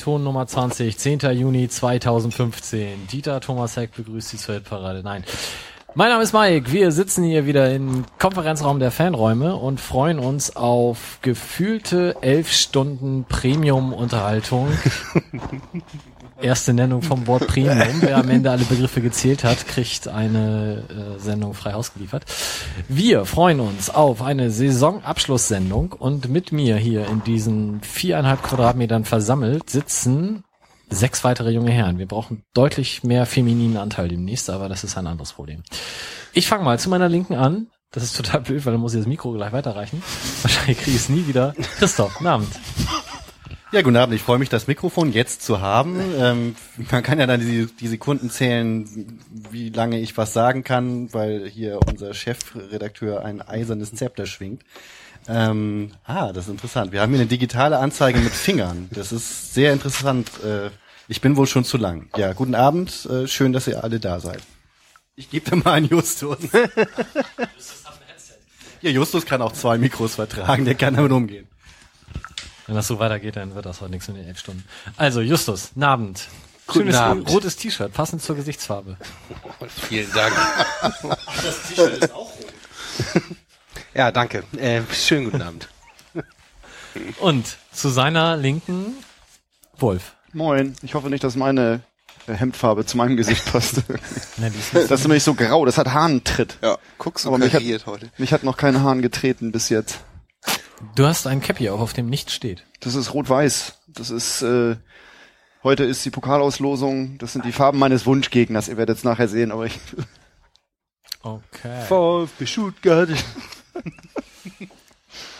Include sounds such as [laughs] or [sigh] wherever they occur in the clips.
Melanton Nummer 20, 10. Juni 2015. Dieter Thomas Heck begrüßt die Zweitparade. Nein. Mein Name ist Mike. Wir sitzen hier wieder im Konferenzraum der Fanräume und freuen uns auf gefühlte elf Stunden Premium-Unterhaltung. [laughs] Erste Nennung vom Wort Premium. Wer am Ende alle Begriffe gezählt hat, kriegt eine äh, Sendung frei ausgeliefert. Wir freuen uns auf eine Saisonabschlusssendung und mit mir hier in diesen viereinhalb Quadratmetern versammelt sitzen sechs weitere junge Herren. Wir brauchen deutlich mehr femininen Anteil demnächst, aber das ist ein anderes Problem. Ich fange mal zu meiner Linken an. Das ist total blöd, weil dann muss ich das Mikro gleich weiterreichen. Wahrscheinlich kriege ich es nie wieder. Christoph, Abend. Ja, guten Abend. Ich freue mich, das Mikrofon jetzt zu haben. Ähm, man kann ja dann die, die Sekunden zählen, wie lange ich was sagen kann, weil hier unser Chefredakteur ein eisernes Zepter schwingt. Ähm, ah, das ist interessant. Wir haben hier eine digitale Anzeige mit Fingern. Das ist sehr interessant. Äh, ich bin wohl schon zu lang. Ja, guten Abend. Äh, schön, dass ihr alle da seid. Ich gebe dir mal einen Justus. [laughs] ja, Justus kann auch zwei Mikros vertragen. Der kann damit umgehen. Wenn das so weitergeht, dann wird das heute nichts in den elf Stunden. Also, Justus, guten Abend. Guten Schönes Abend. rotes T-Shirt, passend zur Gesichtsfarbe. [laughs] Vielen Dank. Das T-Shirt ist auch rot. [laughs] Ja, danke. Äh, schönen guten Abend. [laughs] Und zu seiner Linken Wolf. Moin. Ich hoffe nicht, dass meine äh, Hemdfarbe zu meinem Gesicht passt. Na, die ist nicht das ist nämlich so grau, das hat Hahnentritt. Ja, guckst du Aber mich hat, heute. mich hat noch kein Hahn getreten bis jetzt. Du hast ein Cappy auf, auf dem nichts steht. Das ist rot-weiß. Das ist, äh, heute ist die Pokalauslosung. Das sind die Farben meines Wunschgegners. Ihr werdet es nachher sehen, aber ich, [laughs] Okay. VfB Stuttgart. [laughs]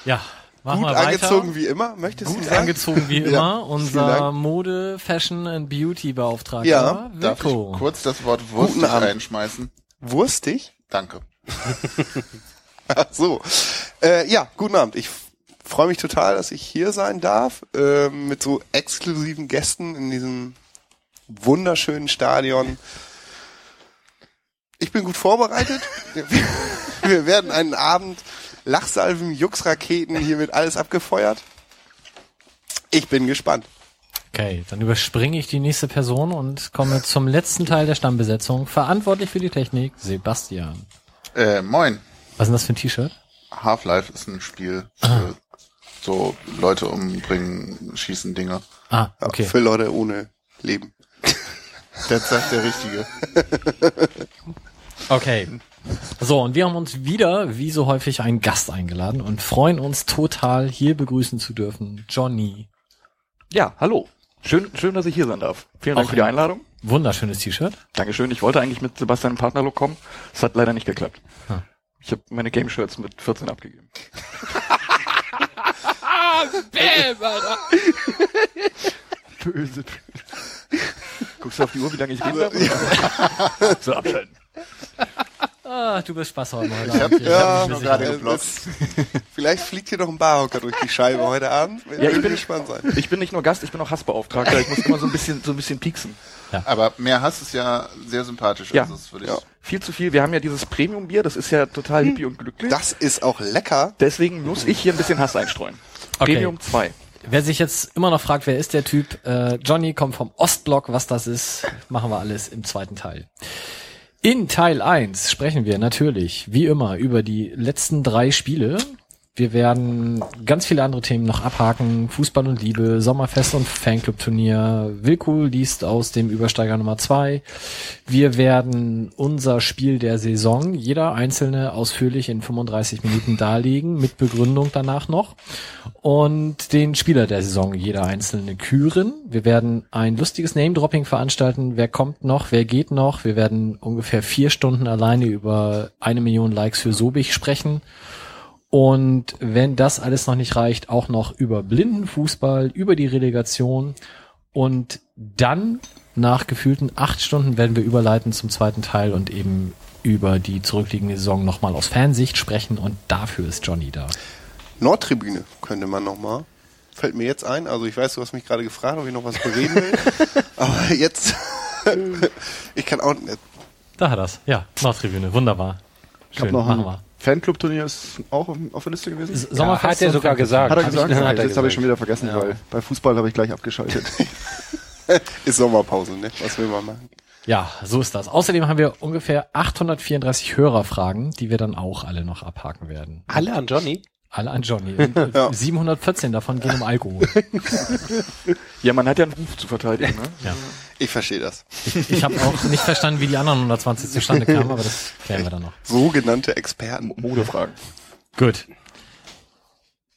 Ja, machen Gut wir weiter. angezogen wie immer, möchtest Gut du sagen? angezogen wie [laughs] Ja, immer. vielen Unser. Mode, Fashion and Beauty Beauftragter. Ja, Darf Wilko. ich kurz das Wort wurstig reinschmeißen? Wurstig? Danke. Ach so. Äh, ja, guten Abend. Ich freue mich total, dass ich hier sein darf, äh, mit so exklusiven Gästen in diesem wunderschönen Stadion. Ich bin gut vorbereitet. [laughs] Wir, werden einen Abend Lachsalven, Juxraketen, hier wird alles abgefeuert. Ich bin gespannt. Okay, dann überspringe ich die nächste Person und komme zum letzten Teil der Stammbesetzung. Verantwortlich für die Technik, Sebastian. Äh, moin. Was ist denn das für ein T-Shirt? Half-Life ist ein Spiel für so Leute umbringen, schießen Dinge. Ah, Ja, okay. Für Leute ohne Leben. [laughs] Das sagt der Richtige. [laughs] Okay. So, und wir haben uns wieder, wie so häufig, einen Gast eingeladen und freuen uns total, hier begrüßen zu dürfen. Johnny. Ja, hallo. Schön, schön, dass ich hier sein darf. Vielen Dank Auch für die ein- Einladung. Wunderschönes T-Shirt. Dankeschön. Ich wollte eigentlich mit Sebastian im Partnerlook kommen. Es hat leider nicht geklappt. Hm. Ich habe meine Game-Shirts mit 14 abgegeben. [laughs] Böse. Guckst du auf die Uhr, wie lange ich reden darf? so abschalten. Ah, du bist Spaß heute. Ich hab, ich Ja, hab gerade geblockt. Vielleicht fliegt hier noch ein Barhocker durch die Scheibe heute Abend. Ja, ich bin- gespannt sein. Ich bin nicht nur Gast, ich bin auch Hassbeauftragter. Ich muss immer so ein bisschen, so ein bisschen pieksen. Aber mehr Hass ist ja sehr sympathisch. Ja. Also das würde ich, Ja. Viel zu viel. Wir haben ja dieses Premium-Bier, das ist ja total hippie und glücklich. Das ist auch lecker. Deswegen muss ich hier ein bisschen Hass einstreuen. Okay. Premium 2. Wer sich jetzt immer noch fragt, wer ist der Typ? Äh, Johnny kommt vom Ostblock. Was das ist, machen wir alles im zweiten Teil. In Teil 1 sprechen wir natürlich, wie immer, über die letzten drei Spiele. Wir werden ganz viele andere Themen noch abhaken. Fußball und Liebe, Sommerfest und Fanclub-Turnier. Wilko liest aus dem Übersteiger Nummer 2. Wir werden unser Spiel der Saison, jeder einzelne ausführlich in 35 Minuten darlegen, mit Begründung danach noch. Und den Spieler der Saison, jeder einzelne küren. Wir werden ein lustiges Name-Dropping veranstalten. Wer kommt noch, wer geht noch. Wir werden ungefähr vier Stunden alleine über eine Million Likes für Sobich sprechen. Und wenn das alles noch nicht reicht, auch noch über Blindenfußball, über die Relegation. Und dann, nach gefühlten acht Stunden, werden wir überleiten zum zweiten Teil und eben über die zurückliegende Saison nochmal aus Fansicht sprechen. Und dafür ist Johnny da. Nordtribüne könnte man noch mal fällt mir jetzt ein. Also ich weiß, du hast mich gerade gefragt, ob ich noch was bereden will. [laughs] Aber jetzt, [laughs] ich kann auch, Da hat er's. Ja, Nordtribüne. Wunderbar. Schön, noch machen wir. Fanclub-Turnier ist auch auf, der Liste gewesen. S- Sommerfest hat er sogar gesagt. Hat er Hab ich- gesagt? [laughs] hat er das habe ich schon wieder vergessen, Ja. weil bei Fußball habe ich gleich abgeschaltet. [laughs] ist Sommerpause, ne? Was will man machen? Ja, so ist das. Außerdem haben wir ungefähr 834 Hörerfragen, die wir dann auch alle noch abhaken werden. Alle an Johnny? Alle an Johnny. [laughs] Und, äh, 714 davon gehen um Alkohol. [laughs] Ja, man hat ja einen Ruf zu verteidigen, ne? Ja. Ich verstehe das. Ich habe auch nicht verstanden, wie die anderen 120 zustande kamen, aber das klären wir dann noch. Sogenannte Experten. Modefragen. Gut.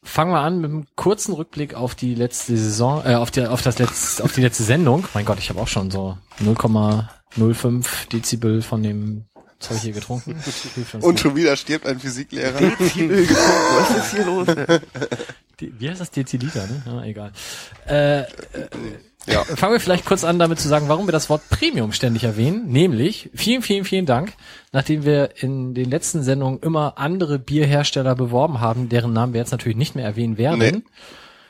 Fangen wir an mit einem kurzen Rückblick auf die letzte Saison, äh, auf die, auf das letzte, auf die letzte Sendung. Mein Gott, ich habe auch schon so 0,05 Dezibel von dem Zeug hier getrunken. [laughs] Hilft uns Und schon wieder stirbt ein Physiklehrer. Was ist hier los? [laughs] Wie heißt das Deziliter, ne? Ja, egal. Äh, äh, Ja. Fangen wir vielleicht kurz an, damit zu sagen, warum wir das Wort Premium ständig erwähnen. Nämlich, vielen, vielen, vielen Dank, nachdem wir in den letzten Sendungen immer andere Bierhersteller beworben haben, deren Namen wir jetzt natürlich nicht mehr erwähnen werden. Nee.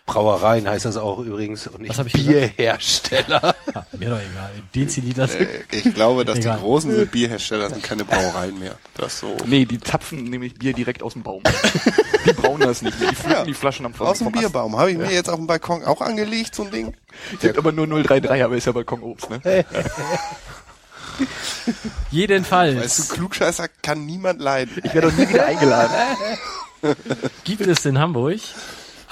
Brauereien heißt das auch übrigens und nicht Was hab ich gesagt? Bierhersteller. Ah, [laughs] mir doch egal. Deziliter. Äh, Ich glaube, dass Egal. die großen Bierhersteller sind keine Brauereien mehr. Das so. Nee, die zapfen nämlich Bier direkt aus dem Baum. [laughs] Die brauen das nicht mehr. Die pflücken Ja. die Flaschen am Aus dem. Bierbaum. Habe ich mir jetzt auf dem Balkon auch angelegt, so ein Ding. Sind aber nur 033, aber ist ja Balkonobst, ne? [laughs] Jedenfalls Weißt du, Klugscheißer kann niemand leiden. Ich werde doch nie wieder eingeladen. gibt es in Hamburg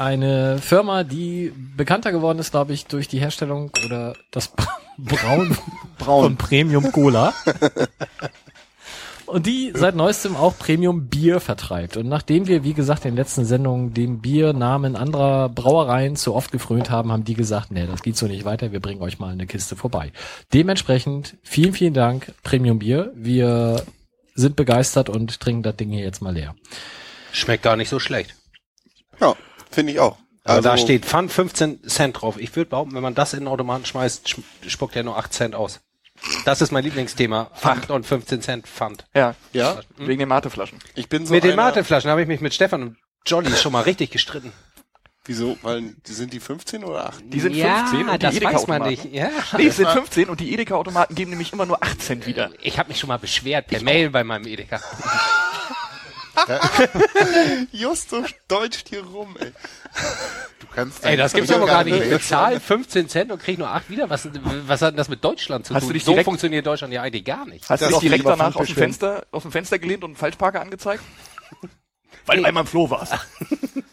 eine Firma, die bekannter geworden ist, glaube ich, durch die Herstellung oder das [laughs] Brauen von Premium Cola. Und die seit neuestem auch Premium Bier vertreibt. Und nachdem wir, wie gesagt, in den letzten Sendungen den Biernamen anderer Brauereien zu oft gefrönt haben, haben die gesagt, nee, das geht so nicht weiter, wir bringen euch mal eine Kiste vorbei. Dementsprechend vielen, vielen Dank, Premium Bier. Wir sind begeistert und trinken das Ding hier jetzt mal leer. Schmeckt gar nicht so schlecht. Ja, finde ich auch. Aber Also, da steht Pfand 15 Cent drauf. Ich würde behaupten, wenn man das in den Automaten schmeißt, sch- spuckt er nur 8 Cent aus. Das ist mein Lieblingsthema. 8 und 15 Cent Pfand. Ja, Ja, wegen den Mateflaschen. ich bin so mit den Mateflaschen habe ich mich mit Stefan und Johnny schon mal richtig gestritten. Wieso? Weil, die sind die 15 oder 8? Die sind 15 und die das weiß man Edeka-Automaten. nicht. Ja. Nee, es sind 15 und die Edeka-Automaten geben nämlich immer nur 8 Cent wieder. Ich habe mich schon mal beschwert per Mail bei meinem Edeka. [laughs] [laughs] Just so deutscht hier rum, ey. Du kannst Ey, das gibt's aber gar nicht. Ich bezahle 15 Cent und krieg nur 8 wieder. Was, was hat denn das mit Deutschland zu Hast tun? du dich so direkt- funktioniert Deutschland ja eigentlich gar nicht. Hast Das du ist dich direkt danach aus dem. Fenster, aus dem Fenster gelehnt und einen Falschparker angezeigt? Weil du einmal im Floh warst. [laughs]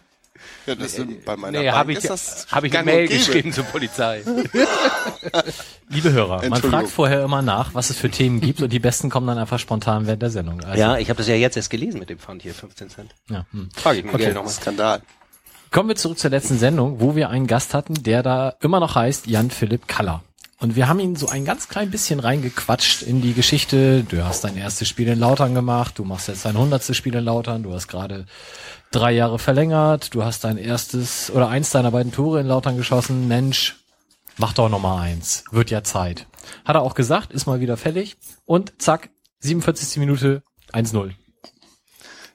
Ja, das sind bei meiner Nee, habe ich, hab ich eine Mail geschrieben zur Polizei. [laughs] Liebe Hörer, man fragt vorher immer nach, was es für Themen gibt und die besten kommen dann einfach spontan während der Sendung. Also, Ja, ich habe das ja jetzt erst gelesen mit dem Pfand hier, 15 Cent. ja, hm. Frage ich mir Okay. Nochmal. Skandal. Kommen wir zurück zur letzten Sendung, wo wir einen Gast hatten, der da immer noch heißt Jan-Philipp Kaller. Und wir haben ihn so ein ganz klein bisschen reingequatscht in die Geschichte. Du hast dein erstes Spiel in Lautern gemacht, du machst jetzt dein hundertstes Spiel in Lautern, du hast gerade drei Jahre verlängert, du hast dein erstes oder eins deiner beiden Tore in Lautern geschossen. Mensch, mach doch noch mal eins. Wird ja Zeit. Hat er auch gesagt, ist mal wieder fällig. Und zack, 47. Minute 1-0.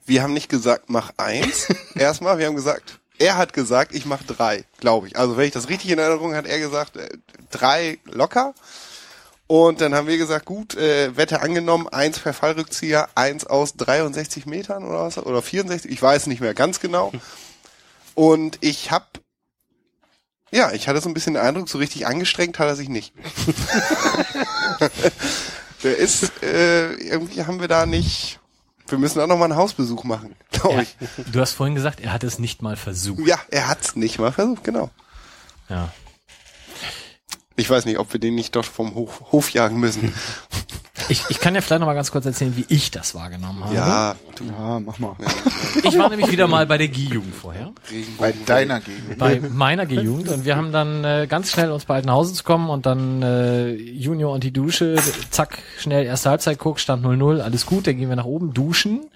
Wir haben nicht gesagt, mach eins. [laughs] Erstmal, wir haben gesagt, er hat gesagt, ich mach drei, glaube ich. Also wenn ich das richtig in Erinnerung habe, hat er gesagt, äh, drei locker. Und dann haben wir gesagt, gut, äh, Wette angenommen, eins per Fallrückzieher, eins aus 63 Metern oder was, oder 64, ich weiß nicht mehr ganz genau. Und ich habe, ja, ich hatte so ein bisschen den Eindruck, so richtig angestrengt hat er sich nicht. [laughs] Der ist, äh, irgendwie haben wir da nicht, wir müssen auch noch mal einen Hausbesuch machen, glaube ich. Du hast vorhin gesagt, er hat es nicht mal versucht. Ja, er hat's nicht mal versucht, genau. Ja. Ich weiß nicht, ob wir den nicht doch vom Hof, Hof jagen müssen. [laughs] Ich, ich kann ja vielleicht noch mal ganz kurz erzählen, wie ich das wahrgenommen habe. Ja, du, Ja, mach mal. [laughs] Ich war nämlich wieder mal bei der G-Jugend vorher, Bei deiner Gegend. bei meiner G-Jugend und wir haben dann äh, ganz schnell uns bei Altenhausen zu kommen und dann äh, Junior und die Dusche, zack, schnell erste Halbzeit guckt, stand 0-0, alles gut, dann gehen wir nach oben, duschen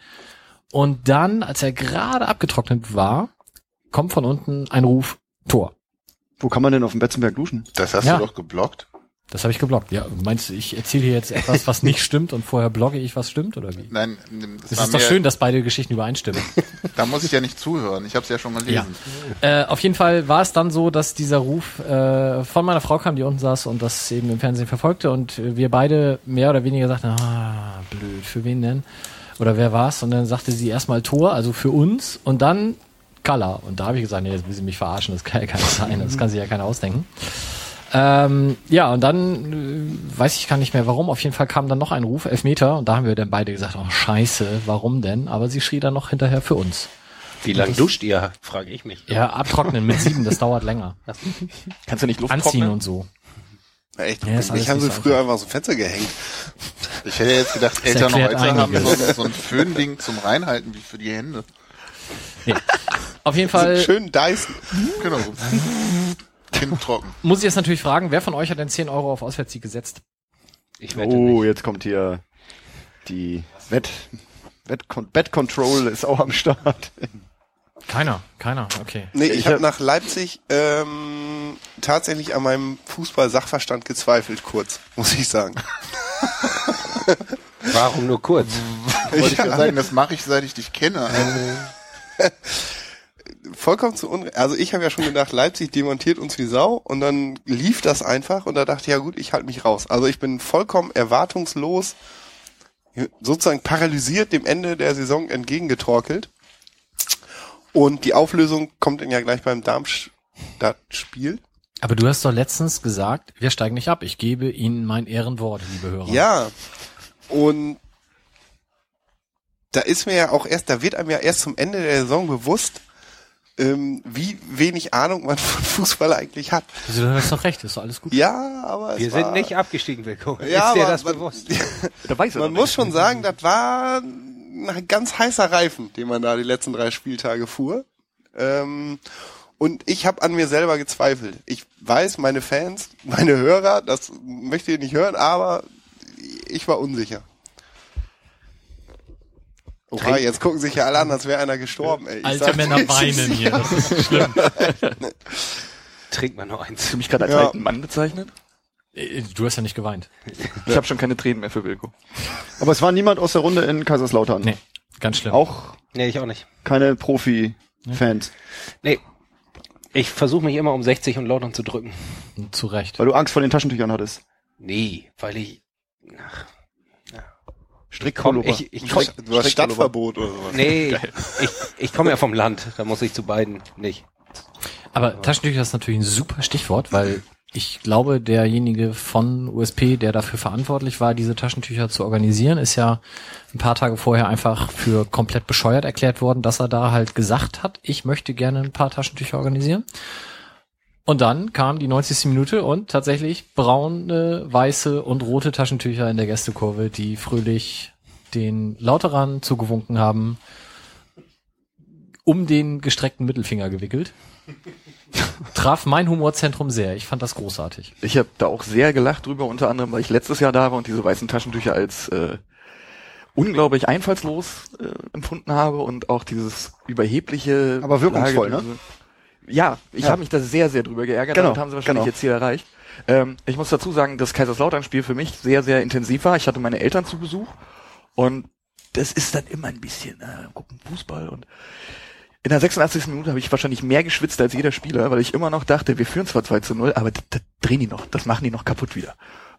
und dann, als er gerade abgetrocknet war, kommt von unten ein Ruf, Tor. Wo kann man denn auf dem Betzenberg duschen? Das hast Ja. du doch geblockt. Das habe ich geblockt. Ja, meinst du, ich erzähle hier jetzt etwas, was nicht stimmt und vorher blogge ich, was stimmt oder wie? Nein, Es das war ist doch schön, dass beide Geschichten übereinstimmen. [laughs] Da muss ich ja nicht zuhören. Ich habe es ja schon gelesen. Äh, auf jeden Fall war es dann so, dass dieser Ruf äh, von meiner Frau kam, die unten saß und das eben im Fernsehen verfolgte und wir beide mehr oder weniger sagten, ah, blöd, für wen denn? Oder wer war's? Und dann sagte sie erstmal Tor, also für uns und dann Color. Und da habe ich gesagt, nee, jetzt will sie mich verarschen, das kann ja keiner sein, das kann sich ja keiner ausdenken. Ähm, ja, und dann äh, weiß ich gar nicht mehr warum. Auf jeden Fall kam dann noch ein Ruf, Elfmeter, und da haben wir dann beide gesagt, oh scheiße, warum denn? Aber sie schrie dann noch hinterher für uns. Wie lange duscht ihr, frage ich mich. Ja, abtrocknen mit sieben, das dauert länger. [laughs] Kannst du nicht Luft Anziehen trocknen? und so. Ja, echt, Ja, ist alles ich haben nicht sie so früher einfach so ein Fenster gehängt. Ich hätte jetzt gedacht, Eltern heute haben so, so ein Föhnding zum Reinhalten wie für die Hände. Auf jeden Fall schönen Dyson. Genau. Kind trocken. muss ich jetzt natürlich fragen, wer von euch hat denn 10 Euro auf Auswärtssieg gesetzt? Ich wette Oh, nicht. jetzt kommt hier die Wett, Wett, Bet Control ist auch am Start. Keiner, keiner, okay. Nee, ich, Ich habe hab- nach Leipzig ähm, tatsächlich an meinem Fußball-Sachverstand gezweifelt, kurz, muss ich sagen. Warum nur kurz? [laughs] Wollte ich gerade sagen, das mache ich, seit ich dich kenne. Also, [laughs] Vollkommen zu Unrecht. Also ich habe ja schon gedacht, Leipzig demontiert uns wie Sau und dann lief das einfach und da dachte ich, ja gut, ich halte mich raus. Also ich bin vollkommen erwartungslos, sozusagen paralysiert dem Ende der Saison entgegengetorkelt. Und die Auflösung kommt dann ja gleich beim Darmstadt-Spiel. Aber du hast doch letztens gesagt, wir steigen nicht ab. Ich gebe Ihnen mein Ehrenwort, liebe Hörer. Ja. Und da ist mir ja auch erst, da wird einem ja erst zum Ende der Saison bewusst, ähm, wie wenig Ahnung man von Fußball eigentlich hat. Also, du hast doch recht, ist doch alles gut. Ja, aber es Wir war, sind nicht abgestiegen, Wilko. Ja, ist dir aber das man, bewusst? [laughs] Da weiß er man muss schon sagen, das war ein ganz heißer Reifen, den man da die letzten drei Spieltage fuhr. Ähm, und ich habe an mir selber gezweifelt. Ich weiß, meine Fans, [laughs] meine Hörer, das möchte ich nicht hören, aber ich war unsicher. Oha, jetzt gucken sich ja alle an, als wäre einer gestorben. Ey. Ich Alte sag Männer weinen hier, das ist [laughs] schlimm. Trink mal noch eins. Hast du mich gerade als Ja. alten Mann bezeichnet? Äh, Du hast ja nicht geweint. Ich habe schon keine Tränen mehr für Wilko. Aber es war niemand aus der Runde in Kaiserslautern. Nee, ganz schlimm. Auch Nee, ich auch nicht. keine Profi-Fans. Nee. Ich versuche mich immer um 60 und Lautern zu drücken. Zu Recht. Weil du Angst vor den Taschentüchern hattest. Nee, weil ich. Ach, Strickpullover. ich, ich komm, Du hast Stadtverbot oder sowas. nee, [laughs] ich, ich komme ja vom Land, da muss ich zu beiden nicht. Aber Taschentücher ist natürlich ein super Stichwort, weil ich glaube, derjenige von USP, der dafür verantwortlich war, diese Taschentücher zu organisieren, ist ja ein paar Tage vorher einfach für komplett bescheuert erklärt worden, dass er da halt gesagt hat, ich möchte gerne ein paar Taschentücher organisieren. Und dann kam die 90. Minute und tatsächlich braune, weiße und rote Taschentücher in der Gästekurve, die fröhlich den Lauterern zugewunken haben, um den gestreckten Mittelfinger gewickelt. [laughs] Traf mein Humorzentrum sehr. Ich fand das großartig. Ich habe da auch sehr gelacht drüber, unter anderem, weil ich letztes Jahr da war und diese weißen Taschentücher als äh, unglaublich einfallslos äh, empfunden habe und auch dieses überhebliche. Aber wirkungsvoll, Plagedüse. Ja, ich Ja. habe mich da sehr, sehr drüber geärgert. Genau, Damit haben sie wahrscheinlich genau. ihr Ziel erreicht. Ähm, ich muss dazu sagen, das Kaiserslautern-Spiel für mich sehr, sehr intensiv war. Ich hatte meine Eltern zu Besuch und das ist dann immer ein bisschen, äh, gucken Fußball und in der 86. Minute habe ich wahrscheinlich mehr geschwitzt als jeder Spieler, weil ich immer noch dachte, wir führen zwar 2 zu 0, aber das, das drehen die noch, das machen die noch kaputt wieder.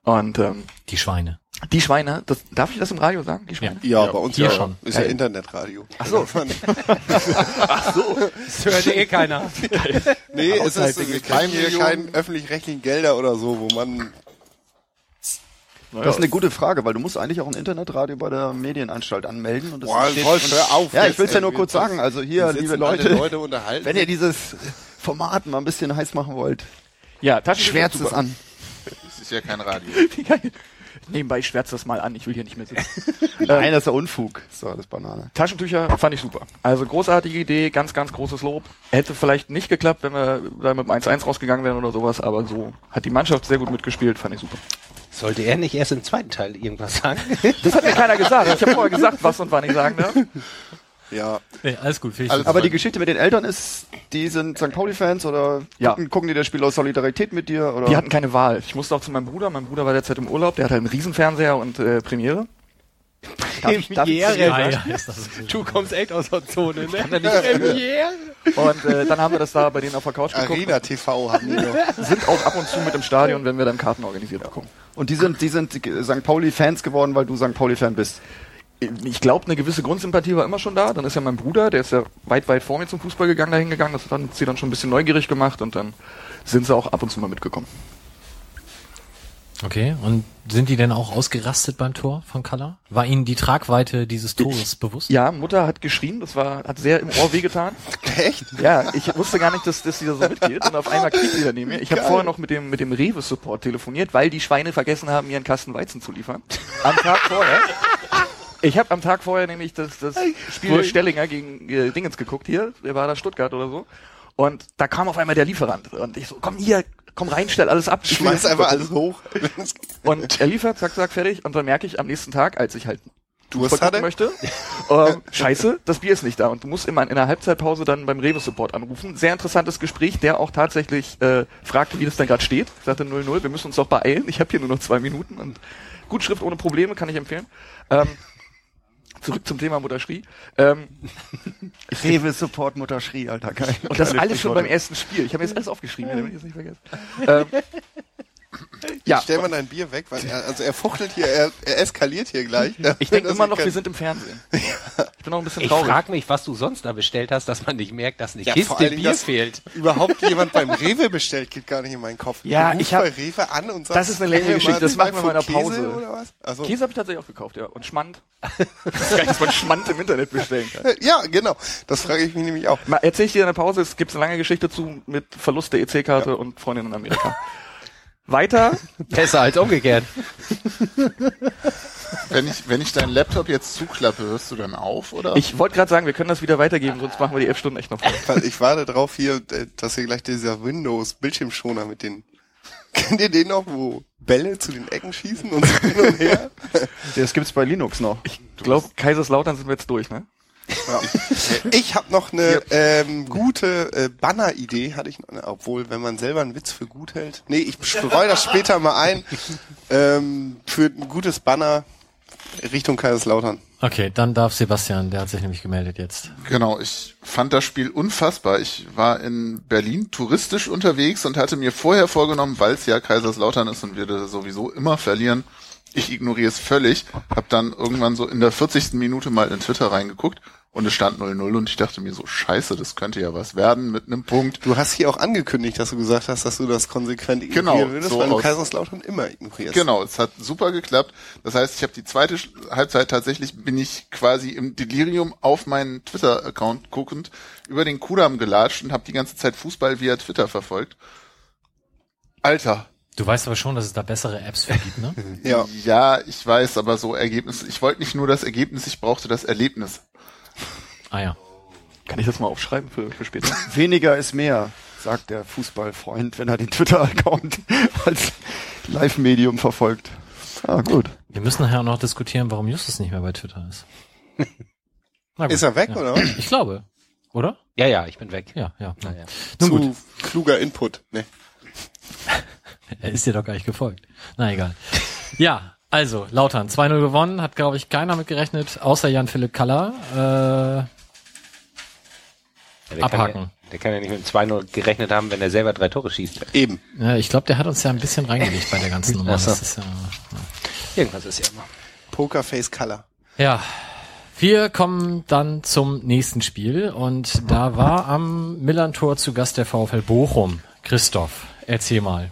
Und ähm, Die Schweine. die Schweine, das, darf ich das im Radio sagen? Die Schweine? Ja, bei uns hier ja schon. Ist ja Geil. Internetradio. Ach so. [laughs] Ach so. Das hört eh keiner. [laughs] Nee, es ist, wir kriegen hier keinen öffentlich-rechtlichen Gelder oder so, wo man Das ist eine gute Frage, weil du musst eigentlich auch ein Internetradio bei der Medienanstalt anmelden. Und das Boah, Wolf, hör auf. Ja, ich will's ja ey. nur kurz sagen. Also hier, liebe Leute, Leute unterhalten. wenn ihr dieses Format mal ein bisschen heiß machen wollt, Ja, schwärzt es an. Ist ja kein Radio. [laughs] Nebenbei schwärzt das mal an, ich will hier nicht mehr sitzen. [laughs] Nein, das ist ja Unfug. Das ist Banane. Taschentücher fand ich super. Also großartige Idee, ganz, ganz großes Lob. Hätte vielleicht nicht geklappt, wenn wir da mit dem 1-1 rausgegangen wären oder sowas, aber so hat die Mannschaft sehr gut mitgespielt, fand ich super. Sollte er nicht erst im zweiten Teil irgendwas sagen? Das hat mir keiner gesagt. Ich habe vorher gesagt, was und wann ich sagen darf. [laughs] Ja. Nee, alles gut. Alles Aber die Geschichte mit den Eltern ist, die sind St. Pauli-Fans oder Ja. gucken, gucken die das Spiel aus Solidarität mit dir? Oder? Die hatten keine Wahl. Ich musste auch zu meinem Bruder. Mein Bruder war derzeit im Urlaub. Der hatte einen Riesenfernseher und äh, Premiere. Darf ich- darf ich Premiere. Ja, ja. Du kommst echt aus der Zone, ne? Premiere. Und äh, dann haben wir das da bei denen auf der Couch geguckt. Arena TV haben die noch. [laughs] Sind auch ab und zu mit im Stadion, wenn wir dann Karten organisiert bekommen. Und die sind, die sind St. Pauli-Fans geworden, weil du St. Pauli-Fan bist. Ich glaube, eine gewisse Grundsympathie war immer schon da. Dann ist ja mein Bruder, der ist ja weit, weit vor mir zum Fußball gegangen, dahin gegangen. Das hat dann, sie dann schon ein bisschen neugierig gemacht und dann sind sie auch ab und zu mal mitgekommen. Okay, und sind die denn auch ausgerastet beim Tor von Kalla? War ihnen die Tragweite dieses Tores bewusst? Ja, Mutter hat geschrien, das war, hat sehr im Ohr wehgetan. [laughs] Echt? Ja, ich wusste gar nicht, dass, dass die da so mitgeht und auf [laughs] einmal kriegt die da neben mir. Ich habe vorher noch mit dem, mit dem Rewe-Support telefoniert, weil die Schweine vergessen haben, mir einen Kasten Weizen zu liefern. Am Tag vorher. Ich habe am Tag vorher nämlich das, das Spiel Stellinger gegen äh, Dingens geguckt hier, der war da Stuttgart oder so. Und da kam auf einmal der Lieferant und ich so, komm hier, komm rein, stell alles ab. Schmeiß einfach alles hoch. Und er liefert, zack, zack, fertig. Und dann merke ich am nächsten Tag, als ich halt Durst hatte? möchte, ähm, [laughs] scheiße, das Bier ist nicht da. Und du musst immer in der Halbzeitpause dann beim Rewe-Support anrufen. Sehr interessantes Gespräch, der auch tatsächlich äh, fragte, wie das denn gerade steht. Ich sagte 0-0, wir müssen uns doch beeilen. Ich habe hier nur noch zwei Minuten. Und Gutschrift ohne Probleme, kann ich empfehlen. Ähm, zurück zum Thema Mutter schrie. Ähm, [laughs] Rewe Support Mutter schrie, Alter, geil. und das alles schon beim ersten Spiel. Ich habe jetzt alles aufgeschrieben, damit ich das nicht vergesse. [laughs] Ähm, ja, Stell mal dein Bier weg, weil er, also er fuchtelt hier, er, er eskaliert hier gleich. ich denke [laughs] immer noch, kein- wir sind im Fernsehen. [laughs] Ich bin noch ein bisschen Ich traurig. frage mich, was du sonst da bestellt hast, dass man nicht merkt, dass eine Ja, Kiste Dingen, Bier dass fehlt. Überhaupt [laughs] jemand beim Rewe bestellt, geht gar nicht in meinen Kopf. Ja, ich hab- bei Rewe an und sagst, Das ist eine längere Geschichte, das mal machen wir in zwei meiner Pfund Pause. Käse oder was? Also, Käse habe ich tatsächlich auch gekauft, ja. Und Schmand. Das nicht, dass man Schmand im Internet bestellen kann. Ja, genau. Das frage ich mich nämlich auch. Mal erzähl ich dir in der Pause, es gibt eine lange Geschichte zu mit Verlust der EC-Karte und Freundin in Amerika. Weiter. [laughs] Besser als umgekehrt. Wenn ich, wenn ich deinen Laptop jetzt zuklappe, hörst du dann auf, oder? Ich wollte gerade sagen, wir können das wieder weitergeben, sonst machen wir die elf Stunden echt noch voll. Ich warte drauf hier, äh, dass hier gleich dieser Windows-Bildschirmschoner mit den, [laughs] kennt ihr den noch, wo Bälle zu den Ecken schießen und so hin und her? [laughs] Das gibt's bei Linux noch. Ich glaube, Kaiserslautern sind wir jetzt durch, ne? Ich habe noch eine ähm, gute äh, Banner-Idee, hatte ich noch, obwohl, wenn man selber einen Witz für gut hält. Nee, ich streue das später mal ein. Ähm, für ein gutes Banner Richtung Kaiserslautern. Okay, dann darf Sebastian, der hat sich nämlich gemeldet jetzt. Genau, ich fand das Spiel unfassbar. Ich war in Berlin touristisch unterwegs und hatte mir vorher vorgenommen, weil es ja Kaiserslautern ist und wir da sowieso immer verlieren, ich ignoriere es völlig, hab dann irgendwann so in der 40. Minute mal in Twitter reingeguckt und es stand 0-0 und ich dachte mir so, scheiße, das könnte ja was werden mit einem Punkt. Du hast hier auch angekündigt, dass du gesagt hast, dass du das konsequent ignorieren Genau, würdest, so weil du Kaiserslautern immer ignorierst. Genau, es hat super geklappt. Das heißt, ich habe die zweite Halbzeit tatsächlich bin ich quasi im Delirium auf meinen Twitter-Account guckend über den Kudamm gelatscht und habe die ganze Zeit Fußball via Twitter verfolgt. Alter, Du weißt aber schon, dass es da bessere Apps für gibt, ne? [laughs] Ja. ja, ich weiß, aber so Ergebnis. Ich wollte nicht nur das Ergebnis, ich brauchte das Erlebnis. ah ja. Kann ich das mal aufschreiben für, für später? [laughs] Weniger ist mehr, sagt der Fußballfreund, wenn er den Twitter-Account [laughs] als Live-Medium verfolgt. Ah, gut. Wir müssen nachher auch noch diskutieren, warum Justus nicht mehr bei Twitter ist. Na gut, Ist er weg, ja. oder? Ich glaube. Oder? Ja, ja, ich bin weg. Ja, ja. Ja, ja. Nun Zu gut. kluger Input. Ne. Er ist dir doch gar nicht gefolgt. Na egal. Ja, also, Lautern, 2-0 gewonnen, hat, glaube ich, keiner mit gerechnet, außer Jan-Philipp Kaller. Ja, der Abhaken. Kann ja, der kann ja nicht mit dem 2-0 gerechnet haben, wenn er selber drei Tore schießt. Eben. Äh, ja, ich glaube, der hat uns ja ein bisschen reingelegt bei der ganzen [laughs] Nummer. So. Das ist ja, Irgendwas ist ja immer. Pokerface Color. ja. Wir kommen dann zum nächsten Spiel und da war am Millantor zu Gast der VfL Bochum. Christoph, erzähl mal.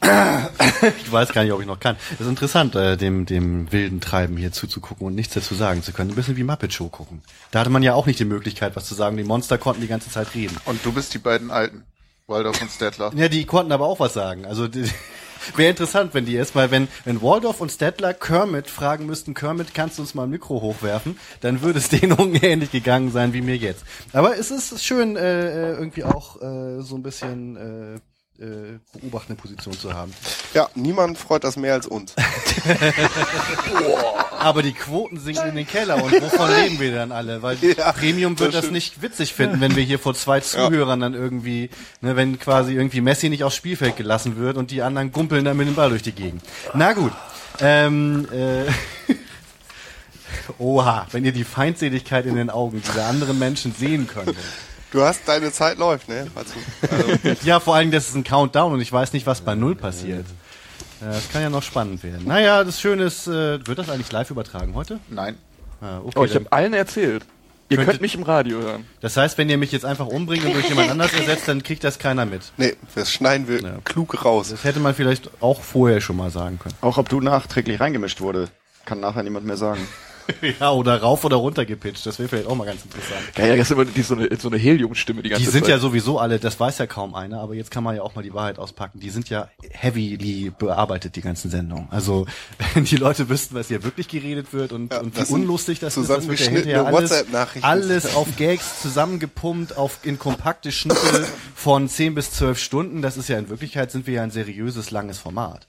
[laughs] Ich weiß gar nicht, ob ich noch kann. Es ist interessant, äh, dem, dem wilden Treiben hier zuzugucken und nichts dazu sagen zu können. Ein bisschen wie Muppet Show gucken. Da hatte man ja auch nicht die Möglichkeit, was zu sagen. Die Monster konnten die ganze Zeit reden. Und du bist die beiden Alten, Waldorf und Stettler. Ja, die konnten aber auch was sagen. Also [laughs] wäre interessant, wenn die erstmal, wenn, wenn Waldorf und Stettler Kermit fragen müssten, Kermit, kannst du uns mal ein Mikro hochwerfen, dann würde es [laughs] denen ähnlich gegangen sein wie mir jetzt. Aber es ist schön, äh, äh, irgendwie auch äh, so ein bisschen äh, äh, beobachtende Position zu haben. Ja, niemand freut das mehr als uns. [laughs] Aber die Quoten sinken in den Keller und wovon [laughs] leben wir dann alle? Weil Ja, Premium wird das das nicht witzig finden, wenn wir hier vor zwei Zuhörern dann irgendwie, ne, wenn quasi irgendwie Messi nicht aufs Spielfeld gelassen wird und die anderen gumpeln dann mit dem Ball durch die Gegend. Na gut. Ähm, äh, [laughs] Oha, wenn ihr die Feindseligkeit in den Augen dieser anderen Menschen sehen könntet. Du hast deine Zeit läuft, ne? Also, Ja, vor allem, das ist ein Countdown und ich weiß nicht, was bei Null passiert. Äh, Das kann ja noch spannend werden. Naja, das Schöne ist, äh, wird das eigentlich live übertragen heute? Nein. Ah, okay, Oh, ich habe allen erzählt. Ihr Könntet- könnt mich im Radio hören. das heißt, wenn ihr mich jetzt einfach umbringt und durch jemand anders ersetzt, dann kriegt das keiner mit. nee, das schneiden wir Ja. klug raus. Das hätte man vielleicht auch vorher schon mal sagen können. Auch ob du nachträglich reingemischt wurde, kann nachher niemand mehr sagen. [laughs] ja, oder rauf oder runter gepitcht. Das wäre vielleicht auch mal ganz interessant. Ja, ja, das ist immer die, so eine, so eine Heliumstimme die ganze Die sind Zeit. ja sowieso alle, das weiß ja kaum einer, aber jetzt kann man ja auch mal die Wahrheit auspacken. Die sind ja heavily bearbeitet, die ganzen Sendungen. Also, wenn [laughs] die Leute wüssten, was hier wirklich geredet wird und, Ja, und wie unlustig das ist, das wird ja hinterher alles, alles auf Gags zusammengepumpt, auf, in kompakte Schnitte von 10 bis 12 Stunden. Das ist ja in Wirklichkeit sind wir ja ein seriöses, langes Format.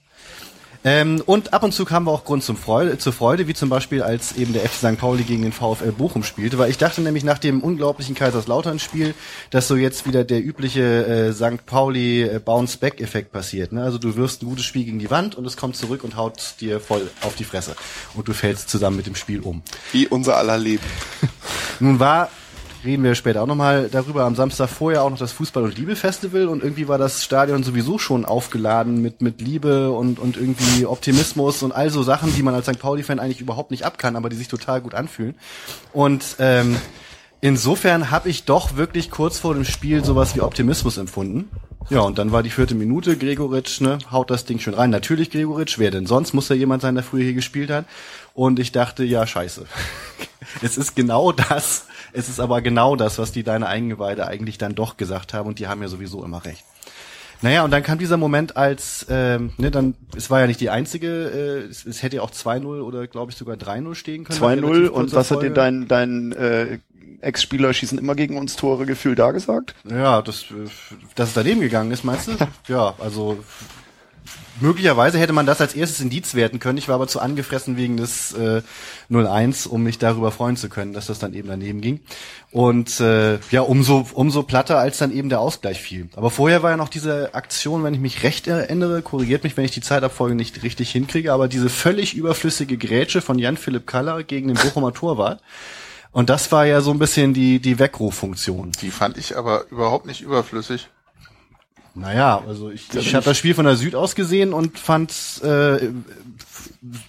Ähm, und ab und zu haben wir auch Grund zum Freude, zur Freude, wie zum Beispiel als eben der FC St. Pauli gegen den VfL Bochum spielte, weil ich dachte nämlich nach dem unglaublichen Kaiserslautern-Spiel, dass so jetzt wieder der übliche äh, St. Pauli äh, Bounce-Back-Effekt passiert. Ne? Also du wirfst ein gutes Spiel gegen die Wand und es kommt zurück und haut dir voll auf die Fresse und du fällst zusammen mit dem Spiel um. Wie unser aller Leben. Nun war, reden wir später auch nochmal darüber, am Samstag vorher auch noch das Fußball- und Liebe-Festival und irgendwie war das Stadion sowieso schon aufgeladen mit, mit Liebe und, und irgendwie Optimismus und all so Sachen, die man als St. Pauli-Fan eigentlich überhaupt nicht abkann, aber die sich total gut anfühlen. Und ähm, insofern habe ich doch wirklich kurz vor dem Spiel sowas wie Optimismus empfunden. Ja, und dann war die vierte Minute, Gregoritsch, ne, haut das Ding schön rein. Natürlich Gregoritsch, wer denn sonst? Muss da jemand sein, der früher hier gespielt hat. Und ich dachte, ja, scheiße. [laughs] es ist genau das, es ist aber genau das, was die deine Eingeweide eigentlich dann doch gesagt haben und die haben ja sowieso immer recht. Naja, und dann kam dieser Moment, als, ähm, ne, dann, es war ja nicht die einzige, äh, es, es hätte ja auch 2-0 oder glaube ich sogar 3-0 stehen können. nach 2-0 relativ und was hat dir dein, dein äh, Ex-Spieler schießen immer gegen uns Tore Gefühl da gesagt? Ja, das, dass es daneben gegangen ist, meinst du? [laughs] ja, also möglicherweise hätte man das als erstes Indiz werten können. Ich war aber zu angefressen wegen des äh, 0-1, um mich darüber freuen zu können, dass das dann eben daneben ging. Und äh, ja, umso umso platter, als dann eben der Ausgleich fiel. Aber vorher war ja noch diese Aktion, wenn ich mich recht erinnere, korrigiert mich, wenn ich die Zeitabfolge nicht richtig hinkriege, aber diese völlig überflüssige Grätsche von Jan-Philipp Kaller gegen den Bochumer Torwart. Und das war ja so ein bisschen die, die Weckruffunktion. Die fand ich aber überhaupt nicht überflüssig. Naja, also ich, ich habe das Spiel von der Süd aus gesehen und fand, äh,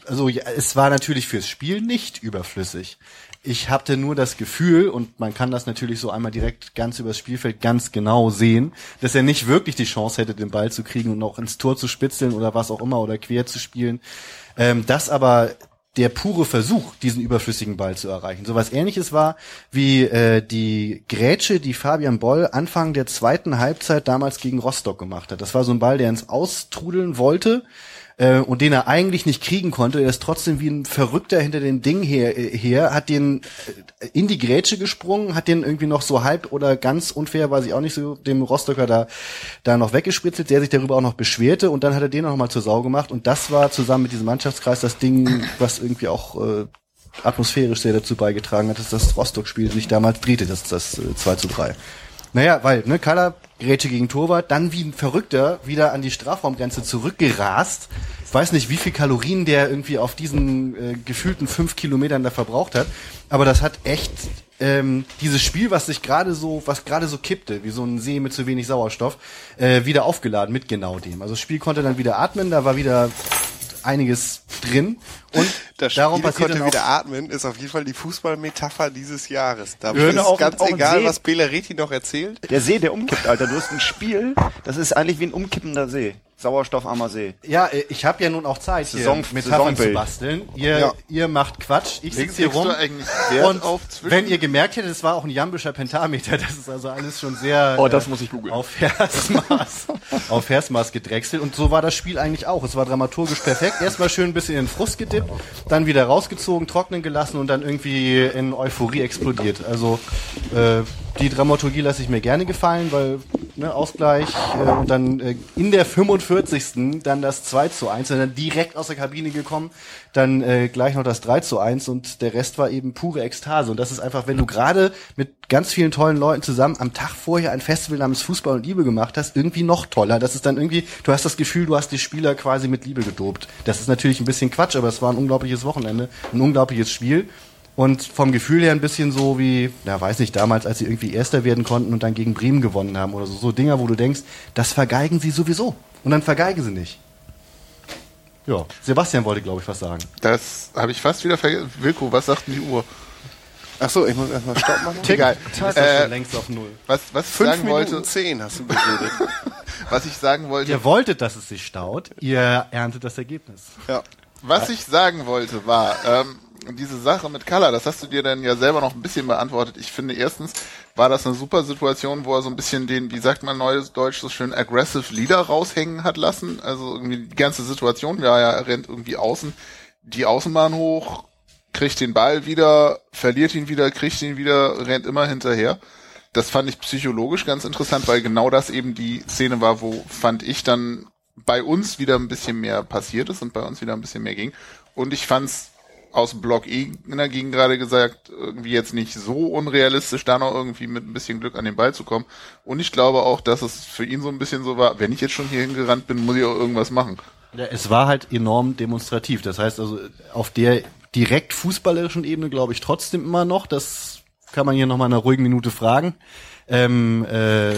also ja, es war natürlich fürs Spiel nicht überflüssig. Ich hatte nur das Gefühl, und man kann das natürlich so einmal direkt ganz übers Spielfeld ganz genau sehen, dass er nicht wirklich die Chance hätte, den Ball zu kriegen und noch ins Tor zu spitzeln oder was auch immer oder quer zu spielen. Ähm, das aber der pure Versuch, diesen überflüssigen Ball zu erreichen. Sowas ähnliches war wie äh, die Grätsche, die Fabian Boll Anfang der zweiten Halbzeit damals gegen Rostock gemacht hat. Das war so ein Ball, der ins Austrudeln wollte äh, und den er eigentlich nicht kriegen konnte. Er ist trotzdem wie ein Verrückter hinter den Ding her, äh, her hat den äh, in die Grätsche gesprungen, hat den irgendwie noch so halb oder ganz unfair, weiß ich auch nicht so, dem Rostocker da, da noch weggespritzelt, der sich darüber auch noch beschwerte und dann hat er den noch mal zur Sau gemacht und das war zusammen mit diesem Mannschaftskreis das Ding, was irgendwie auch äh, atmosphärisch sehr dazu beigetragen hat, dass das Rostock-Spiel sich damals drehte, das, das äh, 2 zu 3. Naja, weil, ne, Kaller, Grätsche gegen Torwart, dann wie ein Verrückter wieder an die Strafraumgrenze zurückgerast. Ich weiß nicht, wie viel Kalorien der irgendwie auf diesen äh, gefühlten fünf Kilometern da verbraucht hat, aber das hat echt ähm, dieses Spiel, was sich gerade so, was gerade so kippte, wie so ein See mit zu wenig Sauerstoff, äh, wieder aufgeladen mit genau dem. Also das Spiel konnte dann wieder atmen, da war wieder einiges drin und Das darum Spiel passiert konnte wieder atmen, ist auf jeden Fall die Fußballmetapher dieses Jahres. Da ist auch- ganz auch egal, was Belariti noch erzählt. Der See, der umkippt, Alter. Du hast ein Spiel, das ist eigentlich wie ein umkippender See. Sauerstoffarmer See. Ja, äh, ich habe ja nun auch Zeit, hier Saison- Metaphern zu Saisonbild. basteln. Ihr, Ja. ihr macht Quatsch, ich sitze hier rum. Und wenn ihr gemerkt hättet, es war auch ein jambischer Pentameter, [laughs] das ist also alles schon sehr Oh, das äh, muss ich googeln. auf Versmaß, [laughs] auf Versmaß gedrechselt. Und so war das Spiel eigentlich auch. Es war dramaturgisch perfekt. Erstmal schön ein bisschen in den Frust gedippt, dann wieder rausgezogen, trocknen gelassen und dann irgendwie in Euphorie explodiert. Also äh, die Dramaturgie lasse ich mir gerne gefallen, weil ne, Ausgleich äh, und dann äh, in der 45. dann das 2 zu 1 und dann direkt aus der Kabine gekommen, dann äh, gleich noch das 3 zu 1 und der Rest war eben pure Ekstase und das ist einfach, wenn du gerade mit ganz vielen tollen Leuten zusammen am Tag vorher ein Festival namens Fußball und Liebe gemacht hast, irgendwie noch toller. Das ist dann irgendwie, du hast das Gefühl, du hast die Spieler quasi mit Liebe gedopt. Das ist natürlich ein bisschen Quatsch, aber es war ein unglaubliches Wochenende, ein unglaubliches Spiel. Und vom Gefühl her ein bisschen so wie, ja, weiß nicht, damals, als sie irgendwie Erster werden konnten und dann gegen Bremen gewonnen haben oder so. So Dinger, wo du denkst, das vergeigen sie sowieso. Und dann vergeigen sie nicht. Ja, Sebastian wollte, glaube ich, was sagen. Das habe ich fast wieder vergessen. Wilko, was sagt denn die Uhr? Ach so, ich muss erstmal Stopp machen. [laughs] Egal. Tag Äh, schon längst auf Null. Was, was ich Fünf sagen Minuten wollte, zehn hast du geredet. [laughs] was ich sagen wollte, Ihr wolltet, dass es sich staut, ihr erntet das Ergebnis. ja. was ich sagen wollte, war, ähm, diese Sache mit Color, das hast du dir dann ja selber noch ein bisschen beantwortet. Ich finde erstens war das eine super Situation, wo er so ein bisschen den, wie sagt man neues Deutsch so schön, aggressive Leader raushängen hat lassen. Also irgendwie die ganze Situation, ja, er rennt irgendwie außen, die Außenbahn hoch, kriegt den Ball wieder, verliert ihn wieder, kriegt ihn wieder, rennt immer hinterher. Das fand ich psychologisch ganz interessant, weil genau das eben die Szene war, wo fand ich dann bei uns wieder ein bisschen mehr passiert ist und bei uns wieder ein bisschen mehr ging. Und ich fand's aus Block E ging gerade gesagt, irgendwie jetzt nicht so unrealistisch, da noch irgendwie mit ein bisschen Glück an den Ball zu kommen. Und ich glaube auch, dass es für ihn so ein bisschen so war, wenn ich jetzt schon hier hingerannt bin, muss ich auch irgendwas machen. Ja, es war halt enorm demonstrativ. Das heißt also, auf der direkt fußballerischen Ebene glaube ich trotzdem immer noch, das kann man hier nochmal in einer ruhigen Minute fragen, ähm, äh,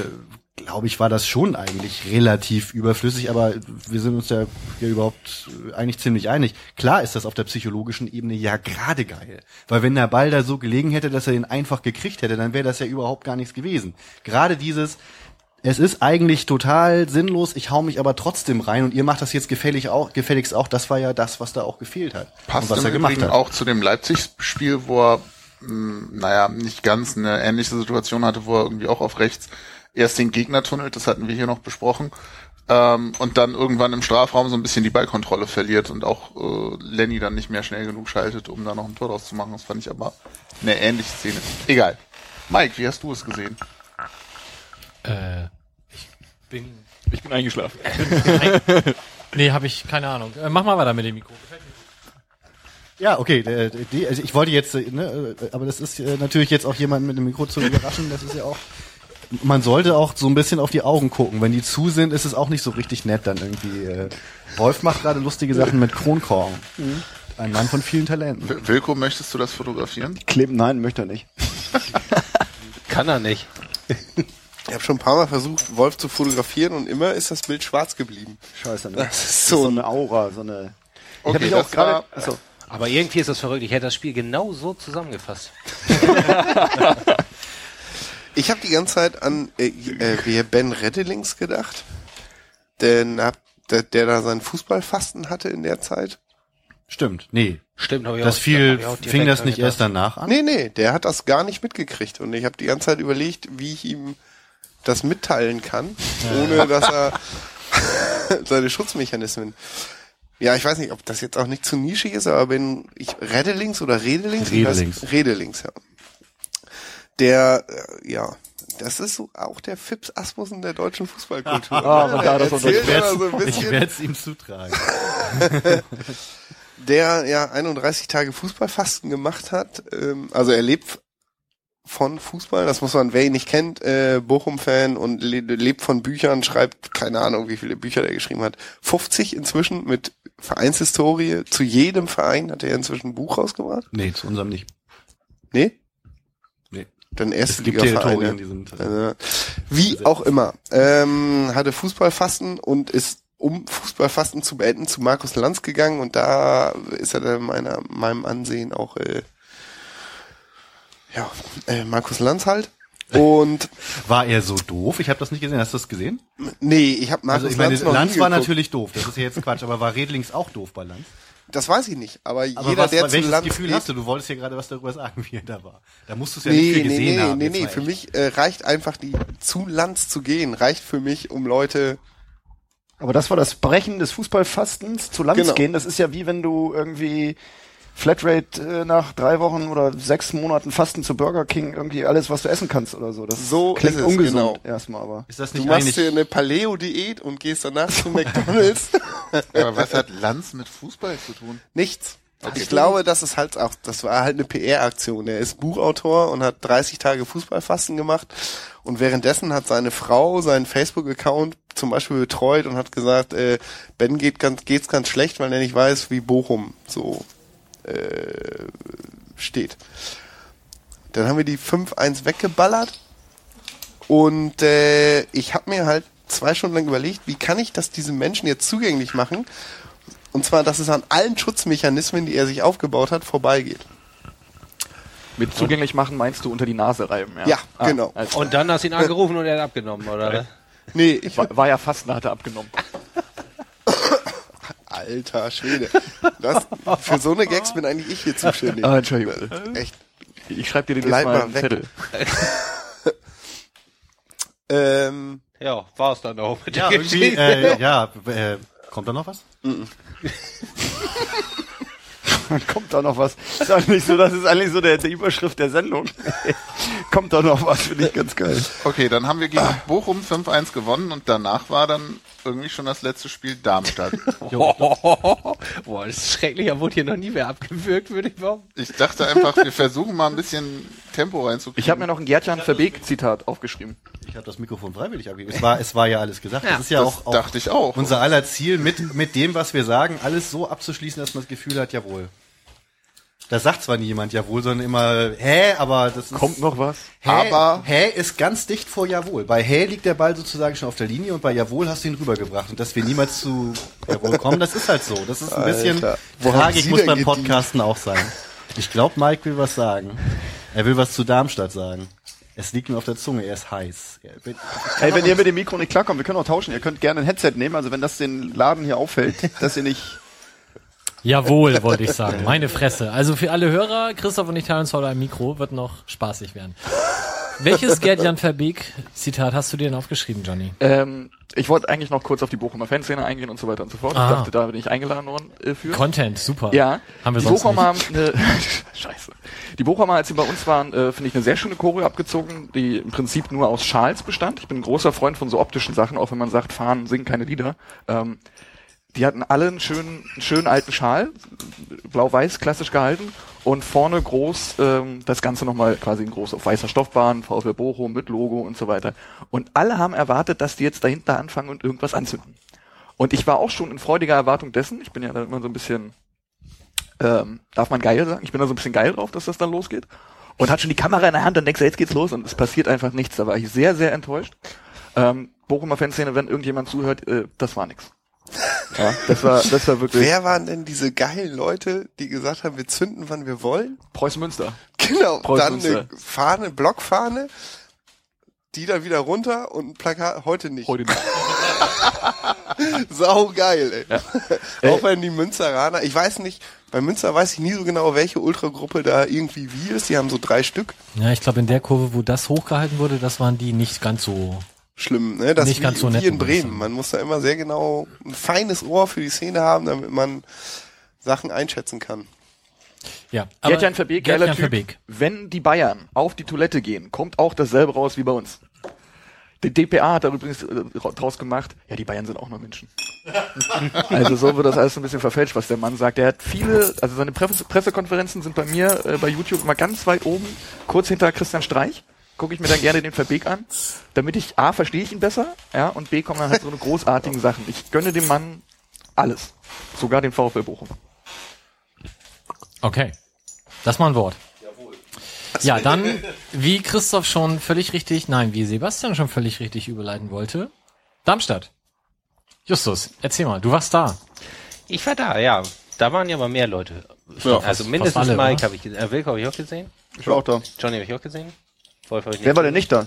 glaube ich, war das schon eigentlich relativ überflüssig, aber wir sind uns ja hier überhaupt eigentlich ziemlich einig. Klar ist das auf der psychologischen Ebene ja gerade geil. Weil wenn der Ball da so gelegen hätte, dass er den einfach gekriegt hätte, dann wäre das ja überhaupt gar nichts gewesen. Gerade dieses, es ist eigentlich total sinnlos, ich hau mich aber trotzdem rein und ihr macht das jetzt gefällig auch, gefälligst auch, das war ja das, was da auch gefehlt hat. Passt und was im er gemacht Übrigen hat. auch zu dem Leipzig-Spiel, wo er, mh, naja, nicht ganz eine ähnliche Situation hatte, wo er irgendwie auch auf rechts erst den Gegner tunnelt, das hatten wir hier noch besprochen, ähm, und dann irgendwann im Strafraum so ein bisschen die Ballkontrolle verliert und auch äh, Lenny dann nicht mehr schnell genug schaltet, um da noch ein Tor draus zu machen. Das fand ich aber eine ähnliche Szene. Egal. Mike, wie hast du es gesehen? Äh, ich bin. Ich bin eingeschlafen. Nee, habe ich keine Ahnung. Äh, mach mal weiter mit dem Mikro. Ja, okay. Der, die, also ich wollte jetzt, äh, ne, äh, aber das ist äh, natürlich jetzt auch jemand mit einem Mikro zu überraschen. Das ist ja auch. Man sollte auch so ein bisschen auf die Augen gucken. Wenn die zu sind, ist es auch nicht so richtig nett dann irgendwie. Äh, Wolf macht gerade lustige Sachen mit Kronkorn. Ein Mann von vielen Talenten. Wilko, möchtest du das fotografieren? Kleben, nein, möchte er nicht. [laughs] Kann er nicht. Ich habe schon ein paar Mal versucht, Wolf zu fotografieren und immer ist das Bild schwarz geblieben. Scheiße, ne? Das ist so, so eine Aura, so eine. Okay, hab mich auch das war. Aber irgendwie ist das verrückt. Ich hätte das Spiel genau so zusammengefasst. [laughs] [laughs] Ich habe die ganze Zeit an äh, äh, Ben Reddelings gedacht, denn hab, der, der da sein Fußballfasten hatte in der Zeit. Stimmt. Nee. Stimmt, habe ich Das auch- ich auch fing das nicht gedacht. erst danach an? Nee, nee, der hat das gar nicht mitgekriegt und ich habe die ganze Zeit überlegt, wie ich ihm das mitteilen kann, ohne dass er [laughs] seine Schutzmechanismen. Ja, ich weiß nicht, ob das jetzt auch nicht zu nischig ist, aber wenn ich Reddelings oder Redelings? Ich weiß- Redelings. Redelings, ja. Der, äh, ja, das ist so auch der Fips Asmussen der deutschen Fußballkultur. [laughs] Ah, Der kann das Ich werde es ihm zutragen. [laughs] der ja 31 Tage Fußballfasten gemacht hat. Ähm, also er lebt von Fußball, das muss man, wer ihn nicht kennt, äh, Bochum-Fan und le lebt von Büchern, schreibt, keine Ahnung, wie viele Bücher der geschrieben hat. 50 inzwischen mit Vereinshistorie. Zu jedem Verein hat er inzwischen ein Buch rausgebracht. Nee, zu unserem nicht. Nee? Dann Es erste gibt Liga Territorien, Vereine. die sind. Äh, Also, wie auch immer. Ähm, hatte Fußballfasten und ist um Fußballfasten zu beenden zu Markus Lanz gegangen und da ist er dann meiner, meinem Ansehen auch äh, ja, äh, Markus Lanz halt. Und [laughs] war er so doof? Ich habe das nicht gesehen. Hast du das gesehen? nee, ich habe Markus Also ich meine, Lanz Lanz war geguckt. natürlich doof. Das ist ja jetzt Quatsch. Aber war Redlings auch doof bei Lanz? Das weiß ich nicht, aber, Aber jeder, was, der zu welches Lanz Gefühl geht, hast du? Du wolltest ja gerade was darüber sagen, wie er da war. Da musst du es ja nicht Nee, viel nee, gesehen nee, haben. nee, nee, mal für mich äh, reicht einfach die zu Lanz zu gehen, reicht für mich, um Leute Aber das war das Brechen des Fußballfastens zu Lanz Genau. gehen. Das ist ja wie wenn du irgendwie Flatrate äh, nach drei Wochen oder sechs Monaten Fasten zu Burger King irgendwie alles, was du essen kannst oder so. Das So klingt ist es, ungesund genau. erstmal, aber. Ist das Du nicht machst eigentlich... dir eine Paleo-Diät und gehst danach zu [laughs] McDonalds. Aber was hat Lanz mit Fußball zu tun? Nichts. Ich glaube, das ist halt auch, das war halt eine PR-Aktion. Er ist Buchautor und hat 30 Tage Fußballfasten gemacht und währenddessen hat seine Frau seinen Facebook-Account zum Beispiel betreut und hat gesagt, äh, Ben geht ganz, geht's ganz schlecht, weil er nicht weiß, wie Bochum so äh, steht. Dann haben wir die 5-1 weggeballert und äh, ich habe mir halt zwei Stunden lang überlegt, wie kann ich das diesen Menschen jetzt zugänglich machen? Und zwar, dass es an allen Schutzmechanismen, die er sich aufgebaut hat, vorbeigeht. Mit zugänglich machen meinst du unter die Nase reiben, ja? Ja, genau. Also, Und dann hast du ihn angerufen und er hat abgenommen, oder? Nee, ich, war, war ja fast, hat er abgenommen. Alter Schwede. Das, für so eine Gags bin eigentlich ich hier zuständig. Ah, Entschuldigung. Echt. Ich schreibe dir den Bleib jetzt mal mal. Zettel. [laughs] Ähm, Ja, war's dann auch mit Ja, der Geschichte. äh, ja, äh, kommt da noch was? Dann [laughs] kommt da noch was. Ist eigentlich so, das ist eigentlich so der, der Überschrift der Sendung. [laughs] kommt da noch was, finde ich ganz geil. Okay, dann haben wir gegen Bochum 5-1 gewonnen und danach war dann irgendwie schon das letzte Spiel Darmstadt. [laughs] Boah, das ist schrecklich, da wurde hier noch nie wer abgewürgt, würde ich behaupten. Ich dachte einfach, wir versuchen mal ein bisschen Tempo reinzukriegen. Ich habe mir noch ein Gertjan Verbeek-Zitat aufgeschrieben. Ich habe das Mikrofon freiwillig abgegeben. Es war, es war ja alles gesagt. Ja, das ist ja das auch, auch dachte ich auch. unser aller Ziel, mit, mit dem, was wir sagen, alles so abzuschließen, dass man das Gefühl hat, jawohl. Da sagt zwar nie jemand jawohl, sondern immer, hä, aber das ist, Kommt noch was? hä, aber- hä ist ganz dicht vor jawohl. Bei hä liegt der Ball sozusagen schon auf der Linie und bei jawohl hast du ihn rübergebracht. Und dass wir niemals zu jawohl kommen, das ist halt so. Das ist ein bisschen, Alter, Tragik muss beim? Podcasten auch sein. Ich glaube, Mike will was sagen. Er will was zu Darmstadt sagen. Es liegt mir auf der Zunge, er ist heiß. Er wird- Ey, wenn ihr mit dem Mikro nicht klarkommt, wir können auch tauschen. Ihr könnt gerne ein Headset nehmen, also wenn das den Laden hier auffällt, [laughs] dass ihr nicht. Jawohl, wollte ich sagen. Meine Fresse. Also für alle Hörer, Christoph und ich teilen uns heute ein Mikro, wird noch spaßig werden. Welches Gerd-Jan Verbeek-Zitat hast du dir denn aufgeschrieben, Johnny? Ähm, ich wollte eigentlich noch kurz auf die Bochumer Fanszene eingehen und so weiter und so fort. Ah. Ich dachte, da bin ich eingeladen worden äh, für. Content, super. Ja, Haben wir die sonst Bochumer nicht. haben eine, [laughs] scheiße. Die Bochumer, als sie bei uns waren, äh, finde ich eine sehr schöne Choreo abgezogen, die im Prinzip nur aus Schals bestand. Ich bin ein großer Freund von so optischen Sachen, auch wenn man sagt, fahren, singen keine Lieder. Ähm, die hatten alle einen schönen, einen schönen alten Schal, blau-weiß, klassisch gehalten und vorne groß ähm, das Ganze nochmal quasi in groß auf weißer Stoffbahn, VfL Bochum mit Logo und so weiter. Und alle haben erwartet, dass die jetzt dahinter anfangen und irgendwas anzünden. Und ich war auch schon in freudiger Erwartung dessen. Ich bin ja da immer so ein bisschen ähm, darf man geil sagen? Ich bin da so ein bisschen geil drauf, dass das dann losgeht. Und hat schon die Kamera in der Hand und denkst, jetzt geht's los und es passiert einfach nichts. Da war ich sehr, sehr enttäuscht. Ähm, Bochumer Fanszene, wenn irgendjemand zuhört, äh, das war nix. Ja, das war, das war wirklich wer waren denn diese geilen Leute, die gesagt haben, wir zünden, wann wir wollen? Preußen Münster. Genau, Preußen dann Münster. eine Fahne, Blockfahne, die dann wieder runter und ein Plakat, heute nicht. Heute nicht. [laughs] Sau geil, ey. Äh, Auch wenn die Münsteraner, ich weiß nicht, bei Münster weiß ich nie so genau, welche Ultragruppe da irgendwie wie ist. Die haben so drei Stück. Ja, ich glaube, in der Kurve, wo das hochgehalten wurde, das waren die nicht ganz so. Schlimm, ne? Das Nicht wie, ganz so nett, wie in Bremen. sagen. Man muss da immer sehr genau ein feines Ohr für die Szene haben, damit man Sachen einschätzen kann. Ja, Gerd-Jan Verbeek, geiler Gerd-Jan Typ. Verbeek. Wenn die Bayern auf die Toilette gehen, kommt auch dasselbe raus wie bei uns. Der DPA hat da übrigens äh, draus gemacht, ja, die Bayern sind auch nur Menschen. [laughs] also so wird das alles ein bisschen verfälscht, was der Mann sagt. Er hat viele, also seine Presse Pressekonferenzen sind bei mir äh, bei YouTube immer ganz weit oben, kurz hinter Christian Streich. Gucke ich mir dann gerne den Verbeek an, damit ich A, verstehe ich ihn besser, ja, und B, kommen dann halt so eine großartigen Sachen. Ich gönne dem Mann alles. Sogar den VfL Bochum. Okay. Das mal ein Wort. Ja, dann, wie Christoph schon völlig richtig, nein, wie Sebastian schon völlig richtig überleiten wollte, Darmstadt. Justus, erzähl mal, du warst da. Ich war da, ja. Da waren ja aber mehr Leute. Ja, also fast- mindestens fast alle, Mike habe ich gesehen. Äh, Wilko habe ich auch gesehen. Ich war auch da. Johnny habe ich auch gesehen. Wolf habe ich Wer war denn nicht da?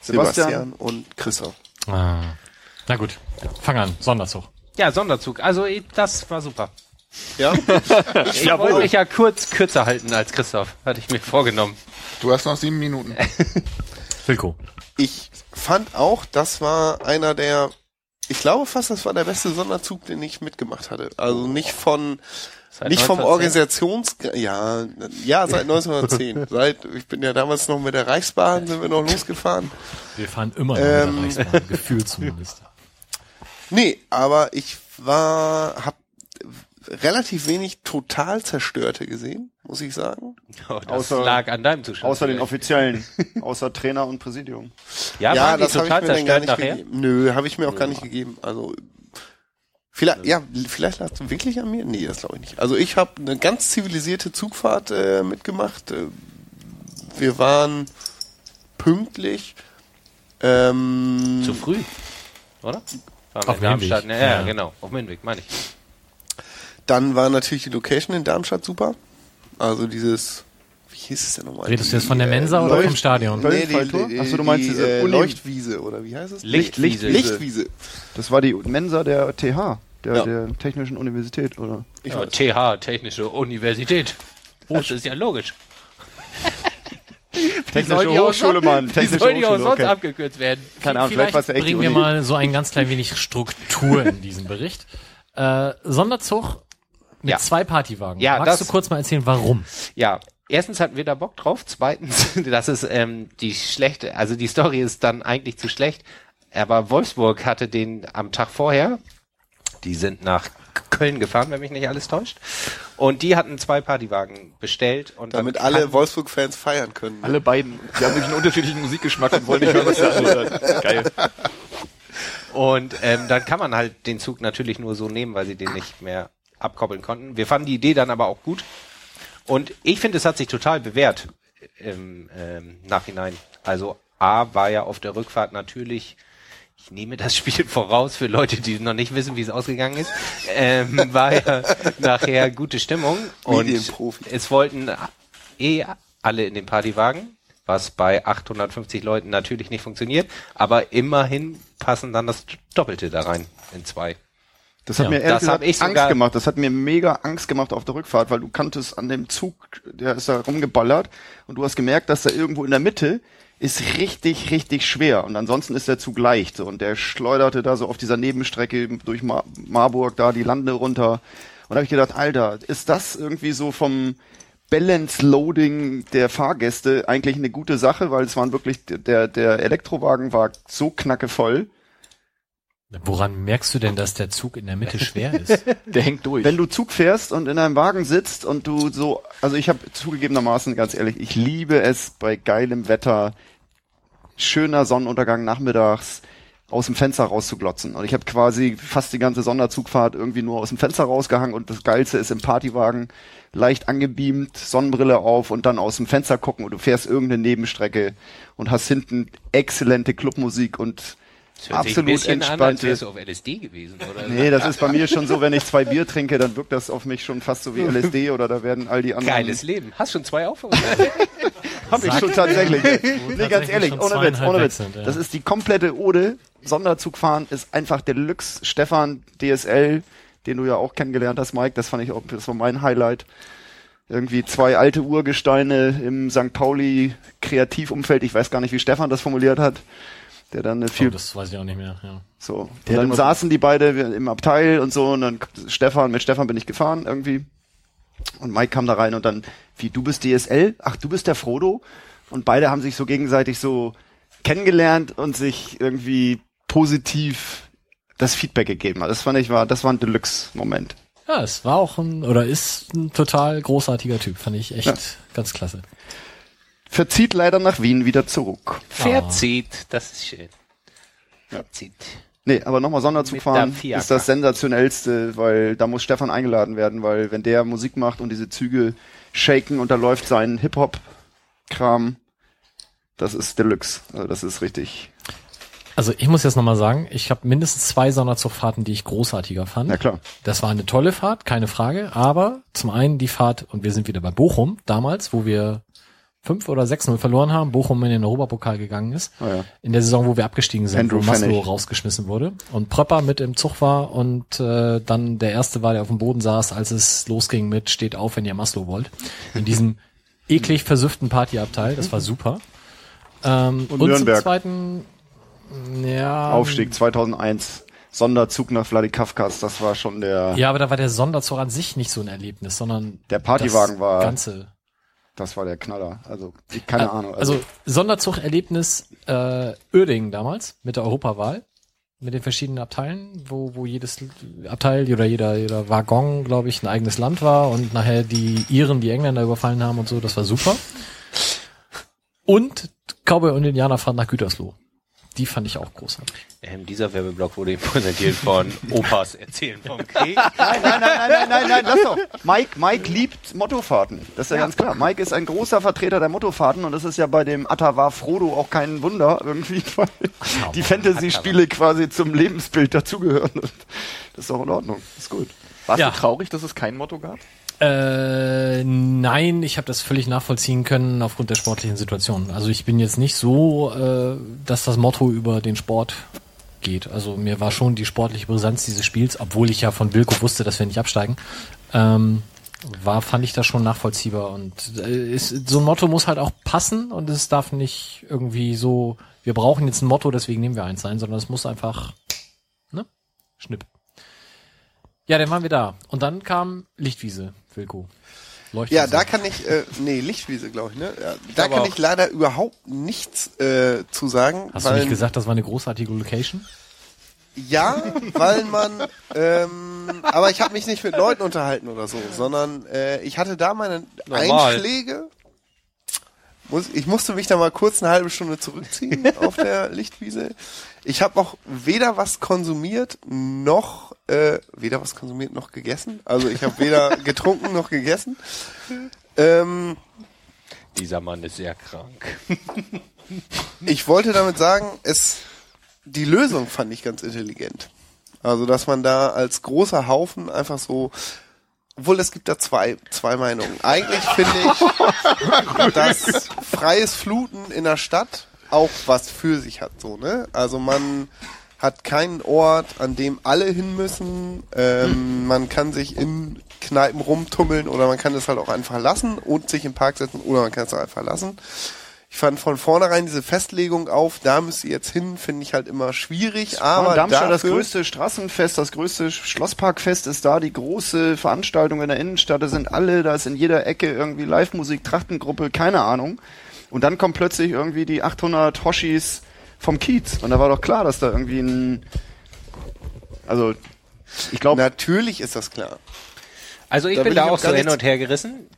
Sebastian, Sebastian. und Christoph. Ah. Na gut, fang an, Sonderzug. Ja, Sonderzug. Also eh, das war super. Ja? [laughs] Ich wollte mich ja kurz kürzer halten als Christoph. Hatte ich mir vorgenommen. Du hast noch sieben Minuten. [laughs] Wilko. Ich fand auch, das war einer der ich glaube fast, das war der beste Sonderzug, den ich mitgemacht hatte. Also nicht von, Seit nicht vom 1910? Organisations, ja, ja, seit 1910. [laughs] seit, ich bin ja damals noch mit der Reichsbahn, sind wir noch [laughs] losgefahren. Wir fahren immer noch Ähm. mit der Reichsbahn, gefühlt [laughs] zumindest. Nee, aber ich war, hab relativ wenig total zerstörte gesehen, muss ich sagen. Oh, das Außer- lag an deinem Zustand. Außer den Offiziellen, außer Trainer und Präsidium. Ja, waren die hab total ich mir dann gar zerstört nicht nachher? gegeben. Nö, habe ich mir auch gar nicht gegeben. Also vielleicht, ja, vielleicht lag es wirklich an mir. Nee, das glaube ich nicht. Also ich habe eine ganz zivilisierte Zugfahrt äh, mitgemacht. Äh, wir waren pünktlich. Ähm, Zu früh, oder? Waren Auf Darmstadt? Weg. Ja, ja, Ja. genau. Auf dem Hinweg, meine ich. Dann war natürlich die Location in Darmstadt super. Also dieses, hieß es denn nochmal? Redest du jetzt von der äh, Mensa oder Leucht- vom Stadion? Nee, die, Böllenfalltor? die, Ach so, du meinst die, diese äh, Uni- Leuchtwiese oder wie heißt es? Lichtwiese. Lichtwiese. Das war die Mensa der TH, der, Ja. der Technischen Universität, oder? Ich Ja, weiß. TH, Technische Universität. Oh, das ist ja logisch. [laughs] Technische Hochschule, Mann. Technische soll die auch Hochschule, sonst okay. abgekürzt werden? Keine Ahnung, vielleicht, Vielleicht war bringen wir mal so ein ganz klein wenig Struktur in diesen Bericht. Äh, Sonderzug mit Ja. zwei Partywagen. Ja, Magst das- du kurz mal erzählen, warum? Ja, erstens hatten wir da Bock drauf. Zweitens, [laughs] das ist ähm, die schlechte, also die Story ist dann eigentlich zu schlecht. Aber Wolfsburg hatte den am Tag vorher. Die sind nach Köln gefahren, wenn mich nicht alles täuscht. Und die hatten zwei Partywagen bestellt und Damit alle Wolfsburg-Fans feiern können. Alle beiden. Die haben nämlich einen unterschiedlichen Musikgeschmack und wollen nicht hören, was der andere hört. Geil. Und ähm, dann kann man halt den Zug natürlich nur so nehmen, weil sie den nicht mehr abkoppeln konnten. Wir fanden die Idee dann aber auch gut. Und ich finde, es hat sich total bewährt im ähm, Nachhinein. Also A war ja auf der Rückfahrt natürlich, ich nehme das [laughs] Spiel voraus für Leute, die noch nicht wissen, wie es ausgegangen ist, ähm, war ja nachher gute Stimmung. Und es wollten eh alle in den Partywagen, was bei 850 Leuten natürlich nicht funktioniert, aber immerhin passen dann das Doppelte da rein in zwei. Das hat Ja, mir ehrlich gesagt Angst gemacht. Das hat mir mega Angst gemacht auf der Rückfahrt, weil du kanntest an dem Zug, der ist da rumgeballert und du hast gemerkt, dass da irgendwo in der Mitte ist richtig, richtig schwer und ansonsten ist der Zug leicht und der schleuderte da so auf dieser Nebenstrecke durch Mar Marburg da die Lande runter und da habe ich gedacht, Alter, ist das irgendwie so vom Balance Loading der Fahrgäste eigentlich eine gute Sache, weil es waren wirklich der der Elektrowagen war so knackevoll. Woran merkst du denn, dass der Zug in der Mitte schwer ist? [laughs] Der hängt durch. Wenn du Zug fährst und in einem Wagen sitzt und du so, also ich habe zugegebenermaßen, ganz ehrlich, ich liebe es bei geilem Wetter, schöner Sonnenuntergang nachmittags aus dem Fenster rauszuglotzen. Und ich habe quasi fast die ganze Sonderzugfahrt irgendwie nur aus dem Fenster rausgehangen und das Geilste ist im Partywagen leicht angebeamt, Sonnenbrille auf und dann aus dem Fenster gucken und du fährst irgendeine Nebenstrecke und hast hinten exzellente Clubmusik und Das hört sich ein absolut an, entspannte du auf LSD gewesen, oder? Nee, das ist bei mir schon so, wenn ich zwei Bier trinke, dann wirkt das auf mich schon fast so wie [laughs] LSD oder da werden all die anderen. Geiles Leben. Hast schon zwei Aufrufe? [laughs] Hab ich schon tatsächlich. [laughs] nee, ganz ehrlich, ohne Witz, ohne Witz. sind, ja. Das ist die komplette Ode. Sonderzugfahren ist einfach Deluxe. Stefan DSL, den du ja auch kennengelernt hast, Mike, das fand ich auch, das war mein Highlight. Irgendwie zwei alte Urgesteine im St. Pauli Kreativumfeld. Ich weiß gar nicht, wie Stefan das formuliert hat. Der dann eine viel Oh, das weiß ich auch nicht mehr. Ja. So. Und Der dann saßen die beide im Abteil und so und dann Stefan, mit Stefan bin ich gefahren irgendwie. Und Mike kam da rein und dann, wie, du bist DSL? Ach, du bist der Frodo? Und beide haben sich so gegenseitig so kennengelernt und sich irgendwie positiv das Feedback gegeben. Also Das fand ich war, das war ein Deluxe-Moment. ja, es war auch ein, oder ist ein total großartiger Typ. Fand ich echt Ja. ganz klasse. Verzieht leider nach Wien wieder zurück. Verzieht, das ist schön. Verzieht. Nee, aber nochmal Sonderzug fahren ist das sensationellste, weil da muss Stefan eingeladen werden, weil wenn der Musik macht und diese Züge shaken und da läuft sein Hip-Hop-Kram, das ist Deluxe. Also das ist richtig. Also ich muss jetzt nochmal sagen, ich habe mindestens zwei Sonderzugfahrten, die ich großartiger fand. Na klar. Das war eine tolle Fahrt, keine Frage. Aber zum einen die Fahrt, und wir sind wieder bei Bochum, damals, wo wir fünf oder sechs 0 verloren haben, Bochum in den Europapokal gegangen ist. Oh ja. In der Saison, wo wir abgestiegen sind, Andrew wo Maslow rausgeschmissen wurde. Und Pröpper mit im Zug war und äh, dann der erste war, der auf dem Boden saß, als es losging mit Steht auf, wenn ihr Maslow wollt. In diesem [laughs] eklig versüfften Partyabteil. Das war super. Ähm, und Nürnberg. zum zweiten ja, Aufstieg 2001. Sonderzug nach Vladikavkaz, das war schon der, Ja, aber da war der Sonderzug an sich nicht so ein Erlebnis, sondern der Partywagen das war, Ganze. Das war der Knaller. Also, keine Ah, Ahnung. Also Sonderzug-Erlebnis äh, Uerdingen damals mit der Europawahl, mit den verschiedenen Abteilen, wo, wo jedes Abteil oder jeder, jeder Waggon, glaube ich, ein eigenes Land war und nachher die Iren die Engländer überfallen haben und so, das war super. Und Cowboy und Indianerfahrt nach Gütersloh. Die fand ich auch großartig. Ähm, dieser Werbeblock wurde Ihnen [laughs] präsentiert von Opas Erzählen vom Krieg. Nein, nein, nein, nein, nein, nein, nein, lass doch. Mike, Mike liebt Mottofahrten. Das ist ja, ganz klar. Mike ist ein großer Vertreter der Mottofahrten und das ist ja bei dem Atavar Frodo auch kein Wunder irgendwie, [laughs] weil die Fantasy-Spiele quasi zum Lebensbild dazugehören. Das ist doch in Ordnung. Ist gut. Warst Ja. du traurig, dass es kein Motto gab? Äh, nein, ich habe das völlig nachvollziehen können aufgrund der sportlichen Situation. Also ich bin jetzt nicht so, äh, dass das Motto über den Sport geht. Also mir war schon die sportliche Brisanz dieses Spiels, obwohl ich ja von Wilko wusste, dass wir nicht absteigen, ähm, war, fand ich das schon nachvollziehbar. Und äh, ist, so ein Motto muss halt auch passen und es darf nicht irgendwie so, wir brauchen jetzt ein Motto, deswegen nehmen wir eins sein, sondern es muss einfach, ne? Schnipp. Ja, dann waren wir da. Und dann kam Lichtwiese, Wilko. Leuchtwiese. Ja, da kann ich, äh, nee, Lichtwiese, glaube ich, ne? Ja, da aber kann ich leider überhaupt nichts äh, zu sagen. Hast du weil, nicht gesagt, das war eine großartige Location? Ja, weil man, ähm, aber ich habe mich nicht mit Leuten unterhalten oder so, sondern äh, ich hatte da meine Normal. Einschläge. Muss, ich musste mich da mal kurz eine halbe Stunde zurückziehen [laughs] auf der Lichtwiese. Ich habe auch weder was konsumiert noch äh, weder was konsumiert noch gegessen. Also ich habe weder [laughs] getrunken noch gegessen. Ähm, Dieser Mann ist sehr krank. [laughs] ich wollte damit sagen, es die Lösung fand ich ganz intelligent. Also, dass man da als großer Haufen einfach so obwohl es gibt da zwei zwei Meinungen. Eigentlich finde ich, [laughs] dass freies Fluten in der Stadt auch was für sich hat so, ne? Also, man hat keinen Ort, an dem alle hin müssen. Ähm, man kann sich in Kneipen rumtummeln oder man kann es halt auch einfach lassen und sich im Park setzen oder man kann es auch einfach lassen. Ich fand von vornherein diese Festlegung auf, da müsst ihr jetzt hin, finde ich halt immer schwierig. Aber Aber Darmstadt das größte Straßenfest, das größte Schlossparkfest ist da, die große Veranstaltung in der Innenstadt, da sind alle, da ist in jeder Ecke irgendwie Live-Musik, Trachtengruppe, keine Ahnung. Und dann kommt plötzlich irgendwie die 800 Hoshis vom Kiez. Und da war doch klar, dass da irgendwie ein, also, ich glaube, Natürlich ist das klar. Also ich Da bin da ich auch so hin und her gerissen.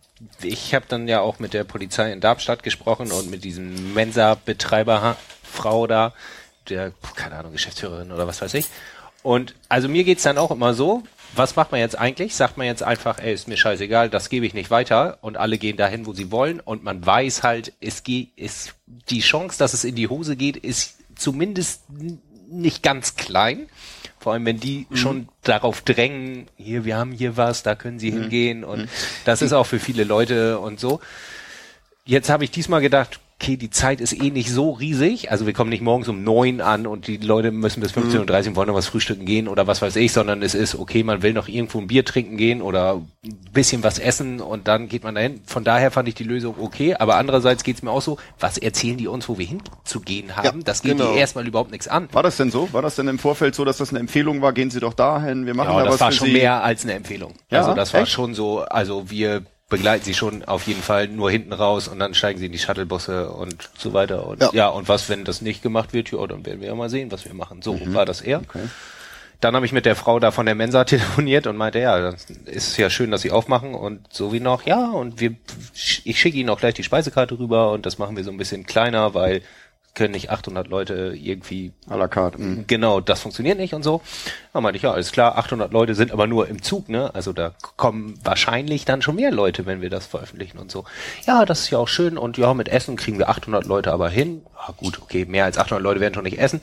Ich habe dann ja auch mit der Polizei in Darmstadt gesprochen und mit diesem Mensa-Betreiber Frau da, der, keine Ahnung, Geschäftsführerin oder was weiß ich. Und also mir geht's dann auch immer so, was macht man jetzt eigentlich? Sagt man jetzt einfach, ey, ist mir scheißegal, das gebe ich nicht weiter und alle gehen dahin, wo sie wollen und man weiß halt, es geht, ist die Chance, dass es in die Hose geht, ist zumindest nicht ganz klein. Vor allem, wenn die schon darauf drängen, hier, wir haben hier was, da können sie hingehen und das ist auch für viele Leute und so. Jetzt habe ich diesmal gedacht, okay, die Zeit ist eh nicht so riesig. Also wir kommen nicht morgens um neun an und die Leute müssen bis 15.30 Uhr wollen noch was frühstücken gehen oder was weiß ich, sondern es ist, okay, man will noch irgendwo ein Bier trinken gehen oder ein bisschen was essen und dann geht man dahin. Von daher fand ich die Lösung okay, aber andererseits geht's mir auch so, was erzählen die uns, wo wir hinzugehen haben? Ja, das geht genau. die erstmal überhaupt nichts an. war das denn so? War das denn im Vorfeld so, dass das eine Empfehlung war? Gehen Sie doch dahin, wir machen Ja, da das was war schon Sie. mehr als eine Empfehlung. Ja, also das war echt? schon so, also wir begleiten sie schon auf jeden Fall nur hinten raus und dann steigen sie in die Shuttlebusse und so weiter. Und ja, Ja. und was, wenn das nicht gemacht wird, ja, dann werden wir ja mal sehen, was wir machen. So Mhm. war das eher. Dann habe ich mit der Frau da von der Mensa [laughs] telefoniert und meinte, ja, das ist ja schön, dass sie aufmachen und so wie noch, ja, und wir, ich schicke Ihnen auch gleich die Speisekarte rüber und das machen wir so ein bisschen kleiner, weil können nicht 800 Leute irgendwie À la carte. mhm. Genau, das funktioniert nicht und so. Da meinte ich, ja, alles klar, 800 Leute sind aber nur im Zug, ne? Also da kommen wahrscheinlich dann schon mehr Leute, wenn wir das veröffentlichen und so. Ja, das ist ja auch schön und ja, mit Essen kriegen wir 800 Leute aber hin. Ja, gut, okay, mehr als 800 Leute werden schon nicht essen.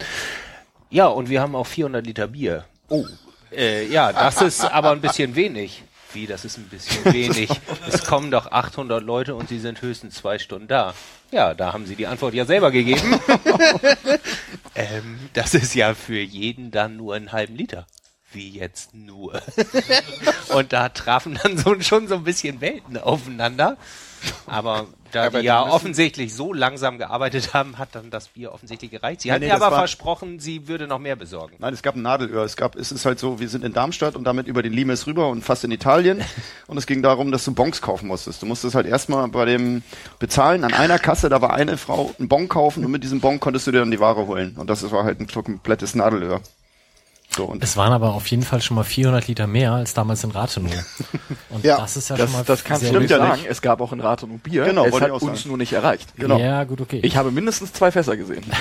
Ja, und wir haben auch 400 Liter Bier. Oh. Äh, ja, das ist aber ein bisschen wenig. Wie, das ist ein bisschen [laughs] wenig. Es kommen doch 800 Leute und sie sind höchstens zwei Stunden da. Ja, da haben sie die Antwort ja selber gegeben. [laughs] ähm, das ist ja für jeden dann nur einen halben Liter. wie jetzt nur. [laughs] und da trafen dann so, schon so ein bisschen Welten aufeinander. Aber da Aber die die ja offensichtlich so langsam gearbeitet haben, hat dann das Bier offensichtlich gereicht. Sie Nee, hat nee, mir das aber versprochen, sie würde noch mehr besorgen. Nein, es gab ein Nadelöhr. Es gab, es ist halt so, wir sind in Darmstadt und damit über den Limes rüber und fast in Italien. [laughs] Und es ging darum, dass du Bons kaufen musstest. Du musstest halt erstmal bei dem Bezahlen an einer Kasse, da war eine Frau, einen Bon kaufen und mit diesem Bon konntest du dir dann die Ware holen. Und das war halt ein komplettes Nadelöhr. So, und Es waren aber auf jeden Fall schon mal 400 Liter mehr als damals in Rathenow. Und Ja, das ist ja Das, schon mal das du nicht ja sagen. nicht. Es gab auch in Rathenow Bier. Genau, es hat uns sagen. nur nicht erreicht. genau. Ja, gut, okay. Ich habe mindestens zwei Fässer gesehen. [laughs]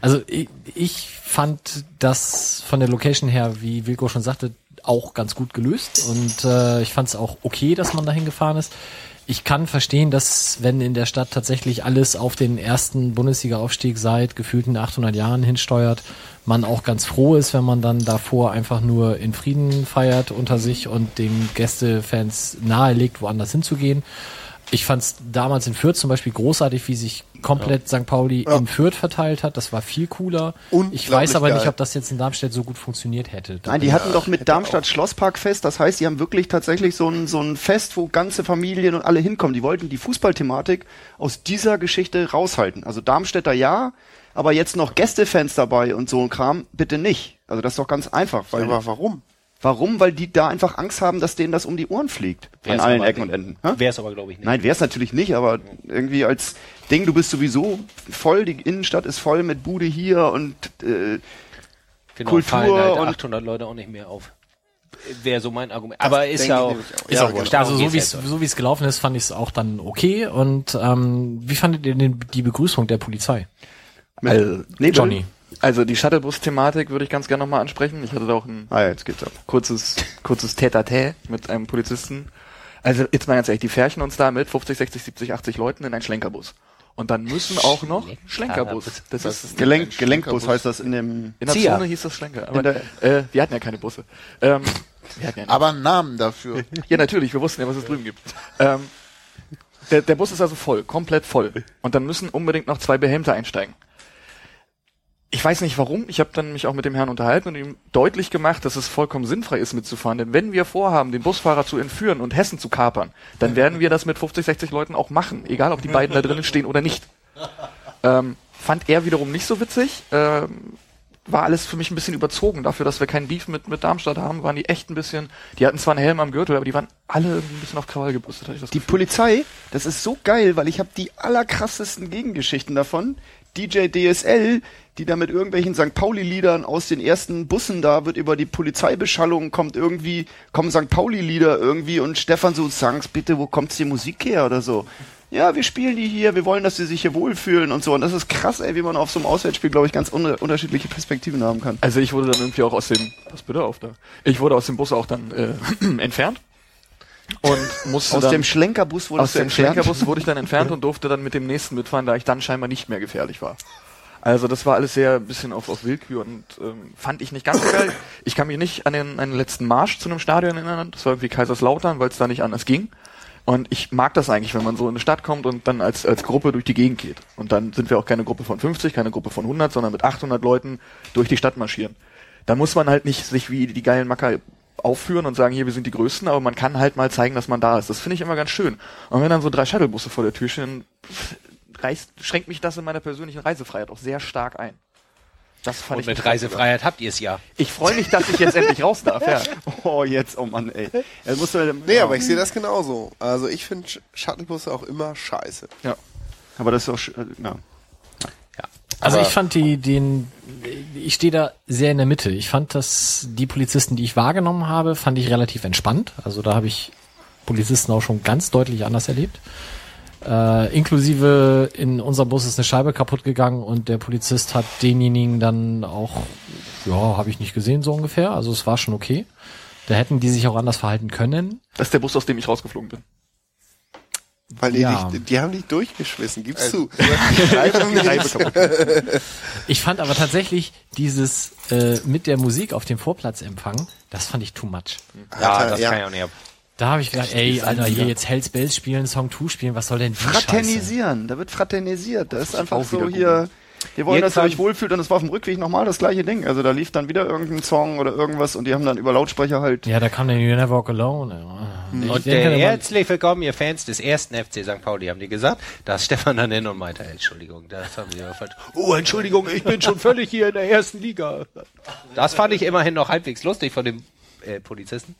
Also ich, ich fand das von der Location her, wie Wilko schon sagte, auch ganz gut gelöst und äh, ich fand es auch okay, dass man dahin gefahren ist. Ich kann verstehen, dass wenn in der Stadt tatsächlich alles auf den ersten Bundesliga-Aufstieg seit gefühlten 800 Jahren hinsteuert, man auch ganz froh ist, wenn man dann davor einfach nur in Frieden feiert unter sich und den Gästefans nahelegt, woanders hinzugehen. Ich fand es damals in Fürth zum Beispiel großartig, wie sich komplett St. Pauli in Fürth verteilt hat. Das war viel cooler. Ich weiß aber nicht, geil. ob das jetzt in Darmstadt so gut funktioniert hätte. Nein, die hatten doch mit Darmstadt Schlossparkfest, das heißt, die haben wirklich tatsächlich so ein, so ein Fest, wo ganze Familien und alle hinkommen. Die wollten die Fußballthematik aus dieser Geschichte raushalten. Also Darmstädter ja, aber jetzt noch Gästefans dabei und so ein Kram, bitte nicht. Also das ist doch ganz einfach. Weil, Aber warum? Warum? Weil die da einfach Angst haben, dass denen das um die Ohren fliegt. an Wär's allen aber Ecken und Enden. Wäre es aber, glaube ich, nicht. Nein, wäre es natürlich nicht, aber irgendwie als Ding, du bist sowieso voll, die Innenstadt ist voll mit Bude hier und äh, genau, Kultur fallen halt und- 800 Leute auch nicht mehr auf. Wäre so mein Argument. Aber ist ja auch, auch. ist Ja, auch. Darum Also so wie es jetzt. so wie es gelaufen ist, fand ich es auch dann okay. Und ähm, wie fandet ihr denn die Begrüßung der Polizei? Also, Nebel. Johnny. Also die Shuttlebus-Thematik würde ich ganz gerne nochmal ansprechen. Ich hatte da auch ein Ah ja, jetzt geht's ab. kurzes, kurzes Tête-à-Tête mit einem Polizisten. Also jetzt mal ganz ehrlich, die färchen uns da mit 50, 60, 70, 80 Leuten in einen Schlenkerbus. Und dann müssen auch noch Schlenkerbus. Das ist Gelenk, Gelenkbus heißt das in dem. in der Zia. Zone hieß das Schlenker. Aber der- äh, wir hatten ja keine Busse. Ähm, wir hatten ja, Aber einen Namen dafür. [laughs] ja natürlich, wir wussten ja, was es drüben gibt. Ähm, der, der Bus ist also voll, komplett voll. Und dann müssen unbedingt noch zwei Behelmte einsteigen. Ich weiß nicht warum. Ich habe dann mich auch mit dem Herrn unterhalten und ihm deutlich gemacht, dass es vollkommen sinnfrei ist mitzufahren. Denn wenn wir vorhaben, den Busfahrer zu entführen und Hessen zu kapern, dann werden wir das mit 50, 60 Leuten auch machen. Egal, ob die beiden da drinnen stehen oder nicht. Ähm, fand er wiederum nicht so witzig. Ähm, war alles für mich ein bisschen überzogen. Dafür, dass wir keinen Beef mit, mit Darmstadt haben, waren die echt ein bisschen, die hatten zwar einen Helm am Gürtel, aber die waren alle irgendwie ein bisschen auf Krawall das Die Gefühl. Polizei, das ist so geil, weil ich habe die allerkrassesten Gegengeschichten davon. DJ DSL, die da mit irgendwelchen St. Pauli-Liedern aus den ersten Bussen da wird über die Polizeibeschallung kommt irgendwie, kommen St. Pauli-Lieder irgendwie und Stefan so, sag's bitte, wo kommt die Musik her oder so. Ja, wir spielen die hier, wir wollen, dass sie sich hier wohlfühlen und so. Und das ist krass, ey, wie man auf so einem Auswärtsspiel, glaube ich, ganz un unterschiedliche Perspektiven haben kann. Also ich wurde dann irgendwie auch aus dem, pass bitte auf da. Ich wurde aus dem Bus auch dann äh, [clears throat] entfernt und musste Aus dann, dem Schlenkerbus wurde aus dem Schlenkerbus wurde ich dann entfernt und durfte dann mit dem nächsten mitfahren, da ich dann scheinbar nicht mehr gefährlich war. Also das war alles sehr ein bisschen auf, auf Willkür und ähm, fand ich nicht ganz so geil. Ich kann mich nicht an den, an den letzten Marsch zu einem Stadion erinnern. Das war irgendwie Kaiserslautern, weil es da nicht anders ging. Und ich mag das eigentlich, wenn man so in eine Stadt kommt und dann als, als Gruppe durch die Gegend geht. Und dann sind wir auch keine Gruppe von 50, keine Gruppe von 100, sondern mit 800 Leuten durch die Stadt marschieren. Da muss man halt nicht sich wie die geilen Macker aufführen und sagen, hier, wir sind die Größten, aber man kann halt mal zeigen, dass man da ist. Das finde ich immer ganz schön. Und wenn dann so drei Shuttlebusse vor der Tür stehen, reißt, schränkt mich das in meiner persönlichen Reisefreiheit auch sehr stark ein. Das fand Und ich mit Reisefreiheit habt ihr es ja. Ich freue mich, dass ich jetzt endlich raus darf, ja. [laughs] Oh, jetzt, oh Mann, ey. Er muss doch- Nee, aber ich sehe das genauso. Also ich finde Sh- Shuttlebusse auch immer scheiße. ja. Aber das ist auch, äh, ja. Also Aber- ich fand die, den, ich stehe da sehr in der Mitte. Ich fand, dass die Polizisten, die ich wahrgenommen habe, fand ich relativ entspannt. Also da habe ich Polizisten auch schon ganz deutlich anders erlebt. Äh, inklusive in unserem Bus ist eine Scheibe kaputt gegangen und der Polizist hat denjenigen dann auch, ja, habe ich nicht gesehen so ungefähr. Also es war schon okay. Da hätten die sich auch anders verhalten können. Das ist der Bus, aus dem ich rausgeflogen bin. Weil die, Ja. dich, die haben dich durchgeschmissen, gibst Also, du. Kaputt. Ich fand aber tatsächlich dieses äh, mit der Musik auf dem Vorplatzempfang, das fand ich too much. Ja, Alter, das ja. kann ich auch nicht ab. Da habe ich gedacht, ey, Alter, hier jetzt Hells Bells spielen, Song 2 spielen, was soll denn die Scheiße? Fraternisieren, da wird fraternisiert. Da ist einfach auch so hier. Die wollen, dass ihr euch wohlfühlt und es war auf dem Rückweg nochmal das gleiche Ding. Also da lief dann wieder irgendein Song oder irgendwas und die haben dann über Lautsprecher halt. Ja, da kam der You Never Walk Alone. Ja. Und man- herzlich willkommen, ihr Fans des ersten FC St. Pauli, haben die gesagt. Da ist Stefan dann hin und meinte, Entschuldigung, das haben sie ja falsch. Oh, Entschuldigung, ich bin schon völlig hier in der ersten Liga. Das fand ich immerhin noch halbwegs lustig von dem äh, Polizisten.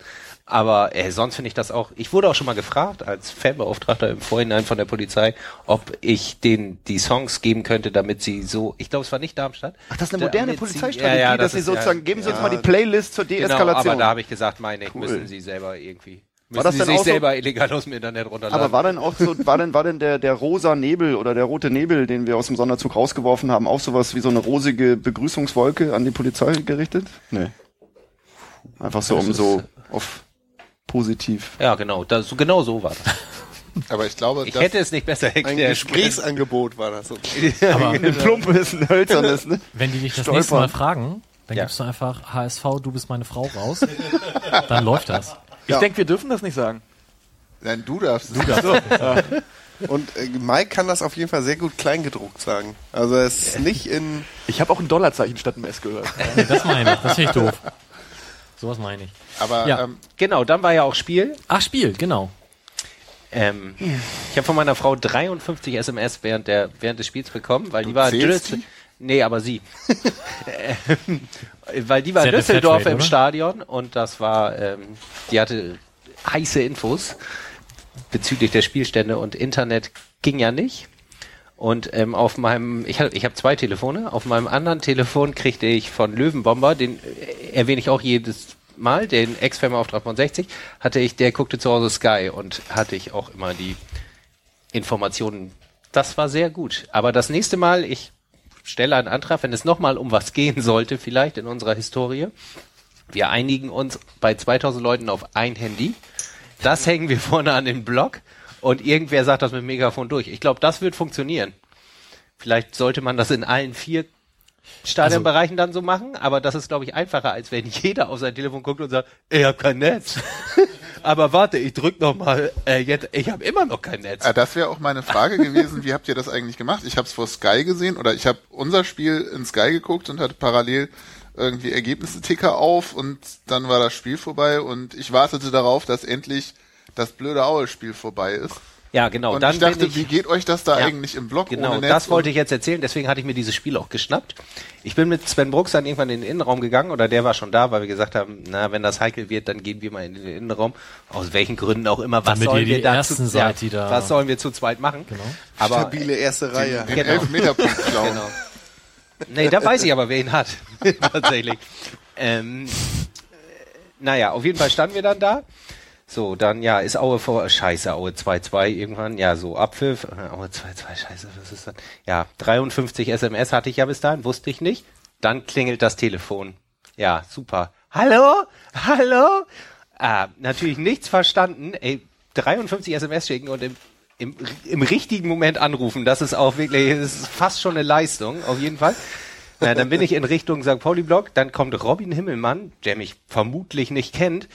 Aber äh, sonst finde ich das auch, ich wurde auch schon mal gefragt, als Fanbeauftragter im Vorhinein von der Polizei, ob ich denen die Songs geben könnte, damit sie so, ich glaube, es war nicht Darmstadt. Ach, das ist eine moderne Damit sie- Polizeistrategie, ja, ja, dass sie ist- sozusagen, geben Sie uns mal die Playlist zur Genau, Deeskalation. aber da habe ich gesagt, meine, Cool. müssen sie selber irgendwie, müssen War das sie dann sich auch so- selber illegal aus dem Internet runterladen. aber war denn auch so, war denn, war denn der, der rosa Nebel oder der rote Nebel, den wir aus dem Sonderzug rausgeworfen haben, auch sowas wie so eine rosige Begrüßungswolke an die Polizei gerichtet? Nee. Einfach so, um so auf positiv. Ja, genau, das, genau so war das. [laughs] Aber ich glaube, Ich das, hätte es nicht besser Ein erklärt. Gesprächsangebot war das [laughs] so. Aber Ein plumpes, ein hölzernes, ne? wenn die dich das Stolpern. nächste Mal fragen, dann Ja. gibst du einfach HSV, du bist meine Frau raus. dann läuft das. Ich denke, wir dürfen das nicht sagen. nein, du darfst. Du Und äh, Mike kann das auf jeden Fall sehr gut kleingedruckt sagen. Also es ist nicht in Ich habe auch ein Dollarzeichen statt einem S gehört. Nee, das meine ich. Das finde ich doof. Sowas meine ich. Aber Ja. ähm, Genau, dann war ja auch Spiel. Ach, Spiel, genau. Ähm, ich habe von meiner Frau 53 SMS während der während des Spiels bekommen, weil die war in zählst Düssel- Nee, aber sie. [laughs] Ähm, weil die war in Düsseldorf Flatrate, im oder? Stadion und das war, ähm, die hatte heiße Infos bezüglich der Spielstände und Internet ging ja nicht. Und ähm, auf meinem, ich habe ich hab zwei Telefone, auf meinem anderen Telefon kriegte ich von Löwenbomber, den äh, erwähne ich auch jedes Mal, den Ex-Firma-Auftrag von 60, hatte ich, der guckte zu Hause Sky und hatte ich auch immer die Informationen. Das war sehr gut. Aber das nächste Mal, ich stelle einen Antrag, wenn es nochmal um was gehen sollte, vielleicht in unserer Historie. Wir einigen uns bei 2000 Leuten auf ein Handy. Das hängen wir vorne an den Block und irgendwer sagt das mit dem Megafon durch. Ich glaube, das wird funktionieren. Vielleicht sollte man das in allen vier Stadionbereichen dann so machen, aber das ist, glaube ich, einfacher, als wenn jeder auf sein Telefon guckt und sagt, ich habe kein Netz. [laughs] aber warte, ich drück noch mal äh, jetzt, ich habe immer noch kein Netz. äh, das wäre auch meine Frage gewesen, wie habt ihr das eigentlich gemacht? Ich habe es vor Sky gesehen oder ich habe unser Spiel in Sky geguckt und hatte parallel irgendwie Ergebnisse-Ticker auf und dann war das Spiel vorbei und ich wartete darauf, dass endlich das blöde Aue-Spiel vorbei ist. Ja, genau. Und dann ich dachte, ich, wie geht euch das da Ja. eigentlich im Blog Genau, ohne Netz? das wollte ich jetzt erzählen, deswegen hatte ich mir dieses Spiel auch geschnappt. Ich bin mit Sven Brooks dann irgendwann in den Innenraum gegangen oder der war schon da, weil wir gesagt haben, na, wenn das heikel wird, dann gehen wir mal in den Innenraum. Aus welchen Gründen auch immer. Was Damit sollen wir die da Ersten zu, seid, die da- Was sollen wir zu zweit machen? Genau. Aber stabile erste Reihe. den Genau. Elfmeterpunkt [laughs] klauen. Genau. Nee, da weiß ich aber, wer ihn hat. [laughs] Tatsächlich. Ähm, äh, naja, auf jeden Fall standen wir dann da. So, dann, ja, ist Aue vor, scheiße, Aue 2-2 irgendwann, ja, so Abpfiff, äh, Aue 2-2, scheiße, was ist das? Ja, 53 SMS hatte ich ja bis dahin, wusste ich nicht. Dann klingelt das Telefon. Ja, super. Hallo? Hallo? Ah, natürlich nichts verstanden. Ey, 53 SMS schicken und im, im, im richtigen Moment anrufen, das ist auch wirklich, das ist fast schon eine Leistung, auf jeden Fall. Na, dann bin ich in Richtung St. Pauli-Block, dann kommt Robin Himmelmann, der mich vermutlich nicht kennt,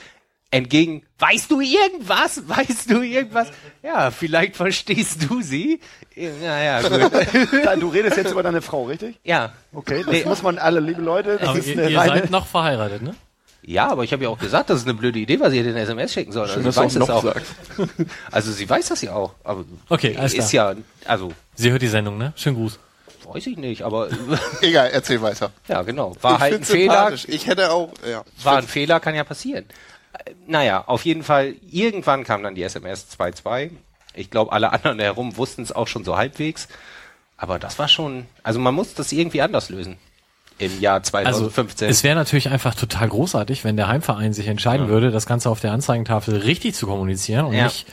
entgegen, weißt du irgendwas? Weißt du irgendwas? Ja, vielleicht verstehst du sie. Naja, gut. [laughs] Du redest jetzt über deine Frau, richtig? Ja. Okay, das Nee. muss man alle, liebe Leute, das Aber ist ihr, eine ihr seid noch verheiratet, ne? Ja, aber ich habe ja auch gesagt, das ist eine blöde Idee, was ihr den SMS schicken soll. Also, Schön, dass sie weiß noch auch. [laughs] Also sie weiß das ja auch. Aber Okay, alles ist klar. ja, also Sie hört die Sendung, ne? Schönen Gruß. weiß ich nicht, aber [laughs] Egal, erzähl weiter. ja genau. War ich halt ein Fehler. Ich hätte auch, ja. War ein Fehler, kann ja passieren. Naja, auf jeden Fall, irgendwann kam dann die SMS 2.2. Ich glaube, alle anderen herum wussten es auch schon so halbwegs. Aber das war schon, also man muss das irgendwie anders lösen. Im Jahr Also 2015. es wäre natürlich einfach total großartig, wenn der Heimverein sich entscheiden würde, das Ganze auf der Anzeigentafel richtig zu kommunizieren und Ja. nicht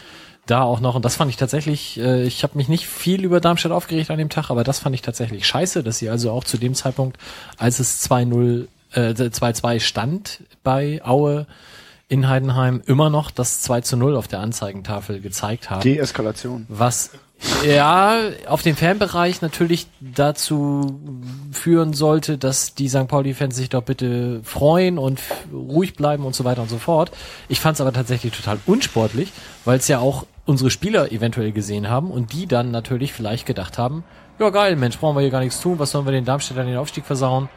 da auch noch, und das fand ich tatsächlich, äh, ich habe mich nicht viel über Darmstadt aufgeregt an dem Tag, aber das fand ich tatsächlich scheiße, dass sie also auch zu dem Zeitpunkt, als es 2-0, äh, 2-2 stand bei Aue in Heidenheim, immer noch das 2 zu 0 auf der Anzeigentafel gezeigt haben. Deeskalation. Was ja, auf den Fanbereich natürlich dazu führen sollte, dass die St. Pauli-Fans sich doch bitte freuen und ruhig bleiben und so weiter und so fort. Ich fand es aber tatsächlich total unsportlich, weil es ja auch unsere Spieler eventuell gesehen haben und die dann natürlich vielleicht gedacht haben, ja geil, Mensch, brauchen wir hier gar nichts tun, was sollen wir den Darmstädtern den Aufstieg versauen?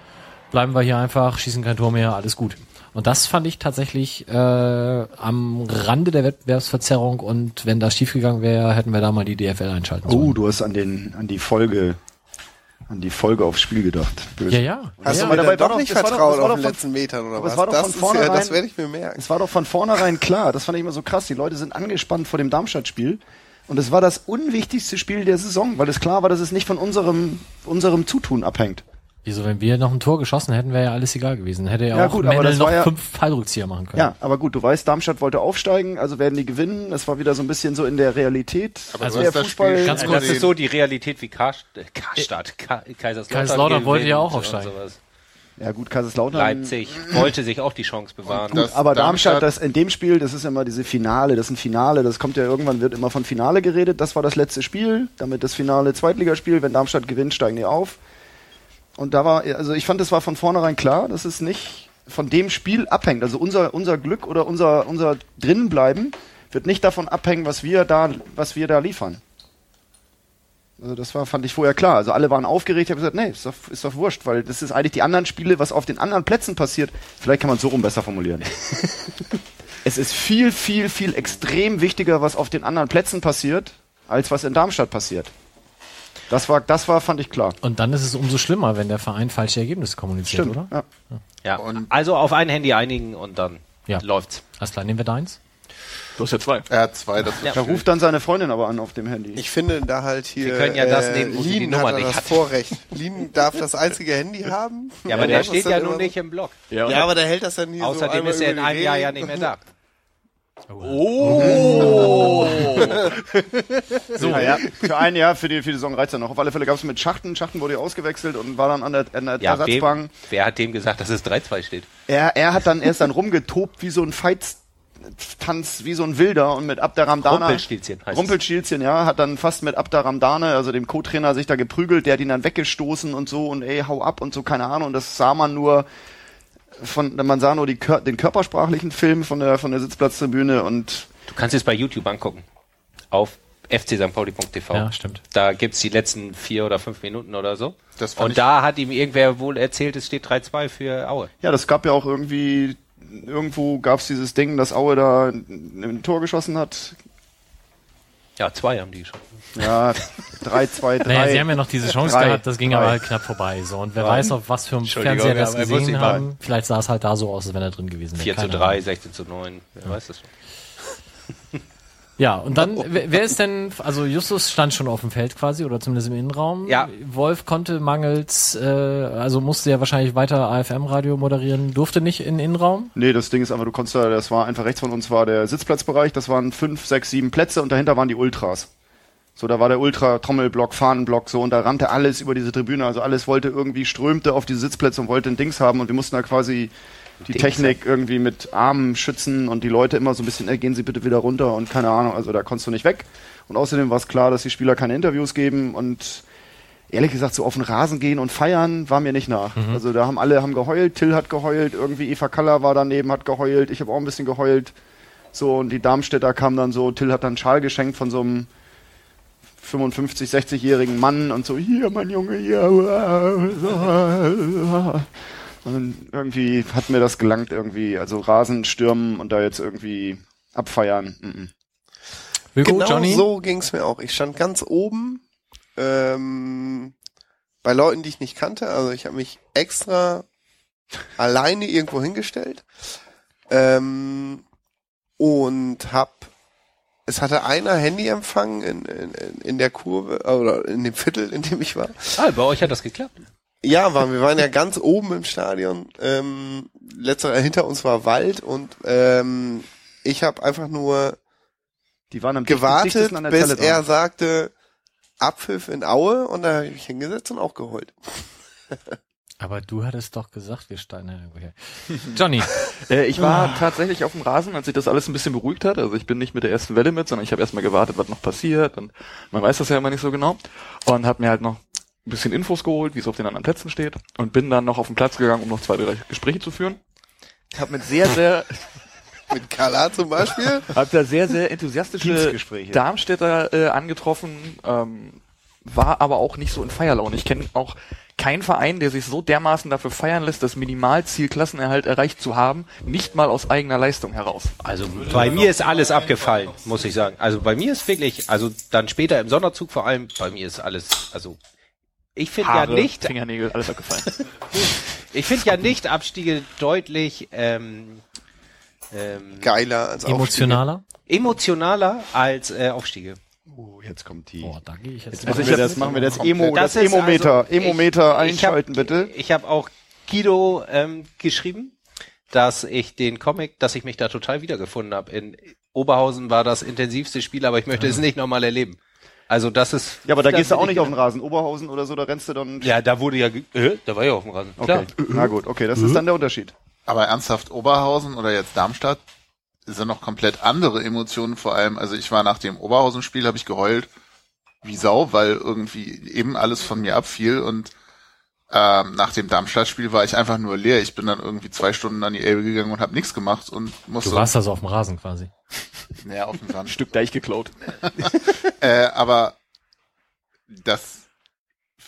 Bleiben wir hier einfach, schießen kein Tor mehr, alles gut. Und das fand ich tatsächlich äh, am Rande der Wettbewerbsverzerrung und wenn das schiefgegangen wäre, hätten wir da mal die DFL einschalten sollen. Oh, du hast an den, an die Folge, an die Folge aufs Spiel gedacht. Böse. Ja, ja. Hast ja, du mir dabei doch doch- nicht das war doch- vertraut auf den von- letzten Metern oder was? es war doch das, von ist ja, vornherein- das werde ich mir merken. Es war doch von vornherein klar, das fand ich immer so krass. Die Leute sind angespannt vor dem Darmstadt-Spiel. Und es war das unwichtigste Spiel der Saison, weil es klar war, dass es nicht von unserem, unserem Zutun abhängt. Wieso, wenn wir noch ein Tor geschossen hätten, wäre ja alles egal gewesen. Hätte ja, Ja, auch gut, aber Mendel das noch war ja- fünf Fallrückzieher machen können. Ja, aber gut, du weißt, Darmstadt wollte aufsteigen, also werden die gewinnen. Es war wieder so ein bisschen so in der Realität. Aber Also der das Fußball- Spiel Ganz kurz, Das ist so die Realität wie Karst äh, Karstadt, Ka Kaiserslautern. Kaiserslautern wollte ja auch aufsteigen. Ja gut, Kaiserslautern. Leipzig wollte sich auch die Chance bewahren. Und das- Aber Darmstadt, Darmstadt- das in dem Spiel, das ist immer diese Finale, das ist ein Finale, das kommt ja irgendwann, wird immer von Finale geredet. Das war das letzte Spiel, damit das Finale Zweitligaspiel. Wenn Darmstadt gewinnt, steigen die auf. Und da war, also ich fand, es war von vornherein klar, dass es nicht von dem Spiel abhängt. Also unser, unser Glück oder unser, unser Drinnenbleiben wird nicht davon abhängen, was wir da, was wir da liefern. Also das war, fand ich vorher klar. Also alle waren aufgeregt, ich habe gesagt, nee, ist doch, ist doch wurscht, weil das ist eigentlich die anderen Spiele, was auf den anderen Plätzen passiert. Vielleicht kann man es so rum besser formulieren. [laughs] es ist viel, viel, viel extrem wichtiger, was auf den anderen Plätzen passiert, als was in Darmstadt passiert. Das war, das war, fand ich klar. Und dann ist es umso schlimmer, wenn der Verein falsche Ergebnisse kommuniziert, Stimmt. oder? Ja. Ja. Und- also auf ein Handy einigen und dann Ja. läuft's. Alles klar, nehmen wir deins. Du hast ja zwei. Er hat zwei, das ist Da ruft dann seine Freundin aber an auf dem Handy. Ich finde da halt hier. Wir können ja das äh, nehmen, wo sie die Lien Nummer nicht das hat. Vorrecht. Lien darf das einzige Handy haben. Ja, aber der das ist steht ja nun so- nicht im Blog. Ja, Ja, aber der hält das dann hier so Außerdem einmal ist er in einem Jahr ja nicht mehr da. [laughs] [laughs] So, ja, für ein Jahr, für die, für die Saison reizt er noch. Auf alle Fälle gab es mit Schachten. Schachten wurde ja ausgewechselt und war dann an der, an der Ja, Ersatzbank. wem, wer hat dem gesagt, dass es 3-2 steht? Er, er hat dann, er ist dann rumgetobt wie so ein Fights-Tanz, wie so ein Wilder und mit Abderramdana. Rumpelstilzchen heißt. Rumpelstilzchen, ja, hat dann fast mit Abderramdane, also dem Co-Trainer, sich da geprügelt, der hat ihn dann weggestoßen und so und ey, hau ab und so, keine Ahnung. Und das sah man nur von, man sah nur die, Kör- den körpersprachlichen Film von der, von der Sitzplatztribüne und Du kannst es bei YouTube angucken. Auf fcstpauli.tv. Ja, stimmt. Da gibt's die letzten vier oder fünf Minuten oder so. Und da hat ihm irgendwer wohl erzählt, es steht 3-2 für Aue. Ja, das gab ja auch irgendwie, irgendwo gab's dieses Ding, dass Aue da ein Tor geschossen hat. Ja, zwei haben die schon. Ja, 3, 2, 3. Naja, sie haben ja noch diese Chance drei, gehabt, das ging drei. aber halt knapp vorbei. So, und wer weiß, auf was für einem Fernseher wir es gesehen haben. Vielleicht sah es halt da so aus, als wenn er drin gewesen wäre. 4 zu Keine 3, Ahnung. 16 zu 9, wer weiß das schon. [laughs] Ja, und dann, wer wer ist denn, also Justus stand schon auf dem Feld quasi, oder zumindest im Innenraum. Ja. Wolf konnte mangels, äh, also musste ja wahrscheinlich weiter AFM-Radio moderieren, durfte nicht in den Innenraum. Nee, das Ding ist einfach, du konntest da, das war einfach rechts von uns war der Sitzplatzbereich, das waren fünf, sechs, sieben Plätze und dahinter waren die Ultras. So, da war der Ultra-Trommelblock, Fahnenblock, so, und da rannte alles über diese Tribüne, also alles wollte irgendwie, strömte auf diese Sitzplätze und wollte ein Dings haben und wir mussten da quasi die Dings Technik irgendwie mit Armen schützen und die Leute immer so ein bisschen, ey, gehen Sie bitte wieder runter und keine Ahnung, also da konntest du nicht weg. Und außerdem war es klar, dass die Spieler keine Interviews geben und ehrlich gesagt, so auf den Rasen gehen und feiern war mir nicht nach. Also da haben alle haben geheult, Till hat geheult, irgendwie Eva Kaller war daneben, hat geheult, ich habe auch ein bisschen geheult. So, und die Darmstädter kamen dann so, Till hat dann einen Schal geschenkt von so einem 55, 60-jährigen Mann und so, hier, mein Junge, hier. Und irgendwie hat mir das gelangt, irgendwie, also Rasen stürmen und da jetzt irgendwie abfeiern. Mhm. Wilko, Genau Johnny? so ging's mir auch. Ich stand ganz oben ähm, bei Leuten, die ich nicht kannte. Also ich habe mich extra alleine irgendwo hingestellt ähm, und hab es hatte einer Handyempfang in, in, in der Kurve oder in dem Viertel, in dem ich war. Ah, bei euch hat das geklappt. Ja, waren, wir waren ja ganz oben im Stadion. Ähm, letzter hinter uns war Wald und ähm, ich habe einfach nur Die waren am gewartet, der bis Zelle dran. er sagte Abpfiff in Aue und da habe ich mich hingesetzt und auch geheult. Aber du hattest doch gesagt, wir steigen. Okay. [laughs] Johnny, Äh, ich war tatsächlich auf dem Rasen, als sich das alles ein bisschen beruhigt hat. Also ich bin nicht mit der ersten Welle mit, sondern ich habe erstmal gewartet, was noch passiert. Und man weiß das ja immer nicht so genau. Und habe mir halt noch ein bisschen Infos geholt, wie es auf den anderen Plätzen steht. Und bin dann noch auf den Platz gegangen, um noch zwei, drei Gespräche zu führen. Hab mit sehr, sehr, [laughs] Mit Kala zum Beispiel. hab da sehr, sehr enthusiastische. Darmstädter äh, angetroffen, ähm, war aber auch nicht so in Feierlaune. Ich kenne auch keinen Verein, der sich so dermaßen dafür feiern lässt, das Minimalziel Klassenerhalt erreicht zu haben, nicht mal aus eigener Leistung heraus. Also bei mir ist alles abgefallen, muss ich sagen. Also bei mir ist wirklich, also dann später im Sonderzug vor allem, bei mir ist alles, also ich finde ja nicht, Fingernägel, alles abgefallen. [laughs] ich finde ja nicht Abstiege deutlich ähm, ähm, Geiler als Aufstiege. emotionaler? emotionaler als äh, Aufstiege. Oh, jetzt kommt die. Boah, da gehe ich jetzt. Machen ich wir das, machen wir das Emo, Das das, Emometer, also- ich- Emometer ich hab- einschalten bitte. Ich habe auch Guido ähm, geschrieben, dass ich den Comic, dass ich mich da total wiedergefunden habe. In Oberhausen war das intensivste Spiel, aber ich möchte es nicht nochmal erleben. Also das ist. Ja, aber da gehst du auch ich nicht auf den Rasen. Oberhausen oder so, da rennst du dann. Ja, da wurde ja, ge- äh, da war ja auf dem Rasen. okay. Klar. Na gut, okay, das ist dann der Unterschied. Aber ernsthaft, Oberhausen oder jetzt Darmstadt sind noch komplett andere Emotionen vor allem. Also ich war nach dem Oberhausen-Spiel, habe ich geheult wie Sau, weil irgendwie eben alles von mir abfiel und ähm, nach dem Darmstadt-Spiel war ich einfach nur leer. Ich bin dann irgendwie zwei Stunden an die Elbe gegangen und habe nichts gemacht und musste Du warst also auf dem Rasen quasi. [laughs] näher auf dem Sand. Stück Deich geklaut. [laughs] Äh, aber das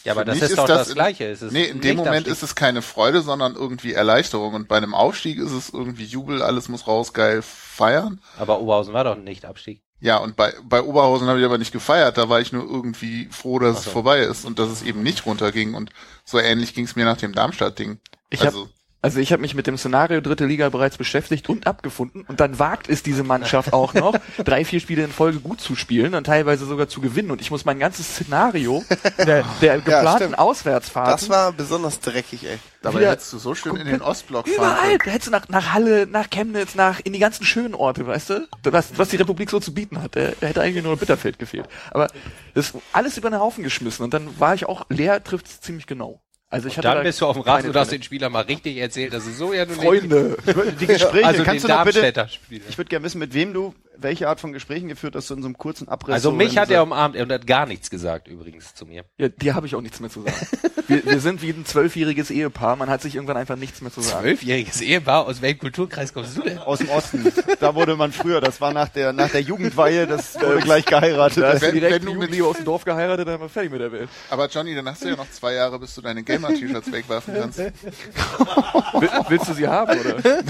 Ja, aber das mich ist doch das das in- Gleiche. Es ist Nee, in dem Moment Abstieg. ist es keine Freude, sondern irgendwie Erleichterung. Und bei einem Aufstieg ist es irgendwie Jubel, alles muss raus, geil feiern. Aber Oberhausen war doch nicht Abstieg. Ja, und bei, bei Oberhausen habe ich aber nicht gefeiert, da war ich nur irgendwie froh, dass es so. vorbei ist und dass es eben nicht runterging. Und so ähnlich ging es mir nach dem Darmstadt-Ding. Ich also, Also ich habe mich mit dem Szenario dritte Liga bereits beschäftigt und abgefunden und dann wagt es diese Mannschaft auch noch, [laughs] drei, vier Spiele in Folge gut zu spielen und teilweise sogar zu gewinnen und ich muss mein ganzes Szenario [laughs] der, der geplanten stimmt. Auswärtsfahrten Das war besonders dreckig, ey. dabei wieder hättest du so schön in den Ostblock fahren Überall, da hättest du nach, nach Halle, nach Chemnitz, nach, in die ganzen schönen Orte, weißt du? Was, was die Republik so zu bieten hat. Da, da hätte eigentlich nur Bitterfeld gefehlt. Aber das ist alles über den Haufen geschmissen und dann war ich auch, leer trifft es ziemlich genau. Also ich hatte Dann da bist du auf dem Rasen und hast den Spieler mal richtig erzählt, dass es so ja nun Freunde. Die Gespräche, Also kannst du noch bitte, Spieler. ich würde gerne wissen, mit wem du, welche Art von Gesprächen geführt hast, du in so einem kurzen Abriss. Also so mich hat er umarmt und hat gar nichts gesagt übrigens zu mir. Ja, dir habe ich auch nichts mehr zu sagen. Wir, wir sind wie ein zwölfjähriges Ehepaar, man hat sich irgendwann einfach nichts mehr zu sagen. Zwölfjähriges Ehepaar, aus welchem Kulturkreis kommst du denn? aus dem Osten. Da wurde man früher, das war nach der, nach der Jugendweihe, das wurde gleich geheiratet. Da Wenn- direkt wenn die du mit- Jugendliebe aus dem Dorf geheiratet, dann war fertig mit der Welt. Aber Johnny, dann hast du ja noch zwei Jahre, bis du deine Gamer-T-Shirts wegwerfen kannst. Will, willst du sie haben, oder? [laughs]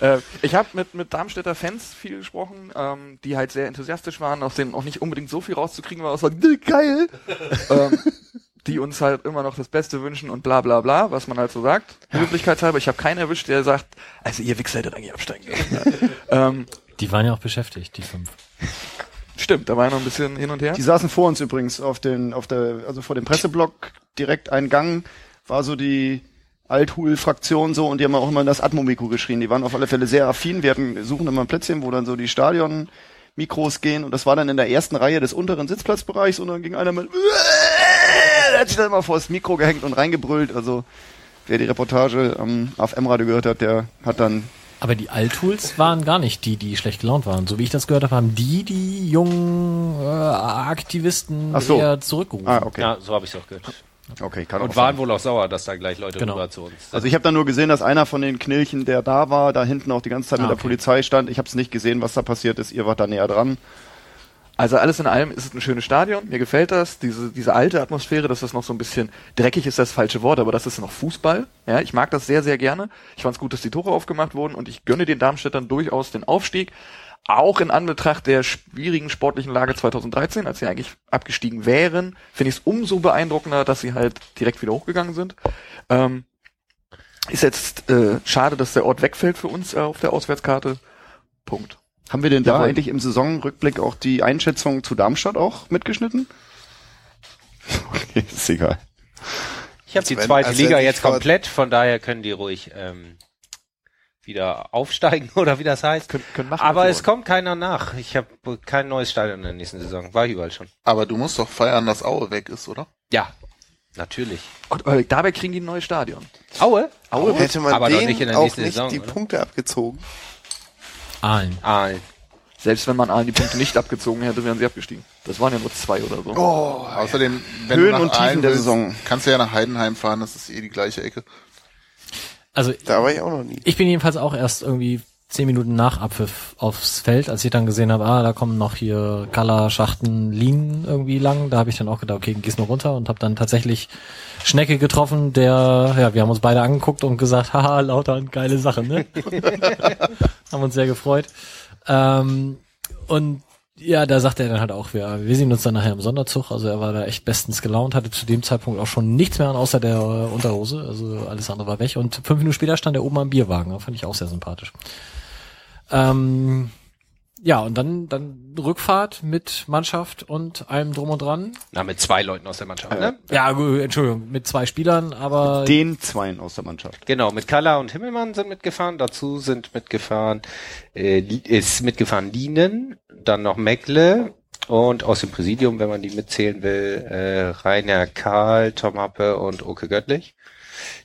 äh, ich habe mit, mit Darmstädter Fans viel gesprochen, ähm, die halt sehr enthusiastisch waren, aus denen auch nicht unbedingt so viel rauszukriegen war, außer geil, [laughs] ähm, die uns halt immer noch das Beste wünschen und bla bla bla, was man halt so sagt, höflichkeitshalber. Ich habe keinen erwischt, der sagt, also ihr Wichser hättet eigentlich absteigen können. [laughs] ähm, Die waren ja auch beschäftigt, die fünf. stimmt, da war ja noch ein bisschen hin und her. Die saßen vor uns übrigens auf den, auf der, also vor dem Presseblock direkt ein Gang war so die Althul-Fraktion so und die haben auch immer in das Atmo-Mikro geschrien. Die waren auf alle Fälle sehr affin. Wir hatten, suchen immer ein Plätzchen, wo dann so die Stadion-Mikros gehen und das war dann in der ersten Reihe des unteren Sitzplatzbereichs und dann ging einer mit, der hat sich dann immer vor das Mikro gehängt und reingebrüllt. Also wer die Reportage am AFM-Radio gehört hat, der hat dann Aber die Althools waren gar nicht die, die schlecht gelaunt waren. So wie ich das gehört habe, haben die die jungen äh, Aktivisten Ach so. eher zurückgerufen. Ah, okay. Ja, so habe ich es auch gehört. Okay, kann Und auch waren sein. wohl auch sauer, dass da gleich Leute Genau. rüber zu uns. Also ich habe dann nur gesehen, dass einer von den Knilchen, der da war, da hinten auch die ganze Zeit Ah, mit der okay. Polizei stand. Ich habe es nicht gesehen, was da passiert ist. Ihr wart da näher dran. Also alles in allem ist es ein schönes Stadion. Mir gefällt das. Diese, diese alte Atmosphäre, dass das noch so ein bisschen dreckig ist, das falsche Wort, aber das ist noch Fußball. Ja, ich mag das sehr, sehr gerne. Ich fand es gut, dass die Tore aufgemacht wurden und ich gönne den Darmstädtern durchaus den Aufstieg. Auch in Anbetracht der schwierigen sportlichen Lage 2013, als sie eigentlich abgestiegen wären, finde ich es umso beeindruckender, dass sie halt direkt wieder hochgegangen sind. Ähm, ist jetzt äh, schade, dass der Ort wegfällt für uns äh, auf der Auswärtskarte. Punkt. Haben wir denn da Jawohl. eigentlich im Saisonrückblick auch die Einschätzung zu Darmstadt auch mitgeschnitten? [laughs] Okay, ist egal. Ich habe die zweite Liga jetzt komplett, von daher können die ruhig ähm, wieder aufsteigen [laughs] oder wie das heißt. Können, können machen, Aber es wollen. kommt keiner nach. Ich habe kein neues Stadion in der nächsten Saison. War ich überall schon. Aber du musst doch feiern, dass Aue weg ist, oder? Ja. Natürlich. Und äh, dabei kriegen die ein neues Stadion. Aue? Aue hätte man aber doch denen nicht in der auch nächsten nicht Saison, die oder? Punkte abgezogen. Aalen. Aalen. Selbst wenn man allen die Punkte nicht abgezogen hätte, wären sie abgestiegen. Das waren ja nur zwei oder so. Außerdem, wenn Höhen du nach und Tiefen Aalen der willst, Saison. kannst du ja nach Heidenheim fahren, das ist eh die gleiche Ecke. Also Da war ich auch noch nie. ich bin jedenfalls auch erst irgendwie zehn Minuten nach Abpfiff aufs Feld, als ich dann gesehen habe, ah, da kommen noch hier Kalla, Schachten, Linien irgendwie lang. Da habe ich dann auch gedacht, okay, gehst mal runter und habe dann tatsächlich Schnecke getroffen, der, ja, wir haben uns beide angeguckt und gesagt, [laughs] haha, lauter geile Sache, ne? [laughs] haben uns sehr gefreut. Ähm, und ja, da sagte er dann halt auch, wir, wir sehen uns dann nachher im Sonderzug. Also er war da echt bestens gelaunt, hatte zu dem Zeitpunkt auch schon nichts mehr an, außer der äh, Unterhose. Also alles andere war weg. Und fünf Minuten später stand er oben am Bierwagen. Das fand ich auch sehr sympathisch. Ähm, ja, und dann, dann Rückfahrt mit Mannschaft und allem drum und dran. Na, mit zwei Leuten aus der Mannschaft, ne? Ja, gut, Entschuldigung, mit zwei Spielern, aber Den Zweien aus der Mannschaft. Genau, mit Kalla und Himmelmann sind mitgefahren. Dazu sind mitgefahren, äh, ist mitgefahren Lienen, dann noch Meckle und aus dem Präsidium, wenn man die mitzählen will, äh, Rainer Karl, Tom Happe und Oke Göttlich.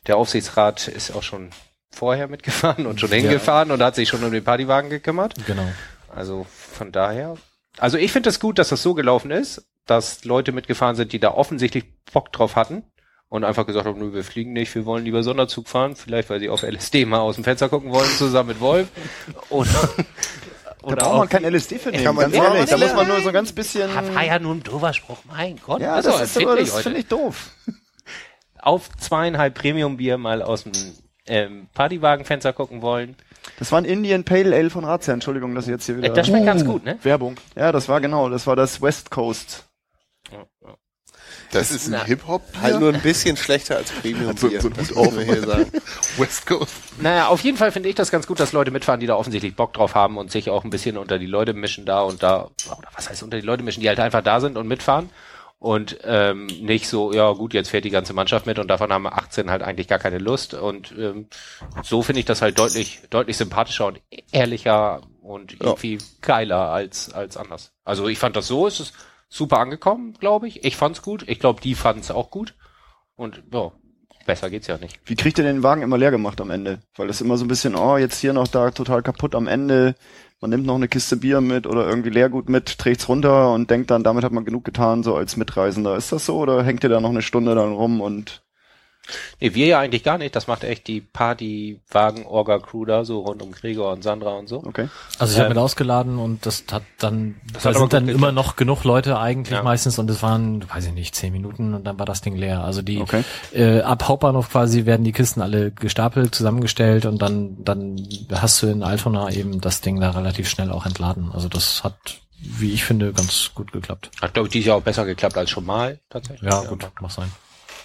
Der Aufsichtsrat ist auch schon vorher mitgefahren und schon hingefahren und hat sich schon um den Partywagen gekümmert. genau. Also von daher. Also ich finde es gut, dass das so gelaufen ist, dass Leute mitgefahren sind, die da offensichtlich Bock drauf hatten und einfach gesagt haben, nö, wir fliegen nicht, wir wollen lieber Sonderzug fahren, vielleicht weil sie auf LSD mal aus dem Fenster gucken wollen, zusammen mit Wolf. Oder, Da oder braucht man kein LSD für nehmen, Kann man ganz nicht. ehrlich. Da Ja, muss man nur so ein ganz bisschen... war ja nur ein doofer Spruch, mein Gott. Ja, doch das empfindlich das finde ich doof. Auf zweieinhalb Premium-Bier mal aus dem ähm, Partywagenfenster gucken wollen. Das war ein Indian Pale Ale von Razzia. Entschuldigung, dass ich jetzt hier wieder... Das schmeckt ganz gut, ne? Werbung. Ja, das war genau, das war das West Coast. Das ist ein Hip-Hop. Halt nur ein bisschen schlechter als Premium So- Bier. so das gut muss man hier [laughs] sagen. West Coast. Naja, auf jeden Fall finde ich das ganz gut, dass Leute mitfahren, die da offensichtlich Bock drauf haben und sich auch ein bisschen unter die Leute mischen da und da, oder was heißt unter die Leute mischen, die halt einfach da sind und mitfahren und ähm, nicht so, ja gut, jetzt fährt die ganze Mannschaft mit und davon haben 18 halt eigentlich gar keine Lust und ähm, so finde ich das halt deutlich, deutlich sympathischer und ehrlicher und irgendwie geiler als, als anders. Also ich fand das so, ist es super angekommen, glaube ich. Ich fand's gut, ich glaube, die fanden es auch gut und ja, besser geht's ja nicht. Wie kriegt ihr den Wagen immer leer gemacht am Ende? Weil das immer so ein bisschen, oh, jetzt hier noch da total kaputt am Ende. Man nimmt noch eine Kiste Bier mit oder irgendwie Leergut mit, trägt's runter und denkt dann, damit hat man genug getan, so als Mitreisender. Ist das so oder hängt ihr da noch eine Stunde dann rum und Nee, wir ja eigentlich gar nicht. Das macht echt die Party-Wagen-Orga-Crew da, so rund um Gregor und Sandra und so. okay? Also ich habe Ähm, mit ausgeladen und das hat dann, Das da hat sind dann immer noch genug Leute eigentlich Ja. meistens und es waren, weiß ich nicht, zehn Minuten und dann war das Ding leer. Also die Okay. äh, ab Hauptbahnhof quasi werden die Kisten alle gestapelt, zusammengestellt und dann dann hast du in Altona eben das Ding da relativ schnell auch entladen. Also das hat, wie ich finde, ganz gut geklappt. Hat, glaube ich, dieses Jahr auch besser geklappt als schon mal, tatsächlich. Ja, gut, mag sein.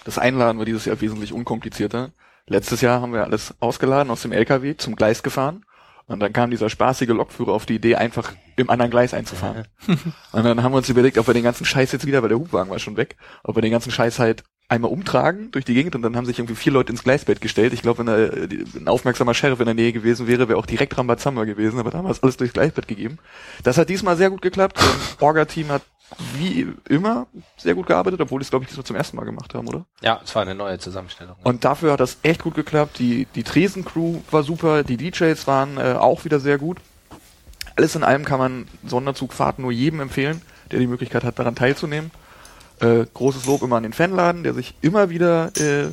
Das Einladen war dieses Jahr wesentlich unkomplizierter. Letztes Jahr haben wir alles ausgeladen, aus dem LKW zum Gleis gefahren. Und dann kam dieser spaßige Lokführer auf die Idee, einfach im anderen Gleis einzufahren. [laughs] und dann haben wir uns überlegt, ob wir den ganzen Scheiß jetzt wieder, weil der Hubwagen war schon weg, ob wir den ganzen Scheiß halt einmal umtragen durch die Gegend und dann haben sich irgendwie vier Leute ins Gleisbett gestellt. Ich glaube, wenn da äh, ein aufmerksamer Sheriff in der Nähe gewesen wäre, wäre auch direkt Rambazamba gewesen, aber da haben wir es alles durchs Gleisbett gegeben. Das hat diesmal sehr gut geklappt. Das Orga-Team hat wie immer sehr gut gearbeitet, obwohl die es, glaube ich, diesmal zum ersten Mal gemacht haben, oder? Ja, es war eine neue Zusammenstellung. Und dafür hat das echt gut geklappt. Die, die Tresen-Crew war super, die DJs waren äh, auch wieder sehr gut. Alles in allem kann man Sonderzugfahrten nur jedem empfehlen, der die Möglichkeit hat, daran teilzunehmen. Äh, großes Lob immer an den Fanladen, der sich immer wieder äh,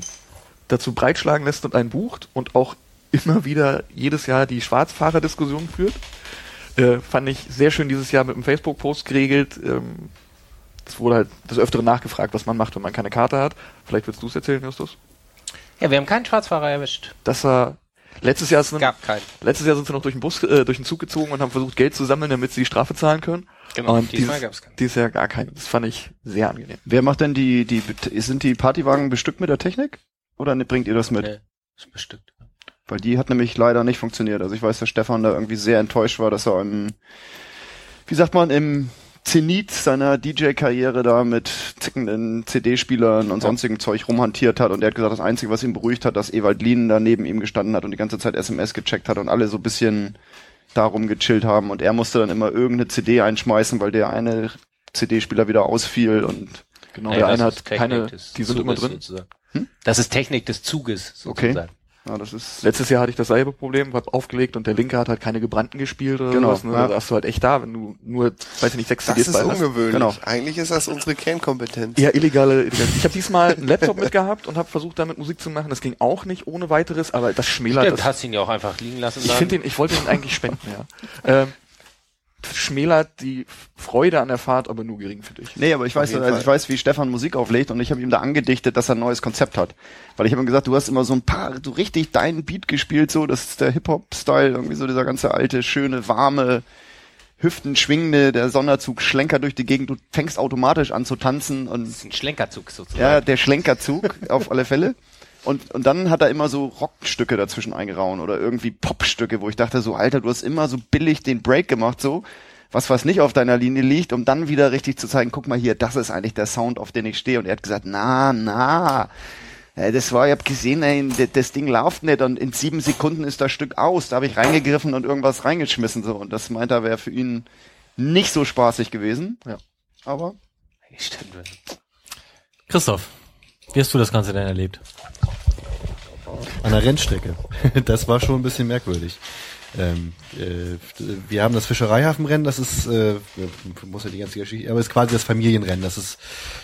dazu breitschlagen lässt und einen bucht und auch immer wieder jedes Jahr die Schwarzfahrer-Diskussion führt. Äh, fand ich sehr schön dieses Jahr mit einem Facebook-Post geregelt. Ähm, es wurde halt des Öfteren nachgefragt, was man macht, wenn man keine Karte hat. Vielleicht willst du es erzählen, Justus? Ja, wir haben keinen Schwarzfahrer erwischt. Das war letztes Jahr sind, Gab keinen. letztes Jahr sind sie noch durch den Bus, äh, durch den Zug gezogen und haben versucht Geld zu sammeln, damit sie die Strafe zahlen können. Genau, Und diesmal dieses, gab's keinen. dieses Jahr gar keinen. Das fand ich sehr angenehm. Wer macht denn die, die, sind die Partywagen bestückt mit der Technik? Oder bringt ihr das mit? Nee, ist bestückt. Weil die hat nämlich leider nicht funktioniert. Also ich weiß, dass Stefan da irgendwie sehr enttäuscht war, dass er im, wie sagt man, im Zenit seiner DJ-Karriere da mit zickenden CD-Spielern und sonstigem Zeug rumhantiert hat und er hat gesagt, das Einzige, was ihn beruhigt hat, dass Ewald Lien da neben ihm gestanden hat und die ganze Zeit SMS gecheckt hat und alle so ein bisschen darum gechillt haben und er musste dann immer irgendeine CD einschmeißen, weil der eine CD-Spieler wieder ausfiel und Genau, Ja, der eine hat keine, die sind immer drin. sozusagen. Das ist Technik des Zuges Okay. Ja, das ist Letztes Jahr hatte ich dasselbe Problem, hab aufgelegt und der linke hat halt keine gebrannten gespielt oder Genau, sowas. Ne? ja. Da hast du halt echt da, wenn du nur, weiß ich nicht, sechs Das CDs ist bei hast. ungewöhnlich. Genau. Eigentlich ist das unsere Kernkompetenz. Ja, illegale. illegale. Ich habe diesmal einen Laptop mitgehabt und habe versucht, damit Musik zu machen. Das ging auch nicht ohne weiteres, aber das schmälert Stimmt, das. hast ihn ja auch einfach liegen lassen. Ich finde den, ich wollte ihn eigentlich spenden, ja. Ähm, schmälert die Freude an der Fahrt, aber nur geringfügig. Nee, aber ich weiß, also ich weiß, wie Stefan Musik auflegt und ich habe ihm da angedichtet, dass er ein neues Konzept hat. Weil ich habe ihm gesagt, du hast immer so ein paar, so richtig deinen Beat gespielt, so, das ist der Hip-Hop-Style, irgendwie so dieser ganze alte, schöne, warme, Hüften schwingende, der Sonderzug schlenker durch die Gegend, du fängst automatisch an zu tanzen und das ist ein Schlenkerzug sozusagen. ja, der Schlenkerzug auf alle Fälle. Und, und dann hat er immer so Rockstücke dazwischen eingehauen oder irgendwie Popstücke, wo ich dachte so, Alter, du hast immer so billig den Break gemacht, so, was was nicht auf deiner Linie liegt, um dann wieder richtig zu zeigen, guck mal hier, das ist eigentlich der Sound, auf den ich stehe. Und er hat gesagt, na, na, äh, das war, ich hab gesehen, ey, das Ding läuft nicht und in sieben Sekunden ist das Stück aus. Da habe ich reingegriffen und irgendwas reingeschmissen, so. Und das meint er, wäre für ihn nicht so spaßig gewesen. Ja. Aber Stimmt. Christoph, wie hast du das Ganze denn erlebt? An der Rennstrecke. [laughs] Das war schon ein bisschen merkwürdig. Ähm, äh, wir haben das Fischereihafenrennen, das ist, äh, muss ja die ganze Geschichte, aber ist quasi das Familienrennen. Das ist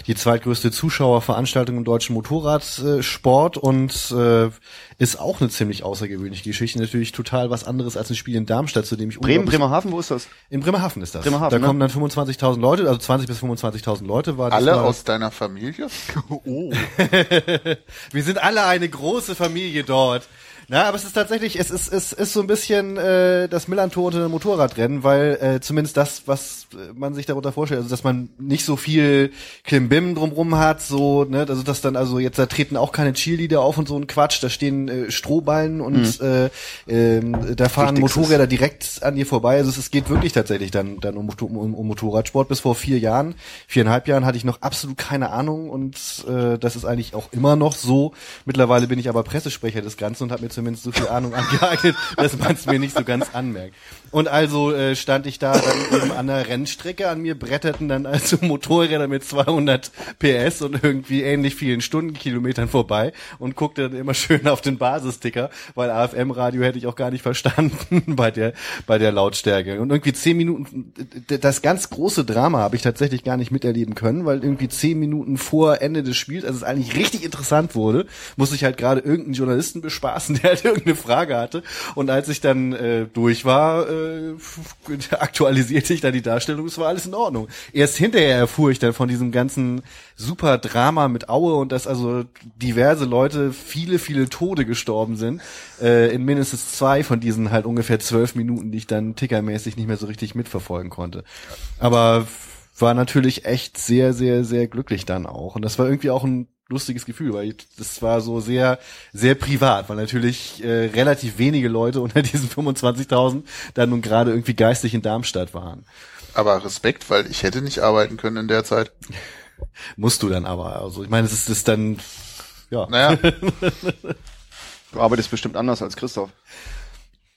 die zweitgrößte Zuschauerveranstaltung im deutschen Motorradsport und äh, ist auch eine ziemlich außergewöhnliche Geschichte. Natürlich total was anderes als ein Spiel in Darmstadt, zu dem ich Bremen, Bremerhaven, wo ist das? In Bremerhaven ist das. Bremerhaven, da ne? kommen dann 25.000 Leute, also 20 bis 25.000 Leute. War Alle aus deiner Familie? [laughs] Wir sind alle eine große Familie dort. Na, aber es ist tatsächlich, es ist, es ist so ein bisschen äh, das Millantor unter dem Motorradrennen, weil äh, zumindest das, was äh, man sich darunter vorstellt, also dass man nicht so viel Klimbim drumrum hat, so, ne, also dass dann, also jetzt da treten auch keine Cheerleader auf und so ein Quatsch, da stehen äh, Strohballen und äh, ähm, da fahren. Motorräder direkt an dir vorbei. Also es, es geht wirklich tatsächlich dann, dann um, um, um Motorradsport. Bis vor vier Jahren, viereinhalb Jahren hatte ich noch absolut keine Ahnung und äh, das ist eigentlich auch immer noch so. Mittlerweile bin ich aber Pressesprecher des Ganzen und habe mir zumindest so viel Ahnung angeeignet, [laughs] dass man es mir nicht so ganz anmerkt. Und also äh, stand ich da dann eben an der Rennstrecke, an mir bretterten dann also [laughs] Motorräder mit 200 PS und irgendwie ähnlich vielen Stundenkilometern vorbei und guckte dann immer [laughs] schön auf den Basisticker, weil AFM-Radio hätte ich auch gar nicht verstanden [laughs] bei der, bei der Lautstärke. Und irgendwie zehn Minuten, das ganz große Drama habe ich tatsächlich gar nicht miterleben können, weil irgendwie zehn Minuten vor Ende des Spiels, als es eigentlich richtig interessant wurde, musste ich halt gerade irgendeinen Journalisten bespaßen, der halt irgendeine Frage hatte. Und als ich dann äh, durch war, äh, [laughs] aktualisierte ich dann die Darstellung, es war alles in Ordnung. Erst hinterher erfuhr ich dann von diesem ganzen super Drama mit Aue und dass also diverse Leute viele, viele Tode gestorben sind. Äh, in mindestens zwei von diesen halt ungefähr zwölf Minuten, die ich dann tickermäßig nicht mehr so richtig mitverfolgen konnte. Aber war natürlich echt sehr, sehr, sehr glücklich dann auch. Und das war irgendwie auch ein lustiges Gefühl, weil das war so sehr, sehr privat, weil natürlich äh, relativ wenige Leute [laughs] unter diesen 25.000 dann nun gerade irgendwie geistig in Darmstadt waren. Aber Respekt, weil ich hätte nicht arbeiten können in der Zeit. [laughs] Musst du dann aber. Also ich meine, es ist, ist dann, ja. Naja, [laughs] Du arbeitest bestimmt anders als Christoph.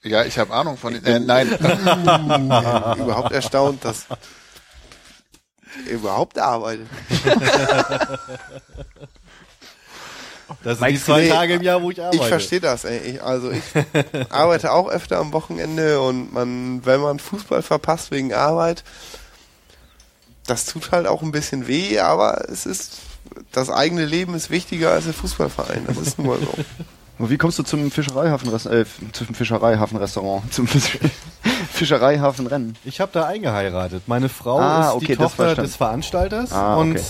ja, ich habe Ahnung von den. Äh, nein, überhaupt erstaunt, dass er überhaupt arbeitet. Das sind die zwei Nee, Tage im Jahr, wo ich arbeite. Ich verstehe das, ey. Ich, also ich [laughs] arbeite auch öfter am Wochenende und man, wenn man Fußball verpasst wegen Arbeit, das tut halt auch ein bisschen weh, aber es ist, das eigene Leben ist wichtiger als der Fußballverein. Das ist nun mal so. [laughs] Und wie kommst du zum Fischereihafenrestaurant, äh, zum Fischereihafenrestaurant, zum Fisch [laughs] Fischereihafenrennen? Ich habe da eingeheiratet. Meine Frau Ah, ist okay, die Tochter des Veranstalters Ah, und okay.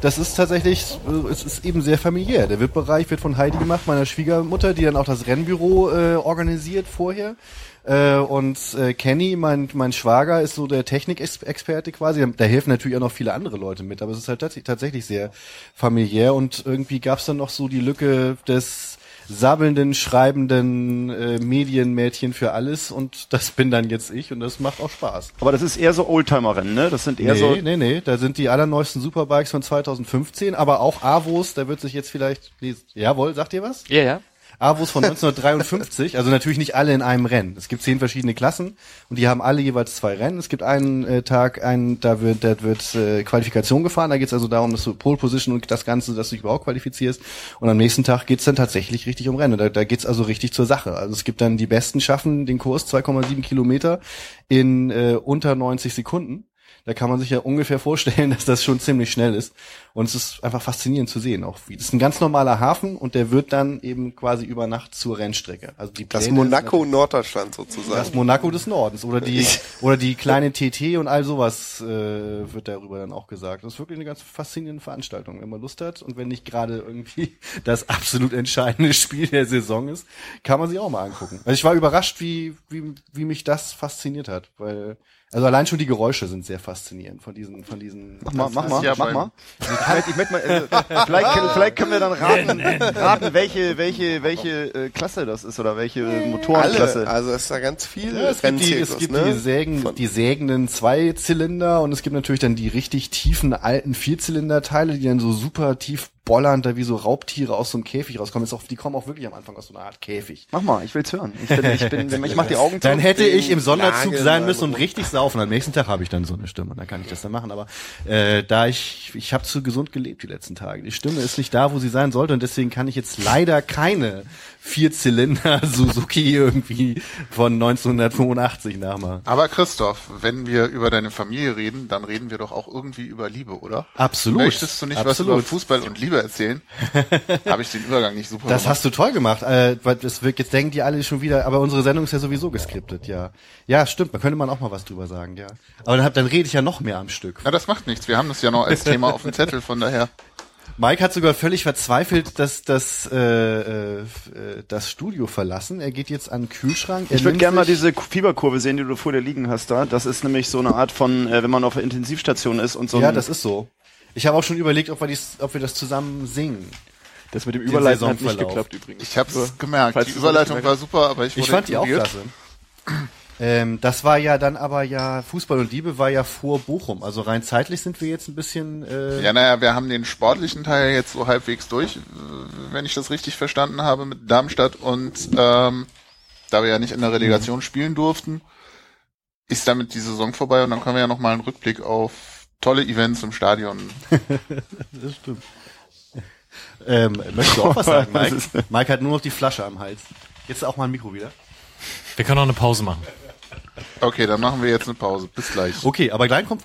das ist tatsächlich, äh, es ist eben sehr familiär. Der VIP-Bereich wird von Heidi gemacht, meiner Schwiegermutter, die dann auch das Rennbüro äh, organisiert vorher. Äh, und äh, Kenny, mein, mein Schwager, ist so der Technikexperte quasi. Da helfen natürlich auch noch viele andere Leute mit, aber es ist halt tats tatsächlich sehr familiär und irgendwie gab's dann noch so die Lücke des sabbelnden, schreibenden äh, Medienmädchen für alles und das bin dann jetzt ich und das macht auch Spaß. Aber das ist eher so Oldtimer-Rennen, ne? Das sind eher Nee, so. nee, nee, da sind die allerneuesten Superbikes von 2015, aber auch Avos, da wird sich jetzt vielleicht, nee, jawohl, sagt ihr was? Ja, ja. Avos von 1953, also natürlich nicht alle in einem Rennen. Es gibt zehn verschiedene Klassen und die haben alle jeweils zwei Rennen. Es gibt einen äh, Tag, einen, da wird, da wird äh, Qualifikation gefahren, da geht es also darum, dass du Pole Position und das Ganze, dass du dich überhaupt qualifizierst. Und am nächsten Tag geht's dann tatsächlich richtig um Rennen. Da, da geht's also richtig zur Sache. Also es gibt dann die Besten schaffen den Kurs 2,7 Kilometer in äh, unter 90 Sekunden. Da kann man sich ja ungefähr vorstellen, [laughs] dass das schon ziemlich schnell ist. Und es ist einfach faszinierend zu sehen, auch wie. Das ist ein ganz normaler Hafen und der wird dann eben quasi über Nacht zur Rennstrecke. Also die Das Pläne Monaco sind Norddeutschland sozusagen. das Monaco des Nordens oder die oder die kleine TT und all sowas äh, wird darüber dann auch gesagt. Das ist wirklich eine ganz faszinierende Veranstaltung, wenn man Lust hat und wenn nicht gerade irgendwie [laughs] das absolut entscheidende [laughs] Spiel der Saison ist, kann man sich auch mal angucken. Also ich war überrascht, wie wie wie mich das fasziniert hat, weil also allein schon die Geräusche sind sehr faszinierend von diesen von diesen Mach mal, mach mal, Ja, mach mal. Vielleicht, ich möchte mal, äh, [laughs] vielleicht, können, vielleicht können wir dann raten, raten welche, welche, welche äh, Klasse das ist oder welche äh, Motorenklasse. Alle, also es ist da ganz viel Ja, es gibt, die, es gibt ne? die, sägen, Von- die sägenden Zweizylinder und es gibt natürlich dann die richtig tiefen alten Vierzylinderteile, die dann so super tief bollernd da wie so Raubtiere aus so einem Käfig rauskommen. Ist auch, die kommen auch wirklich am Anfang aus so einer Art Käfig. Mach mal, ich will's hören. Ich, bin, ich, bin, ich mach die Augen zu. Dann hätte ich im Sonderzug Nagel sein müssen und richtig saufen. Am nächsten Tag habe ich dann so eine Stimme und dann kann ich das dann machen. Aber äh, da ich, ich habe zu gesund gelebt die letzten Tage. Die Stimme ist nicht da, wo sie sein sollte und deswegen kann ich jetzt leider keine Vierzylinder [laughs] Suzuki irgendwie von 1985 nachmachen. Aber Christoph, wenn wir über deine Familie reden, dann reden wir doch auch irgendwie über Liebe, oder? Absolut. Möchtest du nicht was Absolut. über Fußball und Liebe erzählen? [laughs] Habe ich den Übergang nicht super Das gemacht? hast du toll gemacht. Äh, weil das wirkt, jetzt denken die alle schon wieder, aber unsere Sendung ist ja sowieso geskriptet, ja. Ja, stimmt, da könnte man auch mal was drüber sagen, ja. Aber dann, hab- dann rede ich ja noch mehr am Stück. Na, das macht nichts. Wir haben das ja noch als Thema auf dem Zettel, von daher. Mike hat sogar völlig verzweifelt, dass das, äh, äh, äh, das Studio verlassen. Er geht jetzt an den Kühlschrank. Er Ich würde gerne mal diese Fieberkurve sehen, die du vor dir liegen hast da. Das ist nämlich so eine Art von, äh, wenn man auf der Intensivstation ist und so Ja, das ist so. Ich habe auch schon überlegt, ob wir, dies, ob wir das zusammen singen. Das mit dem Überleiten hat nicht geklappt übrigens. Ich habe es gemerkt. falls Die Überleitung war super, aber ich wurde Ich fand die auch klasse. Ähm, das war ja dann aber ja, Fußball und Liebe war ja vor Bochum. Also rein zeitlich sind wir jetzt ein bisschen... Äh, Ja, naja, wir haben den sportlichen Teil jetzt so halbwegs durch, wenn ich das richtig verstanden habe, mit Darmstadt. Und ähm, da wir ja nicht in der Relegation spielen durften, ist damit die Saison vorbei und dann können wir ja nochmal einen Rückblick auf tolle Events im Stadion. [laughs] Das stimmt. Ähm, möchtest du auch was sagen, [laughs] Mike? Mike hat nur noch die Flasche am Hals. Jetzt auch mal ein Mikro wieder. Wir können auch eine Pause machen. Okay, dann machen wir jetzt eine Pause. Bis gleich. Okay, aber gleich kommt...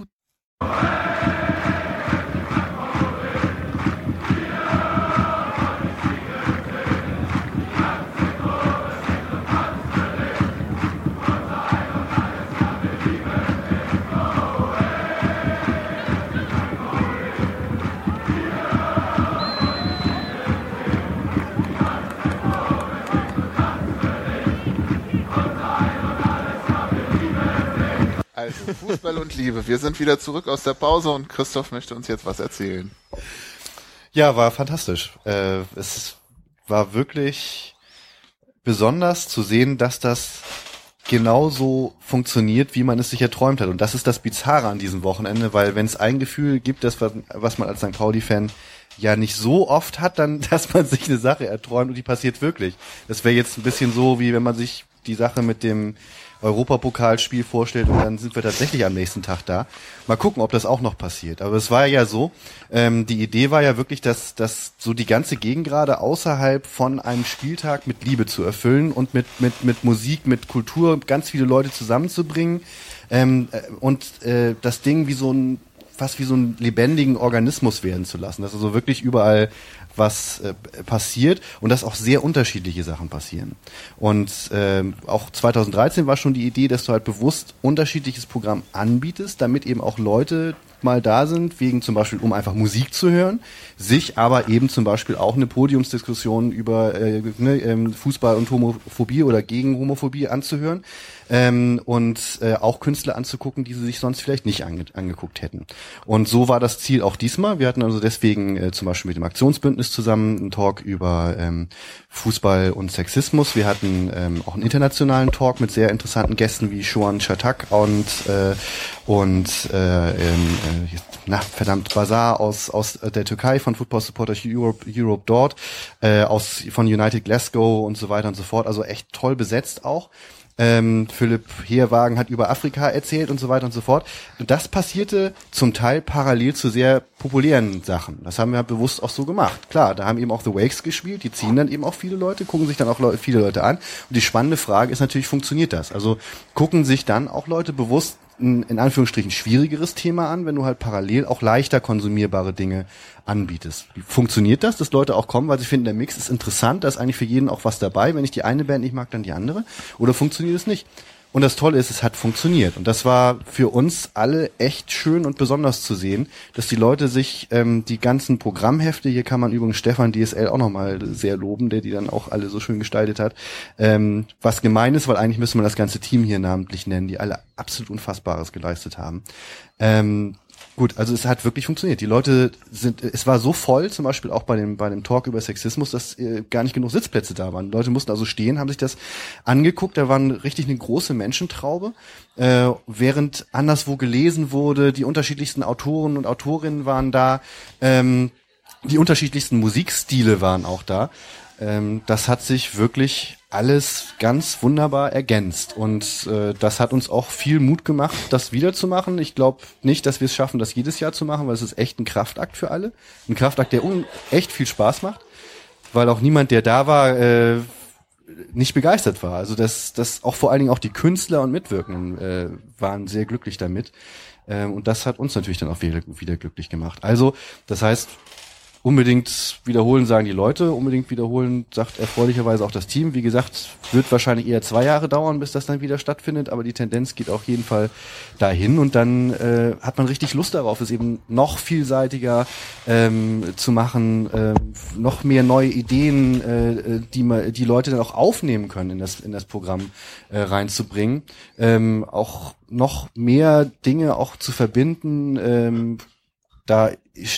Also, Fußball und Liebe. Wir sind wieder zurück aus der Pause und Christoph möchte uns jetzt was erzählen. Ja, war fantastisch. Äh, es war wirklich besonders zu sehen, dass das genauso funktioniert, wie man es sich erträumt hat. Und das ist das Bizarre an diesem Wochenende, weil wenn es ein Gefühl gibt, das, was- man als St. Pauli-Fan ja nicht so oft hat, dann, [laughs] dass man sich eine Sache erträumt und die passiert wirklich. Das wäre jetzt ein bisschen so, wie wenn man sich die Sache mit dem Europapokalspiel vorstellt und dann sind wir tatsächlich am nächsten Tag da. Mal gucken, ob das auch noch passiert. Aber es war ja so, ähm, die Idee war ja wirklich, dass, dass so die ganze Gegend gerade außerhalb von einem Spieltag mit Liebe zu erfüllen und mit, mit, mit Musik, mit Kultur ganz viele Leute zusammenzubringen ähm, äh, und äh, das Ding wie so ein fast wie so einen lebendigen Organismus werden zu lassen, dass also wirklich überall was äh, passiert und dass auch sehr unterschiedliche Sachen passieren. Und ähm, auch 2013 war schon die Idee, dass du halt bewusst unterschiedliches Programm anbietest, damit eben auch Leute mal da sind, wegen zum Beispiel, um einfach Musik zu hören, sich aber eben zum Beispiel auch eine Podiumsdiskussion über äh, ne, ähm, Fußball und Homophobie oder gegen Homophobie anzuhören. Ähm, und äh, auch Künstler anzugucken, die sie sich sonst vielleicht nicht ange angeguckt hätten. Und so war das Ziel auch diesmal. Wir hatten also deswegen äh, zum Beispiel mit dem Aktionsbündnis zusammen einen Talk über ähm, Fußball und Sexismus. Wir hatten ähm, auch einen internationalen Talk mit sehr interessanten Gästen wie Shoan Chatak und äh, und äh, ähm, äh, na, verdammt Bazar aus aus der Türkei von Football Supporters Europe Europe dort äh, aus von United Glasgow und so weiter und so fort. Also echt toll besetzt auch. Ähm, Philipp Heerwagen hat über Afrika erzählt und so weiter und so fort. Und das passierte zum Teil parallel zu sehr populären Sachen. Das haben wir bewusst auch so gemacht. Klar, da haben eben auch The Wakes gespielt, die ziehen dann eben auch viele Leute, gucken sich dann auch Leu viele Leute an. Und die spannende Frage ist natürlich, funktioniert das? Also gucken sich dann auch Leute bewusst ein, in Anführungsstrichen schwierigeres Thema an, wenn du halt parallel auch leichter konsumierbare Dinge anbietest. Funktioniert das, dass Leute auch kommen, weil sie finden, der Mix ist interessant, da ist eigentlich für jeden auch was dabei. Wenn ich die eine Band nicht mag, dann die andere. Oder funktioniert es nicht? Und das Tolle ist, es hat funktioniert. Und das war für uns alle echt schön und besonders zu sehen, dass die Leute sich ähm, die ganzen Programmhefte, hier kann man übrigens Stefan DSL auch nochmal sehr loben, der die dann auch alle so schön gestaltet hat, ähm, was gemein ist, weil eigentlich müsste man das ganze Team hier namentlich nennen, die alle absolut Unfassbares geleistet haben. Ähm, Gut, also es hat wirklich funktioniert. Die Leute sind, es war so voll, zum Beispiel auch bei dem, bei dem Talk über Sexismus, dass äh, gar nicht genug Sitzplätze da waren. Die Leute mussten also stehen, haben sich das angeguckt, da waren richtig eine große Menschentraube, äh, während anderswo gelesen wurde, die unterschiedlichsten Autoren und Autorinnen waren da, ähm, die unterschiedlichsten Musikstile waren auch da. Ähm, das hat sich wirklich alles ganz wunderbar ergänzt. Und äh, das hat uns auch viel Mut gemacht, das wiederzumachen. Ich glaube nicht, dass wir es schaffen, das jedes Jahr zu machen, weil es ist echt ein Kraftakt für alle. Ein Kraftakt, der echt viel Spaß macht, weil auch niemand, der da war, äh, nicht begeistert war. Also das, das auch vor allen Dingen auch die Künstler und Mitwirkenden äh, waren sehr glücklich damit. Ähm, und das hat uns natürlich dann auch wieder, wieder glücklich gemacht. Also, das heißt, unbedingt wiederholen, sagen die Leute, unbedingt wiederholen, sagt erfreulicherweise auch das Team. Wie gesagt, wird wahrscheinlich eher zwei Jahre dauern, bis das dann wieder stattfindet, aber die Tendenz geht auf jeden Fall dahin und dann äh, hat man richtig Lust darauf, es eben noch vielseitiger ähm, zu machen, äh, noch mehr neue Ideen, äh, die man, die Leute dann auch aufnehmen können in das in das Programm äh, reinzubringen, ähm, auch noch mehr Dinge auch zu verbinden. Ähm, da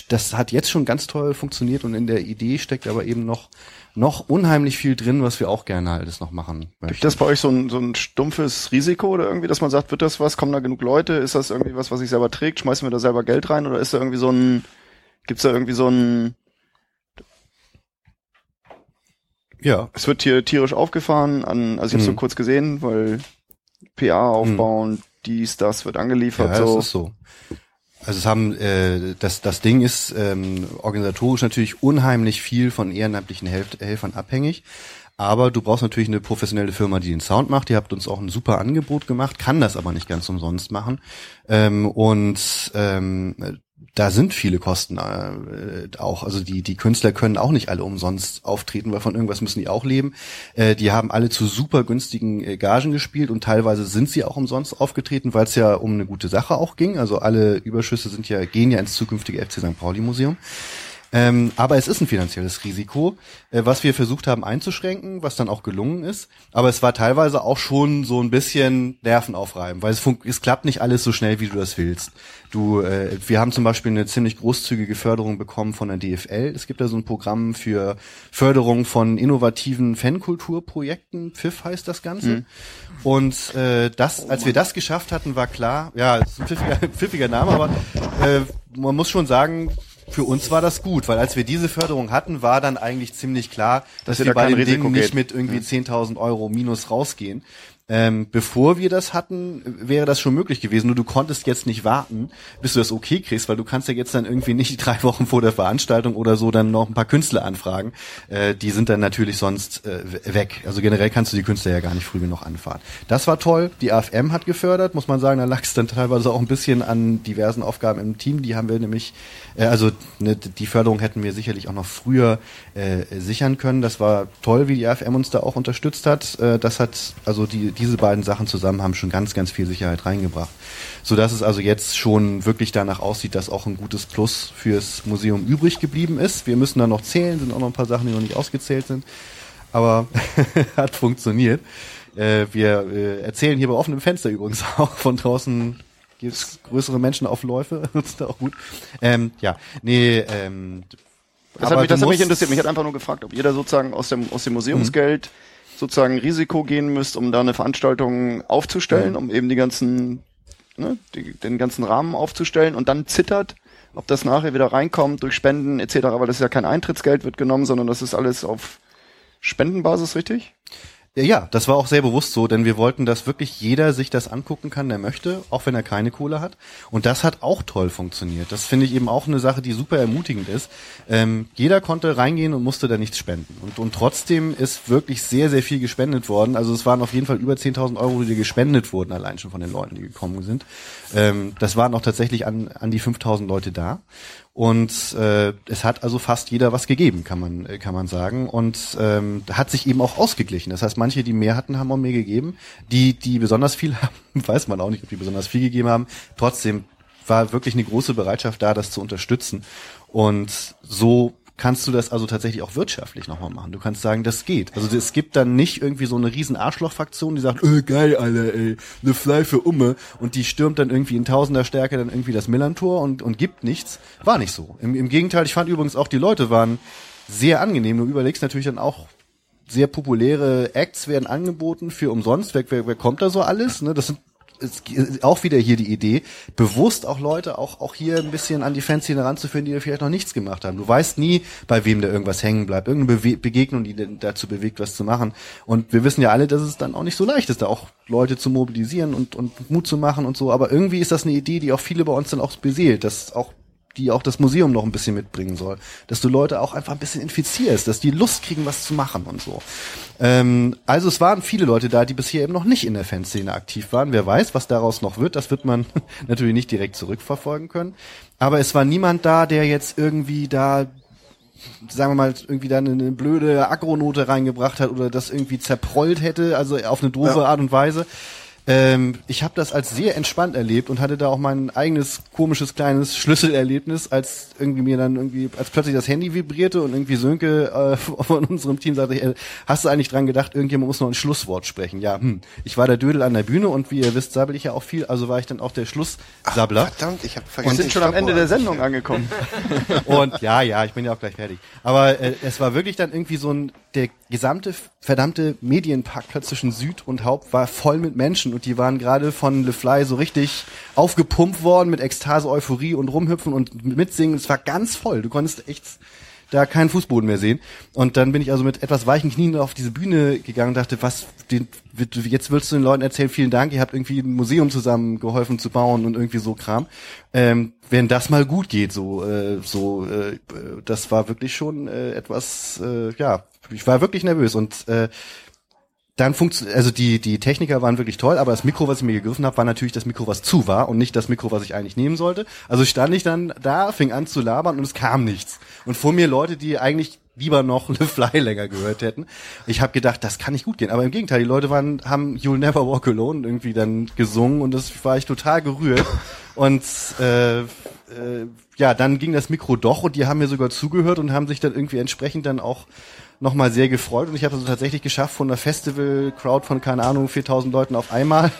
das hat jetzt schon ganz toll funktioniert und in der Idee steckt aber eben noch noch unheimlich viel drin, was wir auch gerne alles noch machen möchten. Gibt das bei euch so ein, so ein stumpfes Risiko oder irgendwie, dass man sagt, wird das was, kommen da genug Leute, ist das irgendwie was, was sich selber trägt, schmeißen wir da selber Geld rein oder ist da irgendwie so ein, gibt's da irgendwie so ein, ja. Es wird hier tierisch aufgefahren, an, also ich habe hm. so kurz gesehen, weil PA aufbauen, hm. dies, das wird angeliefert. Ja, so. das ist so. Also es haben äh, das das Ding ist ähm, organisatorisch natürlich unheimlich viel von ehrenamtlichen Helf Helfern abhängig. Aber du brauchst natürlich eine professionelle Firma, die den Sound macht. Ihr habt uns auch ein super Angebot gemacht, kann das aber nicht ganz umsonst machen. Ähm, und ähm, da sind viele Kosten äh, auch. Also die, die Künstler können auch nicht alle umsonst auftreten, weil von irgendwas müssen die auch leben. Äh, die haben alle zu super günstigen äh, Gagen gespielt und teilweise sind sie auch umsonst aufgetreten, weil es ja um eine gute Sache auch ging. Also alle Überschüsse sind ja, gehen ja ins zukünftige FC St. Pauli Museum. Ähm, aber es ist ein finanzielles Risiko, äh, was wir versucht haben einzuschränken, was dann auch gelungen ist. Aber es war teilweise auch schon so ein bisschen Nerven aufreiben, weil es, es klappt nicht alles so schnell, wie du das willst. Du, äh, wir haben zum Beispiel eine ziemlich großzügige Förderung bekommen von der DFL. Es gibt da so ein Programm für Förderung von innovativen Fankulturprojekten. Pfiff heißt das Ganze. Mhm. Und äh, das, als wir das geschafft hatten, war klar, ja, ist ein pfiffiger, [laughs] pfiffiger Name, aber äh, man muss schon sagen, für uns war das gut, weil als wir diese Förderung hatten, war dann eigentlich ziemlich klar, dass, dass wir bei den Dingen nicht mit irgendwie 10.000 Euro minus rausgehen. Ähm, bevor wir das hatten, wäre das schon möglich gewesen. Nur du konntest jetzt nicht warten, bis du das okay kriegst, weil du kannst ja jetzt dann irgendwie nicht [laughs] drei Wochen vor der Veranstaltung oder so dann noch ein paar Künstler anfragen. Äh, die sind dann natürlich sonst äh, weg. Also generell kannst du die Künstler ja gar nicht früh genug anfahren. Das war toll. Die AFM hat gefördert, muss man sagen. Da lag es dann teilweise auch ein bisschen an diversen Aufgaben im Team. Die haben wir nämlich, äh, also ne, die Förderung hätten wir sicherlich auch noch früher äh, sichern können. Das war toll, wie die AFM uns da auch unterstützt hat. Äh, das hat also die diese beiden Sachen zusammen haben schon ganz, ganz viel Sicherheit reingebracht. So dass es also jetzt schon wirklich danach aussieht, dass auch ein gutes Plus fürs Museum übrig geblieben ist. Wir müssen da noch zählen, sind auch noch ein paar Sachen, die noch nicht ausgezählt sind. Aber [laughs] hat funktioniert. Äh, wir äh, erzählen hier bei offenem Fenster übrigens [laughs] auch von draußen gibt's größere Menschenaufläufe. [laughs] das ist auch gut. Ähm, ja, nee, ähm, Das, hat mich, das hat mich interessiert. Mich hat einfach nur gefragt, ob ihr da sozusagen aus dem, aus dem Museumsgeld sozusagen Risiko gehen müsst, um da eine Veranstaltung aufzustellen, um eben die ganzen, ne, die, den ganzen Rahmen aufzustellen und dann zittert, ob das nachher wieder reinkommt durch Spenden etc., weil das ist ja kein Eintrittsgeld wird genommen, sondern das ist alles auf Spendenbasis, richtig? Ja, das war auch sehr bewusst so, denn wir wollten, dass wirklich jeder sich das angucken kann, der möchte, auch wenn er keine Kohle hat. Und das hat auch toll funktioniert. Das finde ich eben auch eine Sache, die super ermutigend ist. Ähm, jeder konnte reingehen und musste da nichts spenden. Und, und trotzdem ist wirklich sehr, sehr viel gespendet worden. Also es waren auf jeden Fall über 10.000 Euro, die gespendet wurden, allein schon von den Leuten, die gekommen sind. Ähm, das waren auch tatsächlich an, an die 5.000 Leute da. Und äh, es hat also fast jeder was gegeben, kann man äh, kann man sagen. Und ähm, hat sich eben auch ausgeglichen. Das heißt, manche, die mehr hatten, haben auch mehr gegeben. Die, die besonders viel [laughs] haben, weiß man auch nicht, ob die besonders viel gegeben haben. Trotzdem war wirklich eine große Bereitschaft da, das zu unterstützen. Und so kannst du das also tatsächlich auch wirtschaftlich nochmal machen. Du kannst sagen, das geht. Also es gibt dann nicht irgendwie so eine riesen Arschlochfraktion, die sagt, öh, geil, Alter, ey, eine Fly für Umme und die stürmt dann irgendwie in tausender Stärke dann irgendwie das Millantor und, und gibt nichts. War nicht so. Im, Im Gegenteil, ich fand übrigens auch, die Leute waren sehr angenehm. Du überlegst natürlich dann auch, sehr populäre Acts werden angeboten für umsonst. Wer, wer, wer kommt da so alles? Ne? Das sind auch wieder hier die Idee, bewusst auch Leute auch, auch hier ein bisschen an die Fanszene ranzuführen, die vielleicht noch nichts gemacht haben. Du weißt nie, bei wem da irgendwas hängen bleibt, irgendeine Bewe Begegnung, die dazu bewegt, was zu machen. Und wir wissen ja alle, dass es dann auch nicht so leicht ist, da auch Leute zu mobilisieren und, und Mut zu machen und so. Aber irgendwie ist das eine Idee, die auch viele bei uns dann auch beseelt, dass auch die auch das Museum noch ein bisschen mitbringen soll. Dass du Leute auch einfach ein bisschen infizierst, dass die Lust kriegen, was zu machen und so. Ähm, also es waren viele Leute da, die bisher eben noch nicht in der Fanszene aktiv waren. Wer weiß, was daraus noch wird, das wird man [laughs] natürlich nicht direkt zurückverfolgen können. Aber es war niemand da, der jetzt irgendwie da sagen wir mal, irgendwie da eine, eine blöde Agronote reingebracht hat oder das irgendwie zerprollt hätte, also auf eine doofe Ja. Art und Weise. Ähm, ich habe das als sehr entspannt erlebt und hatte da auch mein eigenes komisches kleines Schlüsselerlebnis, als irgendwie mir dann irgendwie, als plötzlich das Handy vibrierte und irgendwie Sönke äh, [laughs] von unserem Team sagte, äh, hast du eigentlich dran gedacht, irgendjemand muss noch ein Schlusswort sprechen? Ja, hm. Ich war der Dödel an der Bühne und wie ihr wisst, sabbel ich ja auch viel, also war ich dann auch der Schlusssabbler. Verdammt, ich habe Wir vergessen. sind schon am Ende der Sendung [laughs] angekommen. Und ja, ja, ich bin ja auch gleich fertig. Aber äh, es war wirklich dann irgendwie so ein, der gesamte verdammte Medienparkplatz zwischen Süd und Haupt war voll mit Menschen und die waren gerade von Le Fly so richtig aufgepumpt worden mit Ekstase, Euphorie und rumhüpfen und mitsingen. Es war ganz voll. Du konntest echt da keinen Fußboden mehr sehen. Und dann bin ich also mit etwas weichen Knien auf diese Bühne gegangen und dachte, was, den, jetzt willst du den Leuten erzählen, vielen Dank, ihr habt irgendwie ein Museum zusammen geholfen zu bauen und irgendwie so Kram. Ähm, wenn das mal gut geht, so, äh, so, äh, das war wirklich schon äh, etwas, äh, ja, ich war wirklich nervös und äh, dann funktioniert, also die, die Techniker waren wirklich toll, aber das Mikro, was ich mir gegriffen habe, war natürlich das Mikro, was zu war und nicht das Mikro, was ich eigentlich nehmen sollte. Also stand ich dann da, fing an zu labern und es kam nichts. Und vor mir Leute, die eigentlich lieber noch [laughs] Le Fly länger gehört hätten. Ich habe gedacht, das kann nicht gut gehen. Aber im Gegenteil, die Leute waren, haben You'll Never Walk Alone irgendwie dann gesungen und das war ich total gerührt. Und äh, äh, ja, dann ging das Mikro doch und die haben mir sogar zugehört und haben sich dann irgendwie entsprechend dann auch nochmal sehr gefreut und ich habe es also tatsächlich geschafft, von einer Festival-Crowd von, keine Ahnung, 4000 Leuten auf einmal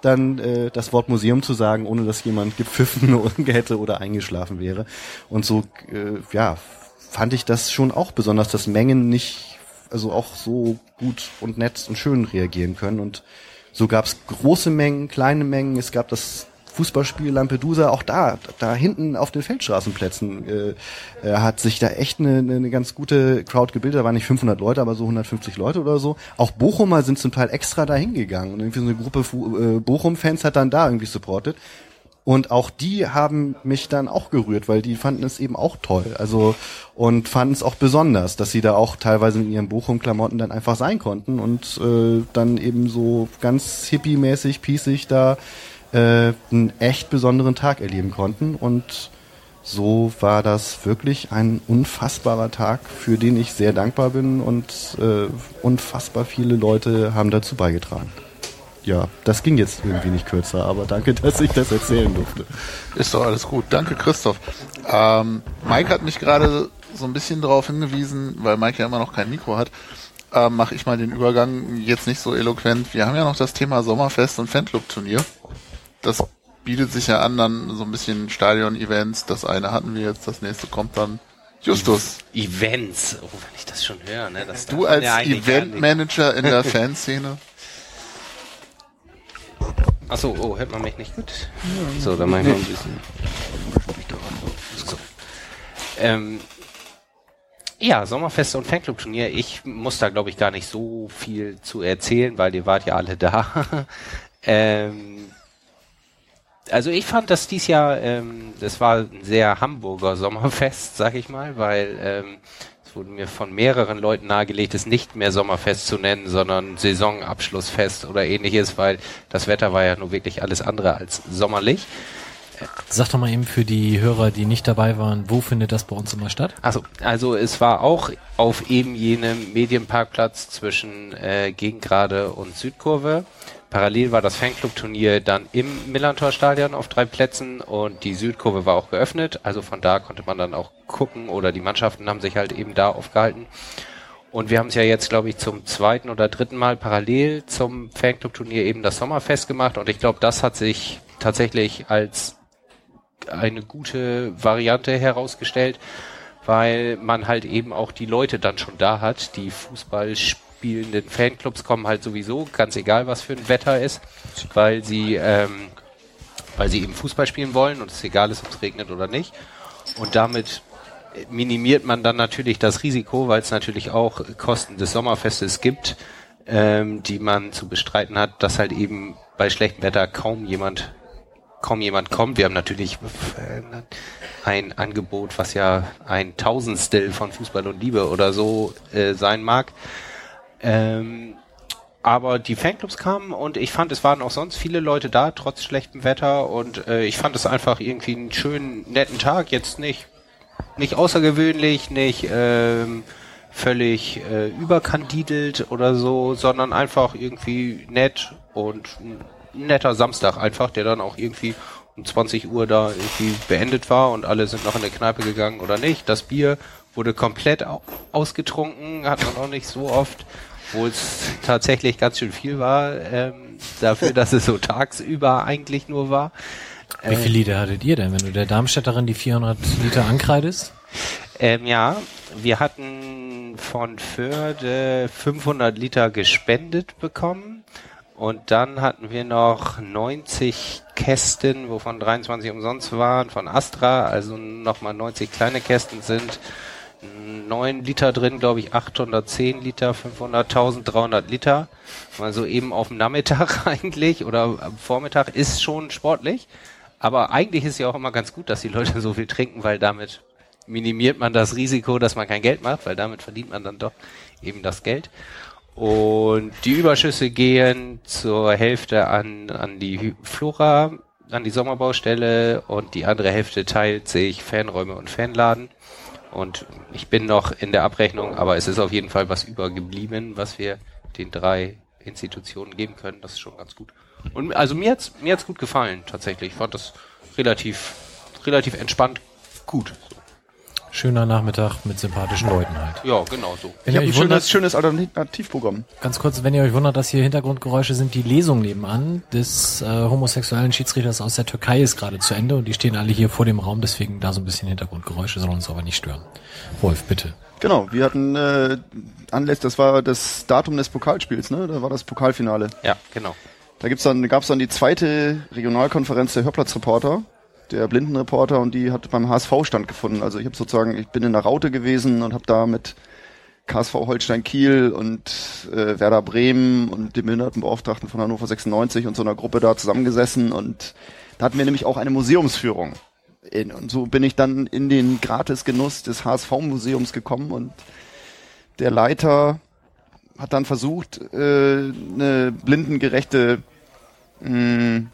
dann äh, das Wort Museum zu sagen, ohne dass jemand gepfiffen [laughs] hätte oder eingeschlafen wäre. Und so, äh, ja, fand ich das schon auch besonders, dass Mengen nicht, also auch so gut und nett und schön reagieren können. Und so gab es große Mengen, kleine Mengen, es gab das Fußballspiel Lampedusa, auch da, da hinten auf den Feldstraßenplätzen äh, äh, hat sich da echt eine, eine, ganz gute Crowd gebildet. Da waren nicht 500 Leute, aber so 150 Leute oder so. Auch Bochumer sind zum Teil extra da hingegangen und irgendwie so eine Gruppe äh, Bochum-Fans hat dann da irgendwie supportet. Und auch die haben mich dann auch gerührt, weil die fanden es eben auch toll. Also und fanden es auch besonders, dass sie da auch teilweise in ihren Bochum-Klamotten dann einfach sein konnten und äh, dann eben so ganz hippie-mäßig, piesig da äh, einen echt besonderen Tag erleben konnten. Und so war das wirklich ein unfassbarer Tag, für den ich sehr dankbar bin und äh, unfassbar viele Leute haben dazu beigetragen. Ja, das ging jetzt irgendwie nicht kürzer, aber danke, [laughs] dass ich das erzählen durfte. Ist doch alles gut. Danke, Christoph. Ähm, Mike hat mich gerade so ein bisschen darauf hingewiesen, weil Mike ja immer noch kein Mikro hat, äh, mache ich mal den Übergang jetzt nicht so eloquent. Wir haben ja noch das Thema Sommerfest und Fanclub-Turnier. Das bietet sich ja an, dann so ein bisschen Stadion-Events. Das eine hatten wir jetzt, das nächste kommt dann. Justus, Events, oh, wenn ich das schon höre, ne? Das du als ja. Eventmanager in der [laughs] Fanszene. Achso, oh, hört man mich nicht gut? So, dann mach ich mal ein bisschen. So. Ähm, ja, Sommerfest und Fanclub-Turnier. Ich muss da, glaube ich, gar nicht so viel zu erzählen, weil ihr wart ja alle da. [laughs] ähm, also ich fand das dies Jahr, ähm, das war ein sehr Hamburger Sommerfest, [laughs] sag ich mal, weil ähm, es wurde mir von mehreren Leuten nahegelegt, es nicht mehr Sommerfest zu nennen, sondern Saisonabschlussfest oder ähnliches, weil das Wetter war ja nur wirklich alles andere als sommerlich. Sag doch mal eben für die Hörer, die nicht dabei waren, wo findet das bei uns immer statt? Also, also es war auch auf eben jenem Medienparkplatz zwischen äh, Gegengrade und Südkurve. Parallel war das Fanclub-Turnier dann im Millantor-Stadion auf drei Plätzen und die Südkurve war auch geöffnet. Also von da konnte man dann auch gucken oder die Mannschaften haben sich halt eben da aufgehalten. Und wir haben es ja jetzt, glaube ich, zum zweiten oder dritten Mal parallel zum Fanclub-Turnier eben das Sommerfest gemacht und ich glaube, das hat sich tatsächlich als eine gute Variante herausgestellt, weil man halt eben auch die Leute dann schon da hat, die Fußball spielenden Fanclubs kommen halt sowieso, ganz egal was für ein Wetter ist, weil sie, ähm, weil sie eben Fußball spielen wollen und es egal ist, ob es regnet oder nicht. Und damit minimiert man dann natürlich das Risiko, weil es natürlich auch Kosten des Sommerfestes gibt, ähm, die man zu bestreiten hat, dass halt eben bei schlechtem Wetter kaum jemand kaum jemand kommt. Wir haben natürlich äh, ein Angebot, was ja ein Tausendstel von Fußball und Liebe oder so äh, sein mag. Ähm, aber die Fanclubs kamen und ich fand, es waren auch sonst viele Leute da, trotz schlechtem Wetter und äh, ich fand es einfach irgendwie einen schönen, netten Tag. Jetzt nicht, nicht außergewöhnlich, nicht ähm, völlig äh, überkandidelt oder so, sondern einfach irgendwie nett und netter Samstag einfach, der dann auch irgendwie um 20 Uhr da irgendwie beendet war und alle sind noch in der Kneipe gegangen oder nicht. Das Bier wurde komplett au ausgetrunken, hat man auch nicht so oft, wo es tatsächlich ganz schön viel war, ähm, dafür, dass es so tagsüber eigentlich nur war. Wie viele Liter hattet ihr denn, wenn du der Darmstädterin die 400 Liter ankreidest? Ähm, ja, wir hatten von Förde 500 Liter gespendet bekommen. Und dann hatten wir noch 90 Kästen, wovon 23 umsonst waren, von Astra. Also nochmal 90 kleine Kästen sind 9 Liter drin, glaube ich, 810 Liter, 500, 1300 Liter. Also eben auf dem Nachmittag [laughs] eigentlich oder am Vormittag ist schon sportlich. Aber eigentlich ist ja auch immer ganz gut, dass die Leute so viel trinken, weil damit minimiert man das Risiko, dass man kein Geld macht, weil damit verdient man dann doch eben das Geld. Und die Überschüsse gehen zur Hälfte an, an die Flora, an die Sommerbaustelle und die andere Hälfte teilt sich Fanräume und Fanladen. Und ich bin noch in der Abrechnung, aber es ist auf jeden Fall was übergeblieben, was wir den drei Institutionen geben können. Das ist schon ganz gut. Und also mir hat's, mir hat's gut gefallen, tatsächlich. Ich fand das relativ, relativ entspannt gut. Schöner Nachmittag mit sympathischen Leuten halt. Ja, genau so. Wenn Ich habe ein wundert, schönes, schönes Alternativprogramm. ganz kurz, wenn ihr euch wundert, dass hier Hintergrundgeräusche sind, die Lesung nebenan des äh, homosexuellen Schiedsrichters aus der Türkei ist gerade zu Ende und die stehen alle hier vor dem Raum, deswegen da so ein bisschen Hintergrundgeräusche sollen uns aber nicht stören. Wolf, bitte. Genau, wir hatten äh, anlässlich, das war das Datum des Pokalspiels, ne? Da war das Pokalfinale. Ja, genau. Da gibt's dann, gab's dann die zweite Regionalkonferenz der Hörplatzreporter, der Blindenreporter, und die hat beim HSV stattgefunden. Also ich habe sozusagen, ich bin in der Raute gewesen und habe da mit KSV Holstein Kiel und äh, Werder Bremen und dem Behindertenbeauftragten von Hannover 96 und so einer Gruppe da zusammengesessen und da hatten wir nämlich auch eine Museumsführung. In, und so bin ich dann in den Gratisgenuss des HSV-Museums gekommen und der Leiter hat dann versucht, äh, eine blindengerechte mh,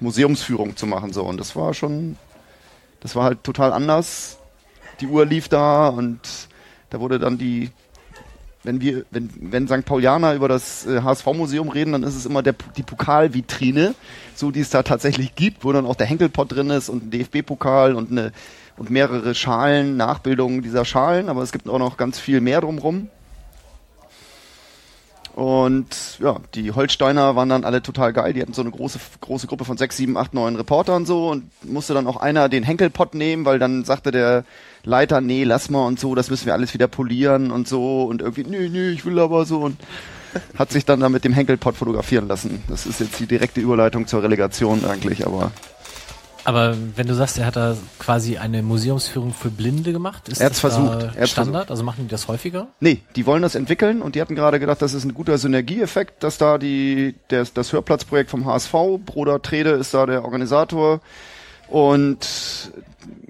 Museumsführung zu machen so. Und das war schon das war halt total anders. Die Uhr lief da und da wurde dann die wenn wir wenn wenn St. Paulianer über das äh, HSV Museum reden dann ist es immer der die Pokalvitrine so die es da tatsächlich gibt wo dann auch der Henkelpott drin ist und ein DFB Pokal und eine und mehrere Schalen Nachbildungen dieser Schalen. Aber es gibt auch noch ganz viel mehr drumrum Und ja, die Holsteiner waren dann alle total geil. Die hatten so eine große, große Gruppe von sechs, sieben, acht, neun Reportern so und musste dann auch einer den Henkelpott nehmen, weil dann sagte der Leiter, nee, lass mal und so, das müssen wir alles wieder polieren und so und irgendwie, nee, nee, ich will aber so und [laughs] hat sich dann da mit dem Henkelpott fotografieren lassen. Das ist jetzt die direkte Überleitung zur Relegation eigentlich, aber Aber wenn du sagst, er hat da quasi eine Museumsführung für Blinde gemacht, ist Er das versucht. da Er Standard? Also machen die das häufiger? Nee, die wollen das entwickeln und die hatten gerade gedacht, das ist ein guter Synergieeffekt, dass da die, der, das Hörplatzprojekt vom HSV, Bruder Trede ist da der Organisator und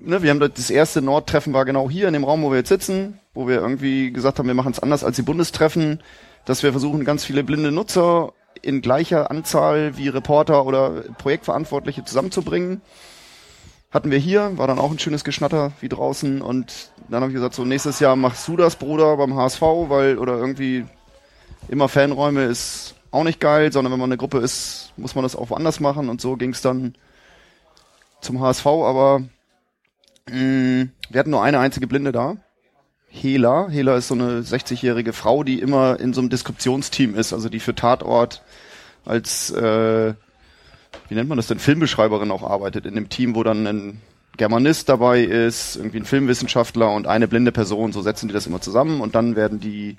ne, wir haben das erste Nordtreffen war genau hier in dem Raum, wo wir jetzt sitzen, wo wir irgendwie gesagt haben, wir machen es anders als die Bundestreffen, dass wir versuchen, ganz viele blinde Nutzer in gleicher Anzahl wie Reporter oder Projektverantwortliche zusammenzubringen. Hatten wir hier, war dann auch ein schönes Geschnatter wie draußen. Und dann habe ich gesagt, so nächstes Jahr machst du das, Bruder, beim HSV, weil oder irgendwie immer Fanräume ist auch nicht geil, sondern wenn man eine Gruppe ist, muss man das auch woanders machen. Und so ging es dann zum HSV, aber mh, wir hatten nur eine einzige Blinde da. Hela. Hela ist so eine 60-jährige Frau, die immer in so einem Deskriptionsteam ist, also die für Tatort als äh, wie nennt man das denn, Filmbeschreiberin auch arbeitet, in dem Team, wo dann ein Germanist dabei ist, irgendwie ein Filmwissenschaftler und eine blinde Person, so setzen die das immer zusammen und dann werden die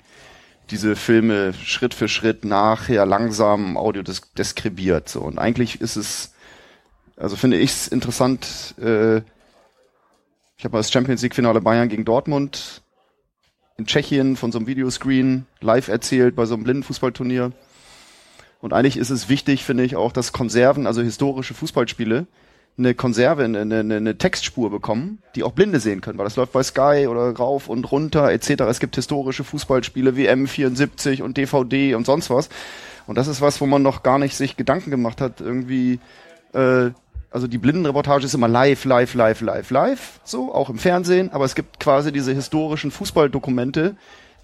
diese Filme Schritt für Schritt nachher langsam audio des deskribiert. So. Und eigentlich ist es, also finde ich es interessant, äh, ich habe mal das Champions League-Finale Bayern gegen Dortmund in Tschechien von so einem Videoscreen live erzählt bei so einem Blindenfußballturnier. Und eigentlich ist es wichtig, finde ich, auch, dass Konserven, also historische Fußballspiele, eine Konserve, eine, eine, eine Textspur bekommen, die auch Blinde sehen können, weil das läuft bei Sky oder rauf und runter etc. Es gibt historische Fußballspiele, WM 74 und DVD und sonst was. Und das ist was, wo man noch gar nicht sich Gedanken gemacht hat, irgendwie, äh, also die Blindenreportage ist immer live, live, live, live, live, so, auch im Fernsehen, aber es gibt quasi diese historischen Fußballdokumente,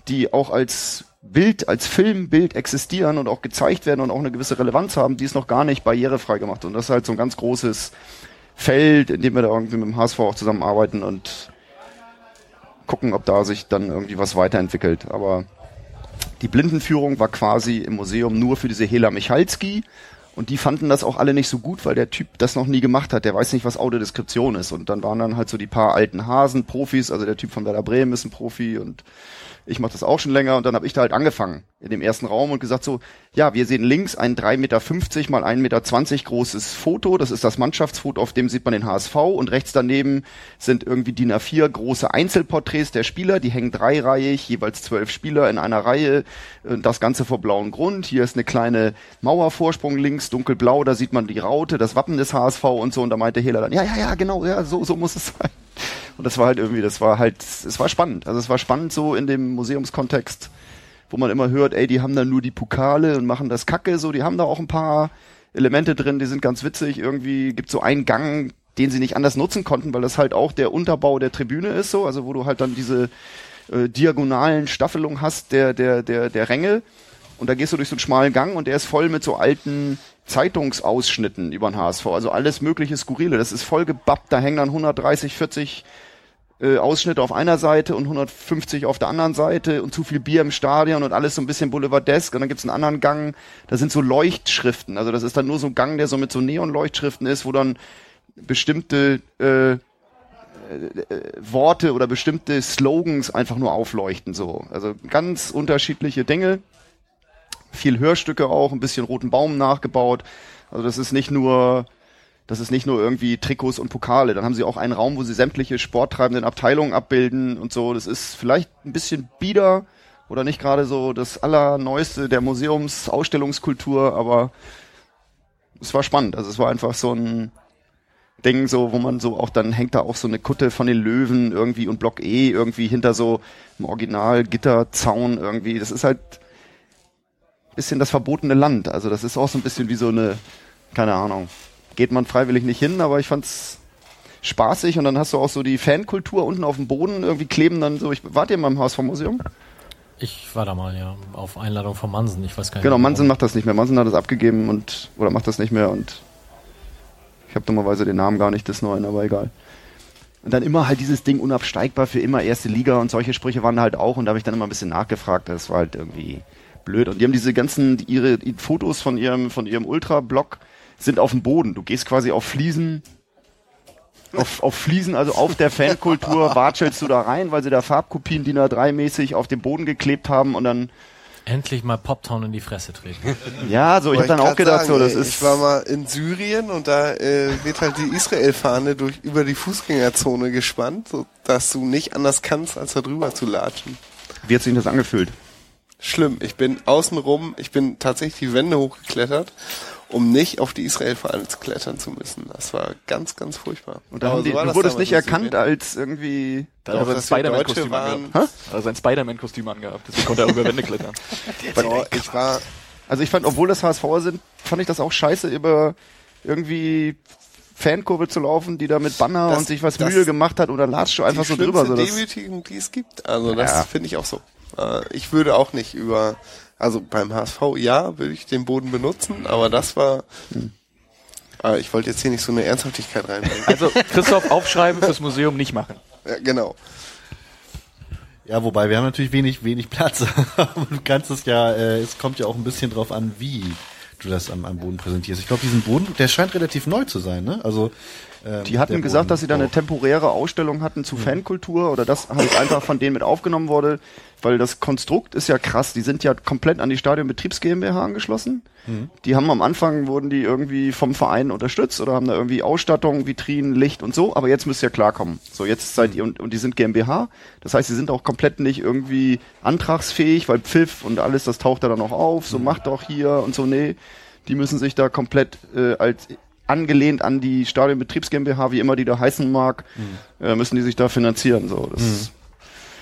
die auch als Bild, als Filmbild existieren und auch gezeigt werden und auch eine gewisse Relevanz haben, die ist noch gar nicht barrierefrei gemacht. Und das ist halt so ein ganz großes Feld, in dem wir da irgendwie mit dem HSV auch zusammenarbeiten und gucken, ob da sich dann irgendwie was weiterentwickelt. Aber die Blindenführung war quasi im Museum nur für diese Hela Michalski. Und die fanden das auch alle nicht so gut, weil der Typ das noch nie gemacht hat. Der weiß nicht, was Audiodeskription ist. Und dann waren dann halt so die paar alten Hasen, Profis. Also der Typ von Werder Bremen ist ein Profi und ich mache das auch schon länger. Und dann habe ich da halt angefangen in dem ersten Raum und gesagt so, ja, wir sehen links ein 3,50 Meter mal 1,20 Meter großes Foto. Das ist das Mannschaftsfoto, auf dem sieht man den HSV. Und rechts daneben sind irgendwie DIN A4 große Einzelporträts der Spieler. Die hängen dreireihig, jeweils zwölf Spieler in einer Reihe. Das Ganze vor blauem Grund. Hier ist eine kleine Mauervorsprung links, dunkelblau. Da sieht man die Raute, das Wappen des HSV und so. Und da meinte Hela dann, ja, ja, ja, genau, ja, so, so muss es sein. Und das war halt irgendwie, das war halt, es war spannend. Also es war spannend so in dem Museumskontext, wo man immer hört, ey, die haben da nur die Pokale und machen das Kacke, so, die haben da auch ein paar Elemente drin, die sind ganz witzig. Irgendwie gibt so einen Gang, den sie nicht anders nutzen konnten, weil das halt auch der Unterbau der Tribüne ist, so, also wo du halt dann diese äh, diagonalen Staffelung hast der, der, der, der Ränge. Und da gehst du durch so einen schmalen Gang und der ist voll mit so alten Zeitungsausschnitten über den HSV. Also alles mögliche Skurrile. Das ist voll gebappt. Da hängen dann 130, 40 äh, Ausschnitte auf einer Seite und 150 auf der anderen Seite und zu viel Bier im Stadion und alles so ein bisschen Boulevardesk. Und dann gibt's einen anderen Gang, da sind so Leuchtschriften. Also das ist dann nur so ein Gang, der so mit so Neonleuchtschriften ist, wo dann bestimmte äh, äh, Worte oder bestimmte Slogans einfach nur aufleuchten. So. Also ganz unterschiedliche Dinge viel Hörstücke auch, ein bisschen roten Baum nachgebaut. Also das ist nicht nur, das ist nicht nur irgendwie Trikots und Pokale. Dann haben sie auch einen Raum, wo sie sämtliche sporttreibenden Abteilungen abbilden und so. Das ist vielleicht ein bisschen bieder oder nicht gerade so das allerneueste der Museumsausstellungskultur, aber es war spannend. Also es war einfach so ein Ding, so, wo man so auch dann hängt da auch so eine Kutte von den Löwen irgendwie und Block E irgendwie hinter so einem Original Gitterzaun irgendwie. Das ist halt bisschen das verbotene Land. Also das ist auch so ein bisschen wie so eine, keine Ahnung, geht man freiwillig nicht hin, aber ich fand's spaßig und dann hast du auch so die Fankultur unten auf dem Boden irgendwie kleben dann so. Ich, wart ihr mal im HSV-Museum? Ich war da mal, ja, auf Einladung von Mansen. Ich weiß gar nicht. Genau. Mansen macht das nicht mehr. Mansen hat das abgegeben und oder macht das nicht mehr und ich habe dummerweise den Namen gar nicht des Neuen, aber egal. Und dann immer halt dieses Ding unabsteigbar für immer erste Liga und solche Sprüche waren halt auch und da habe ich dann immer ein bisschen nachgefragt. Das war halt irgendwie blöd. Und die haben diese ganzen, ihre die Fotos von ihrem, von ihrem Ultra-Block sind auf dem Boden. Du gehst quasi auf Fliesen, auf, auf Fliesen, also auf der Fankultur, [laughs] watschelst du da rein, weil sie da Farbkopien DIN A3 mäßig auf den Boden geklebt haben und dann, Endlich mal Poptown in die Fresse treten. [laughs] ja, so, ich habe dann auch gedacht, so, sagen, das ey, ist, Ich war mal in Syrien und da äh, wird halt die Israel-Fahne durch über die Fußgängerzone gespannt, so dass du nicht anders kannst, als da drüber zu latschen. wie hat sich das angefühlt? Schlimm. Ich bin außenrum, ich bin tatsächlich die Wände hochgeklettert, um nicht auf die Israel-Fahne zu klettern zu müssen. Das war ganz, ganz furchtbar. Und da haben die, so du das wurdest nicht erkannt Syrien. als irgendwie, Da hat er Doch, sein Spider-Man-Kostüm angehabt. Also sein Spider-Man-Kostüm angehabt. Deswegen konnte er über Wände klettern. [laughs] So, ich war Also ich fand, obwohl das HSVer sind, fand ich das auch scheiße, über irgendwie Fankurve zu laufen, die da mit Banner Das- und sich was das- Mühe gemacht hat dann latscht du einfach die so drüber. So das, Demütigung, die es gibt. Also das Ja. finde ich auch so. Äh, ich würde auch nicht über, also beim HSV, ja, würde ich den Boden benutzen, aber das war, Hm. äh, ich wollte jetzt hier nicht so eine Ernsthaftigkeit reinbringen. [laughs] Also Christoph, aufschreiben fürs Museum nicht machen. ja, genau. Ja, wobei wir haben natürlich wenig, wenig Platz. du kannst es ja, äh, es kommt ja auch ein bisschen drauf an, wie du das am, am Boden präsentierst. Ich glaube, diesen Boden, der scheint relativ neu zu sein, ne? Also ähm, die hatten gesagt, Boden dass sie da eine auch. temporäre Ausstellung hatten zu Fankultur oder das halt einfach von denen mit aufgenommen wurde, weil das Konstrukt ist ja krass. Die sind ja komplett an die Stadionbetriebs GmbH angeschlossen. Die haben am Anfang wurden die irgendwie vom Verein unterstützt oder haben da irgendwie Ausstattung, Vitrinen, Licht und so. Aber jetzt müsst ihr klarkommen. So jetzt seid ihr und, und die sind GmbH. Das heißt, sie sind auch komplett nicht irgendwie antragsfähig, weil Pfiff und alles, das taucht da dann noch auf. So macht doch hier und so. Nee, die müssen sich da komplett äh, als angelehnt an die Stadionbetriebs GmbH, wie immer die da heißen mag, äh, müssen die sich da finanzieren. So, das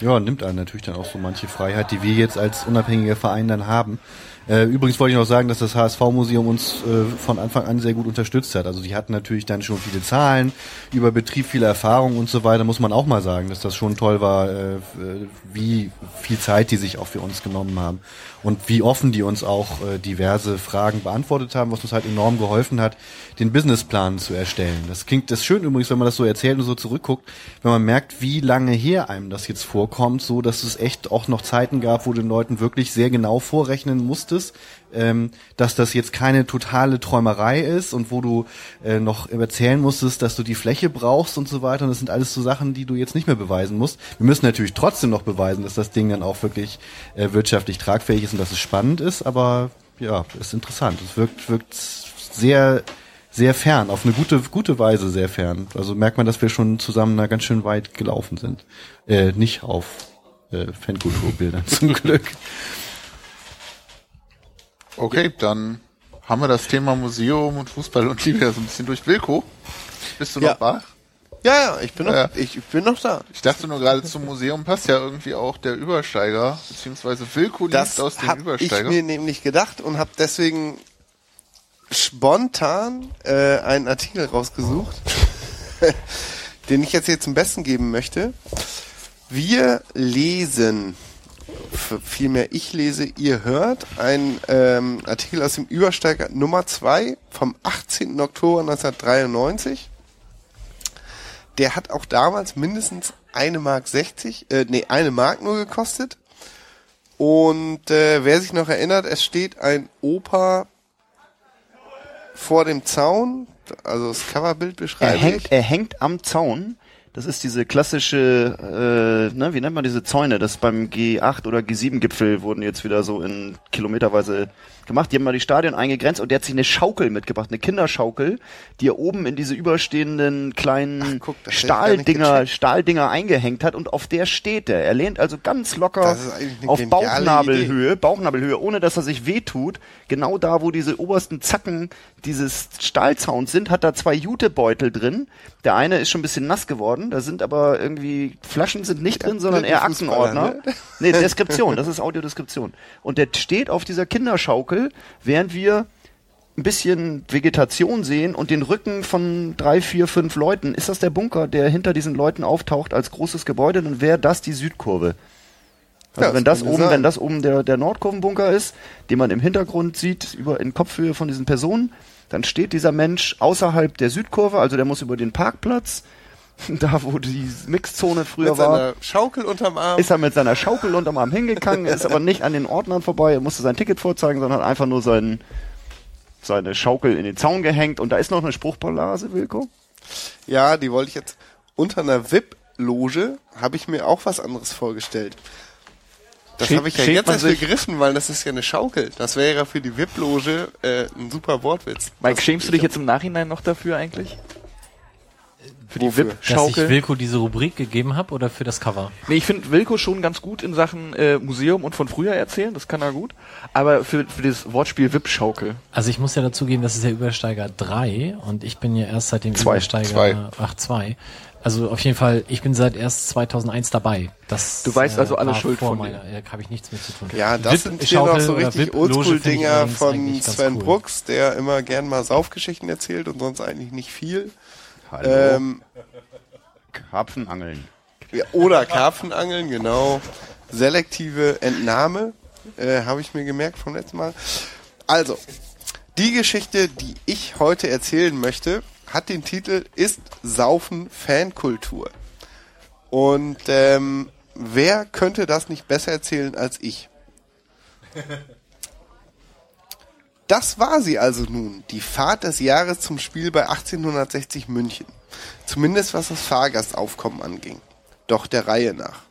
Ja, nimmt einen natürlich dann auch so manche Freiheit, die wir jetzt als unabhängiger Verein dann haben. Äh, übrigens wollte ich noch sagen, dass das HSV-Museum uns äh, von Anfang an sehr gut unterstützt hat. Also die hatten natürlich dann schon viele Zahlen über Betrieb, viele Erfahrungen und so weiter. Muss man auch mal sagen, dass das schon toll war, äh, wie viel Zeit die sich auch für uns genommen haben und wie offen die uns auch äh, diverse Fragen beantwortet haben, was uns halt enorm geholfen hat, den Businessplan zu erstellen. Das klingt das schön übrigens, wenn man das so erzählt und so zurückguckt, wenn man merkt, wie lange her einem das jetzt vorkommt, so dass es echt auch noch Zeiten gab, wo du den Leuten wirklich sehr genau vorrechnen musstest, ähm, dass das jetzt keine totale Träumerei ist und wo du äh, noch erzählen musstest, dass du die Fläche brauchst und so weiter. Und das sind alles so Sachen, die du jetzt nicht mehr beweisen musst. Wir müssen natürlich trotzdem noch beweisen, dass das Ding dann auch wirklich äh, wirtschaftlich tragfähig ist und dass es spannend ist, aber ja, ist interessant. Es wirkt, wirkt sehr, sehr fern, auf eine gute, gute Weise sehr fern. Also merkt man, dass wir schon zusammen da ganz schön weit gelaufen sind. Äh, nicht auf äh, Fankulturbildern [laughs] zum Glück. Okay, dann haben wir das Thema Museum und Fußball und Liebe so ein bisschen durch. Wilko, bist du Ja. noch wach? Ja, ja, ich bin noch, Ja. ich, ich bin noch da. Ich dachte nur gerade zum Museum passt ja irgendwie auch der Übersteiger, beziehungsweise Wilko Das aus dem habe ich Übersteiger. mir nämlich gedacht und habe deswegen spontan äh, einen Artikel rausgesucht, [laughs] den ich jetzt hier zum Besten geben möchte. Wir lesen, vielmehr ich lese, ihr hört, ein ähm, Artikel aus dem Übersteiger Nummer 2 vom 18. Oktober 1993. Der hat auch damals mindestens eine Mark 60, äh, nee, eine Mark nur gekostet. Und äh, wer sich noch erinnert, es steht ein Opa vor dem Zaun, also das Coverbild Er beschreibe hängt, ich. er hängt am Zaun. Das ist diese klassische, äh, ne, wie nennt man diese Zäune? Das beim G8 oder G7-Gipfel wurden jetzt wieder so in kilometerweise gemacht. Die haben mal die Stadien eingegrenzt und der hat sich eine Schaukel mitgebracht, eine Kinderschaukel, die er oben in diese überstehenden kleinen guck, gar nicht Stahldinger. Stahldinger eingehängt hat und auf der steht er. Er lehnt also ganz locker auf Bauchnabelhöhe, Bauchnabelhöhe, ohne dass er sich wehtut. Genau da, wo diese obersten Zacken dieses Stahlzauns sind, hat er zwei Jutebeutel drin. Der eine ist schon ein bisschen nass geworden, da sind aber irgendwie Flaschen sind nicht drin, sondern eher Aktenordner. ne? Nee, [laughs] Deskription, das ist Audiodeskription. Und der steht auf dieser Kinderschaukel, während wir ein bisschen Vegetation sehen und den Rücken von drei, vier, fünf Leuten. Ist das der Bunker, der hinter diesen Leuten auftaucht als großes Gebäude? Dann wäre das die Südkurve. Also Ja, wenn das das oben, sein. wenn das oben der, der Nordkurvenbunker ist, den man im Hintergrund sieht, über in Kopfhöhe von diesen Personen, dann steht dieser Mensch außerhalb der Südkurve, also der muss über den Parkplatz [laughs] da wo die Mixzone früher Mit war. seiner Schaukel unterm Arm. Ist er mit seiner Schaukel unterm Arm hingegangen, ist aber nicht an den Ordnern vorbei, er musste sein Ticket vorzeigen, sondern hat einfach nur sein, seine Schaukel in den Zaun gehängt. Und da ist noch eine Spruchballase, Wilko. Ja, die wollte ich jetzt unter einer VIP-Loge habe ich mir auch was anderes vorgestellt. Das habe ich ja jetzt erst begriffen, weil das ist ja eine Schaukel. Das wäre ja für die VIP-Loge äh, ein super Wortwitz. Mike, schämst du dich jetzt im Nachhinein noch dafür eigentlich? Für die Wofür? Dass ich VIP-Schaukel? Wilko diese Rubrik gegeben habe oder für das Cover? Nee, ich finde Wilko schon ganz gut in Sachen äh, Museum und von früher erzählen, das kann er gut. Aber für, für das Wortspiel VIP-Schaukel. Also ich muss ja dazugeben, das ist ja Übersteiger 3 und ich bin ja erst seit dem Zwei. Übersteiger Zwei. 8.2. Also auf jeden Fall, ich bin seit erst 2001 dabei. Das, Du weißt also alle war Schuld von meiner, Ja, habe ich nichts mit zu tun. Ja, das VIP sind hier noch so richtig Oldschool-Dinger von Sven cool. Brooks, der immer gern mal Saufgeschichten erzählt und sonst eigentlich nicht viel. Hallo. Ähm, Karpfenangeln. ja, oder Karpfenangeln, genau. Selektive Entnahme, äh, habe ich mir gemerkt vom letzten Mal. Also, die Geschichte, die ich heute erzählen möchte, hat den Titel Ist Saufen Fankultur? Und ähm, wer könnte das nicht besser erzählen als ich? [laughs] Das war sie also nun, die Fahrt des Jahres zum Spiel bei 1860 München. Zumindest was das Fahrgastaufkommen anging. Doch der Reihe nach.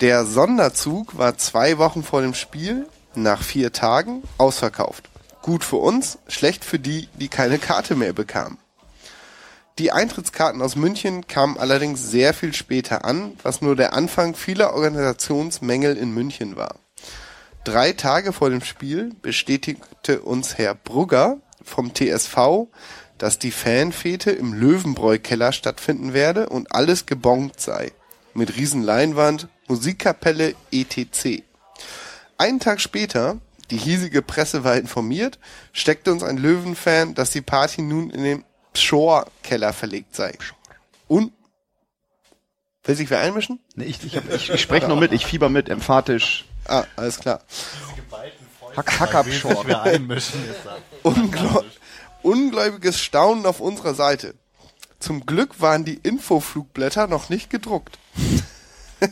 Der Sonderzug war zwei Wochen vor dem Spiel, nach vier Tagen, ausverkauft. Gut für uns, schlecht für die, die keine Karte mehr bekamen. Die Eintrittskarten aus München kamen allerdings sehr viel später an, was nur der Anfang vieler Organisationsmängel in München war. Drei Tage vor dem Spiel bestätigte uns Herr Brugger vom TSV, dass die Fanfete im Löwenbräu-Keller stattfinden werde und alles gebongt sei. Mit Riesenleinwand, Musikkapelle, etc. Einen Tag später, die hiesige Presse war informiert, steckte uns ein Löwenfan, dass die Party nun in den Pschor-Keller verlegt sei. Und will sich wer einmischen? Nee, ich, ich, ich, ich spreche nur mit, ich fieber mit, emphatisch. Ah, alles klar. Hack, Hackabschort. Ungläu ungläubiges Staunen auf unserer Seite. Zum Glück waren die Infoflugblätter noch nicht gedruckt. [laughs]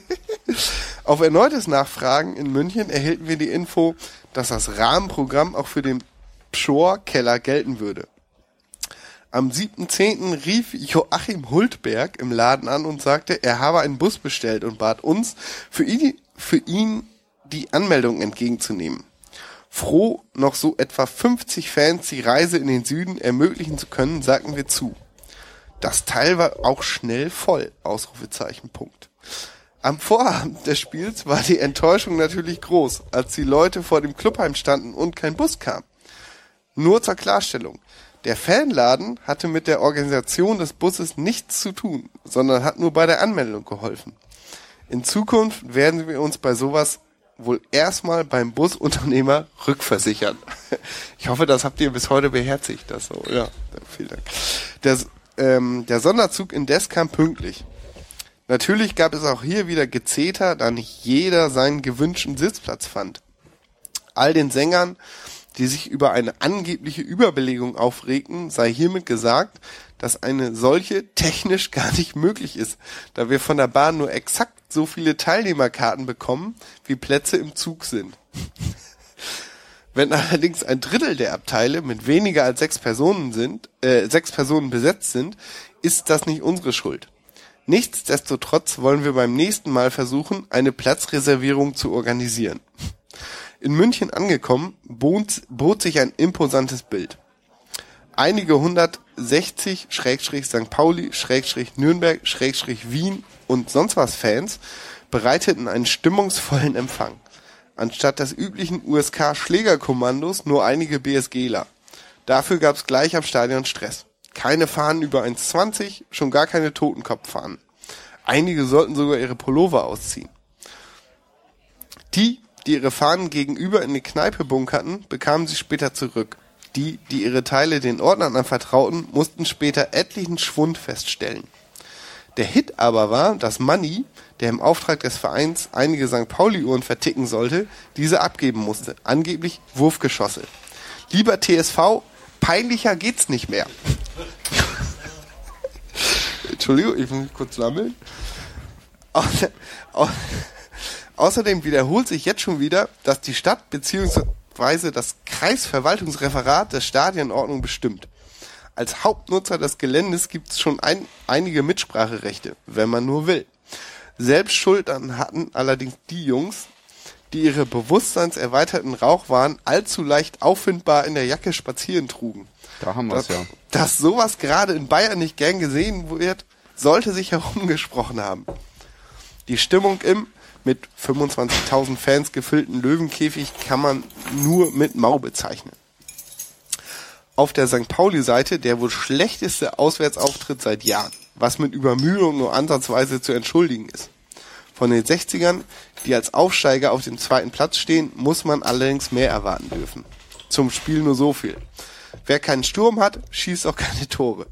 auf erneutes Nachfragen in München erhielten wir die Info, dass das Rahmenprogramm auch für den Pschor-Keller gelten würde. Am 7.10. rief Joachim Hultberg im Laden an und sagte, er habe einen Bus bestellt und bat uns, für ihn, für ihn die Anmeldung entgegenzunehmen. Froh, noch so etwa 50 Fans die Reise in den Süden ermöglichen zu können, sagten wir zu. Das Teil war auch schnell voll, Ausrufezeichen, Punkt. Am Vorabend des Spiels war die Enttäuschung natürlich groß, als die Leute vor dem Clubheim standen und kein Bus kam. Nur zur Klarstellung. Der Fanladen hatte mit der Organisation des Busses nichts zu tun, sondern hat nur bei der Anmeldung geholfen. In Zukunft werden wir uns bei sowas wohl erstmal beim Busunternehmer rückversichern. Ich hoffe, das habt ihr bis heute beherzigt. Das so, ja, vielen Dank. Der, ähm, der Sonderzug indes kam pünktlich. Natürlich gab es auch hier wieder Gezeter, da nicht jeder seinen gewünschten Sitzplatz fand. All den Sängern, die sich über eine angebliche Überbelegung aufregten, sei hiermit gesagt, dass eine solche technisch [laughs] gar nicht möglich ist, da wir von der Bahn nur exakt so viele Teilnehmerkarten bekommen, wie Plätze im Zug sind. Wenn allerdings ein Drittel der Abteile mit weniger als sechs Personen sind, äh, sechs Personen besetzt sind, ist das nicht unsere Schuld. Nichtsdestotrotz wollen wir beim nächsten Mal versuchen, eine Platzreservierung zu organisieren. In München angekommen, bot, bot sich ein imposantes Bild. Einige 160 Schrägstrich St. Pauli, Schrägstrich Nürnberg, Schrägstrich Wien und sonst was Fans bereiteten einen stimmungsvollen Empfang. Anstatt des üblichen USK-Schlägerkommandos nur einige BSGler. Dafür gab's gleich am Stadion Stress. Keine Fahnen über 1,20, schon gar keine Totenkopffahnen. Einige sollten sogar ihre Pullover ausziehen. Die, die ihre Fahnen gegenüber in die Kneipe bunkerten, bekamen sie später zurück. Die, die ihre Teile den Ordnern anvertrauten, mussten später etlichen Schwund feststellen. Der Hit aber war, dass Manny, der im Auftrag des Vereins einige St. Pauli-Uhren verticken sollte, diese abgeben musste. Angeblich Wurfgeschosse. Lieber TSV, peinlicher geht's nicht mehr. [laughs] Entschuldigung, ich muss mich kurz sammeln. Außer, au, außerdem wiederholt sich jetzt schon wieder, dass die Stadt bzw. das Kreisverwaltungsreferat der Stadionordnung bestimmt. Als Hauptnutzer des Geländes gibt es schon ein, einige Mitspracherechte, wenn man nur will. Selbst Schultern hatten allerdings die Jungs, die ihre bewusstseinserweiterten Rauchwaren allzu leicht auffindbar in der Jacke spazieren trugen. Da haben wir es ja. dass sowas gerade in Bayern nicht gern gesehen wird, sollte sich [laughs] herumgesprochen haben. Die Stimmung im mit 25.000 Fans gefüllten Löwenkäfig kann man nur mit mau bezeichnen. Auf der St. Pauli-Seite der wohl schlechteste Auswärtsauftritt seit Jahren, was mit Übermüdung nur ansatzweise zu entschuldigen ist. Von den 60ern, die als Aufsteiger auf dem zweiten Platz stehen, muss man allerdings mehr erwarten dürfen. Zum Spiel nur so viel. Wer keinen Sturm hat, schießt auch keine Tore.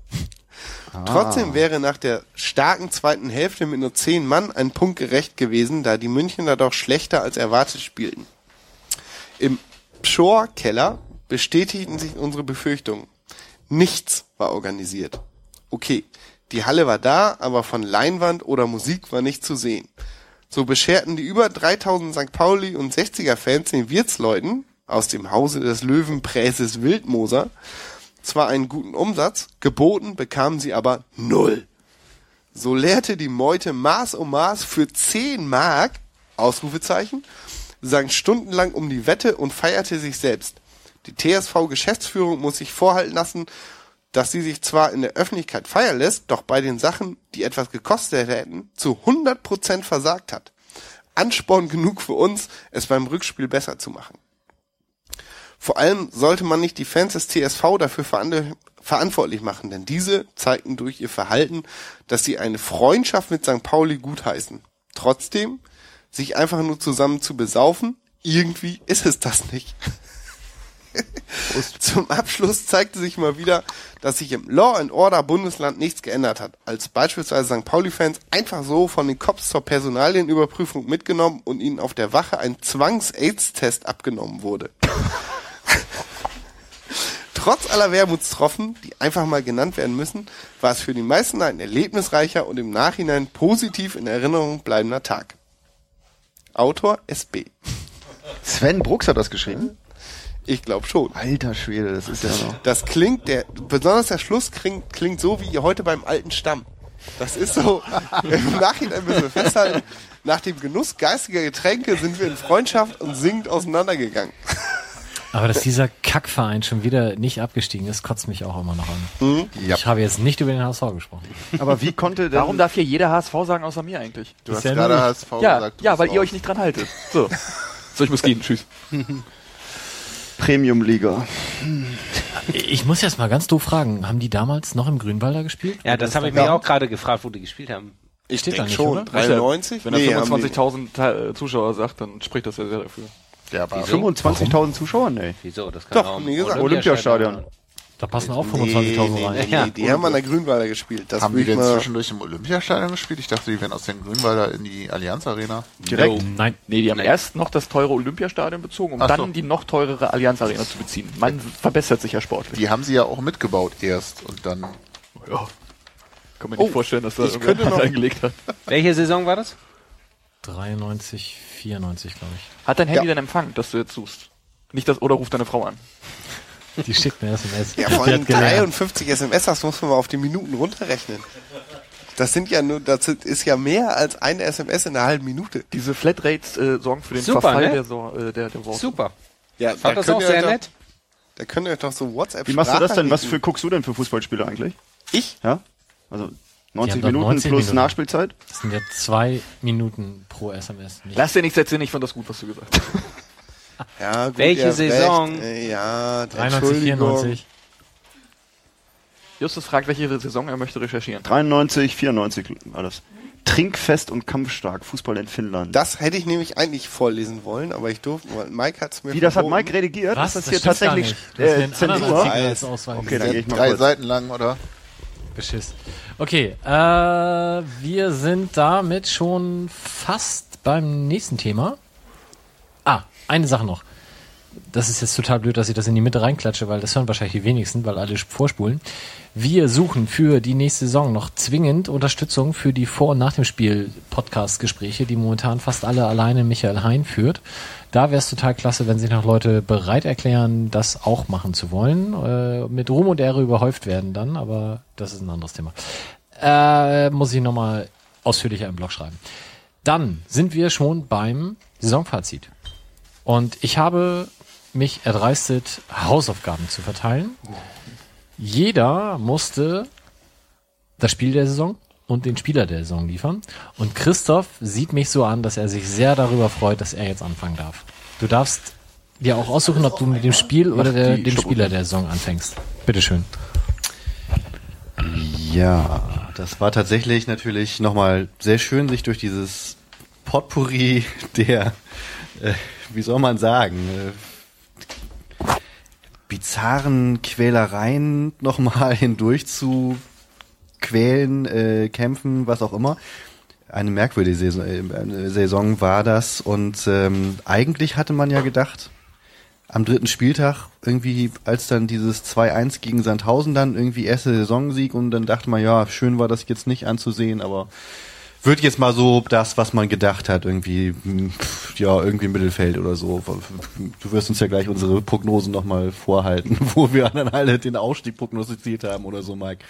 Trotzdem wäre nach der starken zweiten Hälfte mit nur zehn Mann ein Punkt gerecht gewesen, da die Münchner doch schlechter als erwartet spielten. Im Pschor-Keller bestätigten sich unsere Befürchtungen. Nichts war organisiert. Okay, die Halle war da, aber von Leinwand oder Musik war nicht zu sehen. So bescherten die über 3000 St. Pauli und 60er Fans den Wirtsleuten aus dem Hause des Löwenpräses Wildmoser zwar einen guten Umsatz, geboten bekamen sie aber null. So leerte die Meute Maß um Maß für 10 Mark, Ausrufezeichen, sang stundenlang um die Wette und feierte sich selbst. Die TSV-Geschäftsführung muss sich vorhalten lassen, dass sie sich zwar in der Öffentlichkeit feiern lässt, doch bei den Sachen, die etwas gekostet hätten, zu 100% versagt hat. Ansporn genug für uns, es beim Rückspiel besser zu machen. Vor allem sollte man nicht die Fans des TSV dafür veran- verantwortlich machen, denn diese zeigten durch ihr Verhalten, dass sie eine Freundschaft mit St. Pauli gutheißen. Trotzdem, sich einfach nur zusammen zu besaufen, irgendwie ist es das nicht. [laughs] Zum Abschluss zeigte sich mal wieder, dass sich im Law and Order Bundesland nichts geändert hat, als beispielsweise St. Pauli-Fans einfach so von den Cops zur Personalienüberprüfung mitgenommen und ihnen auf der Wache ein Zwangs-Aids-Test abgenommen wurde. [laughs] Trotz aller Wermutstropfen, die einfach mal genannt werden müssen, war es für die meisten ein erlebnisreicher und im Nachhinein positiv in Erinnerung bleibender Tag. Autor SB. Sven Brooks hat das geschrieben. Ich glaube schon. Alter Schwede, das ist ja noch. Das klingt, der, besonders der Schluss klingt, klingt so wie heute beim alten Stamm. Das ist so, [laughs] im Nachhinein müssen wir festhalten, nach dem Genuss geistiger Getränke sind wir in Freundschaft und singend auseinandergegangen. [laughs] Aber dass dieser Kackverein schon wieder nicht abgestiegen ist, kotzt mich auch immer noch an. Ja. Ich habe jetzt nicht über den HSV gesprochen. Aber wie konnte denn... Warum darf hier jeder HSV sagen, außer mir eigentlich? Du Ist hast ja gerade nur- HSV ja, gesagt. du ja, weil ihr euch nicht dran haltet. So. [laughs] So, ich muss gehen. Tschüss. Premium-Liga. Ich muss jetzt mal ganz doof fragen, haben die damals noch im Grünwalder gespielt? Ja, das habe ich mir auch gerade gefragt, wo die gespielt haben. Ich Steht da denke nicht, schon. oder? 93? Wenn er Nee, haben die- 25.000 äh, Zuschauer sagt, dann spricht das ja sehr dafür. Ja, aber 25.000 Zuschauer? Nee. Wieso? Das kann Doch, auch gesagt. Olympiastadion. Da passen auch Nee, 25.000 nee, rein. nee, Ja. nee, die haben an der Grünwalder gespielt. Das haben die denn zwischendurch im Olympiastadion gespielt? Ich dachte, die wären aus den Grünwalder in die Allianz Arena. Direkt? Nein. Nee, die haben Nee. erst noch das teure Olympiastadion bezogen, um Ach dann so. die noch teurere Allianz Arena zu beziehen. Man verbessert sich ja sportlich. Die haben sie ja auch mitgebaut erst und dann. Ja. Kann man nicht Oh, vorstellen, dass da ich irgendwer [laughs] eingelegt hat. Welche Saison war das? 93, 94, glaube ich. Hat dein Handy Ja. denn Empfang, dass du jetzt suchst? Nicht das, oder ruft deine Frau an? Die schickt mir SMS. ja, vor Die allem hat gelernt. 53 SMS, das muss man mal auf die Minuten runterrechnen. Das sind ja nur, das sind- ist ja mehr als eine SMS in einer halben Minute. Diese Flatrates äh, sorgen für den Super, Verfall ne? der, so äh, der, der Worte. Super. Ja, Fand das auch sehr doch- nett. Da könnt ihr euch doch so WhatsApp Wie machst du das denn? Was für guckst du denn für Fußballspiele eigentlich? Ich? Ja? Also 90 haben doch Minuten 90 plus Minuten. Nachspielzeit? Das sind ja zwei Minuten pro SMS. Nicht Lass dir nichts erzählen, ich fand das gut, was du gesagt hast. Ja, gut, Welche Saison? Recht. Äh, Ja, 93, Entschuldigung. 94. Justus fragt, welche Saison er möchte recherchieren. 93, 94 war das. Trinkfest und kampfstark, Fußball in Finnland. Das hätte ich nämlich eigentlich vorlesen wollen, aber ich durfte, weil Mike hat's mir Wie, das hat. Mike redigiert? Was? Ist das hier stimmt gar tatsächlich äh, Zensur? Okay, dann gehe ich mal Drei kurz. Seiten lang, oder? Beschiss. Okay, äh, wir sind damit schon fast beim nächsten Thema. Eine Sache noch. das ist jetzt total blöd, dass ich das in die Mitte reinklatsche, weil das hören wahrscheinlich die wenigsten, weil alle vorspulen. Wir suchen für die nächste Saison noch zwingend Unterstützung für die Vor- und Nach dem Spiel Podcast-Gespräche, die momentan fast alle alleine Michael Hein führt. Da wäre es total klasse, wenn sich noch Leute bereit erklären, das auch machen zu wollen. Äh, mit Ruhm und Ehre überhäuft werden dann, aber das ist ein anderes Thema. Äh, muss ich nochmal ausführlicher im Blog schreiben. Dann sind wir schon beim Saisonfazit. Und ich habe mich erdreistet, Hausaufgaben zu verteilen. Jeder musste das Spiel der Saison und den Spieler der Saison liefern. Und Christoph sieht mich so an, dass er sich sehr darüber freut, dass er jetzt anfangen darf. Du darfst dir auch aussuchen, ob du mit dem Spiel oder der, dem Spieler der Saison anfängst. Bitteschön. Ja, das war tatsächlich natürlich nochmal sehr schön, sich durch dieses Potpourri der, äh, wie soll man sagen, äh, bizarren Quälereien nochmal [laughs] hindurch zu quälen, äh, kämpfen, was auch immer. Eine merkwürdige Saison, äh, Saison war das und ähm, eigentlich hatte man ja gedacht, am dritten Spieltag irgendwie, als dann dieses 2-1 gegen Sandhausen dann irgendwie erste Saisonsieg und dann dachte man, ja, schön war das jetzt nicht anzusehen, aber wird jetzt mal so das, was man gedacht hat, irgendwie, pff, ja, irgendwie im Mittelfeld oder so. Du wirst uns ja gleich unsere Prognosen nochmal vorhalten, [laughs] wo wir dann alle den Aufstieg prognostiziert haben oder so, Mike.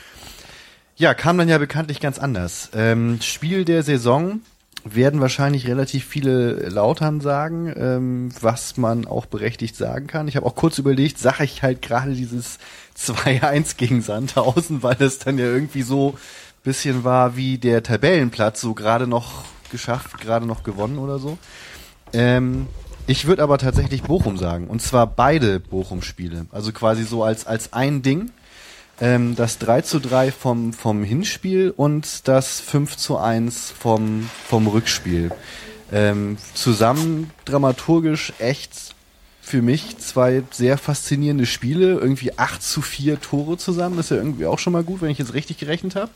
Ja, kam dann ja bekanntlich ganz anders. Ähm, Spiel der Saison werden wahrscheinlich relativ viele Lautern sagen, ähm, was man auch berechtigt sagen kann. Ich habe auch kurz überlegt, sage ich halt gerade dieses [laughs] 2-1 gegen Sandhausen, weil es dann ja irgendwie so bisschen war wie der Tabellenplatz, so gerade noch geschafft, gerade noch gewonnen oder so. Ähm, ich würde aber tatsächlich Bochum sagen. Und zwar beide Bochum-Spiele. Also quasi so als, als ein Ding. Ähm, das 3 zu 3 vom, vom Hinspiel und das 5 zu 1 vom, vom Rückspiel. Ähm, zusammen dramaturgisch echt für mich zwei sehr faszinierende Spiele. Irgendwie 8 zu 4 Tore zusammen. Das ist ja irgendwie auch schon mal gut, wenn ich jetzt richtig gerechnet habe.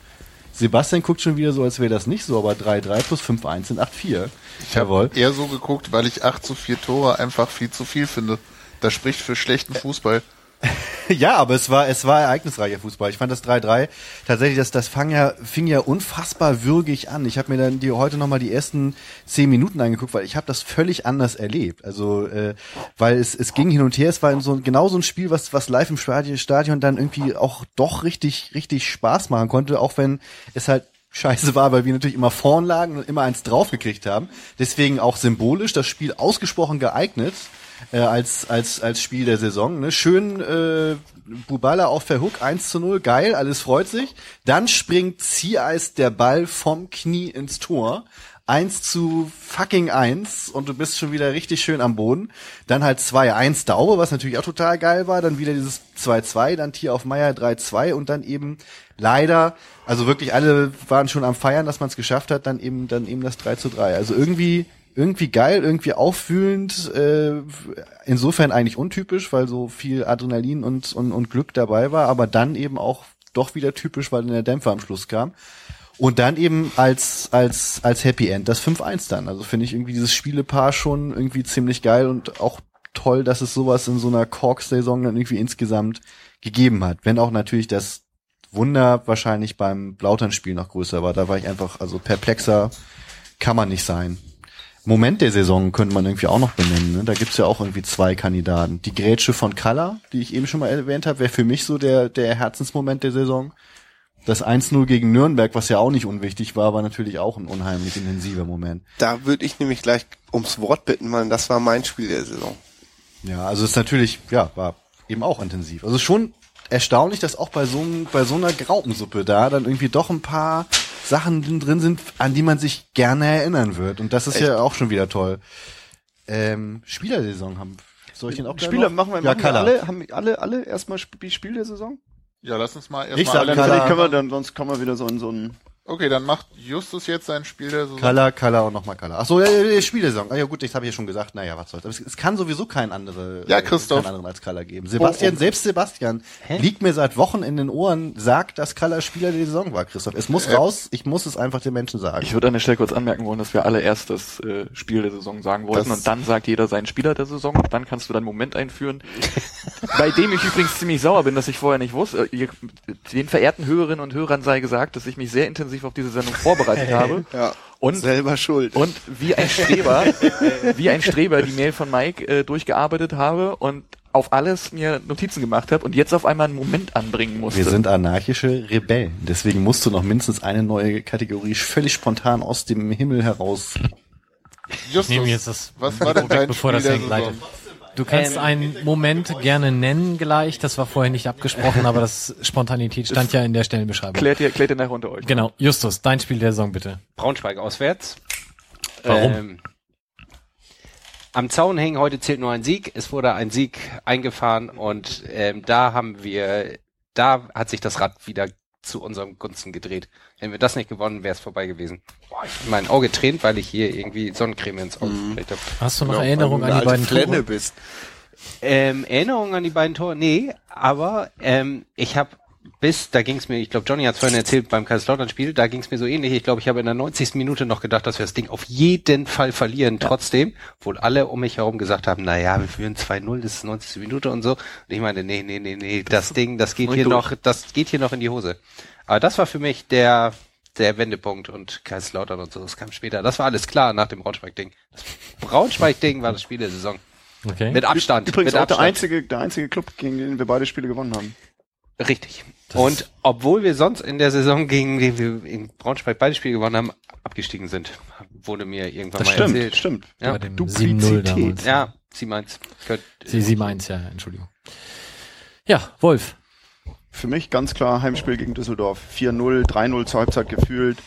Sebastian guckt schon wieder so, als wäre das nicht so, aber 3-3 plus 5-1 sind 8-4. Ich habe eher so geguckt, weil ich 8 zu 4 Tore einfach viel zu viel finde. Das spricht für schlechten Fußball. [laughs] ja, aber es war, es war ereignisreicher Fußball. Ich fand das 3-3 tatsächlich, das, das fang ja, fing ja unfassbar würgig an. Ich habe mir dann die heute nochmal die ersten zehn Minuten angeguckt, weil ich habe das völlig anders erlebt. Also, äh, weil es, es ging hin und her, es war so, genau so ein Spiel, was, was live im Stadion, Stadion dann irgendwie auch doch richtig, richtig Spaß machen konnte, auch wenn es halt scheiße war, weil wir natürlich immer vorn lagen und immer eins draufgekriegt haben. Deswegen auch symbolisch das Spiel ausgesprochen geeignet äh, als, als, als Spiel der Saison. Ne? Schön äh, Bubala auf der Hook, 1 zu 0, geil, alles freut sich. Dann springt Ziereis der Ball vom Knie ins Tor. 1 zu fucking 1 und du bist schon wieder richtig schön am Boden. Dann halt 2-1 Daube, was natürlich auch total geil war. Dann wieder dieses 2-2, dann Tier auf Meier 3-2 und dann eben leider, also wirklich alle waren schon am Feiern, dass man es geschafft hat, dann eben, dann eben das 3 zu 3. Also irgendwie irgendwie geil, irgendwie auffühlend, äh, insofern eigentlich untypisch, weil so viel Adrenalin und, und, und Glück dabei war, aber dann eben auch doch wieder typisch, weil dann der Dämpfer am Schluss kam. Und dann eben als, als, als Happy End, das 5-1 dann. Also finde ich irgendwie dieses Spielepaar schon irgendwie ziemlich geil und auch toll, dass es sowas in so einer Cork-Saison dann irgendwie insgesamt gegeben hat. Wenn auch natürlich das Wunder wahrscheinlich beim Blautern-Spiel noch größer war. Da war ich einfach, also perplexer kann man nicht sein. Moment der Saison könnte man irgendwie auch noch benennen. Ne? Da gibt's ja auch irgendwie zwei Kandidaten. Die Grätsche von Kalla, die ich eben schon mal erwähnt habe, wäre für mich so der, der Herzensmoment der Saison. Das 1-0 gegen Nürnberg, was ja auch nicht unwichtig war, war natürlich auch ein unheimlich intensiver Moment. Da würde ich nämlich gleich ums Wort bitten, weil das war mein Spiel der Saison. Ja, also es ist natürlich, ja, war eben auch intensiv. Also schon erstaunlich, dass auch bei so, bei so einer Graupensuppe da dann irgendwie doch ein paar Sachen drin sind, an die man sich gerne erinnern wird. Und das ist Echt? ja auch schon wieder toll. Ähm, Spielersaison haben. Soll ich den auch Spieler machen wir, ja, machen wir alle, haben alle, alle erstmal Spiel der Saison? Ja, lass uns mal erstmal. Ich sag, dann, können wir dann, sonst kommen wir wieder so in so ein Okay, dann macht Justus jetzt sein Spiel der Saison. Color, Color und nochmal Color. Ach so, ja, ja, Spielesaison. Ah, ja gut, das habe ich ja schon gesagt. Naja, was soll's. Aber es, es kann sowieso kein andere, Ja, äh, Christoph. keinen anderen als Color geben. Sebastian, selbst Sebastian liegt mir seit Wochen in den Ohren, sagt, dass Color Spieler der Saison war, Christoph. Es muss raus, ich muss es einfach den Menschen sagen. Ich würde an der Stelle kurz anmerken wollen, dass wir alle erst das äh, Spiel der Saison sagen wollten Das- und dann sagt jeder seinen Spieler der Saison und dann kannst du dann einen Moment einführen, [laughs] bei dem ich übrigens ziemlich sauer bin, dass ich vorher nicht wusste. Äh, den verehrten Hörerinnen und Hörern sei gesagt, dass ich mich sehr intensiv auf diese Sendung vorbereitet [laughs] habe Ja. und Selber schuld. und wie ein Streber, wie ein Streber die Mail von Mike äh, durchgearbeitet habe und auf alles mir Notizen gemacht habe und jetzt auf einmal einen Moment anbringen musste. Wir sind anarchische Rebellen. Deswegen musst du noch mindestens eine neue Kategorie völlig spontan aus dem Himmel heraus. Justus, nehme jetzt das was war denn dein bevor Spiel das der hängen Saison? Du kannst einen Moment gerne nennen gleich, das war vorher nicht abgesprochen, aber das [laughs] Spontanität stand ja in der Stellenbeschreibung. Klärt ihr, klärt ihr nachher unter euch. Genau, Justus, dein Spiel der Saison bitte. Braunschweig auswärts. Warum? Ähm, am Zaun hängen, heute zählt nur ein Sieg. Es wurde ein Sieg eingefahren und ähm, da haben wir, da hat sich das Rad wieder zu unserem Gunsten gedreht. Hätten wir das nicht gewonnen, wäre es vorbei gewesen. Boah, ich, mein Auge tränt, weil ich hier irgendwie Sonnencreme ins Auge gekriegt habe. Hast du noch Ja, Erinnerung weil du an die beiden Flenne Tore? bist. Ähm, Erinnerungen an die beiden Tore? Nee, aber ähm, ich habe bis, da ging es mir, ich glaube, Johnny hat es vorhin erzählt beim Kaiserslautern-Spiel, da ging es mir so ähnlich. Ich glaube, ich habe in der 90. Minute noch gedacht, dass wir das Ding auf jeden Fall verlieren. Trotzdem, wohl alle um mich herum gesagt haben, na ja, wir führen 2-0, das ist 90. Minute und so. Und ich meine, nee, nee, nee, nee, das Ding, das geht hier durch. noch, das geht hier noch in die Hose. Aber das war für mich der der Wendepunkt und Kaiserslautern und so, das kam später. Das war alles klar nach dem Braunschweig-Ding. Das Braunschweig-Ding war das Spiel der Saison. Okay. Mit Abstand. Übrigens mit auch der Abstand. einzige, der einzige Club, gegen den wir beide Spiele gewonnen haben. Richtig. Und obwohl wir sonst in der Saison, gegen den wir in Braunschweig beide Spiele gewonnen haben, abgestiegen sind, wurde mir irgendwann Das mal stimmt, erzählt. stimmt. Ja, Bei dem 7-0 damals. ja sie meint's. Könnt, Sie, sie meint's, ja, Entschuldigung. Ja, Wolf. Für mich ganz klar Heimspiel gegen Düsseldorf. 4-0, 3-0 zur Halbzeit gefühlt.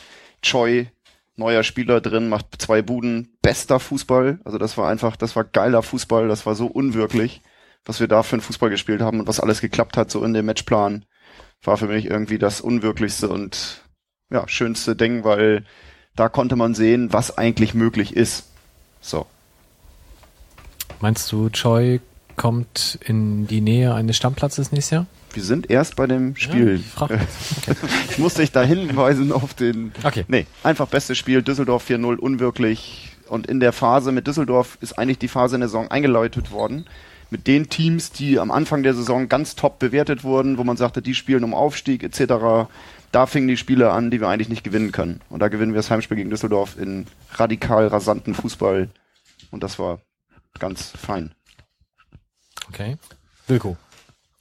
Choi, neuer Spieler drin, macht zwei Buden. Bester Fußball. Also das war einfach, das war geiler Fußball. Das war so unwirklich, was wir da für einen Fußball gespielt haben und was alles geklappt hat, so in dem Matchplan. War für mich irgendwie das unwirklichste und ja, schönste Ding, weil da konnte man sehen, was eigentlich möglich ist. So. Meinst du, Choi kommt in die Nähe eines Stammplatzes nächstes Jahr? Wir sind erst bei dem Spiel. [laughs] ich frag- ich musste dich da hinweisen auf den. Okay. Nee, einfach bestes Spiel. Düsseldorf 4-0, unwirklich. Und in der Phase mit Düsseldorf ist eigentlich die Phase in der Saison eingeläutet worden. Mit den Teams, die am Anfang der Saison ganz top bewertet wurden, wo man sagte, die spielen um Aufstieg etc. Da fingen die Spiele an, die wir eigentlich nicht gewinnen können. Und da gewinnen wir das Heimspiel gegen Düsseldorf in radikal rasanten Fußball. Und das war ganz fein. Okay. Wilko.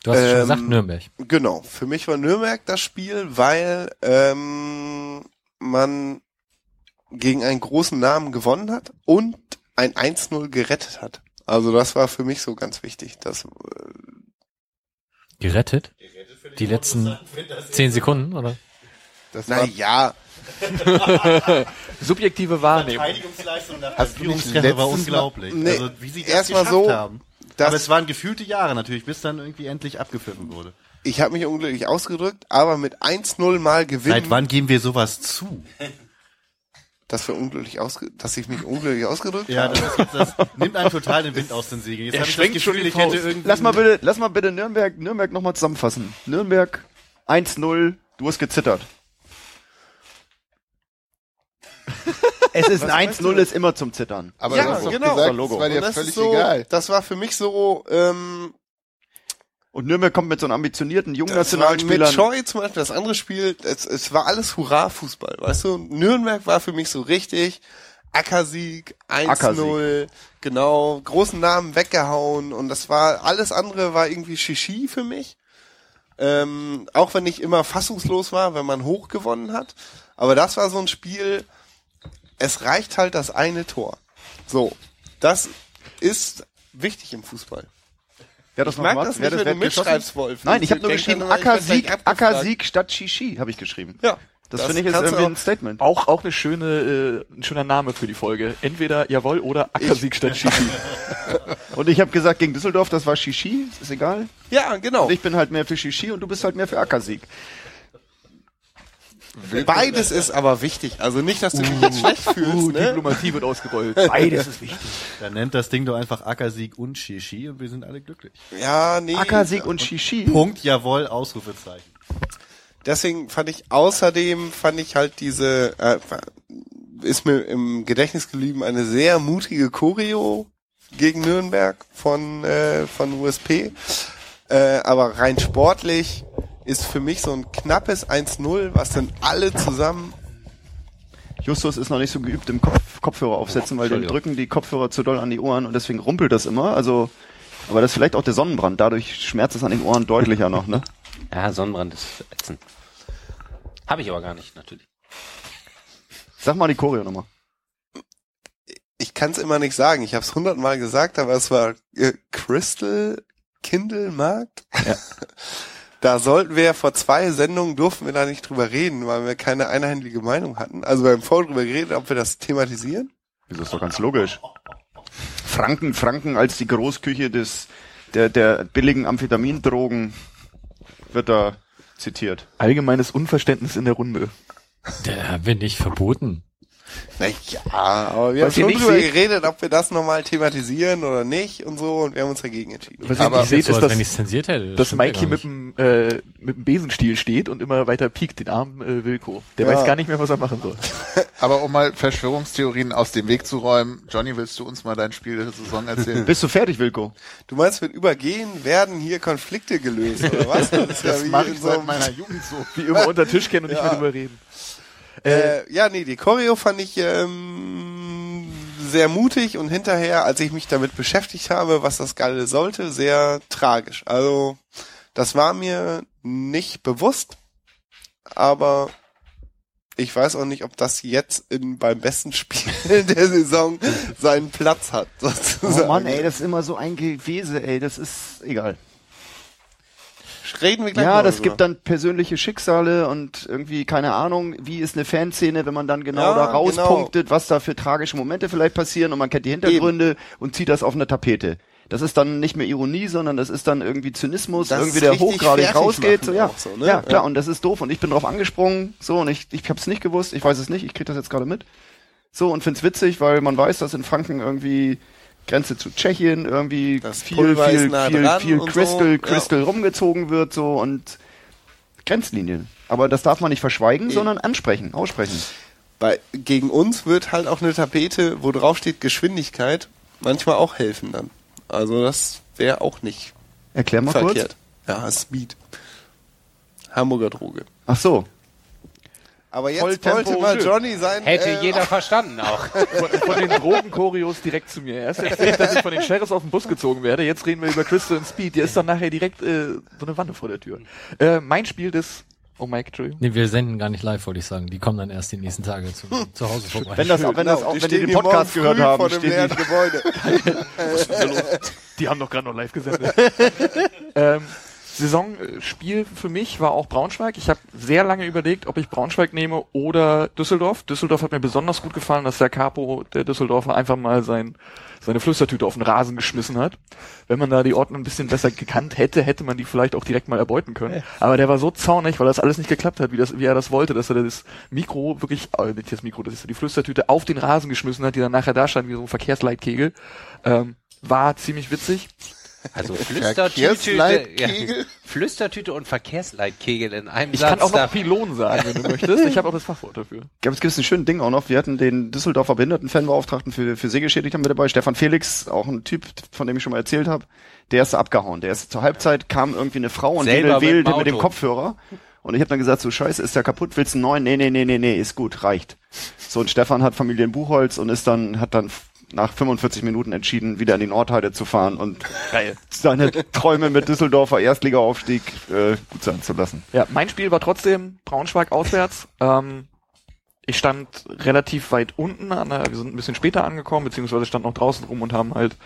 Du hast es schon Ähm, gesagt, Nürnberg. Genau, für mich war Nürnberg das Spiel, weil ähm, man gegen einen großen Namen gewonnen hat und ein 1-0 gerettet hat. Also das war für mich so ganz wichtig. Das, äh, Gerettet? Die letzten [laughs] zehn Sekunden, oder? Das na war ja, [laughs] Subjektive Wahrnehmung. Verteidigungsleistung der Hast war letztes unglaublich. Nee, also, wie sie das erst mal geschafft so, haben. das- Aber es waren gefühlte Jahre natürlich, bis dann irgendwie endlich abgepfiffen wurde. ich habe mich unglücklich ausgedrückt, aber mit 1-0 mal gewinnen, Seit wann geben wir sowas zu? [laughs] dass wir unglücklich ausge dass ich mich unglücklich ausgedrückt Ja, habe. das, ist jetzt, das nimmt einem total den Wind aus den Segeln. Jetzt Er habe ich das schwenkt schon Gefühl, die ich hätte irgendwie... Lass mal bitte, lass mal bitte Nürnberg, Nürnberg nochmal zusammenfassen. Nürnberg 1-0, du hast gezittert. Es ist ein 1-0 ist immer zum Zittern. Aber Ja, du hast doch genau. gesagt, Logo. das war dir das völlig ist so, egal. Das war für mich so, ähm, Und Nürnberg kommt mit so einem ambitionierten jungen war mit. Choi zum Beispiel das andere Spiel, es, es war alles Hurra-Fußball, weißt du? Nürnberg war für mich so richtig Ackersieg, 1-0, Ackersieg. genau, großen Namen weggehauen und das war, alles andere war irgendwie Shishi für mich. Ähm, auch wenn ich immer fassungslos war, wenn man hoch gewonnen hat. Aber das war so ein Spiel, es reicht halt das eine Tor. So, das ist wichtig im Fußball. Wer hat Ich mag das nicht, Wer wenn hat du das mitschreibst, Wolf. Nein, ich habe nur geschrieben Ackersieg, abgefragt. Ackersieg statt Shishi, habe ich geschrieben. Ja. Das, Das finde ich du irgendwie ein Statement. Auch, auch eine schöne, äh, ein schöner Name für die Folge. Entweder Jawohl oder Ackersieg statt Shishi. [laughs] Und ich habe gesagt, gegen Düsseldorf, das war Shishi, ist egal. Ja, genau. Und ich bin halt mehr für Shishi und du bist halt mehr für Ackersieg. Beides ist aber wichtig. Also nicht, dass du dich jetzt schlecht fühlst. Uh, Ne? Diplomatie wird ausgerollt. Beides ist wichtig. Dann nennt das Ding doch einfach Ackersieg und Shishi und wir sind alle glücklich. Ja, nee. Ackersieg und Shishi. Punkt, jawohl, Ausrufezeichen. Deswegen fand ich außerdem fand ich halt diese äh, ist mir im Gedächtnis geblieben eine sehr mutige Choreo gegen Nürnberg von äh, von USP. Äh, aber rein sportlich ist für mich so ein knappes 1-0, was dann alle zusammen Justus ist noch nicht so geübt im Kopf Kopfhörer aufsetzen, weil dem drücken die Kopfhörer zu doll an die Ohren und deswegen rumpelt das immer. Also, aber das ist vielleicht auch der Sonnenbrand. Dadurch schmerzt es an den Ohren deutlicher noch, ne? Ja, Sonnenbrand ist ätzend. Habe ich aber gar nicht, natürlich. Sag mal die Choreo nochmal. ich kann es immer nicht sagen. Ich habe es hundertmal gesagt, aber es war äh, Crystal Kindle Markt. Ja. [laughs] Da sollten wir vor zwei Sendungen durften wir da nicht drüber reden, weil wir keine einheitliche Meinung hatten. Also wir haben vorher drüber geredet, ob wir das thematisieren. Das ist doch ganz logisch. Franken, Franken als die Großküche des, der, der billigen Amphetamindrogen wird da zitiert. Allgemeines Unverständnis in der Runde. Der haben wir nicht verboten. Na ja, aber wir Was haben schon nicht drüber seht- geredet, ob wir das nochmal thematisieren oder nicht und so und wir haben uns dagegen entschieden. Was ihr Aber nicht seht, so, ist, als dass, wenn ich zensiert hätte. dass stimmt ja Mikey mit nicht. dem, äh, mit dem Besenstiel steht und immer weiter piekt, den armen äh, Wilko. Der Ja. weiß gar nicht mehr, was er machen soll. [laughs] Aber um mal Verschwörungstheorien aus dem Weg zu räumen, Johnny, willst du uns mal dein Spiel der Saison erzählen? [laughs] Bist du fertig, Wilko? Du meinst, mit Übergehen werden hier Konflikte gelöst, oder was? Das ist Das wie mache in ich so seit meiner Jugend so. Wie immer unter Tisch kennen und nicht Ja. mehr drüber reden. Äh, ja, nee, die Choreo fand ich ähm, sehr mutig und hinterher, als ich mich damit beschäftigt habe, was das Geile sollte, sehr tragisch. Also, das war mir nicht bewusst, aber ich weiß auch nicht, ob das jetzt in, beim besten Spiel [laughs] der Saison seinen Platz hat. Oh Sozusagen. Mann, ey, das ist immer so ein Gewese, ey, das ist egal. Reden wir gleich Ja, das gibt dann persönliche Schicksale und irgendwie, keine Ahnung, wie ist eine Fanszene, wenn man dann genau Ja, da rauspunktet, was da für tragische Momente vielleicht passieren und man kennt die Hintergründe und zieht das auf eine Tapete. Das ist dann nicht mehr Ironie, sondern das ist dann irgendwie Zynismus, Das irgendwie der hochgradig rausgeht. So, ja. so, ne? ja, klar, Ja. und das ist doof und ich bin drauf angesprungen, so, und ich, ich hab's nicht gewusst, ich weiß es nicht, ich krieg das jetzt gerade mit. So, und find's witzig, weil man weiß, dass in Franken irgendwie Grenze zu Tschechien irgendwie Das viel, viel, nah viel, viel Crystal, so, ja. Crystal rumgezogen wird, so, und Grenzlinien. Aber das darf man nicht verschweigen, sondern ansprechen, aussprechen. Bei, gegen uns wird halt auch eine Tapete, wo drauf steht Geschwindigkeit, manchmal auch helfen dann. Also das wäre auch nicht Erklär mal verkehrt. Ja, Speed. Hamburger Droge. kurz. Ach so. Aber jetzt Volltempo wollte mal schön. Johnny sein. Hätte äh, jeder verstanden auch. [laughs] Von, von den Drogenchoreos direkt zu mir. Erst erzählt, dass ich [laughs] von den Sheriffs auf den Bus gezogen werde. Jetzt reden wir über Crystal und Speed. Hier ist dann nachher direkt äh, so eine Wanne vor der Tür. Äh, mein Spiel des... Oh, Mike, Entschuldigung. Nee, wir senden gar nicht live, wollte ich sagen. Die kommen dann erst die nächsten Tage zu, [laughs] zu Hause vorbei. Wenn das, auch, wenn das Genau, auch, wenn die den Podcast gehört haben, vor dem leeren die, Gebäude. Die haben doch gerade noch live gesendet. ähm, Saisonspiel für mich war auch Braunschweig. Ich habe sehr lange überlegt, ob ich Braunschweig nehme oder Düsseldorf. Düsseldorf hat mir besonders gut gefallen, dass der Capo, der Düsseldorfer, einfach mal sein, seine Flüstertüte auf den Rasen geschmissen hat. Wenn man da die Orten ein bisschen besser gekannt hätte, hätte man die vielleicht auch direkt mal erbeuten können. Aber der war so zornig, weil das alles nicht geklappt hat, wie, das, wie er das wollte, dass er das Mikro wirklich, äh, nicht das Mikro, das ist die Flüstertüte auf den Rasen geschmissen hat, die dann nachher da stand wie so ein Verkehrsleitkegel. Ähm, war ziemlich witzig. Also [laughs] Flüstertüte, ja, Flüstertüte und Verkehrsleitkegel in einem Ich Satz. kann auch noch Pylon sagen, wenn du [laughs] möchtest. Ich habe auch das Fachwort dafür. gab es gibt's ein schönes Ding auch noch. Wir hatten den Düsseldorfer Behindertenfanbeauftragten für, für Sehgeschädigte mit dabei, Stefan Felix, auch ein Typ, von dem ich schon mal erzählt habe. Der ist abgehauen. Der ist zur Halbzeit kam irgendwie eine Frau und Selber wählte mit dem mit, dem. Kopfhörer. Und ich habe dann gesagt, so scheiße, ist der kaputt, willst du einen neuen? Nee, nee, nee, nee, nee, ist gut, reicht. So, und Stefan hat Familie in Buchholz und ist dann, hat dann nach 45 Minuten entschieden, wieder in die Nordheide zu fahren und [laughs] seine Träume mit Düsseldorfer Erstligaaufstieg äh, gut sein zu lassen. Ja, mein Spiel war trotzdem Braunschweig auswärts. Ähm, ich stand relativ weit unten, an der, wir sind ein bisschen später angekommen, beziehungsweise stand noch draußen rum und haben halt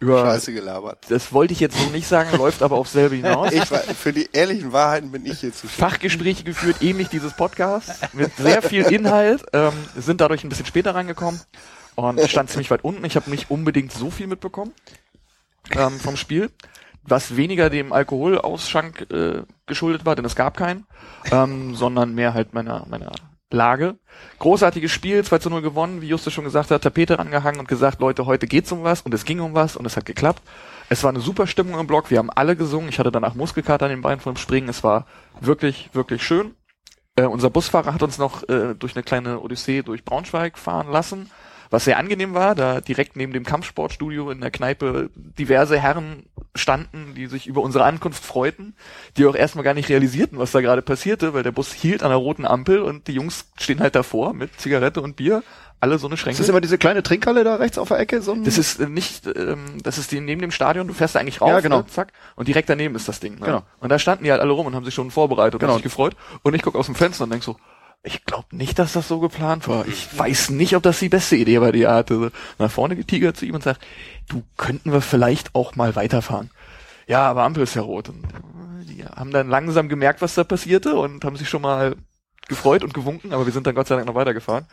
über, Scheiße gelabert. das wollte ich jetzt so nicht sagen, läuft aber aufs selbe hinaus. [laughs] Ich, war- für die ehrlichen Wahrheiten bin ich hier zu Fachgespräche geführt, ähnlich dieses Podcasts, mit sehr viel Inhalt, ähm, sind dadurch ein bisschen später reingekommen und stand ziemlich weit unten. Ich habe nicht unbedingt so viel mitbekommen ähm, vom Spiel. was weniger dem Alkoholausschank äh, geschuldet war, denn es gab keinen, ähm, sondern mehr halt meiner, meiner Lage. Großartiges Spiel, 2 zu 0 gewonnen, wie Justus schon gesagt hat, Tapete rangehangen und gesagt, Leute, heute geht's um was und es ging um was und es hat geklappt. Es war eine super Stimmung im Block, wir haben alle gesungen, ich hatte danach Muskelkater an den Beinen vom Springen, es war wirklich, wirklich schön. Äh, unser Busfahrer hat uns noch äh, durch eine kleine Odyssee durch Braunschweig fahren lassen, was sehr angenehm war, da direkt neben dem Kampfsportstudio in der Kneipe diverse Herren standen, die sich über unsere Ankunft freuten, die auch erstmal gar nicht realisierten, was da gerade passierte, weil der Bus hielt an der roten Ampel und die Jungs stehen halt davor mit Zigarette und Bier, alle so eine Schränke. Ist das immer diese kleine Trinkhalle da rechts auf der Ecke? So ein Das ist äh, nicht, ähm, das ist die neben dem Stadion, du fährst da eigentlich rauf, Ja, genau. ne, zack, und direkt daneben ist das Ding. Ne? Genau. Und da standen die halt alle rum und haben sich schon vorbereitet und Genau. haben sich gefreut. Und ich guck aus dem Fenster und denk so, ich glaube nicht, dass das so geplant war. Ich weiß nicht, ob das die beste Idee war, die er hatte. Nach vorne getigert zu ihm und sagt, du könnten wir vielleicht auch mal weiterfahren. Ja, aber Ampel ist ja rot. Und die haben dann langsam gemerkt, was da passierte und haben sich schon mal gefreut und gewunken, aber wir sind dann Gott sei Dank noch weitergefahren.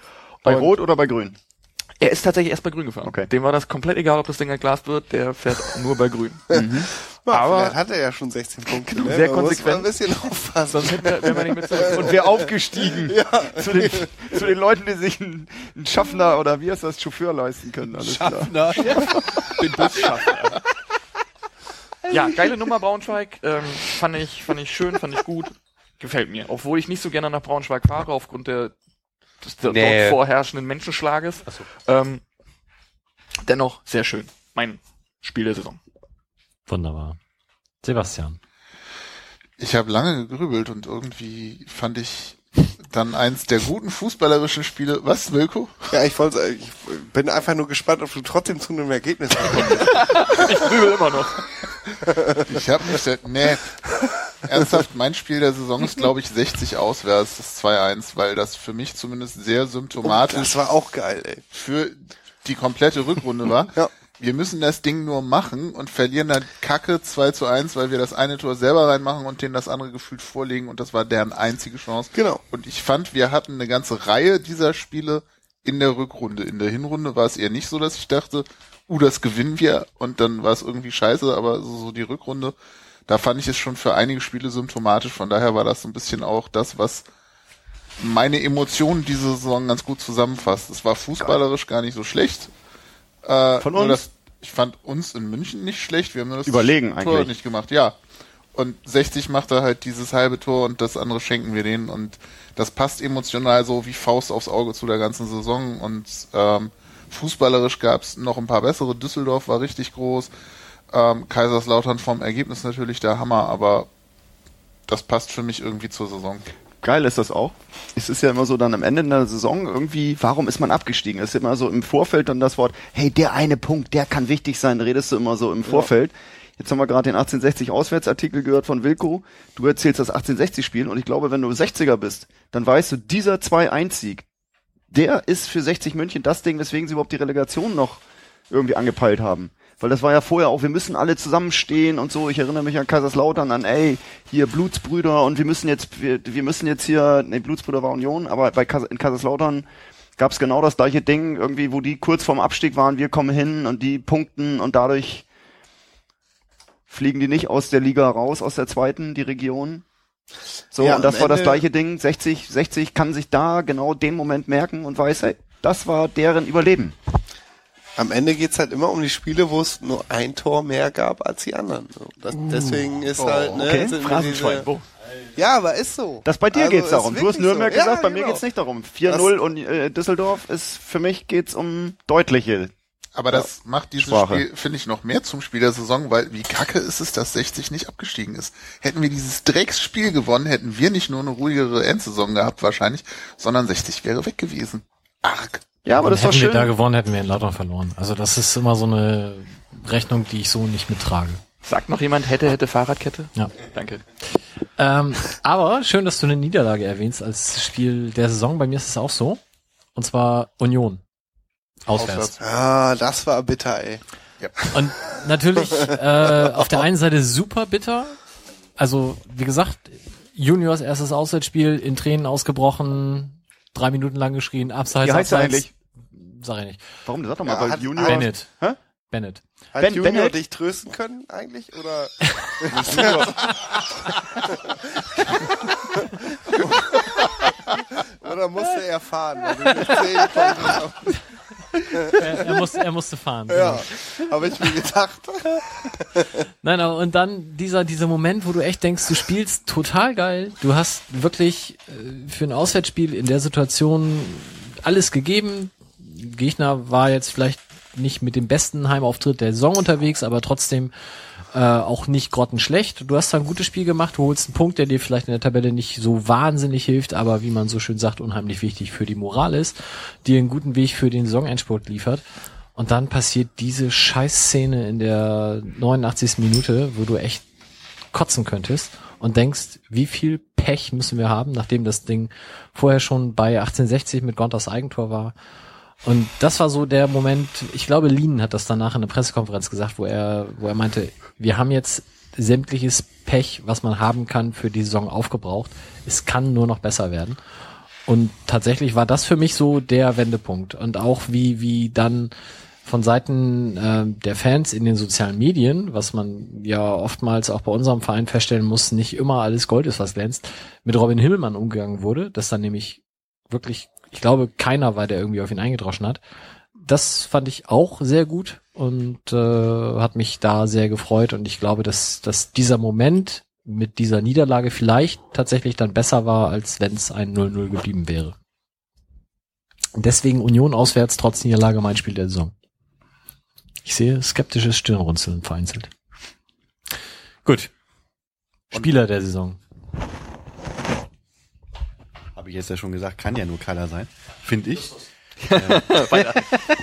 bei Und- Rot oder bei Grün? Er ist tatsächlich erst bei Grün gefahren. Okay. Dem war das komplett egal, ob das Ding entglast wird, der fährt [laughs] nur bei Grün. Aber Aber- hat er ja schon 16 Punkte. Ne? Sehr Man muss konsequent. ein bisschen aufpassen. Sonst hätten wir, wären wir nicht mit. Und wer aufgestiegen [laughs] zu, den, zu den Leuten, die sich einen, einen Schaffner oder wie heißt das, Chauffeur leisten können. Alles klar. [laughs] Den Busschaffner. Ja, geile Nummer Braunschweig. Ähm, fand ich, fand ich schön, fand ich gut. Gefällt mir. Obwohl ich nicht so gerne nach Braunschweig fahre, aufgrund der, des der Nee. dort vorherrschenden Menschenschlages. Ähm, dennoch sehr schön. Mein Spiel der Saison. Wunderbar. Sebastian. Ich habe lange gegrübelt und irgendwie fand ich dann eins der guten fußballerischen Spiele. Was, Wilko? Ja, ich wollte, ich bin einfach nur gespannt, ob du trotzdem zu einem Ergebnis kommst. [laughs] Ich grübel immer noch. Ich habe nicht, sehr- nee. Ernsthaft, mein Spiel der Saison ist, glaube ich, 60 auswärts, das 2-1, weil das für mich zumindest sehr symptomatisch das war auch geil, ey. für die komplette Rückrunde war. [laughs] Ja. Wir müssen das Ding nur machen und verlieren dann Kacke 2 zu 1, weil wir das eine Tor selber reinmachen und denen das andere gefühlt vorlegen und das war deren einzige Chance. Genau. Und ich fand, wir hatten eine ganze Reihe dieser Spiele in der Rückrunde. In der Hinrunde war es eher nicht so, dass ich dachte, uh, das gewinnen wir und dann war es irgendwie scheiße, aber so, so die Rückrunde, da fand ich es schon für einige Spiele symptomatisch. Von daher war das so ein bisschen auch das, was meine Emotionen diese Saison ganz gut zusammenfasst. Es war fußballerisch gar nicht so schlecht. Äh, Von uns? Das, ich fand uns in München nicht schlecht. Wir haben nur das Überlegen Tor eigentlich. nicht gemacht. Ja. Und 60 macht er halt dieses halbe Tor und das andere schenken wir denen. Und das passt emotional so wie Faust aufs Auge zu der ganzen Saison. Und ähm, fußballerisch gab's noch ein paar bessere. Düsseldorf war richtig groß. Ähm, Kaiserslautern vom Ergebnis natürlich der Hammer, aber das passt für mich irgendwie zur Saison. Geil ist das auch. Es ist ja immer so dann am Ende der Saison irgendwie, warum ist man abgestiegen? Es ist immer so im Vorfeld dann das Wort, hey, der eine Punkt, der kann wichtig sein, redest du immer so im Vorfeld. Jetzt haben wir gerade den 1860 Auswärtsartikel gehört von Wilko. Du erzählst das 1860 Spiel und ich glaube, wenn du 60er bist, dann weißt du, dieser 2-1-Sieg, der ist für 60 München das Ding, weswegen sie überhaupt die Relegation noch irgendwie angepeilt haben. Weil das war ja vorher auch, wir müssen alle zusammenstehen und so. Ich erinnere mich an Kaiserslautern, an ey, hier Blutsbrüder und wir müssen jetzt, wir, wir müssen jetzt hier, nee, Blutsbrüder war Union, aber bei in Kaiserslautern gab es genau das gleiche Ding, irgendwie, wo die kurz vorm Abstieg waren, wir kommen hin und die punkten und dadurch fliegen die nicht aus der Liga raus, aus der zweiten, die Region. So, Ja, und das war das Ende- gleiche Ding. 60, 60 kann sich da genau den Moment merken und weiß, hey, das war deren Überleben. Am Ende geht's halt immer um die Spiele, wo es nur ein Tor mehr gab als die anderen. Das, deswegen ist halt, ne, Uh. okay. sind diese, Wo? ja, aber ist so. Das bei dir Also, geht's darum. Du hast Nürnberg so. gesagt, Ja, bei mir genau. geht's nicht darum. 4-0 und äh, Düsseldorf ist für mich geht's um deutliche. Aber das macht dieses Sprache. Spiel, finde ich, noch mehr zum Spiel der Saison, weil wie kacke ist es, dass 60 nicht abgestiegen ist. Hätten wir dieses Drecksspiel gewonnen, hätten wir nicht nur eine ruhigere Endsaison gehabt wahrscheinlich, sondern 60 wäre weg gewesen. Arg. Ja, aber das war hätten wir schön. da gewonnen, hätten wir in Lautern verloren. Also das ist immer so eine Rechnung, die ich so nicht mittrage. Sagt noch jemand, hätte, hätte Fahrradkette? Ja. Danke. Ähm, aber schön, dass du eine Niederlage erwähnst als Spiel der Saison. Bei mir ist es auch so. Und zwar Union. Auswärts. Ah, das war bitter, ey. Und natürlich äh, auf der einen Seite super bitter. Also, wie gesagt, Juniors erstes Auswärtsspiel in Tränen ausgebrochen, drei Minuten lang geschrien, abseits, Wie heißt abseits. eigentlich? Sag ich nicht. Warum? Sag doch mal, Ja, weil hat- Junior. Bennett. Hä? Bennett. Hat Ben- Junior Bennett? dich trösten können eigentlich? Oder? [laughs] Oder musste er fahren? Konntest? Er, er, musste, er musste fahren. ja, habe ich mir gedacht. Nein, aber und dann dieser, dieser Moment, wo du echt denkst, du spielst total geil. Du hast wirklich äh, für ein Auswärtsspiel in der Situation alles gegeben. Gegner war jetzt vielleicht nicht mit dem besten Heimauftritt der Saison unterwegs, aber trotzdem äh, auch nicht grottenschlecht. Du hast da ein gutes Spiel gemacht, du holst einen Punkt, der dir vielleicht in der Tabelle nicht so wahnsinnig hilft, aber wie man so schön sagt, unheimlich wichtig für die Moral ist, dir einen guten Weg für den Saisonendspurt liefert. Und dann passiert diese Scheißszene in der 89. Minute, wo du echt kotzen könntest und denkst, wie viel Pech müssen wir haben, nachdem das Ding vorher schon bei 1860 mit Gontas Eigentor war. Und das war so der Moment, ich glaube, Lien hat das danach in der Pressekonferenz gesagt, wo er, wo er meinte, wir haben jetzt sämtliches Pech, was man haben kann, für die Saison aufgebraucht. Es kann nur noch besser werden. Und tatsächlich war das für mich so der Wendepunkt. Und auch wie, wie dann von Seiten äh, der Fans in den sozialen Medien, was man ja oftmals auch bei unserem Verein feststellen muss, nicht immer alles Gold ist, was glänzt, mit Robin Himmelmann umgegangen wurde, dass dann nämlich wirklich, ich glaube, keiner war, der irgendwie auf ihn eingedroschen hat. Das fand ich auch sehr gut und äh, hat mich da sehr gefreut und ich glaube, dass, dass dieser Moment mit dieser Niederlage vielleicht tatsächlich dann besser war, als wenn es ein 0-0 geblieben wäre. Deswegen Union auswärts trotz Niederlage mein Spiel der Saison. Ich sehe skeptisches Stirnrunzeln vereinzelt. Gut. Spieler der Saison. Habe ich jetzt ja schon gesagt, kann ja nur Kaller sein, finde ich. [laughs] Äh,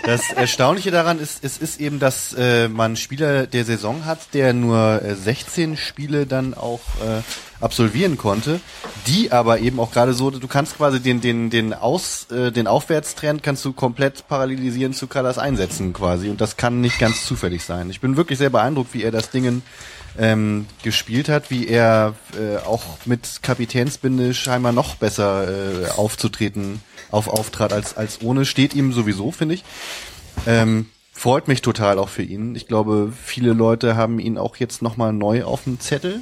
das Erstaunliche daran ist, es ist eben, dass äh, man Spieler der Saison hat, der nur äh, 16 Spiele dann auch äh, absolvieren konnte, die aber eben auch gerade so, du kannst quasi den den den aus äh, den Aufwärtstrend kannst du komplett parallelisieren zu Kallas Einsätzen quasi und das kann nicht ganz zufällig sein. Ich bin wirklich sehr beeindruckt, wie er das Dingen ähm, gespielt hat, wie er äh, auch mit Kapitänsbinde scheinbar noch besser äh, aufzutreten auf auftrat als als ohne steht ihm sowieso finde ich. Ähm, freut mich total auch für ihn. Ich glaube viele Leute haben ihn auch jetzt noch mal neu auf dem Zettel.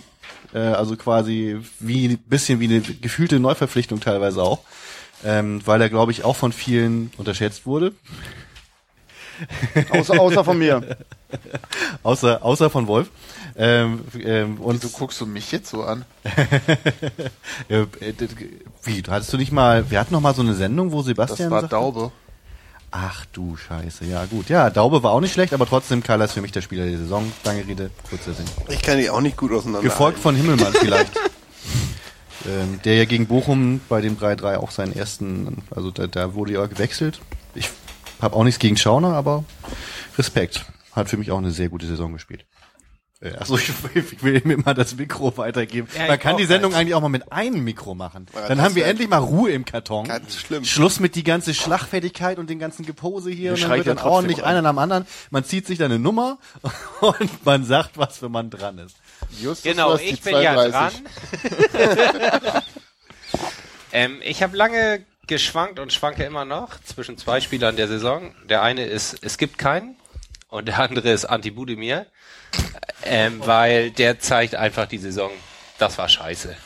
Äh, also quasi wie bisschen wie eine gefühlte Neuverpflichtung teilweise auch. Ähm, weil er glaube ich auch von vielen unterschätzt wurde. Außer, außer von mir. [laughs] außer außer von Wolf ähm, ähm, und Wieso guckst du mich jetzt so an? [laughs] Äh, Wie, du hattest du nicht mal, wir hatten noch mal so eine Sendung, wo Das Sebastian war sagte- Daube. Ach du Scheiße, ja gut. Ja, Daube war auch nicht schlecht, aber trotzdem, Carla ist für mich der Spieler der Saison. Lange Rede, kurzer Sinn. Ich kann die auch nicht gut auseinander. Gefolgt von Himmelmann vielleicht. [laughs] ähm, der ja gegen Bochum bei dem 3-3 auch seinen ersten, also da, da wurde ja gewechselt. Ich habe auch nichts gegen Schauner, aber Respekt. Hat für mich auch eine sehr gute Saison gespielt. Äh, Achso, ich, [laughs] ich will ihm immer das Mikro weitergeben. Ja, Man kann die Sendung eigentlich auch mal mit einem Mikro machen. Ja, Dann haben wir endlich mal Ruhe im Karton. Ganz schlimm. Schluss mit die ganze Schlagfertigkeit und den ganzen Gepose hier. Wir und dann wird ja dann ordentlich einer nach dem anderen. Man zieht sich dann eine Nummer [laughs] und man sagt, was für man dran ist. Justus, Genau, ich bin ja 32. dran. [laughs] ähm, ich habe lange geschwankt und schwanke immer noch zwischen zwei Spielern der Saison. Der eine ist, es gibt keinen und der andere ist Anti Budimir, ähm, weil der zeigt einfach die Saison, das war scheiße.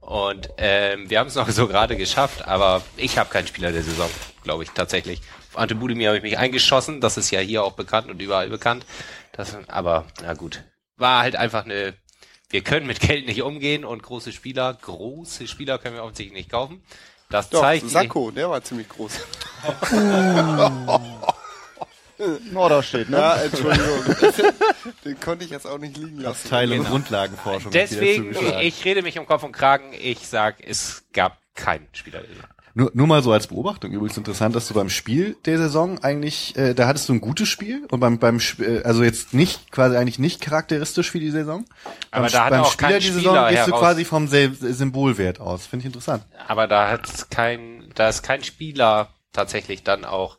Und ähm, wir haben es noch so gerade geschafft, aber ich habe keinen Spieler der Saison, glaube ich tatsächlich. Auf Ante Budimir habe ich mich eingeschossen, das ist ja hier auch bekannt und überall bekannt. Das, aber na gut, war halt einfach eine. Wir können mit Geld nicht umgehen und große Spieler, große Spieler können wir offensichtlich nicht kaufen. Das Doch, zeigt Sakko, der war ziemlich groß. [laughs] [laughs] Norderstedt, ne? Ja, Entschuldigung. [laughs] Den konnte ich jetzt auch nicht liegen lassen. Teil- und Grundlagenforschung. Deswegen, ich rede mich um Kopf und Kragen. Ich sag, es gab keinen Spieler. Nur, nur mal so als Beobachtung übrigens interessant, dass du beim Spiel der Saison eigentlich, äh, da hattest du ein gutes Spiel und beim beim Sp- äh, also jetzt nicht quasi eigentlich nicht charakteristisch für die Saison. Aber beim, da hat beim auch Spieler die Spieler Saison gehst du quasi vom Sel Symbolwert aus. Finde ich interessant. Aber da hat kein, da ist kein Spieler tatsächlich dann auch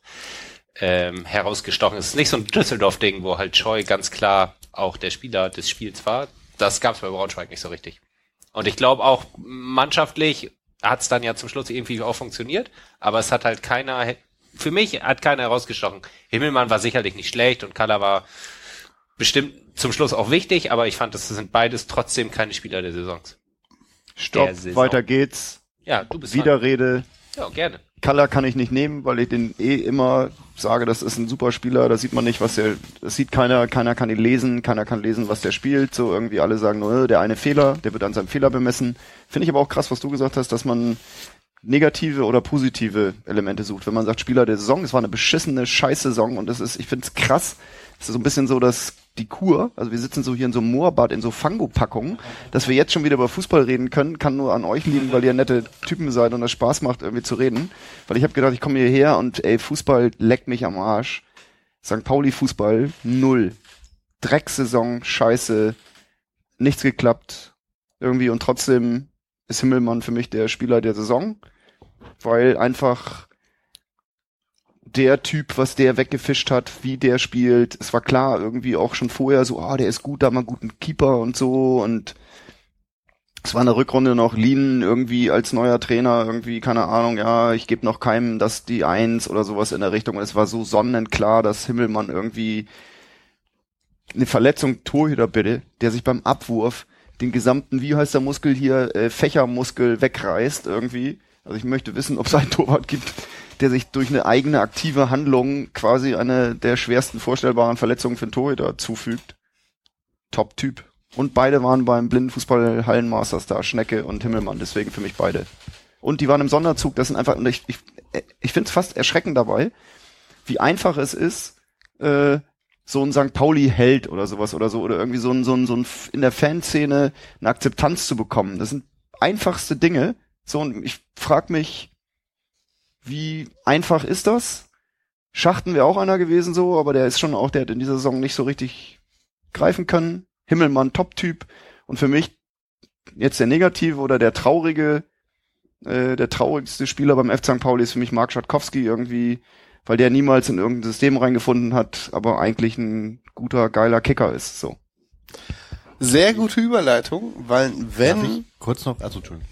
ähm, herausgestochen. Es ist nicht so ein Düsseldorf-Ding, wo halt Scheu ganz klar auch der Spieler des Spiels war. Das gab es bei Braunschweig nicht so richtig. Und ich glaube auch mannschaftlich hat es dann ja zum Schluss irgendwie auch funktioniert, aber es hat halt keiner für mich hat keiner herausgestochen. Himmelmann war sicherlich nicht schlecht und Kalla war bestimmt zum Schluss auch wichtig, aber ich fand, das sind beides trotzdem keine Spieler der Saisons. Stopp, Der Saison. weiter geht's. Ja, du bist dran. Widerrede. Ja, gerne. Color kann ich nicht nehmen, weil ich den eh immer sage, das ist ein super Spieler, da sieht man nicht, was der, das sieht keiner, keiner kann ihn lesen, keiner kann lesen, was der spielt, so irgendwie alle sagen nur, äh, der eine Fehler, der wird an seinem Fehler bemessen. Finde ich aber auch krass, was du gesagt hast, dass man negative oder positive Elemente sucht. Wenn man sagt, Spieler der Saison, es war eine beschissene Scheißsaison und das ist, ich finde es krass, das ist so ein bisschen so, dass die Kur, also wir sitzen so hier in so einem Moorbad, in so Fango-Packungen, dass wir jetzt schon wieder über Fußball reden können, kann nur an euch liegen, weil ihr nette Typen seid und das Spaß macht, irgendwie zu reden. Weil ich habe gedacht, ich komme hierher und ey, Fußball leckt mich am Arsch. St. Pauli Fußball, null. Drecksaison, scheiße, nichts geklappt. Irgendwie und trotzdem ist Himmelmann für mich der Spieler der Saison, weil einfach der Typ, was der weggefischt hat, wie der spielt, es war klar irgendwie auch schon vorher so, ah, der ist gut, da einen guten Keeper und so und es war in der Rückrunde noch Lien irgendwie als neuer Trainer irgendwie, keine Ahnung, ja, ich gebe noch keinem das die Eins oder sowas in der Richtung. Und es war so sonnenklar, dass Himmelmann irgendwie eine Verletzung Torhüter bitte, der sich beim Abwurf den gesamten, wie heißt der Muskel hier, äh, Fächermuskel wegreißt irgendwie. Also ich möchte wissen, ob es einen Torwart gibt, der sich durch eine eigene aktive Handlung quasi eine der schwersten vorstellbaren Verletzungen für einen Torhüter zufügt. Top-Typ. Und beide waren beim Blindenfußball Hallenmasters da, Schnecke und Himmelmann, deswegen für mich beide. Und die waren im Sonderzug, das sind einfach, ich, ich, ich finde es fast erschreckend dabei, wie einfach es ist, äh, so ein St. Pauli-Held oder sowas oder so, oder irgendwie so ein, so ein, so ein, in der Fanszene eine Akzeptanz zu bekommen. Das sind einfachste Dinge. So, und ich frag mich, wie einfach ist das? Schachten wäre auch einer gewesen so, aber der ist schon auch, der hat in dieser Saison nicht so richtig greifen können. Himmelmann, Top-Typ. Und für mich jetzt der negative oder der traurige, äh, der traurigste Spieler beim F. St. Pauli ist für mich Mark Schatkowski irgendwie, weil der niemals in irgendein System reingefunden hat, aber eigentlich ein guter, geiler Kicker ist. So. Sehr gute Überleitung, weil Darf wenn ich kurz noch, also Entschuldigung.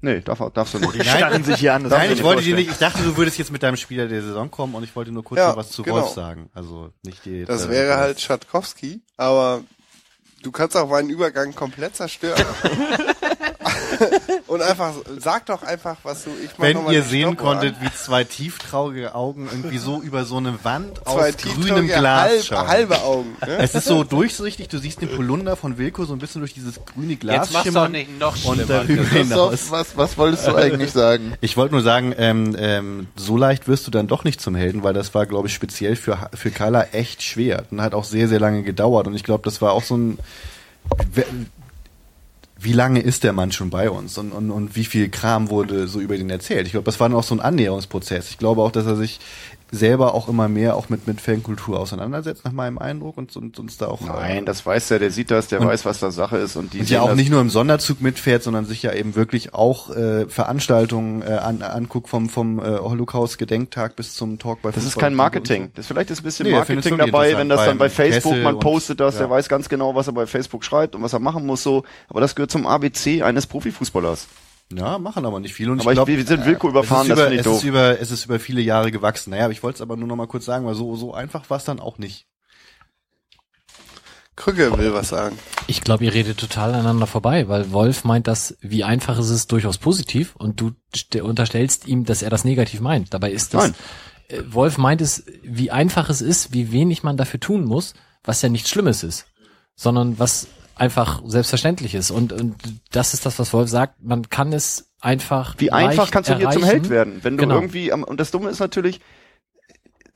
Nee, darf, darfst du nicht. Die starren sich hier an. Nein, ich wollte dir nicht, ich dachte, du würdest jetzt mit deinem Spieler der Saison kommen und ich wollte nur kurz Ja, noch was zu genau. Wolf sagen. Also nicht die. das äh, wäre halt Schatkowski, aber du kannst auch meinen Übergang komplett zerstören. [laughs] [laughs] Und einfach, sag doch einfach, was du, ich mach Wenn ihr sehen Stoppuhr konntet, an. wie zwei tieftraurige Augen irgendwie so über so eine Wand [laughs] zwei aus grünem tieftraurige Glas halb, schauen. halbe Augen. Ne? Es ist so durchsichtig, du siehst den Polunder von Wilko so ein bisschen durch dieses grüne Glas Jetzt mach's doch schimmern nicht noch und schlimmer. Christoph, hinaus. was, was wolltest du eigentlich sagen? [laughs] Ich wollte nur sagen, ähm, ähm, so leicht wirst du dann doch nicht zum Helden, weil das war, glaube ich, speziell für für Kala echt schwer und hat auch sehr, sehr lange gedauert. Und ich glaube, das war auch so ein wie lange ist der Mann schon bei uns und, und, und wie viel Kram wurde so über den erzählt? Ich glaube, das war dann auch so ein Annäherungsprozess. Ich glaube auch, dass er sich selber auch immer mehr auch mit, mit Fankultur auseinandersetzt, nach meinem Eindruck, und, und uns da auch Nein, das weiß der, der sieht das, der weiß, was da Sache ist und die und ja auch nicht nur im Sonderzug mitfährt, sondern sich ja eben wirklich auch äh, Veranstaltungen äh, an, anguckt vom vom äh, Holocaust-Gedenktag bis zum Talk bei Das ist Fußball kein und Marketing. Das vielleicht ist ein bisschen Nee, Marketing dabei, wenn das dann bei. Facebook, Beim man Kessel postet das, und- der ja. weiß ganz genau, was er bei Facebook schreibt und was er machen muss so. Aber das gehört zum ABC eines Profifußballers. Ja, machen aber nicht viel. Und Aber ich glaube, ich- wir sind Wilko überfahren, es ist das über, finde ich es doof. ist über es ist über viele Jahre gewachsen. Naja, aber ich wollte es aber nur noch mal kurz sagen, weil so so einfach war es dann auch nicht. Krügge will was sagen. Ich glaube, ihr redet total aneinander vorbei, weil Wolf meint das, wie einfach ist es durchaus positiv und du st- unterstellst ihm, dass er das negativ meint. Dabei ist das, Nein. äh, Wolf meint es, wie einfach es ist, wie wenig man dafür tun muss, was ja nichts Schlimmes ist, sondern was einfach selbstverständlich ist. Und, und das ist das, was Wolf sagt, man kann es einfach Wie einfach kannst du hier zum erreichen. Held werden, wenn du Genau. irgendwie am- und das Dumme ist natürlich,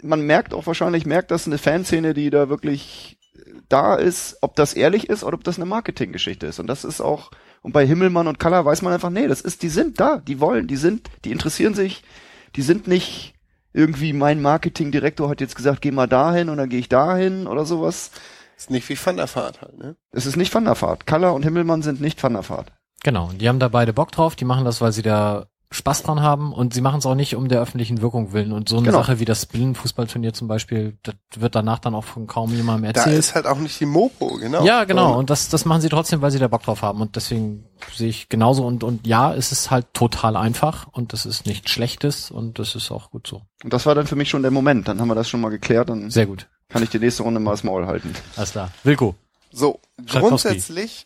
man merkt auch wahrscheinlich, merkt das eine Fanszene, die da wirklich da ist, ob das ehrlich ist oder ob das eine Marketinggeschichte ist. Und das ist auch, und bei Himmelmann und Kalla weiß man einfach, nee, das ist, die sind da, die wollen, die sind, die interessieren sich, die sind nicht irgendwie mein Marketingdirektor hat jetzt gesagt, geh mal dahin und dann gehe ich dahin oder sowas. Ist nicht wie Van der Vaart halt, ne? Es ist nicht Van der Vaart. Kalla und Himmelmann sind nicht Van der Vaart. Genau, und die haben da beide Bock drauf, die machen das, weil sie da Spaß dran haben und sie machen es auch nicht um der öffentlichen Wirkung willen. Und so eine Genau. Sache wie das Binnenfußballturnier zum Beispiel, das wird danach dann auch von kaum jemandem Da erzählt. ist halt auch nicht die Mopo, genau. Ja, genau. Und Und das, das machen sie trotzdem, weil sie da Bock drauf haben. Und deswegen sehe ich genauso. Und, und ja, es ist halt total einfach und das ist nichts Schlechtes und das ist auch gut so. Und das war dann für mich schon der Moment. Dann haben wir das schon mal geklärt. Dann Sehr gut. Kann ich die nächste Runde mal das Maul halten. Alles klar. Wilko. So, grundsätzlich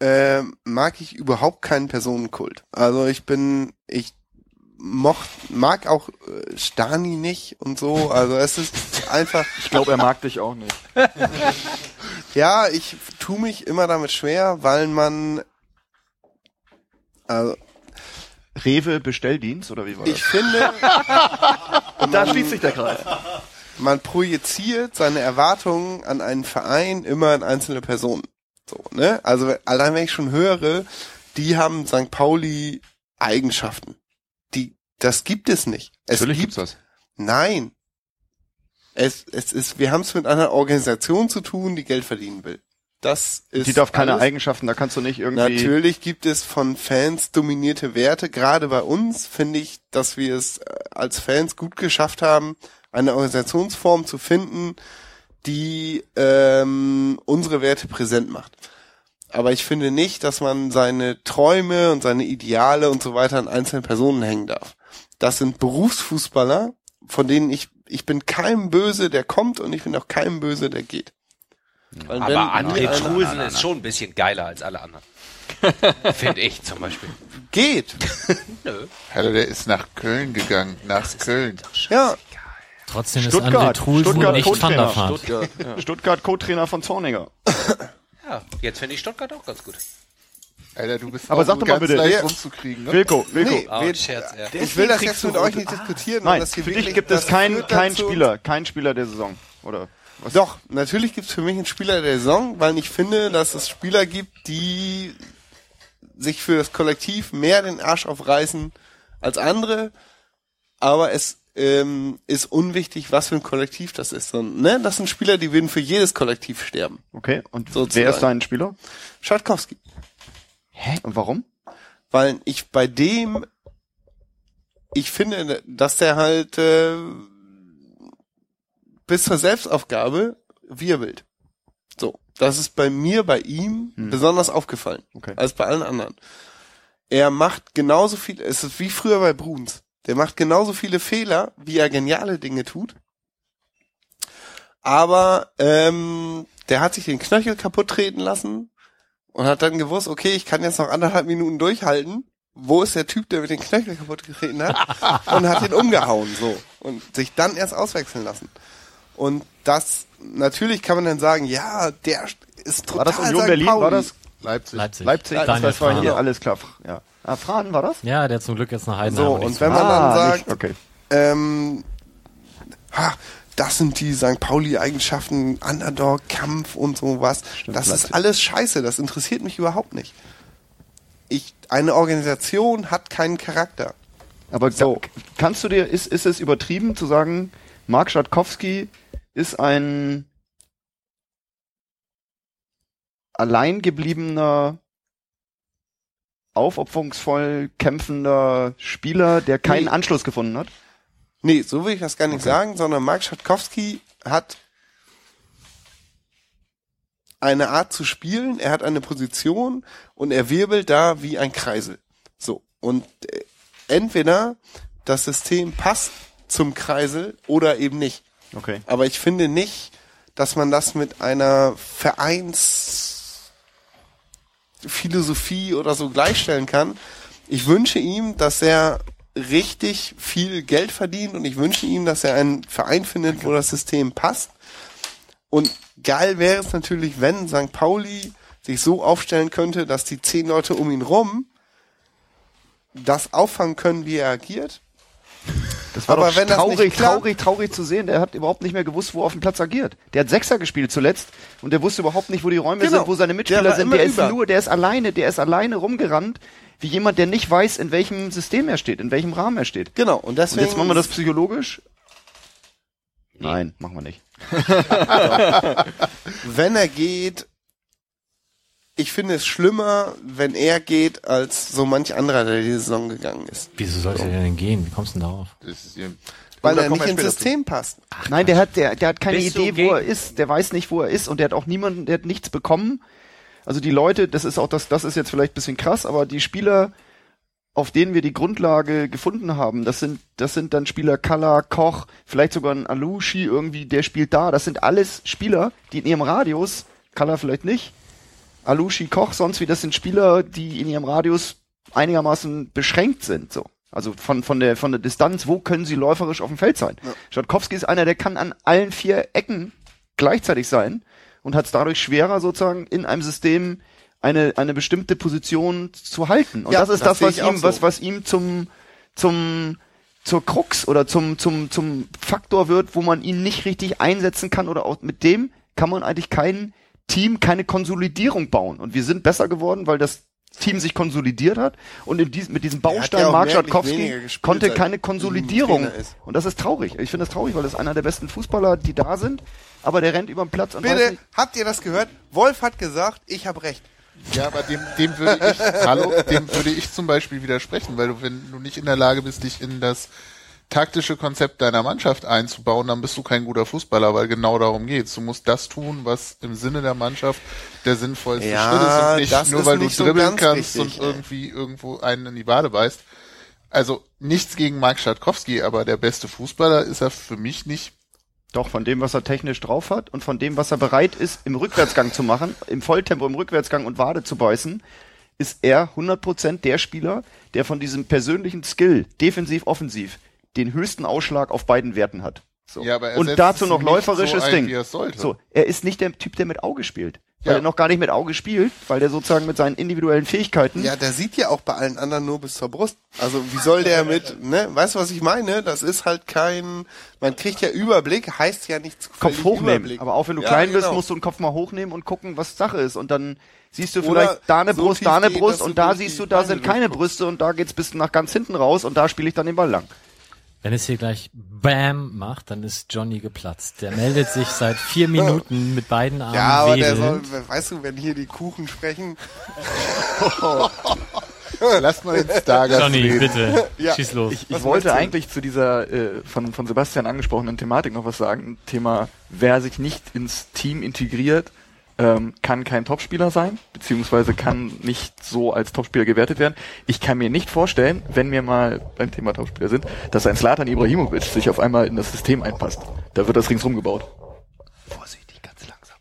ähm, mag ich überhaupt keinen Personenkult. Also ich bin, ich mocht, mag auch äh, Stani nicht und so. Also es ist einfach, Ich glaube, er mag dich auch nicht. [laughs] ja, ich tu mich immer damit schwer, weil man, also Rewe Bestelldienst oder wie war das? ich finde, Und [laughs] da schließt sich der Kreis. Man projiziert seine Erwartungen an einen Verein immer an einzelne Personen. So, ne? Also allein wenn ich schon höre, die haben St. Pauli Eigenschaften. Die, das gibt es nicht. Es Natürlich gibt, gibt's das. nein. Es, es ist, wir haben es mit einer Organisation zu tun, die Geld verdienen will. Das ist Die darf keine alles. Eigenschaften, da kannst du nicht irgendwie. Natürlich gibt es von Fans dominierte Werte. Gerade bei uns finde ich, dass wir es äh, als Fans gut geschafft haben, eine Organisationsform zu finden, die ähm, unsere Werte präsent macht. Aber ich finde nicht, dass man seine Träume und seine Ideale und so weiter an einzelnen Personen hängen darf. Das sind Berufsfußballer, von denen ich, ich bin keinem böse, der kommt und ich bin auch keinem böse, der geht. Weil wenn Aber André Trulsen ist schon ein bisschen geiler als alle anderen. [laughs] Finde ich zum Beispiel. geht, [laughs] Nö. Alter, der ist nach Köln gegangen. Nach Köln. ja, Trotzdem ist Stuttgart. André Trulsen Stuttgart nicht Co-Trainer. Stuttgart, ja. Stuttgart Co-Trainer von Zorniger. Ja, jetzt finde ich Stuttgart auch ganz gut. Alter, du bist Aber auch sag doch mal ganz bitte, leicht wer- rumzukriegen, ne? Wilko, Wilko. Nee, Oh, ein Scherz, ja. ich will das jetzt mit euch nicht diskutieren. weil Nein, das hier für dich gibt es das kein, Spieler, kein Spieler der Saison. Oder was? Doch, natürlich gibt es für mich einen Spieler der Saison, weil ich finde, dass es Spieler gibt, die sich für das Kollektiv mehr den Arsch aufreißen als andere. Aber es ähm, ist unwichtig, was für ein Kollektiv das ist. Sondern, ne? Das sind Spieler, die würden für jedes Kollektiv sterben. Okay, und Sozusagen. wer ist dein Spieler? Schatkowski. Und warum? Weil ich bei dem, ich finde, dass der halt äh, bis zur Selbstaufgabe wirbelt. So, das ist bei mir, bei ihm besonders aufgefallen Okay. als bei allen anderen. Er macht genauso viel, es ist wie früher bei Bruns. Der macht genauso viele Fehler, wie er geniale Dinge tut. Aber ähm, der hat sich den Knöchel kaputt treten lassen und hat dann gewusst, okay, ich kann jetzt noch anderthalb Minuten durchhalten. Wo ist der Typ, der mit den Knöchel kaputt getreten hat? [laughs] und hat ihn umgehauen, so. Und sich dann erst auswechseln lassen. Und das, natürlich kann man dann sagen, ja, der ist total War das Union. Berlin? Pauli. War das Leipzig. Leipzig. Leipzig? Daniel das war hier, alles klar. Ja. Ah, Fran war das? Ja, der zum Glück jetzt nach Heidenheim. So, und wenn man ah, dann sagt, nicht, okay. ähm, ha, das sind die St. Pauli-Eigenschaften, Underdog, Kampf und sowas. das Leipzig. ist alles scheiße, das interessiert mich überhaupt nicht. Ich, eine Organisation hat keinen Charakter. Aber So. kannst du dir, ist, ist es übertrieben zu sagen, Mark Schatkowski ist ein alleingebliebener, aufopferungsvoll kämpfender Spieler, der keinen Nee. Anschluss gefunden hat? Nee, so will ich das gar nicht sagen, sondern Mark Schatkowski hat eine Art zu spielen, er hat eine Position und er wirbelt da wie ein Kreisel. So. Und äh, entweder das System passt zum Kreisel oder eben nicht. Okay. Aber ich finde nicht, dass man das mit einer Vereinsphilosophie oder so gleichstellen kann. Ich wünsche ihm, dass er richtig viel Geld verdient und ich wünsche ihm, dass er einen Verein findet, wo das System passt. Und geil wäre es natürlich, wenn St. Pauli sich so aufstellen könnte, dass die zehn Leute um ihn rum das auffangen können, wie er agiert. Das war Aber doch traurig, traurig, traurig zu sehen. Der hat überhaupt nicht mehr gewusst, wo er auf dem Platz agiert. Der hat Sechser gespielt zuletzt und der wusste überhaupt nicht, wo die Räume Genau. sind, wo seine Der Mitspieler war sind. Der ist über. nur, der ist alleine, der ist alleine rumgerannt, wie jemand, der nicht weiß, in welchem System er steht, in welchem Rahmen er steht. Genau. Und Und deswegen jetzt machen wir das psychologisch? Nein, machen wir nicht. [laughs] wenn er geht, ich finde es schlimmer, wenn er geht, als so manch anderer, der diese Saison gegangen ist. Wieso sollte er denn gehen? Wie kommst du denn darauf? Das ist hier- Weil er nicht ins System passt. Nein, der hat, der, der hat keine Bist Idee, wo er ist. Der weiß nicht, wo er ist und der hat auch niemanden, der hat nichts bekommen. Also die Leute, das ist auch das, das ist jetzt vielleicht ein bisschen krass, aber die Spieler, auf denen wir die Grundlage gefunden haben, das sind, das sind dann Spieler Kalla, Koch, vielleicht sogar ein Alushi irgendwie, der spielt da. Das sind alles Spieler, die in ihrem Radius, Kalla vielleicht nicht, Alushi, Koch, sonst wie, das sind Spieler, die in ihrem Radius einigermaßen beschränkt sind, so. Also von, von der, von der Distanz, wo können sie läuferisch auf dem Feld sein? Schadkowski ist einer, der kann an allen vier Ecken gleichzeitig sein und hat es dadurch schwerer, sozusagen in einem System eine, eine bestimmte Position zu halten. Und Ja, das ist das das, was ihm, so. was, was ihm zum, zum, zur Krux oder zum, zum, zum Faktor wird, wo man ihn nicht richtig einsetzen kann oder auch mit dem kann man eigentlich kein Team, keine Konsolidierung bauen. Und wir sind besser geworden, weil das Team sich konsolidiert hat und in diesem, mit diesem Baustein ja Mark gespielt, konnte keine Konsolidierung. Und das ist traurig. Ich finde das traurig, weil das ist einer der besten Fußballer, die da sind, aber der rennt über den Platz und Bitte, habt ihr das gehört? Wolf hat gesagt, ich habe recht. Ja, aber dem, dem würde ich, [laughs] hallo, dem würde ich zum Beispiel widersprechen, weil du, wenn du nicht in der Lage bist, dich in das taktische Konzept deiner Mannschaft einzubauen, dann bist du kein guter Fußballer, weil genau darum geht's. Du musst das tun, was im Sinne der Mannschaft der sinnvollste Ja, Schritt ist und nicht nur weil du nicht so dribbeln ganz kannst richtig, und irgendwie irgendwo einen in die Bade beißt. Also nichts gegen Mark Schatkowski, aber der beste Fußballer ist er für mich nicht. Doch, von dem, was er technisch drauf hat und von dem, was er bereit ist, im Rückwärtsgang zu machen, im Volltempo im Rückwärtsgang und Wade zu beißen, ist er 100% der Spieler, der von diesem persönlichen Skill, defensiv, offensiv, den höchsten Ausschlag auf beiden Werten hat. So. Ja, aber er und dazu noch läuferisches so ein, Ding. er. So, er ist nicht der Typ, der mit Auge spielt. Weil Ja. er noch gar nicht mit Auge spielt, weil der sozusagen mit seinen individuellen Fähigkeiten Ja, der sieht ja auch bei allen anderen nur bis zur Brust. Also wie soll der [laughs] mit, ne, weißt du, was ich meine? Das ist halt kein, man kriegt ja Überblick, heißt ja nicht Kopf hochnehmen. Überblick. Aber auch wenn du Ja, klein bist, genau. musst du den Kopf mal hochnehmen und gucken, was Sache ist. Und dann siehst du Oder vielleicht da eine so Brust, da eine Brust und da siehst du, da sind keine. Brüste und da geht's bis nach ganz hinten raus und da spiele ich dann den Ball lang. Wenn es hier gleich Bam macht, dann ist Johnny geplatzt. Der meldet sich seit vier Minuten mit beiden Armen Ja, aber der soll, wedelnd. weißt du, wenn hier die Kuchen sprechen, [laughs] Lass mal den Stargast Johnny, reden. bitte, [laughs] Ja. schieß los. Ich, ich wollte eigentlich zu dieser äh, von, von Sebastian angesprochenen Thematik noch was sagen. Thema, wer sich nicht ins Team integriert, ähm, kann kein Topspieler sein, beziehungsweise kann nicht so als Topspieler gewertet werden. Ich kann mir nicht vorstellen, wenn wir mal beim Thema Topspieler sind, dass ein Slatan Ibrahimovic sich auf einmal in das System einpasst. Da wird das ringsrum gebaut. Vorsichtig, ganz langsam.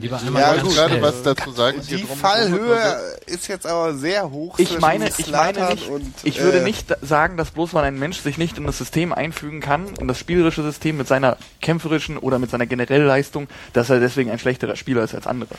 Lieber einmal Ja, gut, gerade was dazu sagen. die Fallhöhe ist jetzt aber sehr hoch. Ich meine, ich meine nicht, und, ich würde äh, nicht sagen, dass bloß weil ein Mensch sich nicht in das System einfügen kann, in das spielerische System mit seiner kämpferischen oder mit seiner generellen Leistung, dass er deswegen ein schlechterer Spieler ist als andere.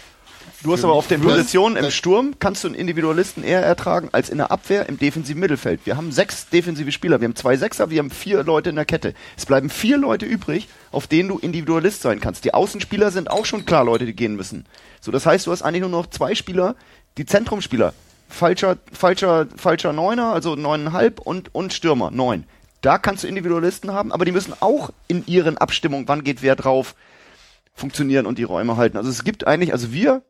Du hast aber auf den Positionen im Sturm kannst du einen Individualisten eher ertragen als in der Abwehr im defensiven Mittelfeld. Wir haben sechs defensive Spieler, wir haben zwei Sechser, wir haben vier Leute in der Kette. Es bleiben vier Leute übrig, auf denen du Individualist sein kannst. Die Außenspieler sind auch schon klar Leute, die gehen müssen. So, das heißt, du hast eigentlich nur noch zwei Spieler, die Zentrumspieler. Falscher, falscher, falscher Neuner, also neuneinhalb und, und Stürmer, neun. Da kannst du Individualisten haben, aber die müssen auch in ihren Abstimmungen, wann geht wer drauf, funktionieren und die Räume halten. Also es gibt eigentlich, also wir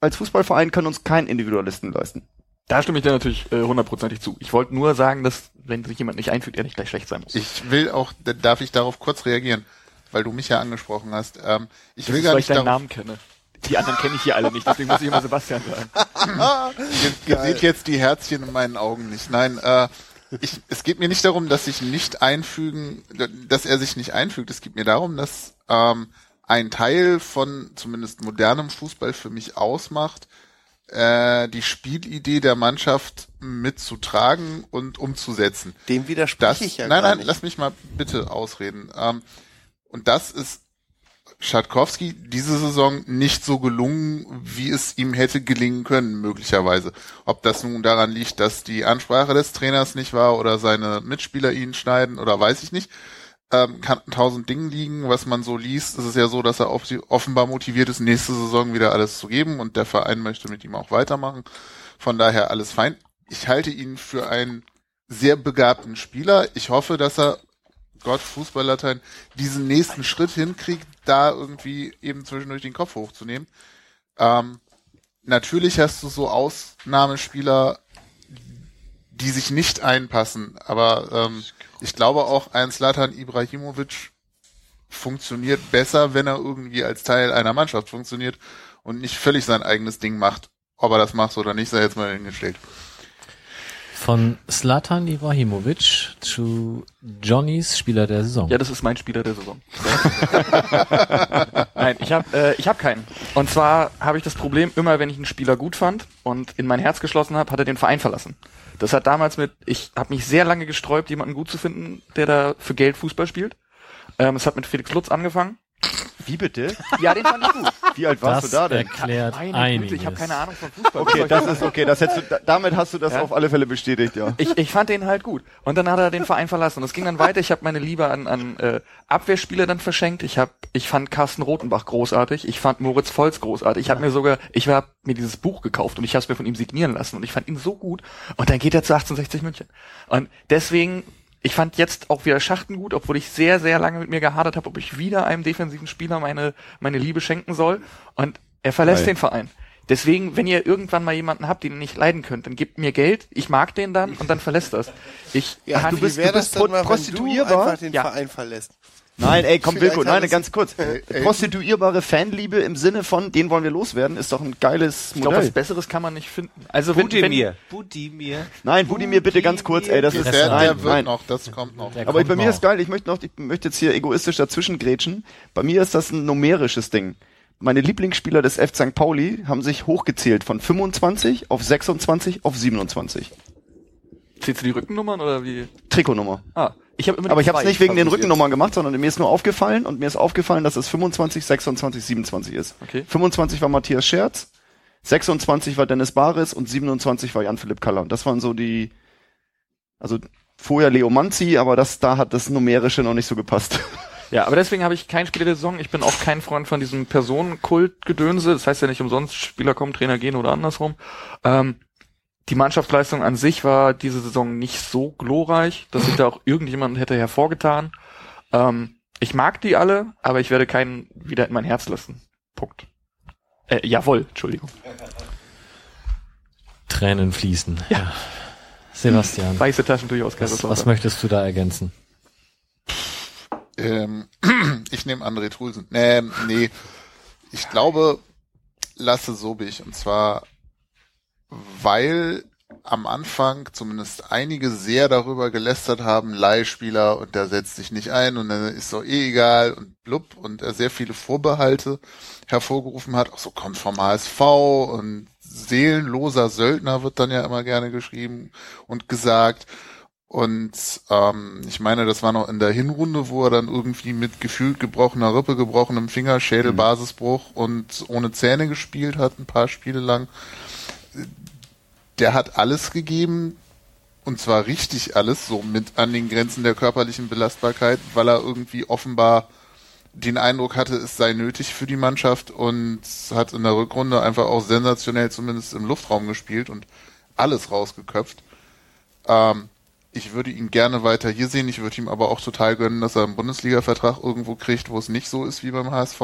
als Fußballverein können uns keinen Individualisten leisten. Da stimme ich dir natürlich äh, hundertprozentig zu. Ich wollte nur sagen, dass wenn sich jemand nicht einfügt, er nicht gleich schlecht sein muss. Ich will auch, da- darf ich darauf kurz reagieren, weil du mich ja angesprochen hast. Ähm, ich Das will ist, gar weil ich nicht deinen darauf, Namen kenne. Die anderen kenne ich hier alle nicht, deswegen muss ich immer Sebastian sagen. [laughs] ihr, ihr seht jetzt die Herzchen in meinen Augen nicht. Nein, äh, ich, es geht mir nicht darum, dass sich nicht einfügen, dass er sich nicht einfügt. Es geht mir darum, dass ähm, ein Teil von zumindest modernem Fußball für mich ausmacht, äh, die Spielidee der Mannschaft mitzutragen und umzusetzen. Dem widerspreche Das, ich ja nein, nein, nicht. lass mich mal bitte ausreden. Ähm, und das ist Schatkowski diese Saison nicht so gelungen, wie es ihm hätte gelingen können, möglicherweise. Ob das nun daran liegt, dass die Ansprache des Trainers nicht war oder seine Mitspieler ihn schneiden oder weiß ich nicht. Ähm, kann an tausend Dingen liegen, was man so liest. Es ist ja so, dass er off- offenbar motiviert ist, nächste Saison wieder alles zu geben und der Verein möchte mit ihm auch weitermachen. Von daher alles fein. Ich halte ihn für einen sehr begabten Spieler. Ich hoffe, dass er Gott, Fußballlatein, diesen nächsten Schritt hinkriegt, da irgendwie eben zwischendurch den Kopf hochzunehmen. Ähm, natürlich hast du so Ausnahmespieler, die sich nicht einpassen, aber ähm, ich glaube auch ein Slatan Ibrahimovic funktioniert besser, wenn er irgendwie als Teil einer Mannschaft funktioniert und nicht völlig sein eigenes Ding macht. Ob er das macht oder nicht, sei jetzt mal hingestellt. Von Slatan Ibrahimovic zu Johnnys Spieler der Saison. Ja, das ist mein Spieler der Saison. [laughs] Nein, ich habe äh, ich hab keinen. Und zwar habe ich das Problem, immer wenn ich einen Spieler gut fand und in mein Herz geschlossen habe, hat er den Verein verlassen. Das hat damals mit, ich habe mich sehr lange gesträubt, jemanden gut zu finden, der da für Geld Fußball spielt. Ähm, es hat mit Felix Lutz angefangen. Wie bitte? Ja, den fand ich gut. Wie alt warst das du da denn? erklärt Meine einiges. Güte, ich habe keine Ahnung von Fußball. Okay, das ist okay. Das hättest du, da- damit hast du das Ja? auf alle Fälle bestätigt, ja. ich, ich fand den halt gut. Und dann hat er den Verein verlassen. Und es ging dann weiter. Ich habe meine Liebe an, an äh, Abwehrspieler dann verschenkt. Ich hab, ich fand Carsten Rotenbach großartig. Ich fand Moritz Volz großartig. Ich habe mir sogar, ich habe mir dieses Buch gekauft und ich habe es mir von ihm signieren lassen. Und ich fand ihn so gut. Und dann geht er zu 1860 München. Und deswegen, ich fand jetzt auch wieder Schachten gut, obwohl ich sehr, sehr lange mit mir gehadert habe, ob ich wieder einem defensiven Spieler meine, meine Liebe schenken soll. Und er verlässt Geil. den Verein. Deswegen, wenn ihr irgendwann mal jemanden habt, den ihr nicht leiden könnt, dann gebt mir Geld, ich mag den dann und dann verlässt das. Ich Ja, kann du bist, du bist dann mal, wenn du einfach den Ja. Verein verlässt. Nein, ey, komm, Wilko, nein, ganz kurz. ey. Prostituierbare Fanliebe im Sinne von, den wollen wir loswerden, ist doch ein geiles Ich glaube, was Modell. Besseres kann man nicht finden. Also wenn, wenn Budimir. Budimir. Nein, Budimir, bitte ganz kurz, ey, das ist, Der, der nein, wird nein. noch, das kommt noch. Der Aber kommt bei mir noch. ist geil, ich möchte noch, ich möchte jetzt hier egoistisch dazwischen grätschen. Bei mir ist das ein numerisches Ding. Meine Lieblingsspieler des F. St. Pauli haben sich hochgezählt von 25 auf 26 auf 27. zählst du die Rückennummern oder wie? Trikotnummer. Ah, ich habe immer Aber ich habe es nicht wegen den. Rückennummern gemacht, sondern mir ist nur aufgefallen und mir ist aufgefallen, dass es 25, 26, 27 ist. Okay. 25 war Matthias Scherz, 26 war Dennis Baris und 27 war Jan-Philipp Kaller. Und das waren so die, also vorher Leo Manzi, aber das, da hat das Numerische noch nicht so gepasst. [laughs] Ja, aber deswegen habe ich kein Spieler der Saison. Ich bin auch kein Freund von diesem Personenkult-Gedönse. Das heißt ja nicht umsonst, Spieler kommen, Trainer gehen oder andersrum. Ähm, die Mannschaftsleistung an sich war diese Saison nicht so glorreich, dass sich da auch irgendjemand hätte hervorgetan. Ähm, ich mag die alle, aber ich werde keinen wieder in mein Herz lassen. Punkt. Äh, jawohl, Entschuldigung. Tränen fließen. Ja. Sebastian, [laughs] Weiße Taschentücher aus was, was möchtest du da ergänzen? Ähm, [clears throat] ich nehme André Trulsen. Ähm, nee, ich glaube Lasse Sobich. Und zwar, weil am Anfang zumindest einige sehr darüber gelästert haben, Leihspieler und der setzt sich nicht ein und dann ist so eh egal und blub und er sehr viele Vorbehalte hervorgerufen hat, auch so kommt vom HSV und seelenloser Söldner wird dann ja immer gerne geschrieben und gesagt. Und ähm, ich meine, das war noch in der Hinrunde, wo er dann irgendwie mit gefühlt gebrochener Rippe, gebrochenem Finger, Schädelbasisbruch und ohne Zähne gespielt hat, ein paar Spiele lang. Der hat alles gegeben, und zwar richtig alles, so mit an den Grenzen der körperlichen Belastbarkeit, weil er irgendwie offenbar den Eindruck hatte, es sei nötig für die Mannschaft und hat in der Rückrunde einfach auch sensationell zumindest im Luftraum gespielt und alles rausgeköpft. Ähm, ich würde ihn gerne weiter hier sehen. Ich würde ihm aber auch total gönnen, dass er einen Bundesliga-Vertrag irgendwo kriegt, wo es nicht so ist wie beim HSV.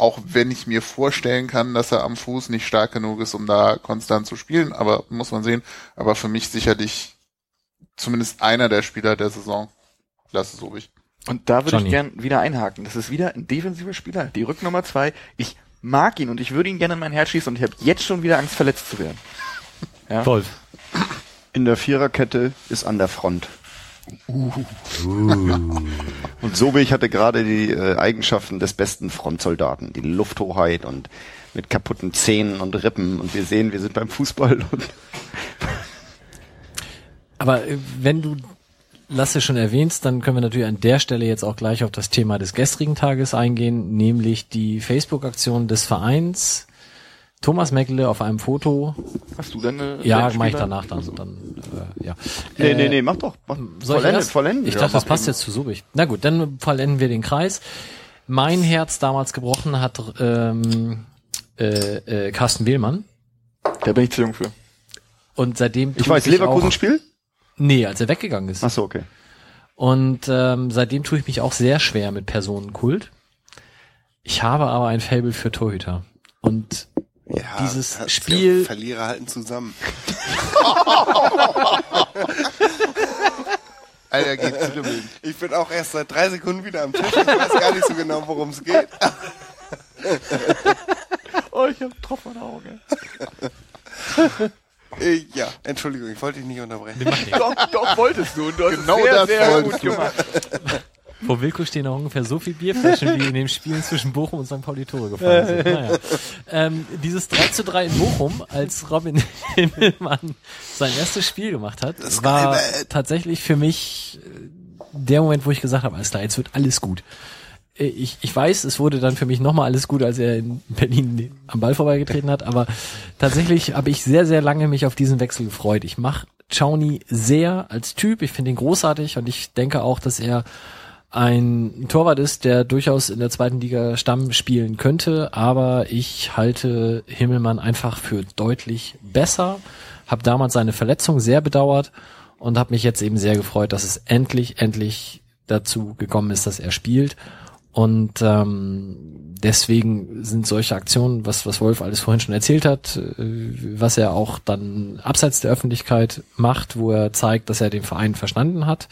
Auch wenn ich mir vorstellen kann, dass er am Fuß nicht stark genug ist, um da konstant zu spielen. Aber muss man sehen. Aber für mich sicherlich zumindest einer der Spieler der Saison. Lasse so ich. Und da würde Johnny. ich gern wieder einhaken. Das ist wieder ein defensiver Spieler. Die Rücknummer zwei. Ich mag ihn und ich würde ihn gerne in mein Herz schießen und ich habe jetzt schon wieder Angst, verletzt zu werden. Ja? Wolf. In der Viererkette ist an der Front. Und Sobich hatte gerade die äh, Eigenschaften des besten Frontsoldaten, die Lufthoheit und mit kaputten Zähnen und Rippen. Und wir sehen, wir sind beim Fußball [laughs] Aber äh, wenn du Lasse schon erwähnst, dann können wir natürlich an der Stelle jetzt auch gleich auf das Thema des gestrigen Tages eingehen, nämlich die Facebook-Aktion des Vereins. Thomas Meckle auf einem Foto. Hast du denn eine Ja, mache ich danach dann. dann äh, ja. Nee, Äh, nee, nee, mach doch. Mach, Soll ich vollendet, erst? vollendet. Ich Ja, dachte, das passt eben. jetzt zu Subich. Na gut, dann vollenden wir den Kreis. Mein Herz damals gebrochen hat ähm, äh, äh, Carsten Wehlmann. Da bin ich zu jung für. Und seitdem Ich weiß, Leverkusen-Spiel? Nee, als er weggegangen ist. Ach so, okay. Und ähm, seitdem tue ich mich auch sehr schwer mit Personenkult. Ich habe aber ein Faible für Torhüter. Und Ja, dieses das- Spiel- Verlierer halten zusammen. [laughs] Alter, geht dribbeln. Ich bin auch erst seit drei Sekunden wieder am Tisch. Ich weiß gar nicht so genau, worum es geht. [laughs] Oh, ich hab Tropfen an Auge. [laughs] Ja, Entschuldigung, ich wollte dich nicht unterbrechen. Doch, doch, wolltest du. Und du hast Genau es sehr, das sehr gut gemacht. Vor Wilko stehen auch ungefähr so viel Bierflaschen, wie in den Spielen zwischen Bochum und St. Pauli Tore gefallen sind. Naja. Ähm, dieses 3 zu 3 in Bochum, als Robin [laughs] Himmelmann sein erstes Spiel gemacht hat, war tatsächlich für mich äh, der Moment, wo ich gesagt habe, alles klar, jetzt wird alles gut. Äh, Ich, ich weiß, es wurde dann für mich nochmal alles gut, als er in Berlin am Ball vorbeigetreten hat, aber tatsächlich habe ich sehr, sehr lange mich auf diesen Wechsel gefreut. Ich mache Chauni sehr als Typ, ich finde ihn großartig und ich denke auch, dass er ein Torwart ist, der durchaus in der zweiten Liga Stamm spielen könnte, aber ich halte Himmelmann einfach für deutlich besser, habe damals seine Verletzung sehr bedauert und habe mich jetzt eben sehr gefreut, dass es endlich, endlich dazu gekommen ist, dass er spielt. Und ähm, deswegen sind solche Aktionen, was, was Wolf alles vorhin schon erzählt hat, äh, was er auch dann abseits der Öffentlichkeit macht, wo er zeigt, dass er den Verein verstanden hat,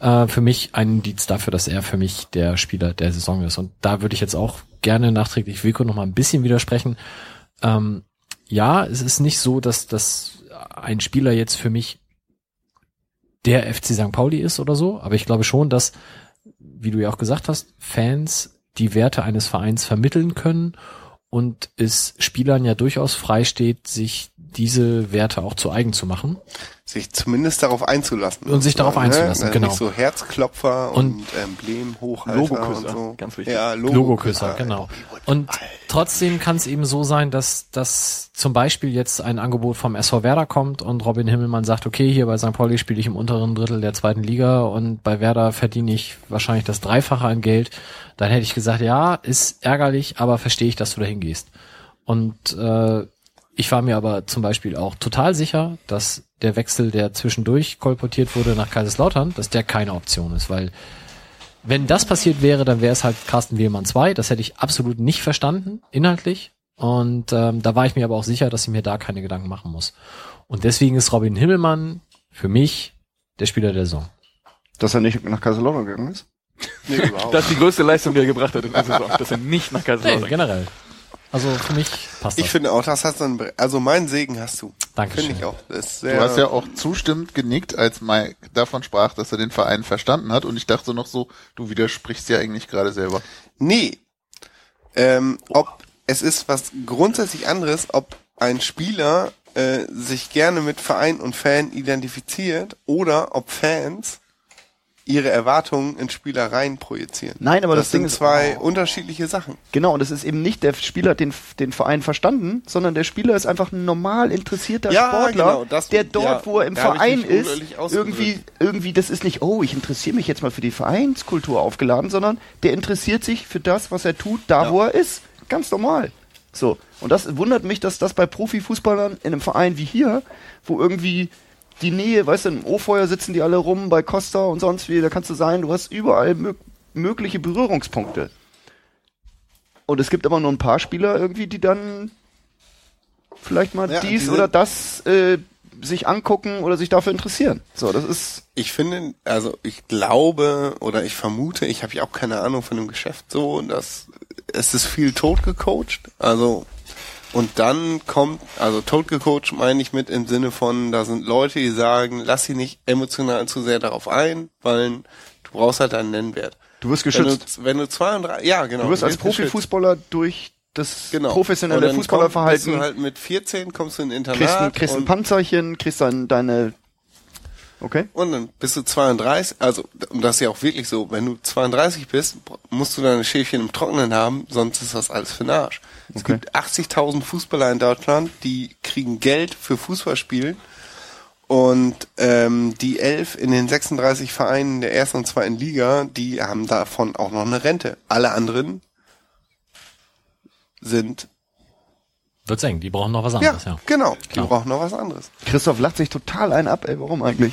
äh, für mich ein Indiz dafür, dass er für mich der Spieler der Saison ist. Und da würde ich jetzt auch gerne nachträglich Wilko noch mal ein bisschen widersprechen. Ähm, ja, es ist nicht so, dass, dass ein Spieler jetzt für mich der FC St. Pauli ist oder so, aber ich glaube schon, dass, wie du ja auch gesagt hast, Fans die Werte eines Vereins vermitteln können und es Spielern ja durchaus freisteht, sich diese Werte auch zu eigen zu machen. Sich zumindest darauf einzulassen. Und sich darauf Ne? einzulassen, Also genau. Nicht so Herzklopfer Und- und, Emblem, Hochhalter Logoküsser, und so. ganz wichtig. Ja, Logoküsser, genau. Und trotzdem kann es eben so sein, dass, dass zum Beispiel jetzt ein Angebot vom SV Werder kommt und Robin Himmelmann sagt, okay, hier bei St. Pauli spiele ich im unteren Drittel der zweiten Liga und bei Werder verdiene ich wahrscheinlich das Dreifache an Geld. Dann hätte ich gesagt, ja, ist ärgerlich, aber verstehe ich, dass du da hingehst. Und äh, ich war mir aber zum Beispiel auch total sicher, dass der Wechsel, der zwischendurch kolportiert wurde nach Kaiserslautern, dass der keine Option ist, weil wenn das passiert wäre, dann wäre es halt Carsten Wehlmann 2. Das hätte ich absolut nicht verstanden, inhaltlich. Und ähm, da war ich mir aber auch sicher, dass ich mir da keine Gedanken machen muss. Und deswegen ist Robin Himmelmann für mich der Spieler der Saison. Dass er nicht nach Kaiserslautern gegangen ist? [laughs] Nee, überhaupt. Das ist die größte Leistung, die er gebracht hat in der Saison, dass er nicht nach Nee, Kaiserslautern geht. generell. Also für mich passt das. Ich finde auch, das hast du, ein, also meinen Segen hast du. Dankeschön. Finde ich auch. Das ist sehr, Du hast ja auch zustimmend genickt, als Mike davon sprach, dass er den Verein verstanden hat. Und ich dachte noch so, du widersprichst ja eigentlich gerade selber. Nee. Ähm, ob es ist was grundsätzlich anderes, ob ein Spieler äh, sich gerne mit Verein und Fan identifiziert oder ob Fans ihre Erwartungen in Spielereien projizieren. Nein, aber das sind Ding ist- zwei unterschiedliche Sachen. Genau, und es ist eben nicht der Spieler hat den, den Verein verstanden, sondern der Spieler ist einfach ein normal interessierter Ja, Sportler, genau, das- der dort, ja, wo er im Verein ist, irgendwie, irgendwie, das ist nicht, oh, ich interessiere mich jetzt mal für die Vereinskultur aufgeladen, sondern der interessiert sich für das, was er tut, da wo er ist. Ganz normal. So. Und das wundert mich, dass das bei Profifußballern in einem Verein wie hier, wo irgendwie die Nähe, weißt du, im O-Feuer sitzen die alle rum, bei Costa und sonst wie, da kannst du sein, du hast überall mö mögliche Berührungspunkte. Und es gibt aber nur ein paar Spieler irgendwie, die dann vielleicht mal Ja, die dies oder das äh, sich angucken oder sich dafür interessieren. So, das ist Ich finde, also ich glaube oder ich vermute, ich habe ja auch keine Ahnung von dem Geschäft so, dass es ist viel tot gecoacht. Also und dann kommt, also tot gecoacht meine ich mit im Sinne von, da sind Leute, die sagen, lass sie nicht emotional zu sehr darauf ein, weil du brauchst halt einen Nennwert. du wirst Wenn geschützt. du, wenn du zwei und drei, ja genau. Du wirst als. Profifußballer durch das Genau. Professionelle Fußballerverhalten Komm, bist du halt mit 14 kommst du in ein kriegst, ein, Internat kriegst ein Panzerchen, kriegst dann deine Okay? Und dann bist du 32, also und das ist ja auch wirklich so, wenn du 32 bist, musst du deine Schäfchen im Trockenen haben, sonst ist das alles für den Arsch. Es Okay. gibt 80.000 Fußballer in Deutschland, die kriegen Geld für Fußballspielen und ähm, die elf in den 36 Vereinen der ersten und zweiten Liga, die haben davon auch noch eine Rente. Alle anderen sind Wird's eng, die brauchen noch was ja, anderes, ja. genau, die Klar. brauchen noch was anderes. Christoph lacht sich total ein ab, ey, warum eigentlich?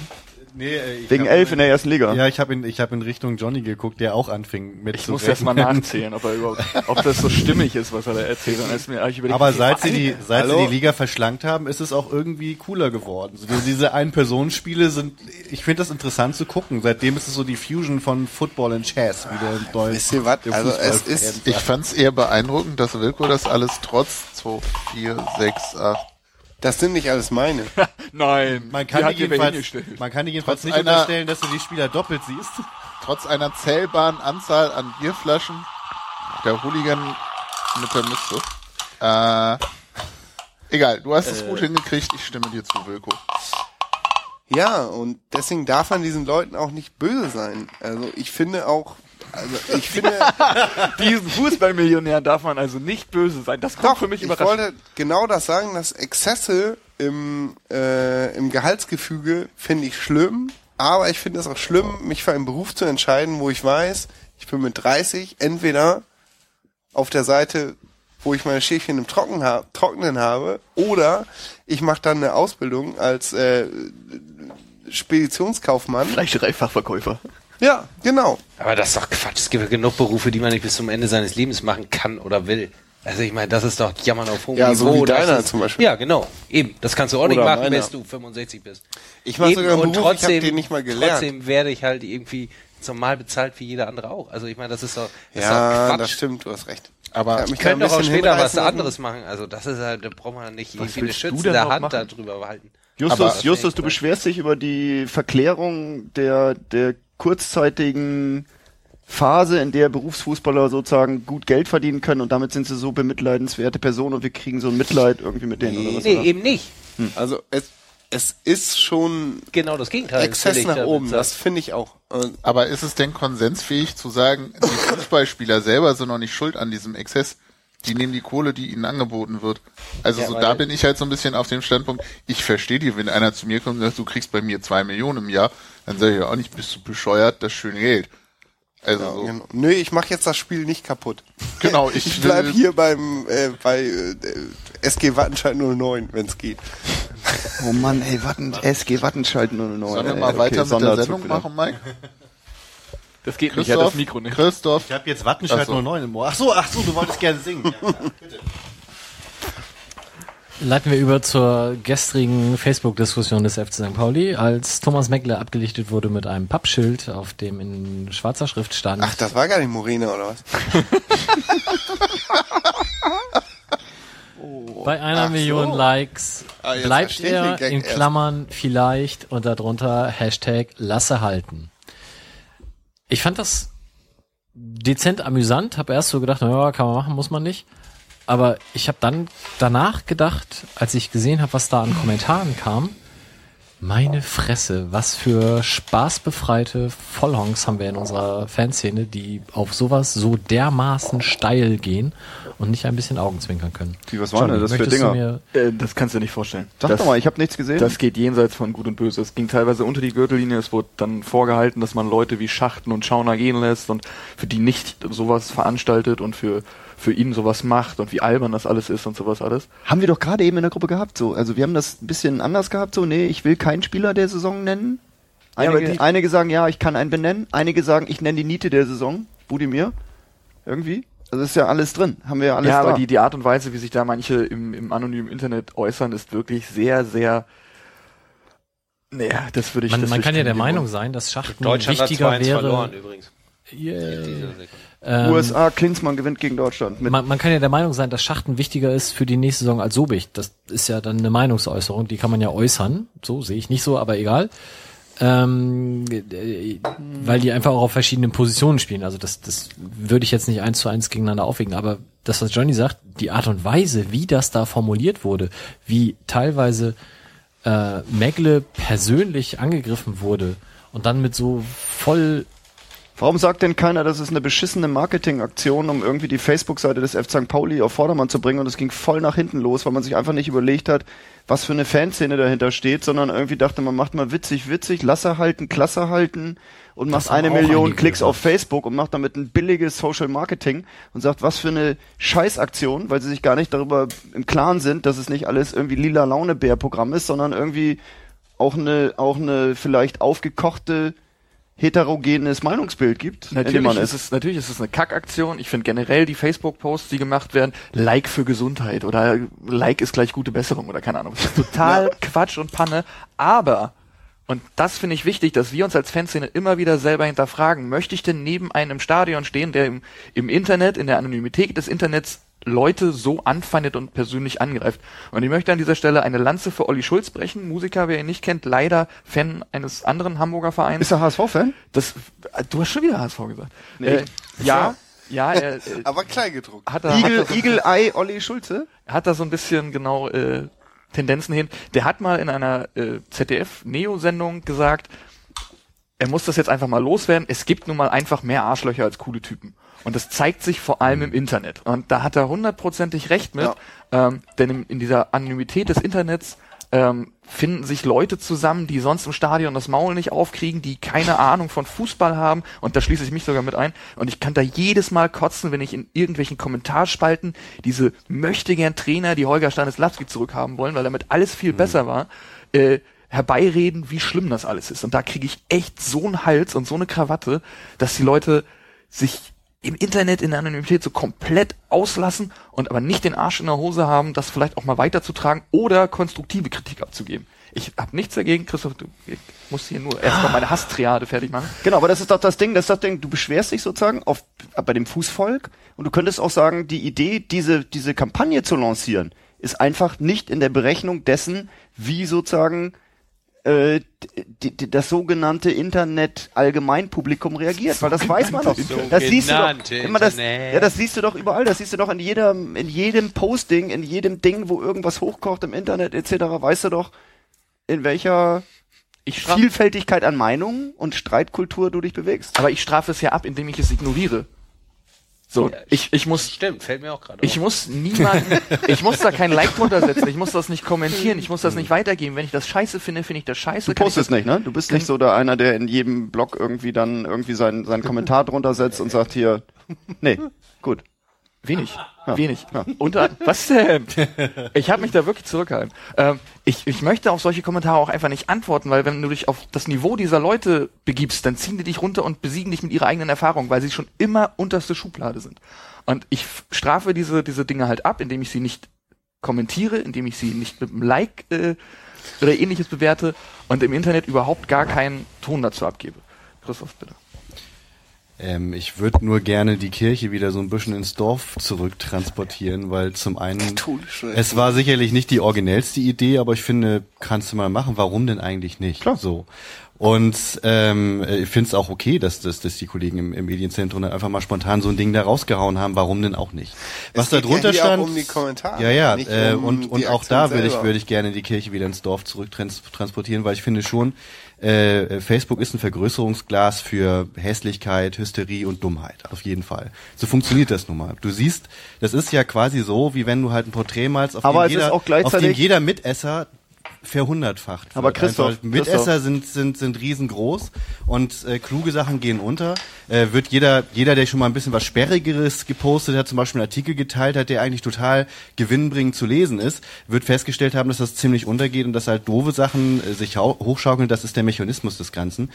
Nee, äh, ich Wegen elf in der ersten Liga. Ja, ich habe in, ich hab in Richtung Johnny geguckt, der auch anfing mit Ich zu muss erst mal nachzählen, ob, er überhaupt, ob das so stimmig ist, was er da erzählt. Dann ist mir eigentlich überlegt, Aber seit sie die, seit sie die Liga verschlankt haben, ist es auch irgendwie cooler geworden. So, diese Ein-Personen-Spiele sind, ich finde das interessant zu gucken. Seitdem ist es so die Fusion von Football und Chess, wie der Deutsch. Wisst ihr was? der Also es ist-. Ich fand's eher beeindruckend, dass Wilko das alles trotz 2, 4, 6, 8, Das sind nicht alles meine. [laughs] Nein, man die kann, wer jedenfalls, man kann dir jedenfalls Trotz nicht einer- unterstellen, dass du die Spieler doppelt siehst. trotz einer zählbaren Anzahl an Bierflaschen, der Hooligan mit der Mütze. Äh, egal, du hast es gut hingekriegt, ich stimme dir zu, Wilko. Ja, und deswegen darf man diesen Leuten auch nicht böse sein. Also ich finde auch, also ich finde, [laughs] Diesen Fußballmillionär darf man also nicht böse sein. Das kommt doch, für mich ich überraschend. wollte genau das sagen, dass Exzesse im, äh, im Gehaltsgefüge finde ich schlimm, aber ich finde es auch schlimm, mich für einen Beruf zu entscheiden, wo ich weiß, ich bin mit 30 entweder auf der Seite, wo ich meine Schäfchen im Trocken ha Trocknen habe, oder ich mache dann eine Ausbildung als äh, Speditionskaufmann. Fleischereifachverkäufer. Ja, genau. Aber das ist doch Quatsch. Es gibt ja genug Berufe, die man nicht bis zum Ende seines Lebens machen kann oder will. Also ich meine, das ist doch Jammern auf hohem Ja, Niveau. so wie deiner ist, zum Beispiel. Ja, genau. Eben. Das kannst du auch nicht Oder machen, meiner. bis du 65 bist. Ich mache sogar einen und Beruf, ich trotzdem, habe den nicht mal gelernt. Trotzdem werde ich halt irgendwie normal bezahlt wie jeder andere auch. Also ich meine, das ist doch, das Ja, ist doch Quatsch. das stimmt, du hast recht. Aber Ich hab Ich könnte doch auch später was anderes machen. Also das ist halt, da braucht man nicht irgendwie eine willst du denn schützende noch Hand machen? darüber behalten. Justus, Aber- Justus, du beschwerst dich über die Verklärung der, der kurzzeitigen Phase, in der Berufsfußballer sozusagen gut Geld verdienen können und damit sind sie so bemitleidenswerte Personen und wir kriegen so ein Mitleid irgendwie mit denen oder was? Nee, oder? eben nicht. Also es, es ist schon Genau das Gegenteil. Exzess nach oben, das finde ich auch. Aber ist es denn konsensfähig zu sagen, die Fußballspieler selber sind noch nicht schuld an diesem Exzess? Die nehmen die Kohle, die ihnen angeboten wird. Also Ja, so da bin ich halt so ein bisschen auf dem Standpunkt, ich verstehe dir, wenn einer zu mir kommt und sagt, du kriegst bei mir zwei Millionen im Jahr, dann sage ich ja auch nicht, bist du bescheuert, das schöne Geld. Also so, genau. Nö, ich mache jetzt das Spiel nicht kaputt. [laughs] genau, ich, Ich bleib hier beim äh, bei äh, SG Wattenscheid 09, wenn es geht. Oh Mann, ey, Watten, SG Wattenscheid 09. Sollen wir ey, mal okay, weiter mit der Sendung machen, Mike? [laughs] Das geht nicht, ja, das Christoph, Mikro nicht. Christoph, Ich habe jetzt Wattenscheid Ach so. 09 im Ohr. Ach so, ach so, du wolltest gerne singen. Ja, ja, bitte. Leiten wir über zur gestrigen Facebook-Diskussion des FC St. Pauli, als Thomas Meckle abgelichtet wurde mit einem Pappschild, auf dem in schwarzer Schrift stand. Ach, das war gar nicht Morena oder was? [laughs] Bei einer so. Million Likes Ah, bleibt er in erst. Klammern vielleicht und darunter Hashtag Lasse halten. Ich fand das dezent amüsant, habe erst so gedacht, naja, kann man machen, muss man nicht. Aber ich habe dann danach gedacht, als ich gesehen habe, was da an Kommentaren kam, meine Fresse, was für spaßbefreite Vollhongs haben wir in unserer Fanszene, die auf sowas so dermaßen steil gehen und nicht ein bisschen Augenzwinkern können. Wie, was waren denn das für Dinger? Äh, das kannst du dir nicht vorstellen. Sag das, doch mal, ich habe nichts gesehen. Das geht jenseits von Gut und Böse. Es ging teilweise unter die Gürtellinie. Es wurde dann vorgehalten, dass man Leute wie Schachten und Schauner gehen lässt und für die nicht sowas veranstaltet und für, für ihn sowas macht und wie albern das alles ist und sowas alles. haben wir doch gerade eben in der Gruppe gehabt, so. Also wir haben das ein bisschen anders gehabt, so. Nee, ich will keinen Spieler der Saison nennen. Ja, Einige, die- einige sagen, ja, ich kann einen benennen. Einige sagen, ich nenne die Niete der Saison. Budimir. Irgendwie. Also ist ja alles drin. Haben wir ja alles ja, da. aber die, die Art und Weise, wie sich da manche im, im anonymen Internet äußern, ist wirklich sehr, sehr. Naja, das würde ich. Man, das man kann ja der nicht Meinung sein, dass Schachten Deutschland hat wichtiger 2-1 verloren wäre. übrigens. Yeah. Ähm, USA, Klinsmann gewinnt gegen Deutschland. Man, man kann ja der Meinung sein, dass Schachten wichtiger ist für die nächste Saison als Sobich. Das ist ja dann eine Meinungsäußerung, die kann man ja äußern. So sehe ich nicht so, aber egal. Ähm, äh, weil die einfach auch auf verschiedenen Positionen spielen. Also das, das würde ich jetzt nicht eins zu eins gegeneinander aufwägen. Aber das, was Johnny sagt, die Art und Weise, wie das da formuliert wurde, wie teilweise äh, Megle persönlich angegriffen wurde und dann mit so voll Warum sagt denn keiner, das ist eine beschissene Marketingaktion, um irgendwie die Facebook-Seite des F. St. Pauli auf Vordermann zu bringen und es ging voll nach hinten los, weil man sich einfach nicht überlegt hat, was für eine Fanszene dahinter steht, sondern irgendwie dachte, man macht mal witzig, witzig, Lasse halten, Klasse halten und macht eine Million Klicks auf Facebook und macht damit ein billiges Social Marketing und sagt, was für eine Scheißaktion, weil sie sich gar nicht darüber im Klaren sind, dass es nicht alles irgendwie lila Laune-Bär-Programm ist, sondern irgendwie auch eine, auch eine vielleicht aufgekochte heterogenes Meinungsbild gibt. Natürlich ist es, natürlich ist es eine Kackaktion. Ich finde generell die Facebook-Posts, die gemacht werden, Like für Gesundheit oder Like ist gleich gute Besserung oder keine Ahnung. Das ist total [laughs] Quatsch und Panne. Aber, und das finde ich wichtig, dass wir uns als Fanszene immer wieder selber hinterfragen, möchte ich denn neben einem im Stadion stehen, der im, im Internet, in der Anonymität des Internets Leute so anfeindet und persönlich angreift. Und ich möchte an dieser Stelle eine Lanze für Olli Schulz brechen, Musiker, wer ihn nicht kennt, leider Fan eines anderen Hamburger Vereins. Ist er HSV-Fan? Das, du hast schon wieder HSV gesagt. Nee. Äh, ja, ja, er äh, [laughs] Aber klein gedruckt. hat, er, Eagle, hat, er, Eagle Eye Olli Schulze? hat er so ein bisschen genau äh, Tendenzen hin. Der hat mal in einer äh, ZDF-Neo-Sendung gesagt, er muss das jetzt einfach mal loswerden. Es gibt nun mal einfach mehr Arschlöcher als coole Typen. Und das zeigt sich vor allem im Internet. Und da hat er hundertprozentig recht mit, ähm, denn in, in dieser Anonymität des Internets ähm, finden sich Leute zusammen, die sonst im Stadion das Maul nicht aufkriegen, die keine [laughs] Ahnung von Fußball haben. Und da schließe ich mich sogar mit ein. Und ich kann da jedes Mal kotzen, wenn ich in irgendwelchen Kommentarspalten diese möchtegern Trainer, die Holger Stanislawski zurückhaben wollen, weil damit alles viel besser war, äh, herbeireden, wie schlimm das alles ist. Und da kriege ich echt so einen Hals und so eine Krawatte, dass die Leute sich im Internet in der Anonymität so komplett auslassen und aber nicht den Arsch in der Hose haben, das vielleicht auch mal weiterzutragen oder konstruktive Kritik abzugeben. Ich habe nichts dagegen, Christoph, du ich muss hier nur erstmal meine Hasstriade fertig machen. Genau, aber das ist doch das Ding, das ist das Ding, du beschwerst dich sozusagen auf, bei dem Fußvolk und du könntest auch sagen, die Idee, diese, diese Kampagne zu lancieren, ist einfach nicht in der Berechnung dessen, wie sozusagen äh, die, die, das sogenannte Internet Allgemeinpublikum reagiert, weil das weiß man doch. Das siehst du doch immer das, ja, das siehst du doch überall, das siehst du doch in jedem, in jedem Posting, in jedem Ding, wo irgendwas hochkocht im Internet etc. Weißt du doch, in welcher Vielfältigkeit an Meinungen und Streitkultur du dich bewegst. aber ich strafe es ja ab, indem ich es ignoriere. So, ich, ich muss Stimmt, fällt mir auch gerade Ich muss niemanden, [laughs] ich muss da kein Like drunter setzen, ich muss das nicht kommentieren, ich muss das nicht weitergeben. Wenn ich das scheiße finde, finde ich das scheiße. Du postest nicht, ne? Du bist nicht so der einer, der in jedem Blog irgendwie dann irgendwie seinen, seinen Kommentar drunter setzt und sagt hier, nee, gut. Wenig, wenig. Unter, was denn? Ich habe mich da wirklich zurückgehalten. Ähm, ich, ich möchte auf solche Kommentare auch einfach nicht antworten, weil wenn du dich auf das Niveau dieser Leute begibst, dann ziehen die dich runter und besiegen dich mit ihrer eigenen Erfahrung, weil sie schon immer unterste Schublade sind. Und ich strafe diese, diese Dinge halt ab, indem ich sie nicht kommentiere, indem ich sie nicht mit einem Like äh, oder ähnliches bewerte und im Internet überhaupt gar keinen Ton dazu abgebe. Christoph, bitte. Ähm, ich würde nur gerne die Kirche wieder so ein bisschen ins Dorf zurücktransportieren, weil zum einen, Katholische. es war sicherlich nicht die originellste Idee, aber ich finde, kannst du mal machen. Warum denn eigentlich nicht? Klar. So. Und ähm, ich finde es auch okay, dass, dass, dass die Kollegen im, im Medienzentrum dann einfach mal spontan so ein Ding da rausgehauen haben. Warum denn auch nicht? Was da geht ja drunter auch stand. um die Kommentare, ja, ja. nicht Äh, um und die und auch Aktion da würde ich würde ich gerne die Kirche wieder ins Dorf zurücktransportieren, weil ich finde schon, äh, Facebook ist ein Vergrößerungsglas für Hässlichkeit, Hysterie und Dummheit. Auf jeden Fall. So funktioniert das nun mal. Du siehst, das ist ja quasi so, wie wenn du halt ein Porträt malst, auf, Aber dem, es ist jeder, auch gleichzeitig- auf dem jeder Mitesser verhundertfacht. Aber. Christoph, Einfach, Mitesser sind, sind, sind riesengroß und äh, kluge Sachen gehen unter. Äh, wird jeder, jeder, der schon mal ein bisschen was Sperrigeres gepostet hat, zum Beispiel einen Artikel geteilt hat, der eigentlich total gewinnbringend zu lesen ist, wird festgestellt haben, dass das ziemlich untergeht und dass halt doofe Sachen äh, sich hau- hochschaukeln. Das ist der Mechanismus des Ganzen.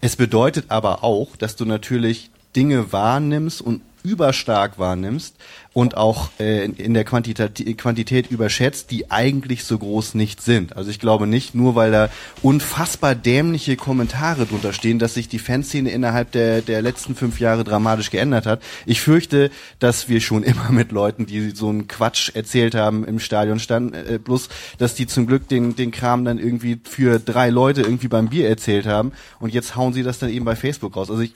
Es bedeutet aber auch, dass du natürlich Dinge wahrnimmst und überstark wahrnimmst und auch äh, in, der Quantität, Quantität überschätzt, die eigentlich so groß nicht sind. Also ich glaube nicht, nur weil da unfassbar dämliche Kommentare drunter stehen, dass sich die Fanszene innerhalb der, der letzten fünf Jahre dramatisch geändert hat. Ich fürchte, dass wir schon immer mit Leuten, die so einen Quatsch erzählt haben, im Stadion standen, äh, bloß, dass die zum Glück den, den Kram dann irgendwie für drei Leute irgendwie beim Bier erzählt haben und jetzt hauen sie das dann eben bei Facebook raus. Also ich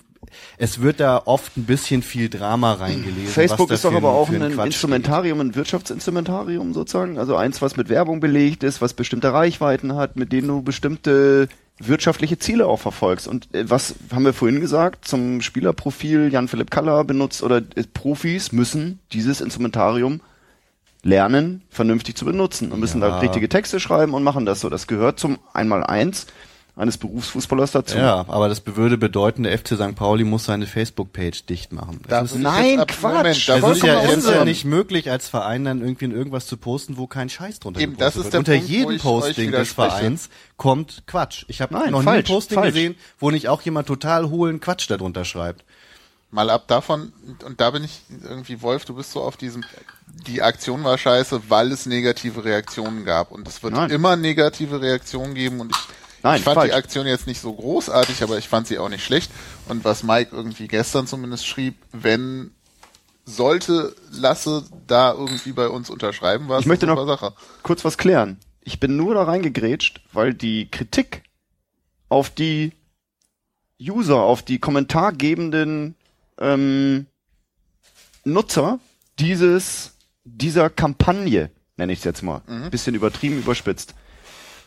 es wird da oft ein bisschen viel Drama reingelesen. Facebook ist doch aber auch ein Quatsch Instrumentarium, ein Wirtschaftsinstrumentarium sozusagen. Also eins, was mit Werbung belegt ist, was bestimmte Reichweiten hat, mit denen du bestimmte wirtschaftliche Ziele auch verfolgst. Und äh, was haben wir vorhin gesagt zum Spielerprofil Jan-Philipp Kaller benutzt oder äh, Profis müssen dieses Instrumentarium lernen, vernünftig zu benutzen und müssen Ja. da richtige Texte schreiben und machen das so. Das gehört zum Einmaleins eines Berufsfußballers dazu. Ja, aber das würde bedeuten, der FC St. Pauli muss seine Facebook-Page dicht machen. Da Das Nein, Quatsch. Moment, da es ist ja, ist ja nicht möglich, als Verein dann irgendwie in irgendwas zu posten, wo kein Scheiß drunter Eben, gepostet das ist wird. der Unter Punkt, jedem Posting des. Vereins kommt Quatsch. Ich habe noch falsch, nie ein Posting falsch. gesehen, wo nicht auch jemand total hohlen Quatsch darunter schreibt. Mal ab davon, und da bin ich irgendwie, Wolf, du bist so auf diesem, die Aktion war scheiße, weil es negative Reaktionen gab. Und es wird Nein. immer negative Reaktionen geben und ich, Nein, ich fand falsch. die Aktion jetzt nicht so großartig, aber ich fand sie auch nicht schlecht. Und was Mike irgendwie gestern zumindest schrieb, wenn sollte Lasse da irgendwie bei uns unterschreiben, war es Ich möchte eine noch- super Sache. kurz was klären. Ich bin nur da reingegrätscht, weil die Kritik auf die User, auf die kommentargebenden ähm, Nutzer dieses dieser Kampagne, nenne ich es jetzt mal, bisschen übertrieben überspitzt,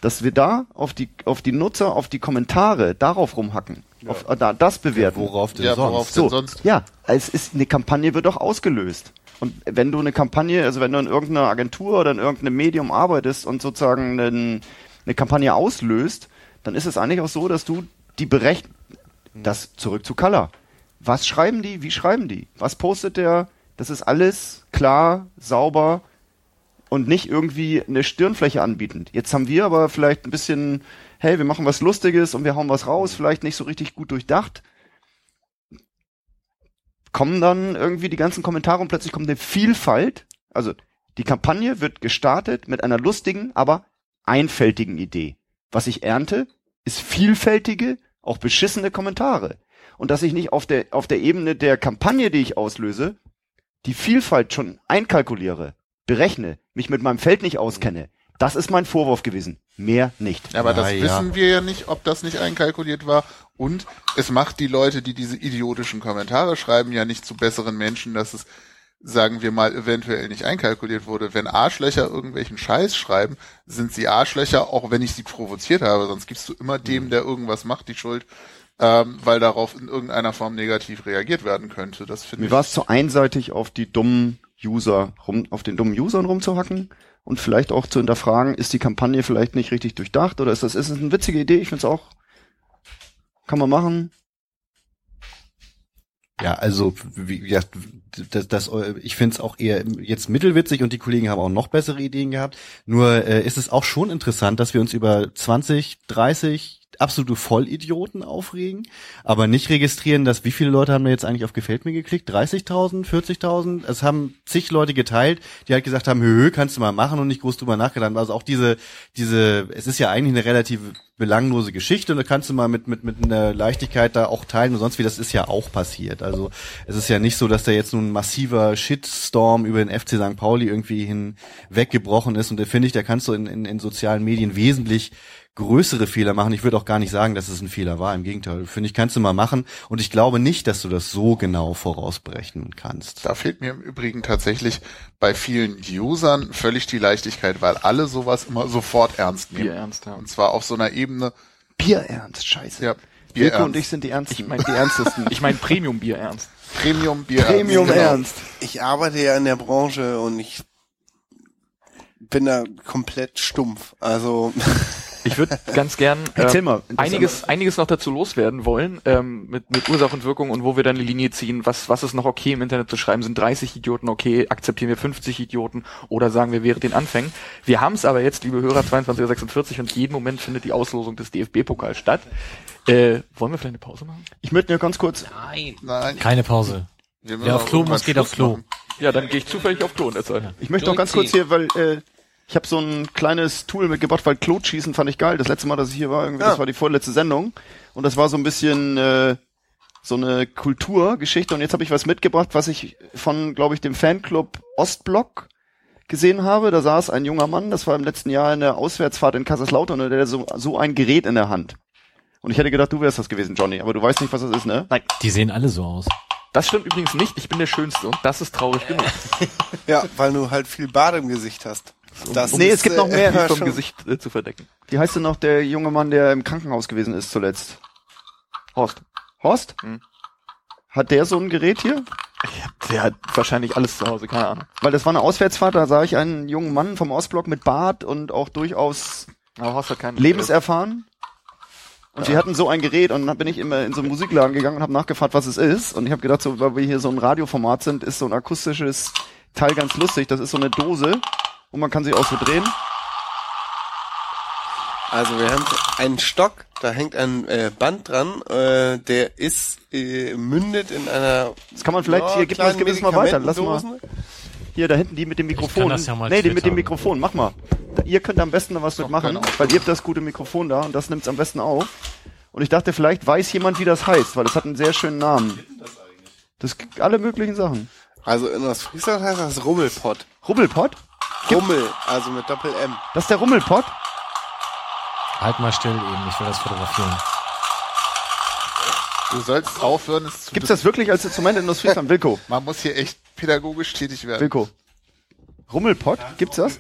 dass wir da auf die auf die Nutzer, auf die Kommentare darauf rumhacken, auf äh, da, das bewerten. Worauf denn Ja, sonst? worauf So, denn sonst? ja, es ist eine Kampagne wird doch ausgelöst. Und wenn du eine Kampagne, also wenn du in irgendeiner Agentur oder in irgendeinem Medium arbeitest und sozusagen einen, eine Kampagne auslöst, dann ist es eigentlich auch so, dass du die berechn das zurück zu Color. Was schreiben die? Wie schreiben die? Was postet der? Das ist alles klar, sauber und nicht irgendwie eine Stirnfläche anbietend. Jetzt haben wir aber vielleicht ein bisschen, hey, wir machen was Lustiges und wir hauen was raus, vielleicht nicht so richtig gut durchdacht kommen dann irgendwie die ganzen Kommentare und plötzlich kommt eine Vielfalt. Also die Kampagne wird gestartet mit einer lustigen, aber einfältigen Idee. Was ich ernte, ist vielfältige, auch beschissene Kommentare. Und dass ich nicht auf der, auf der Ebene der Kampagne, die ich auslöse, die Vielfalt schon einkalkuliere, berechne, mich mit meinem Feld nicht auskenne. Das ist mein Vorwurf gewesen. Mehr nicht. Aber das Ja, ja. wissen wir ja nicht, ob das nicht einkalkuliert war. Und es macht die Leute, die diese idiotischen Kommentare schreiben, ja nicht zu besseren Menschen, dass es, sagen wir mal, eventuell nicht einkalkuliert wurde. Wenn Arschlöcher irgendwelchen Scheiß schreiben, sind sie Arschlöcher, auch wenn ich sie provoziert habe. Sonst gibst du immer Mhm. dem, der irgendwas macht, die Schuld, ähm, weil darauf in irgendeiner Form negativ reagiert werden könnte. Das finde Mir ich. war es zu einseitig, auf die dummen User rum, auf den dummen Usern rumzuhacken und vielleicht auch zu hinterfragen, ist die Kampagne vielleicht nicht richtig durchdacht oder ist das, ist es eine witzige Idee? Ich finde es auch, kann man machen. Ja, also wie gesagt, das, das, ich finde es auch eher jetzt mittelwitzig und die Kollegen haben auch noch bessere Ideen gehabt. Nur äh, ist es auch schon interessant, dass wir uns über 20, 30 absolute Vollidioten aufregen, aber nicht registrieren, dass wie viele Leute haben da jetzt eigentlich auf Gefällt mir geklickt? 30.000, 40.000? Es haben zig Leute geteilt, die halt gesagt haben, hö, kannst du mal machen und nicht groß drüber nachgedacht. Also auch diese, diese, es ist ja eigentlich eine relativ belanglose Geschichte und da kannst du mal mit, mit, mit einer Leichtigkeit da auch teilen und sonst wie, das ist ja auch passiert. Also es ist ja nicht so, dass da jetzt nun ein massiver Shitstorm über den FC St. Pauli irgendwie hinweggebrochen ist und da finde ich, da kannst du in, in, in sozialen Medien wesentlich größere Fehler machen. Ich würde auch gar nicht sagen, dass es ein Fehler war. Im Gegenteil, finde ich, kannst du mal machen. Und ich glaube nicht, dass du das so genau vorausberechnen kannst. Da fehlt mir im Übrigen tatsächlich bei vielen Usern völlig die Leichtigkeit, weil alle sowas immer sofort ernst nehmen. Bier ernst, ja. Und zwar auf so einer Ebene, Bierernst, scheiße. ja, Bier und ich sind die Ernsten, Ich mein- die Ernstesten. Ich meine Premium-Bier ernst. Premium Bier Premium genau. Ernst. Ich arbeite ja in der Branche und ich bin da komplett stumpf. Also [laughs] Ich würde ganz gern [laughs] ähm, mal. einiges, einiges noch dazu loswerden wollen, ähm, mit, mit Ursache und Wirkung und wo wir dann die Linie ziehen, was, was ist noch okay im Internet zu schreiben, sind 30 Idioten okay, akzeptieren wir 50 Idioten oder sagen wir während den Anfängen. Wir haben es aber jetzt, liebe Hörer, 22.46 und jeden Moment findet die Auslosung des DFB-Pokals statt. Äh, wollen wir vielleicht eine Pause machen? Ich möchte nur ganz kurz, Nein. Nein, Keine Pause. wir müssen Wer auf Klo muss, geht auf Klo. machen. Ja, dann gehe ich zufällig auf Klo in der Zeit. ich möchte noch ganz kurz hier, weil äh, ich habe so ein kleines Tool mitgebracht, weil Klotschießen fand ich geil. Das letzte Mal, dass ich hier war, irgendwie, das Ja. war die vorletzte Sendung. Und das war so ein bisschen äh, so eine Kulturgeschichte. Und jetzt habe ich was mitgebracht, was ich von, glaube ich, dem Fanclub Ostblock gesehen habe. Da saß ein junger Mann, das war im letzten Jahr in der Auswärtsfahrt in Kaiserslautern und der hatte so, so ein Gerät in der Hand. Und ich hätte gedacht, du wärst das gewesen, Johnny. Aber du weißt nicht, was das ist, ne? Die sehen alle so aus. Das stimmt übrigens nicht, ich bin der Schönste und das ist traurig genug. [laughs] ja, weil du halt viel Bade im Gesicht hast. Das Nee, ist, es gibt noch äh, mehr. [laughs] immer vom schon- Gesicht äh, zu verdecken. Wie heißt denn noch der junge Mann, der im Krankenhaus gewesen ist zuletzt? Horst, Horst? Hm. Hat der so ein Gerät hier? der hat wahrscheinlich alles zu Hause, keine Ahnung. Weil das war eine Auswärtsfahrt, da sah ich einen jungen Mann vom Ostblock mit Bart und auch durchaus Aber Horst hat keinen. lebenserfahren. Und die hatten so ein Gerät und dann bin ich immer in so einen Musikladen gegangen und habe nachgefragt, was es ist. Und ich habe gedacht, so, weil wir hier so ein Radioformat sind, ist so ein akustisches Teil ganz lustig. Das ist so eine Dose und man kann sie auch so drehen. Also wir haben einen Stock, da hängt ein äh, Band dran, äh, der ist äh, mündet in einer. Das kann man vielleicht, ja, hier, gib mal, kleinen gib es mal weiter, lass mal. Hier, da hinten die mit dem Mikrofon. das ja mal nee, die mit dem. Mikrofon, mach mal. Da- Ihr könnt am besten noch was mitmachen, genau. weil ihr habt das gute Mikrofon da und das nimmt's am besten auf. Und ich dachte, vielleicht weiß jemand, wie das heißt, weil das hat einen sehr schönen Namen. Das gibt alle möglichen Sachen. Also in Ostfriesland heißt das Rummelpott. Rubbelpott? Rummel, also mit Doppel M. Das ist der Rummelpott? Halt mal still eben, ich will das fotografieren. Du sollst aufhören, es zu Gibt's das wirklich als Instrument in Ostfriesland? Wilko, [laughs] Man muss hier echt pädagogisch tätig werden. Wilko. Rummelpott? Gibt's das?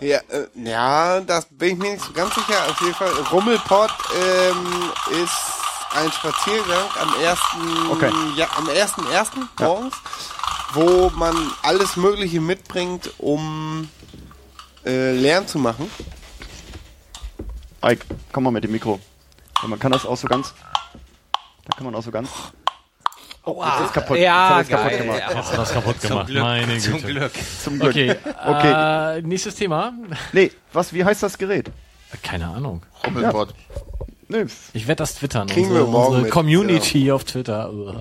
Ja, äh, ja, das bin ich mir nicht so ganz sicher. Auf jeden Fall, Rummelpott ähm, ist ein Spaziergang am ersten, Okay. ja, am ersten ersten morgens, wo man alles Mögliche mitbringt, um äh, Lärm zu machen. Ike, komm mal mit dem Mikro. Und man kann das auch so ganz. Da kann man auch so ganz. Oh, jetzt ist kaputt. Ja, jetzt hat es kaputt gemacht. Ja. Hast du das kaputt gemacht? Meine Zum Güte. Glück. Zum Glück. Okay, Okay. Äh, nächstes Thema. Nee, was, wie heißt das Gerät? Keine Ahnung. Rummelpott. Nee, Ich werde das twittern. Kriegen unsere wir morgen unsere mit, Community auf Twitter uh,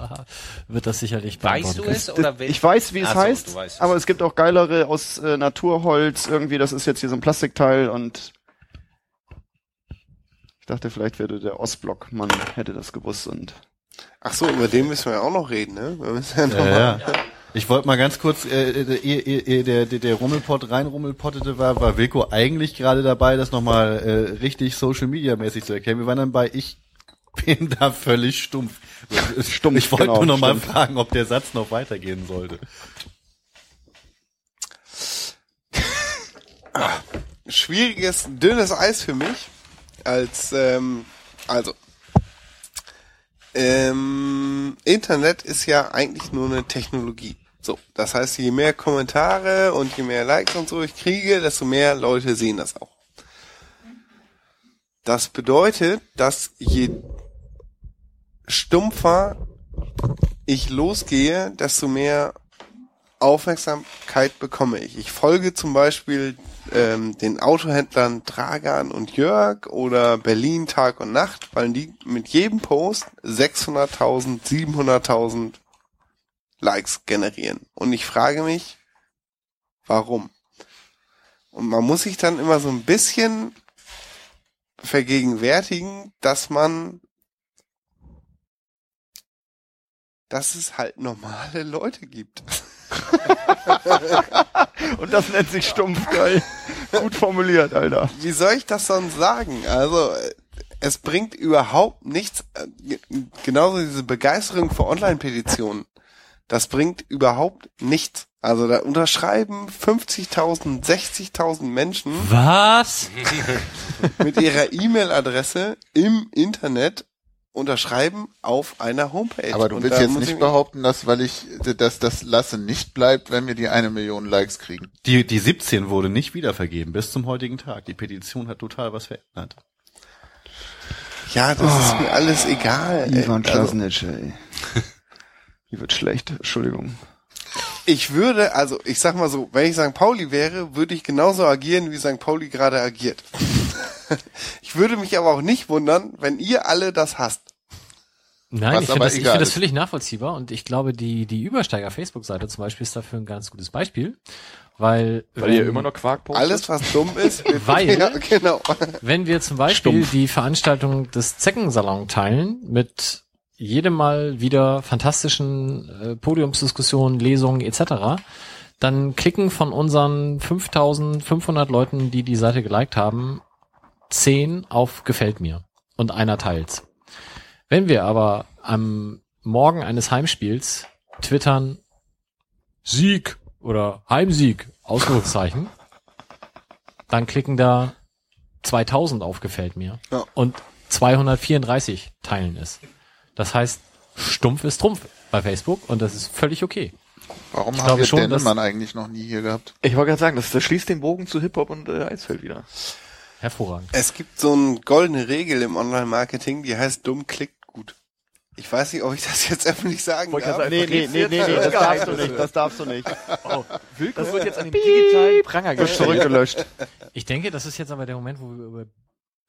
wird das sicherlich Weißt du es oder will- ich weiß, wie es so, heißt, aber es gibt auch geilere aus äh, Naturholz. Irgendwie, das ist jetzt hier so ein Plastikteil und ich dachte, vielleicht würde der Ostblock, man hätte das gewusst und Ach so, über den müssen wir ja auch noch reden, ne? Wir müssen ja noch Ja, mal, ja. Ich wollte mal ganz kurz, äh, äh, ehe äh, äh, der, der, der Rummelpott rein rummelpottete war, war Wilko eigentlich gerade dabei, das nochmal äh, richtig Social Media mäßig zu erkennen. Wir waren dann bei ich [laughs] bin da völlig stumpf. Stumpf, Ich wollte genau, nur noch mal stumpf. fragen, ob der Satz noch weitergehen sollte. schwieriges, dünnes Eis für mich. Als, ähm, also, ähm, Internet ist ja eigentlich nur eine Technologie. So, das heißt, je mehr Kommentare und je mehr Likes und so ich kriege, desto mehr Leute sehen das auch. Das bedeutet, dass je stumpfer ich losgehe, desto mehr Aufmerksamkeit bekomme ich. Ich folge zum Beispiel ähm, den Autohändlern Dragan und Jörg oder Berlin Tag und Nacht, weil die mit jedem Post 600.000, 700.000 Likes generieren. Und ich frage mich, warum? Und man muss sich dann immer so ein bisschen vergegenwärtigen, dass man dass es halt normale Leute gibt. [laughs] Und das nennt sich stumpf, geil. Gut formuliert, Alter. Wie soll ich das sonst sagen? Also, es bringt überhaupt nichts, äh, ge- genauso diese Begeisterung für Online-Petitionen, das bringt überhaupt nichts. Also da unterschreiben 50.000, 60.000 Menschen Was? mit ihrer E-Mail-Adresse im Internet unterschreiben auf einer Homepage. Aber du willst jetzt nicht ich- behaupten, dass, weil ich, dass das Lasse nicht bleibt, wenn wir die eine Million Likes kriegen. Die, die 17 wurde nicht wiedervergeben bis zum heutigen Tag. Die Petition hat total was verändert. Ja, das ist mir alles egal. Ivan Also, Klasnitsch, ey. Hier wird schlecht, Entschuldigung. ich würde, also ich sag mal so, wenn ich St. Pauli wäre, würde ich genauso agieren, wie St. Pauli gerade agiert. [laughs] ich würde mich aber auch nicht wundern, wenn ihr alle das hasst. Nein, Was ich finde das, ich find das völlig nachvollziehbar und ich glaube, die, die Übersteiger Facebook-Seite zum Beispiel ist dafür ein ganz gutes Beispiel, weil, Weil wenn, ihr immer noch Quark postet. Alles, was dumm ist, [laughs] Weil- [laughs] ja, genau. wenn wir zum Beispiel die Veranstaltung des Zeckensalon teilen mit jedem Mal wieder fantastischen äh, Podiumsdiskussionen, Lesungen etc., dann klicken von unseren 5500 Leuten, die die Seite geliked haben, 10 auf gefällt mir und einer teilt's. Wenn wir aber am Morgen eines Heimspiels twittern Sieg oder Heimsieg, Ausrufezeichen, [laughs] dann klicken da 2000 auf gefällt mir Ja. und 234 teilen es. Das heißt, stumpf ist Trumpf bei Facebook und das ist völlig okay. Warum haben wir schon, dass- Dennemann eigentlich noch nie hier gehabt? Ich wollte gerade sagen, das, das schließt den Bogen zu Hip-Hop und äh, Eisfeld wieder. Hervorragend. Es gibt so eine goldene Regel im Online-Marketing, die heißt dumm klickt gut. Ich weiß nicht, ob ich das jetzt öffentlich sagen Wollte darf. gerade Nee, nee, nee, nee, nee, das darfst du nicht, das darfst du nicht. Das wird jetzt an den digitalen Pranger gestellt. zurückgelöscht. Ich denke, das ist jetzt aber der Moment, wo wir über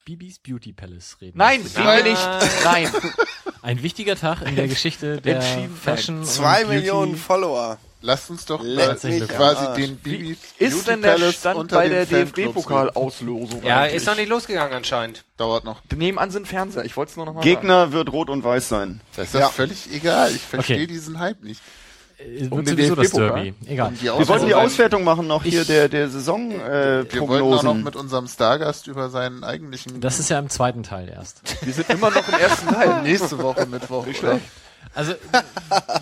Bibis Beauty Palace reden. Nein, tun wir nicht. Nein. [laughs] Ein wichtiger Tag in der Geschichte [laughs] der Fashion. und Zwei Beauty. Millionen Follower. Lasst uns doch mich quasi Arsch. den Bibi Ist Beauty denn der Palace Stand unter bei der DFB-Pokal-Auslosung? Ja, eigentlich? ist noch nicht losgegangen anscheinend. Dauert noch. Nebenan sind Fernseher. Ich wollte es nur noch mal sagen. Gegner wird rot und weiß sein. Das ist ja. völlig egal. Ich verstehe Okay. diesen Hype nicht. Äh, Um den sowieso das DFB-Pokal? Derby. Egal. Die Wir wollten die Auswertung machen noch hier Ich- der, der Saison, äh, Wir wollten auch noch mit unserem Stargast über seinen eigentlichen Das ist ja im zweiten Teil erst. Wir sind immer noch im ersten Teil. [laughs] nächste Woche Mittwoch. oder? Also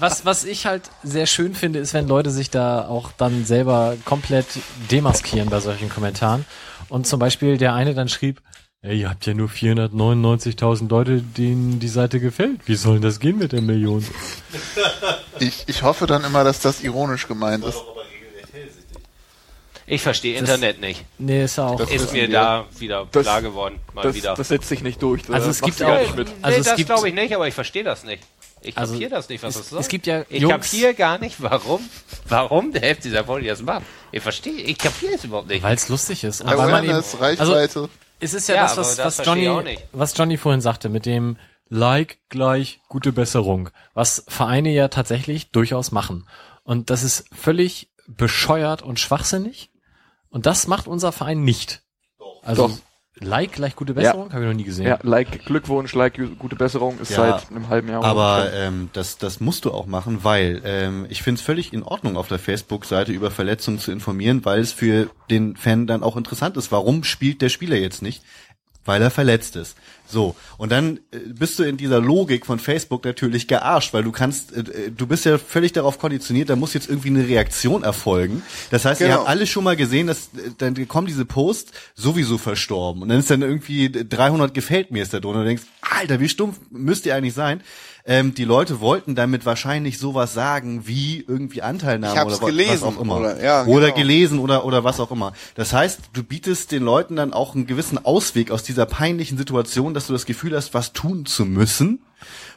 was, was ich halt sehr schön finde, ist, wenn Leute sich da auch dann selber komplett demaskieren bei solchen Kommentaren. Und zum Beispiel der eine dann schrieb, ey, ihr habt ja nur 499.000 Leute, denen die Seite gefällt. Wie soll denn das gehen mit der Million? [laughs] Ich, ich hoffe dann immer, dass das ironisch gemeint ist. Ich verstehe Internet nicht. Nee, ist auch. Das Ist mir da wieder Das- klar geworden. Mal Das, wieder. das setzt sich nicht durch. Das Also es gibt auch- nicht mit. Also nee, es das glaube ich nicht, aber ich verstehe das nicht. Ich Also kapiere das nicht, was es- das soll. es gibt ja ich Jungs- kapiere gar nicht, warum, warum der Hälfte dieser Folge das macht. Ich verstehe, ich kapiere es überhaupt nicht. Weil es lustig ist. Und weil man eben, Awareness, also Reichweite. Es ist ja, Ja, das, was, das was, Johnny, was Johnny vorhin sagte, mit dem Like gleich gute Besserung, was Vereine ja tatsächlich durchaus machen. Und das ist völlig bescheuert und schwachsinnig. Und das macht unser Verein nicht. Also Doch. Like gleich gute Besserung, habe ich noch nie gesehen. Ja, like Glückwunsch, like gute Besserung ist Ja, seit einem halben Jahr. Aber ähm, das, das musst du auch machen, weil ähm, ich finde es völlig in Ordnung, auf der Facebook-Seite über Verletzungen zu informieren, weil es für den Fan dann auch interessant ist. Warum spielt der Spieler jetzt nicht? Weil er verletzt ist. So, und dann äh, bist du in dieser Logik von Facebook natürlich gearscht, weil du kannst, äh, du bist ja völlig darauf konditioniert, da muss jetzt irgendwie eine Reaktion erfolgen. Das heißt, ihr Genau. habt alle schon mal gesehen, dass äh, dann kommen diese Posts sowieso verstorben und dann ist dann irgendwie 300 gefällt mir ist da drunter und du denkst, Alter, wie stumpf müsst ihr eigentlich sein? Ähm, die Leute wollten damit wahrscheinlich sowas sagen wie irgendwie Anteilnahme oder gelesen, was auch immer. oder- ja, oder genau. gelesen oder, oder was auch immer. Das heißt, du bietest den Leuten dann auch einen gewissen Ausweg aus dieser peinlichen Situation, dass du das Gefühl hast, was tun zu müssen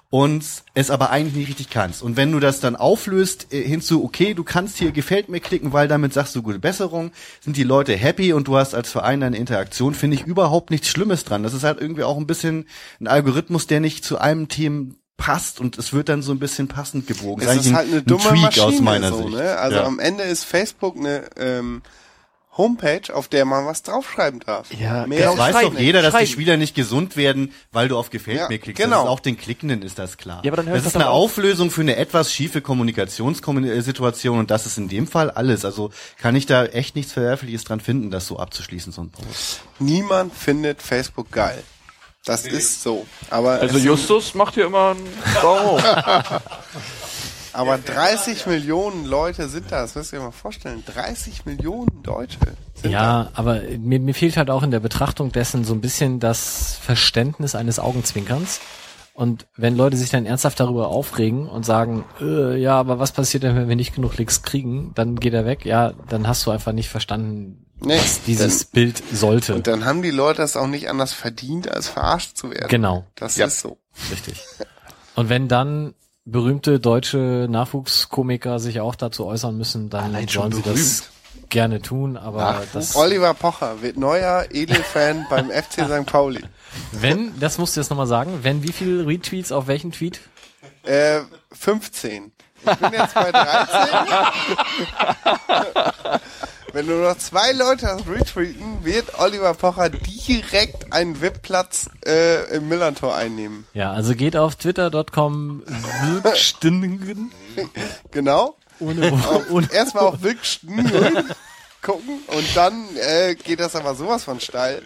und es aber eigentlich nicht richtig kannst. Und wenn du das dann auflöst äh, hinzu, okay, du kannst hier gefällt mir klicken, weil damit sagst du gute Besserung, sind die Leute happy und du hast als Verein eine Interaktion, finde ich überhaupt nichts Schlimmes dran. Das ist halt irgendwie auch ein bisschen ein Algorithmus, der nicht zu einem Themen passt und es wird dann so ein bisschen passend gebogen. Es ist ein- halt eine ein dumme Tweak Maschine aus meiner so, Sicht. ne? Also ja. am Ende ist Facebook eine ähm, Homepage, auf der man was draufschreiben darf. Ja, Mehr Das weiß doch jeder, dass die Schreiben. Spieler nicht gesund werden, weil du auf Gefällt Ja, mir klickst. genau. Das ist auch den Klickenden ist das klar. Ja, aber dann hör das ist doch eine auf. Auflösung für eine etwas schiefe Kommunikationssituation und das ist in dem Fall alles. Also kann ich da echt nichts Verwerfliches dran finden, das so abzuschließen, so ein Post. Niemand findet Facebook geil. Das ist so. Aber, Also sind- Justus macht hier immer einen hoch. [laughs] aber 30 Millionen Leute sind da. Das müsst ihr euch mal vorstellen. 30 Millionen Deutsche sind Ja, aber mir, mir fehlt halt auch in der Betrachtung dessen so ein bisschen das Verständnis eines Augenzwinkerns. Und wenn Leute sich dann ernsthaft darüber aufregen und sagen, äh, ja, aber was passiert denn, wenn wir nicht genug Klicks kriegen, dann geht er weg. Ja, dann hast du einfach nicht verstanden, Nee, was dieses Bild sollte. Und dann haben die Leute es auch nicht anders verdient, als verarscht zu werden. Genau, Das Ja. ist so. richtig. Und wenn dann berühmte deutsche Nachwuchskomiker sich auch dazu äußern müssen, dann Allein sollen sie das gerne tun, aber das, Oliver Pocher wird neuer Edelfan [laughs] beim FC St. Pauli. wenn, das musst du jetzt nochmal sagen, wenn wie viel Retweets auf welchen Tweet? Äh, 15. Ich bin jetzt bei 13. Wenn nur noch zwei Leute das retweeten, wird Oliver Pocher direkt einen VIP-Platz äh, im Millantor einnehmen. Ja, also geht auf twitter.com [laughs] Genau. Ohne, ohne [laughs] Erstmal auf Wilksten gucken und dann äh, geht das aber sowas von steil.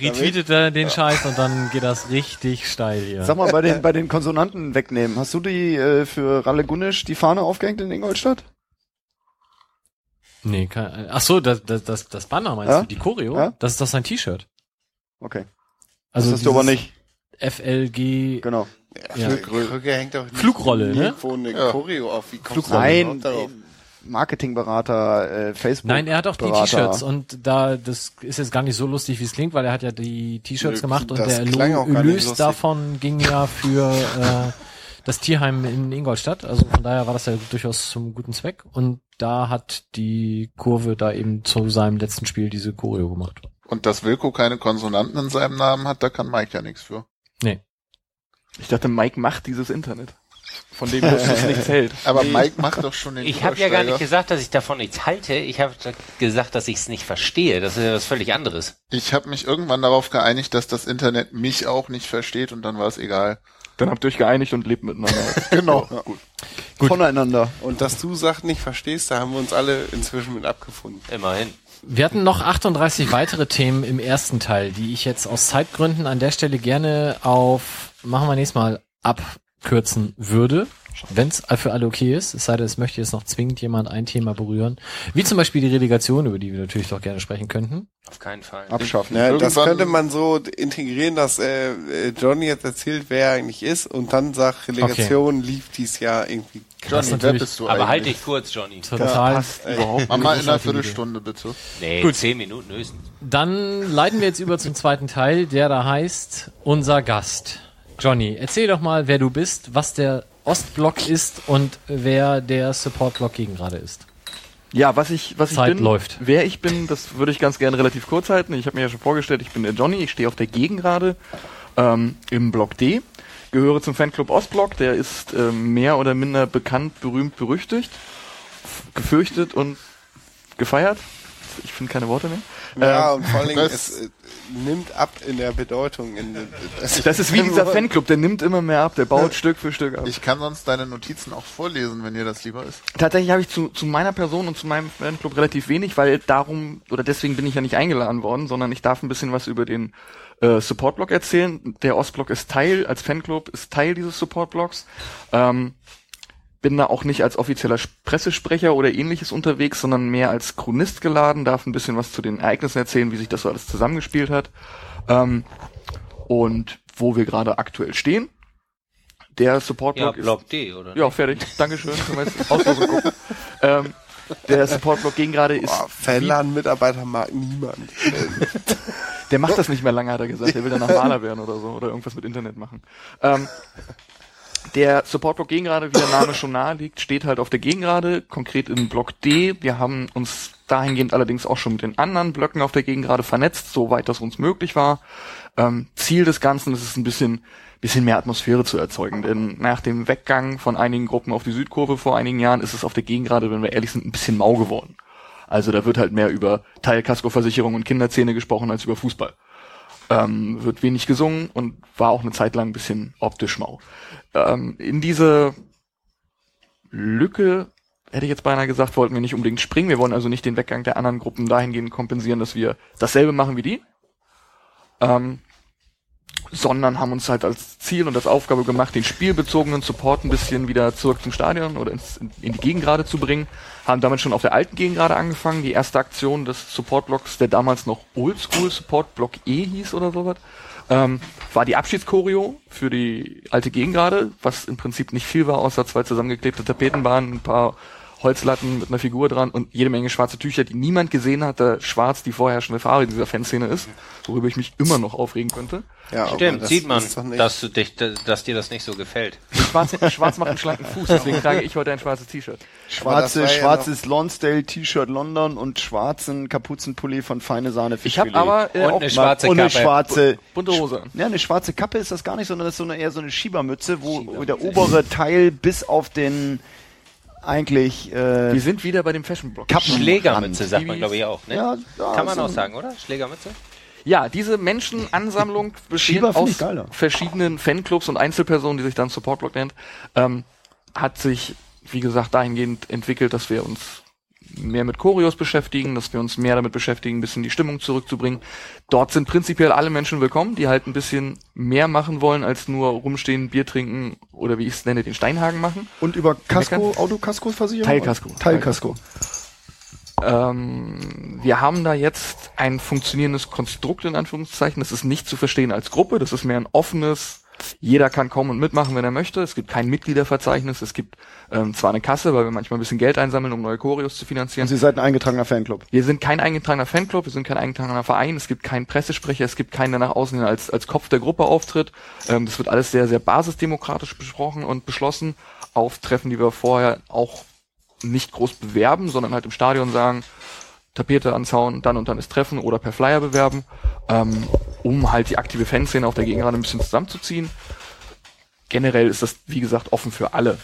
retweetet er den Scheiß und dann geht das richtig steil hier. Sag mal, bei den, bei den Konsonanten wegnehmen. Hast du die äh, für Ralle Gunnisch die Fahne aufgehängt in Ingolstadt? Nee, kein, ach so, das, das, das, das Banner meinst Ja? du, die Choreo? Ja? Das ist doch sein T-Shirt. Okay. Also das hast du aber nicht. FLG, Genau. Ja. Krücke hängt doch nicht Flugrolle, ne? eine Ja. Choreo auf. Wie kommst Nein, darauf? Marketingberater, äh, Facebook. Nein, er hat auch die Berater. T-Shirts und da, das ist jetzt gar nicht so lustig, wie es klingt, weil er hat ja die T-Shirts gemacht und der Erlös davon ging ja für äh, das Tierheim in Ingolstadt. Also von daher war das ja durchaus zum guten Zweck. Und da hat die Kurve da eben zu seinem letzten Spiel diese Choreo gemacht. Und dass Wilko keine Konsonanten in seinem Namen hat, da kann Mike ja nichts für. Nee. Ich dachte, Mike macht dieses Internet. Von dem Justus [laughs] nichts hält. Aber Mike macht doch schon den Ich habe ja gar nicht gesagt, dass ich davon nichts halte. Ich habe gesagt, dass ich es nicht verstehe. Das ist ja was völlig anderes. Ich habe mich irgendwann darauf geeinigt, dass das Internet mich auch nicht versteht und dann war es egal. Dann habt ihr euch geeinigt und lebt miteinander. [laughs] Genau. gut. Voneinander. Und dass du Sachen nicht verstehst, da haben wir uns alle inzwischen mit abgefunden. Immerhin. Wir hatten noch 38 weitere Themen im ersten Teil, die ich jetzt aus Zeitgründen an der Stelle gerne auf, machen wir nächstes Mal, abkürzen würde. Wenn es für alle okay ist, es sei denn, es möchte jetzt noch zwingend jemand ein Thema berühren. Wie zum Beispiel die Relegation, über die wir natürlich doch gerne sprechen könnten. Auf keinen Fall. Abschaffen. Ja, das könnte man so integrieren, dass äh, äh, Johnny jetzt erzählt, wer er eigentlich ist und dann sagt, Relegation lief dies Jahr irgendwie. Johnny, wer natürlich- bist du Aber halt dich kurz, Johnny. Total. Passt überhaupt Mach mal in einer Viertelstunde, bitte. Nee, zehn Minuten höchstens. Dann leiten wir jetzt über zum zweiten Teil, der da heißt Unser Gast. Johnny, erzähl doch mal, wer du bist, was der Ostblock ist und wer der Supportblock gegen gerade ist. Ja, was ich, was Zeit ich bin, läuft. wer ich bin, das würde ich ganz gerne relativ kurz halten. Ich habe mir ja schon vorgestellt, ich bin der Johnny, ich stehe auf der Gegengrade ähm, im Block D, gehöre zum Fanclub Ostblock, der ist ähm, mehr oder minder bekannt, berühmt, berüchtigt, gefürchtet und gefeiert. Ich finde keine Worte mehr. Ja, Ähm, und vor allen Dingen, das- es äh, nimmt ab in der Bedeutung. In, das ist wie dieser [laughs] Fanclub, der nimmt immer mehr ab, der baut Stück für Stück ab. Ich kann sonst deine Notizen auch vorlesen, wenn dir das lieber ist. Tatsächlich habe ich zu, zu meiner Person und zu meinem Fanclub relativ wenig, weil darum oder deswegen bin ich ja nicht eingeladen worden, sondern ich darf ein bisschen was über den äh, Supportblock erzählen. Der Ostblock ist Teil, als Fanclub ist Teil dieses Supportblocks. Ähm, bin da auch nicht als offizieller Pressesprecher oder ähnliches unterwegs, sondern mehr als Chronist geladen, darf ein bisschen was zu den Ereignissen erzählen, wie sich das so alles zusammengespielt hat. Ähm, und wo wir gerade aktuell stehen. Der Ja, Supportblock ist Block D, oder? ja, fertig. Dankeschön. Können wir jetzt [laughs] Auslosung gucken. ähm, der Supportblock gegen gerade ist. Boah, Fanladen-Mitarbeiter mag niemand. Der macht das nicht mehr lange, hat er gesagt. Der will danach Maler werden oder so oder irgendwas mit Internet machen. Ähm, der Supportblock Gegengrade, wie der Name schon nahe liegt, steht halt auf der Gegengrade, konkret im Block D. Wir haben uns dahingehend allerdings auch schon mit den anderen Blöcken auf der Gegengrade vernetzt, soweit das uns möglich war. Ähm, Ziel des Ganzen ist es ein bisschen, bisschen mehr Atmosphäre zu erzeugen, denn nach dem Weggang von einigen Gruppen auf die Südkurve vor einigen Jahren ist es auf der Gegengrade, wenn wir ehrlich sind, ein bisschen mau geworden. Also da wird halt mehr über Teilkaskoversicherung und Kinderzähne gesprochen als über Fußball. Ähm, wird wenig gesungen und war auch eine Zeit lang ein bisschen optisch mau. Ähm, in diese Lücke, hätte ich jetzt beinahe gesagt, wollten wir nicht unbedingt springen. Wir wollen also nicht den Weggang der anderen Gruppen dahingehend kompensieren, dass wir dasselbe machen wie die. Ähm, sondern haben uns halt als Ziel und als Aufgabe gemacht, den spielbezogenen Support ein bisschen wieder zurück zum Stadion oder ins, in die Gegengrade zu bringen. Haben damit schon auf der alten Gegengrade angefangen. Die erste Aktion des Supportblocks, der damals noch Oldschool Support Block E hieß oder sowas, ähm, war die Abschiedschoreo für die alte Gegengrade, was im Prinzip nicht viel war, außer zwei zusammengeklebte Tapetenbahnen, ein paar Holzlatten mit einer Figur dran und jede Menge schwarze Tücher, die niemand gesehen hat, da schwarz die vorherrschende Farbe dieser Fanszene ist, worüber ich mich immer noch aufregen könnte. Ja, Stimmt, sieht man, dass, du dich, dass dir das nicht so gefällt. Schwarz, schwarz macht einen schlanken Fuß, deswegen trage ich heute ein schwarzes T-Shirt. Schwarze, war ja schwarzes Lonsdale-T-Shirt London und schwarzen Kapuzenpulli von Feine Sahne Ich habe Fischfilet. aber äh, Und auch eine schwarze und eine Kappe. schwarze bunte Hose. Ja, eine schwarze Kappe ist das gar nicht, sondern das ist so eine, eher so eine Schiebermütze, wo, wo der obere Teil bis auf den eigentlich äh, Wir sind wieder bei dem Fashion-Block. Schlägermütze sagt man, glaube ich, auch, ne? Ja, ja, Kann man so auch sagen, oder? Schlägermütze? Ja, diese Menschenansammlung [laughs] besteht aus verschiedenen Fanclubs und Einzelpersonen, die sich dann Supportblock nennt, ähm, hat sich, wie gesagt, dahingehend entwickelt, dass wir uns mehr mit Choreos beschäftigen, dass wir uns mehr damit beschäftigen, ein bisschen die Stimmung zurückzubringen. Dort sind prinzipiell alle Menschen willkommen, die halt ein bisschen mehr machen wollen, als nur rumstehen, Bier trinken oder wie ich es nenne, den Steinhagen machen. Und über Kasko, Meckern? Autokasko-Versicherung? Teilkasko. Teilkasko. Ähm, wir haben da jetzt ein funktionierendes Konstrukt in Anführungszeichen. Das ist nicht zu verstehen als Gruppe. Das ist mehr ein offenes, Jeder kann kommen und mitmachen, wenn er möchte. Es gibt kein Mitgliederverzeichnis. Es gibt ähm, zwar eine Kasse, weil wir manchmal ein bisschen Geld einsammeln, um neue Choreos zu finanzieren. Und Sie seid ein eingetragener Fanclub. Wir sind kein eingetragener Fanclub, wir sind kein eingetragener Verein, es gibt keinen Pressesprecher, es gibt keinen, der nach außen hin als, als Kopf der Gruppe auftritt. Ähm, das wird alles sehr, sehr basisdemokratisch besprochen und beschlossen auf Treffen, die wir vorher auch nicht groß bewerben, sondern halt im Stadion sagen, Tapete anzauen, dann und dann ist Treffen oder per Flyer bewerben, ähm, um halt die aktive Fanszene auf der Gegengrade ein bisschen zusammenzuziehen. Generell ist das, wie gesagt, offen für alle.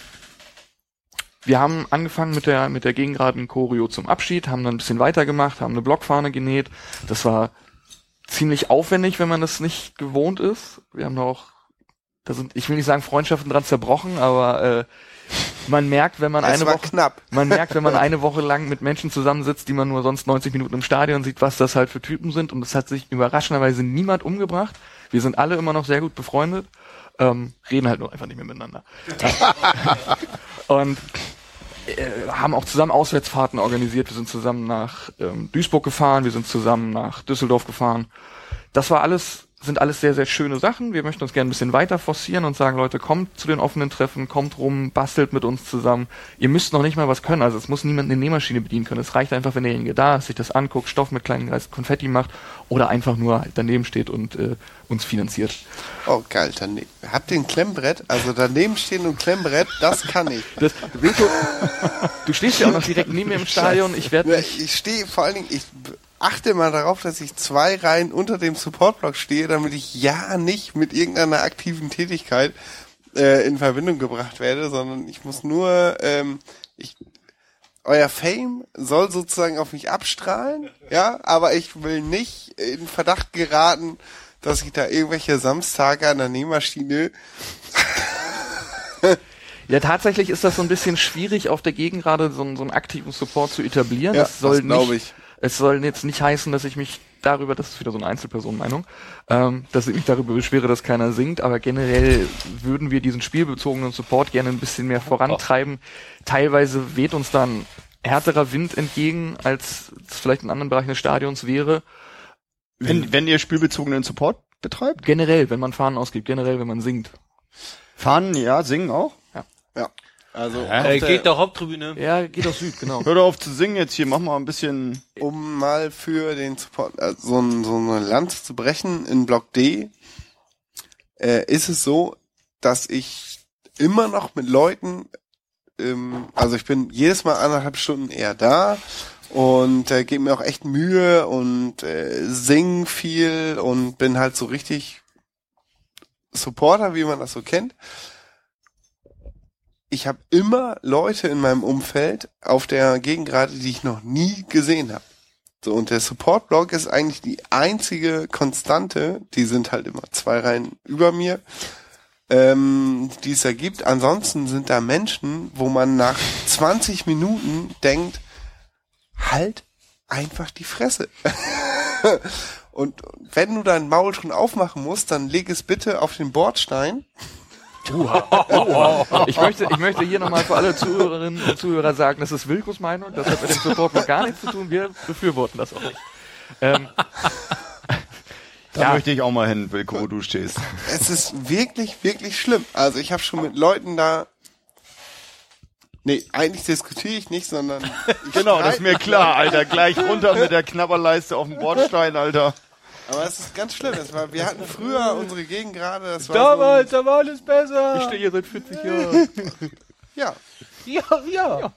Wir haben angefangen mit der, mit der Gegengraden Choreo zum Abschied, haben dann ein bisschen weitergemacht, haben eine Blockfahne genäht. Das war ziemlich aufwendig, wenn man das nicht gewohnt ist. Wir haben auch, da sind, ich will nicht sagen Freundschaften dran zerbrochen, aber äh, man merkt, wenn man Es eine Woche, knapp. man merkt, wenn man [laughs] eine Woche lang mit Menschen zusammensitzt, die man nur sonst 90 Minuten im Stadion sieht, was das halt für Typen sind. Und es hat sich überraschenderweise niemand umgebracht. Wir sind alle immer noch sehr gut befreundet, ähm, reden halt nur einfach nicht mehr miteinander. [laughs] und äh, haben auch zusammen Auswärtsfahrten organisiert. Wir sind zusammen nach ähm, Duisburg gefahren, wir sind zusammen nach Düsseldorf gefahren. Das war alles, sind alles sehr, sehr schöne Sachen. Wir möchten uns gerne ein bisschen weiter forcieren und sagen, Leute, kommt zu den offenen Treffen, kommt rum, bastelt mit uns zusammen. Ihr müsst noch nicht mal was können. Also es muss niemand eine Nähmaschine bedienen können. Es reicht einfach, wenn derjenige da ist, sich das anguckt, Stoff mit kleinen Kreis Konfetti macht oder einfach nur halt daneben steht und äh, uns finanziert. Oh, geil. Daneben. Habt ihr ein Klemmbrett? Also daneben stehen und Klemmbrett, das kann ich. Das, Wilko, du stehst ja auch noch direkt neben mir im Stadion. Ich werde Ich stehe vor allen Dingen, ich achte mal darauf, dass ich zwei Reihen unter dem Supportblock stehe, damit ich ja nicht mit irgendeiner aktiven Tätigkeit äh, in Verbindung gebracht werde, sondern ich muss nur, ähm, ich, euer Fame soll sozusagen auf mich abstrahlen, ja, aber ich will nicht in Verdacht geraten, dass ich da irgendwelche Samstage an der Nähmaschine [laughs] Ja, tatsächlich ist das so ein bisschen schwierig, auf der Gegend gerade so, einen- so einen aktiven Support zu etablieren. Ja, das soll das nicht, ich. Es soll jetzt nicht heißen, dass ich mich darüber, das ist wieder so eine Einzelpersonenmeinung, ähm, dass ich mich darüber beschwere, dass keiner singt, aber generell würden wir diesen spielbezogenen Support gerne ein bisschen mehr vorantreiben. Teilweise weht uns dann härterer Wind entgegen, als es vielleicht in anderen Bereichen des Stadions wäre. Wenn, wenn ihr spielbezogenen Support betreibt? Generell, wenn man Fahnen ausgibt, generell, wenn man singt. Fahren, ja, singen auch? Ja. Also Äh, geht doch Haupttribüne. Ja, geht auf Süd, genau. Hör doch auf zu singen jetzt hier, mach mal ein bisschen. um mal für den Support äh, so, ein, so eine Lanze zu brechen in Block D, äh, ist es so, dass ich immer noch mit Leuten, ähm, also ich bin jedes Mal anderthalb Stunden eher da und äh, gebe mir auch echt Mühe und äh, sing viel und bin halt so richtig Supporter, wie man das so kennt. Ich habe immer Leute in meinem Umfeld auf der Gegengrade, die ich noch nie gesehen habe. So, und der Support-Blog ist eigentlich die einzige Konstante, die sind halt immer zwei Reihen über mir, ähm, die es da gibt. Ansonsten sind da Menschen, wo man nach 20 Minuten denkt, halt einfach die Fresse. [laughs] und wenn du dein Maul schon aufmachen musst, dann leg es bitte auf den Bordstein. Ich möchte, ich möchte hier nochmal für alle Zuhörerinnen und Zuhörer sagen, das ist Wilkos Meinung, das hat mit dem Support noch gar nichts zu tun, wir befürworten das auch nicht. Ähm, Da Ja. möchte ich auch mal hin, Wilko, wo du stehst. Es ist wirklich, wirklich schlimm. Also ich habe schon mit Leuten da. Nee, eigentlich diskutiere ich nicht, sondern ich Genau, das ist mir klar, Alter. Gleich runter mit der Knabberleiste auf dem Bordstein, Alter. Aber es ist ganz schlimm. Das war, wir hatten früher unsere Gegend gerade, das war Damals, da war alles besser. ich stehe hier seit 40 Jahren. so, ja. Ja, ja.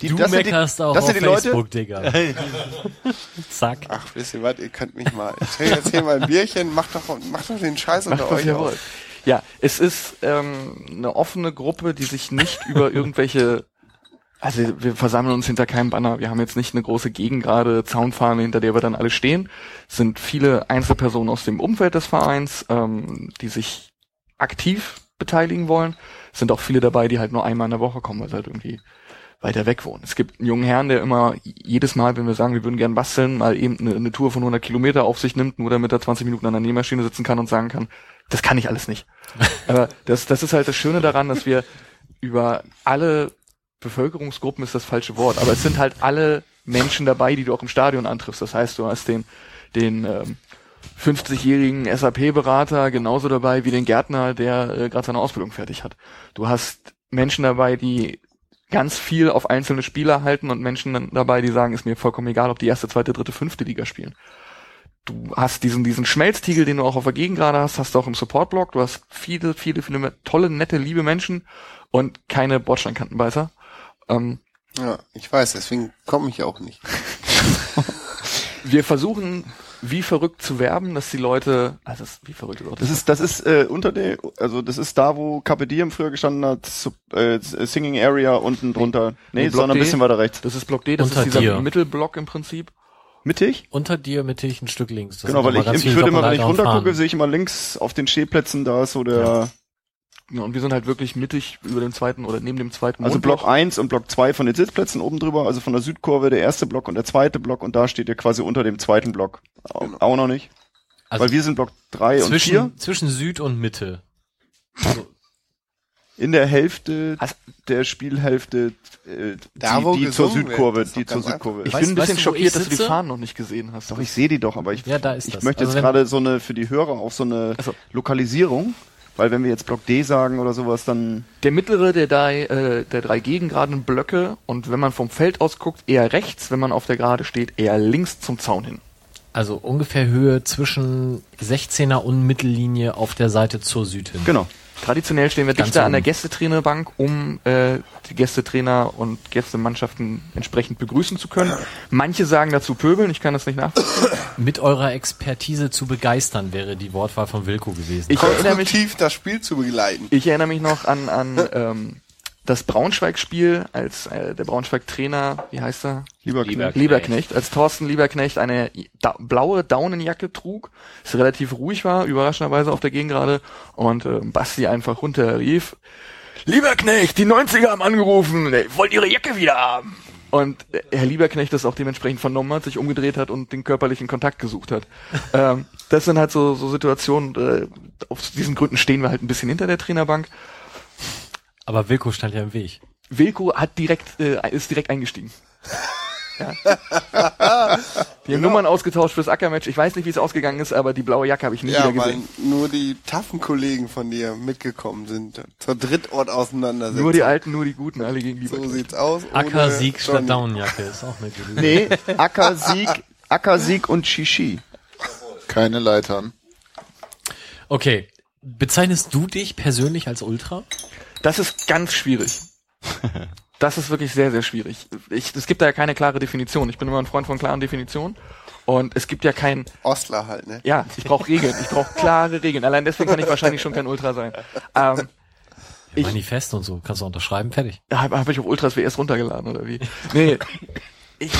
Die, Du das sind die- meckerst auch das auf die Leute- Facebook, Digga. [laughs] Zack. Ach, wisst ihr was, ihr könnt mich mal. Ich trinke jetzt hier mal ein Bierchen, macht doch, macht doch den Scheiß Macht unter euch aus. wollt. Ja, es ist ähm, eine offene Gruppe, die sich nicht über irgendwelche also wir versammeln uns hinter keinem Banner. Wir haben jetzt nicht eine große Gegengrade Zaunfahne, hinter der wir dann alle stehen. Es sind viele Einzelpersonen aus dem Umfeld des Vereins, ähm, die sich aktiv beteiligen wollen. Es sind auch viele dabei, die halt nur einmal in der Woche kommen, weil sie halt irgendwie weiter weg wohnen. Es gibt einen jungen Herrn, der immer jedes Mal, wenn wir sagen, wir würden gern basteln, mal eben eine, eine Tour von 100 Kilometer auf sich nimmt, nur damit er 20 Minuten an der Nähmaschine sitzen kann und sagen kann, das kann ich alles nicht. [laughs] Aber das, das ist halt das Schöne daran, dass wir über alle Bevölkerungsgruppen ist das falsche Wort, aber es sind halt alle Menschen dabei, die du auch im Stadion antriffst. Das heißt, du hast den, den ähm, 50-jährigen SAP-Berater genauso dabei wie den Gärtner, der äh, gerade seine Ausbildung fertig hat. Du hast Menschen dabei, die ganz viel auf einzelne Spieler halten und Menschen dabei, die sagen, ist mir vollkommen egal, ob die erste, zweite, dritte, fünfte Liga spielen. Du hast diesen, diesen Schmelztiegel, den du auch auf der Gegend gerade hast, hast du auch im Support-Block. Du hast viele, viele, viele tolle, nette, liebe Menschen und keine Bordsteinkantenbeißer. Ähm, Ja, ich weiß, deswegen komme ich auch nicht. [laughs] wir versuchen wie verrückt zu werben, dass die Leute, also das, wie verrückt ist auch Das ist, das ist äh, unter der, also das ist da, wo Carpe Diem früher gestanden hat, Sub, äh, Singing Area unten drunter. Nee, Nee, Block sondern ein D. bisschen weiter rechts. das ist Block D, das Unter ist dieser dir. Mittelblock im Prinzip. Mittig? Unter dir mittig ein Stück links. Das Genau, weil ich, ich würde immer, wenn ich Doppelleiter und runter gucke, Fahnen. sehe ich immer links auf den Stehplätzen, da ist so der, Ja, und wir sind halt wirklich mittig über dem zweiten oder neben dem zweiten also Mondloch. Block 1 und Block 2 von den Sitzplätzen oben drüber, also von der Südkurve der erste Block und der zweite Block und da steht ihr quasi unter dem zweiten Block. Au- Auch noch nicht. Also weil wir sind Block 3 und 4 zwischen, Süd und Mitte. in der Hälfte Also- der Spielhälfte, äh, Da, die, wo die zur Südkurve, die zur Südkurve Ich. Weißt- bin ein bisschen schockiert, dass du die? Fahnen noch nicht gesehen hast. Doch, ich sehe die doch, aber ich, Ja, da ist ich das. möchte Also jetzt gerade so eine, für die Hörer auch so eine Also- Lokalisierung, weil wenn wir jetzt Block D sagen oder sowas, dann, Der mittlere der drei, äh, der drei gegengeraden Blöcke und wenn man vom Feld aus guckt, eher rechts, wenn man auf der Gerade steht, eher links zum Zaun hin. Also ungefähr Höhe zwischen 16er und Mittellinie auf der Seite zur Süd hin. genau. Traditionell stehen wir Ganz dichter an der oben. Gästetrainerbank, um äh, die Gästetrainer und Gästemannschaften entsprechend begrüßen zu können. Manche sagen dazu pöbeln, ich kann das nicht nachvollziehen. Mit eurer Expertise zu begeistern wäre die Wortwahl von Wilko gewesen. Ich erinnere mich, das Spiel zu begleiten. ich erinnere mich noch an, an [laughs] ähm, das Braunschweig-Spiel, als äh, der Braunschweig-Trainer, wie heißt er? Lieber Lieber- Knecht. Lieberknecht, als Thorsten Lieberknecht eine da blaue Daunenjacke trug, es relativ ruhig war, überraschenderweise auf der Gegengrade und äh, Basti einfach runterrief, Lieberknecht, die 90er haben angerufen, ey, wollt ihre Jacke wieder haben. Und äh, Herr Lieberknecht das auch dementsprechend vernommen hat, sich umgedreht hat und den körperlichen Kontakt gesucht hat. [laughs] ähm, das sind halt so, so Situationen, äh, aus diesen Gründen stehen wir halt ein bisschen hinter der Trainerbank. Aber Wilko stand ja im Weg. Wilko hat direkt, äh, ist direkt eingestiegen. Ja. [laughs] Die haben Nummern ausgetauscht fürs Ackermatch. Ich weiß nicht, wie es ausgegangen ist, aber die blaue Jacke habe ich nie Ja, wieder weil gesehen. nur die taffen Kollegen von dir mitgekommen sind zur Drittort auseinandersetzung. Nur die Alten, nur die Guten, alle gegen So Lieberknecht. sieht's aus. ohne Ackersieg statt. Daunenjacke ist auch eine [laughs] gute Nee, Ackersieg, Ackersieg und Shishi. Keine Leitern. Okay. Bezeichnest du dich persönlich als Ultra? Das ist ganz schwierig. [laughs] Das ist wirklich sehr, sehr schwierig. Ich, es gibt da ja keine klare Definition. Ich bin immer ein Freund von klaren Definitionen. Und es gibt ja kein, Ostler halt, ne? ja, ich brauche Regeln. Ich brauche klare Regeln. Allein deswegen kann ich wahrscheinlich schon kein Ultra sein. Ähm, Ich- Manifest und so. Kannst du unterschreiben, fertig. Habe hab ich auf Ultras WS runtergeladen oder wie? Nee. [laughs] Ich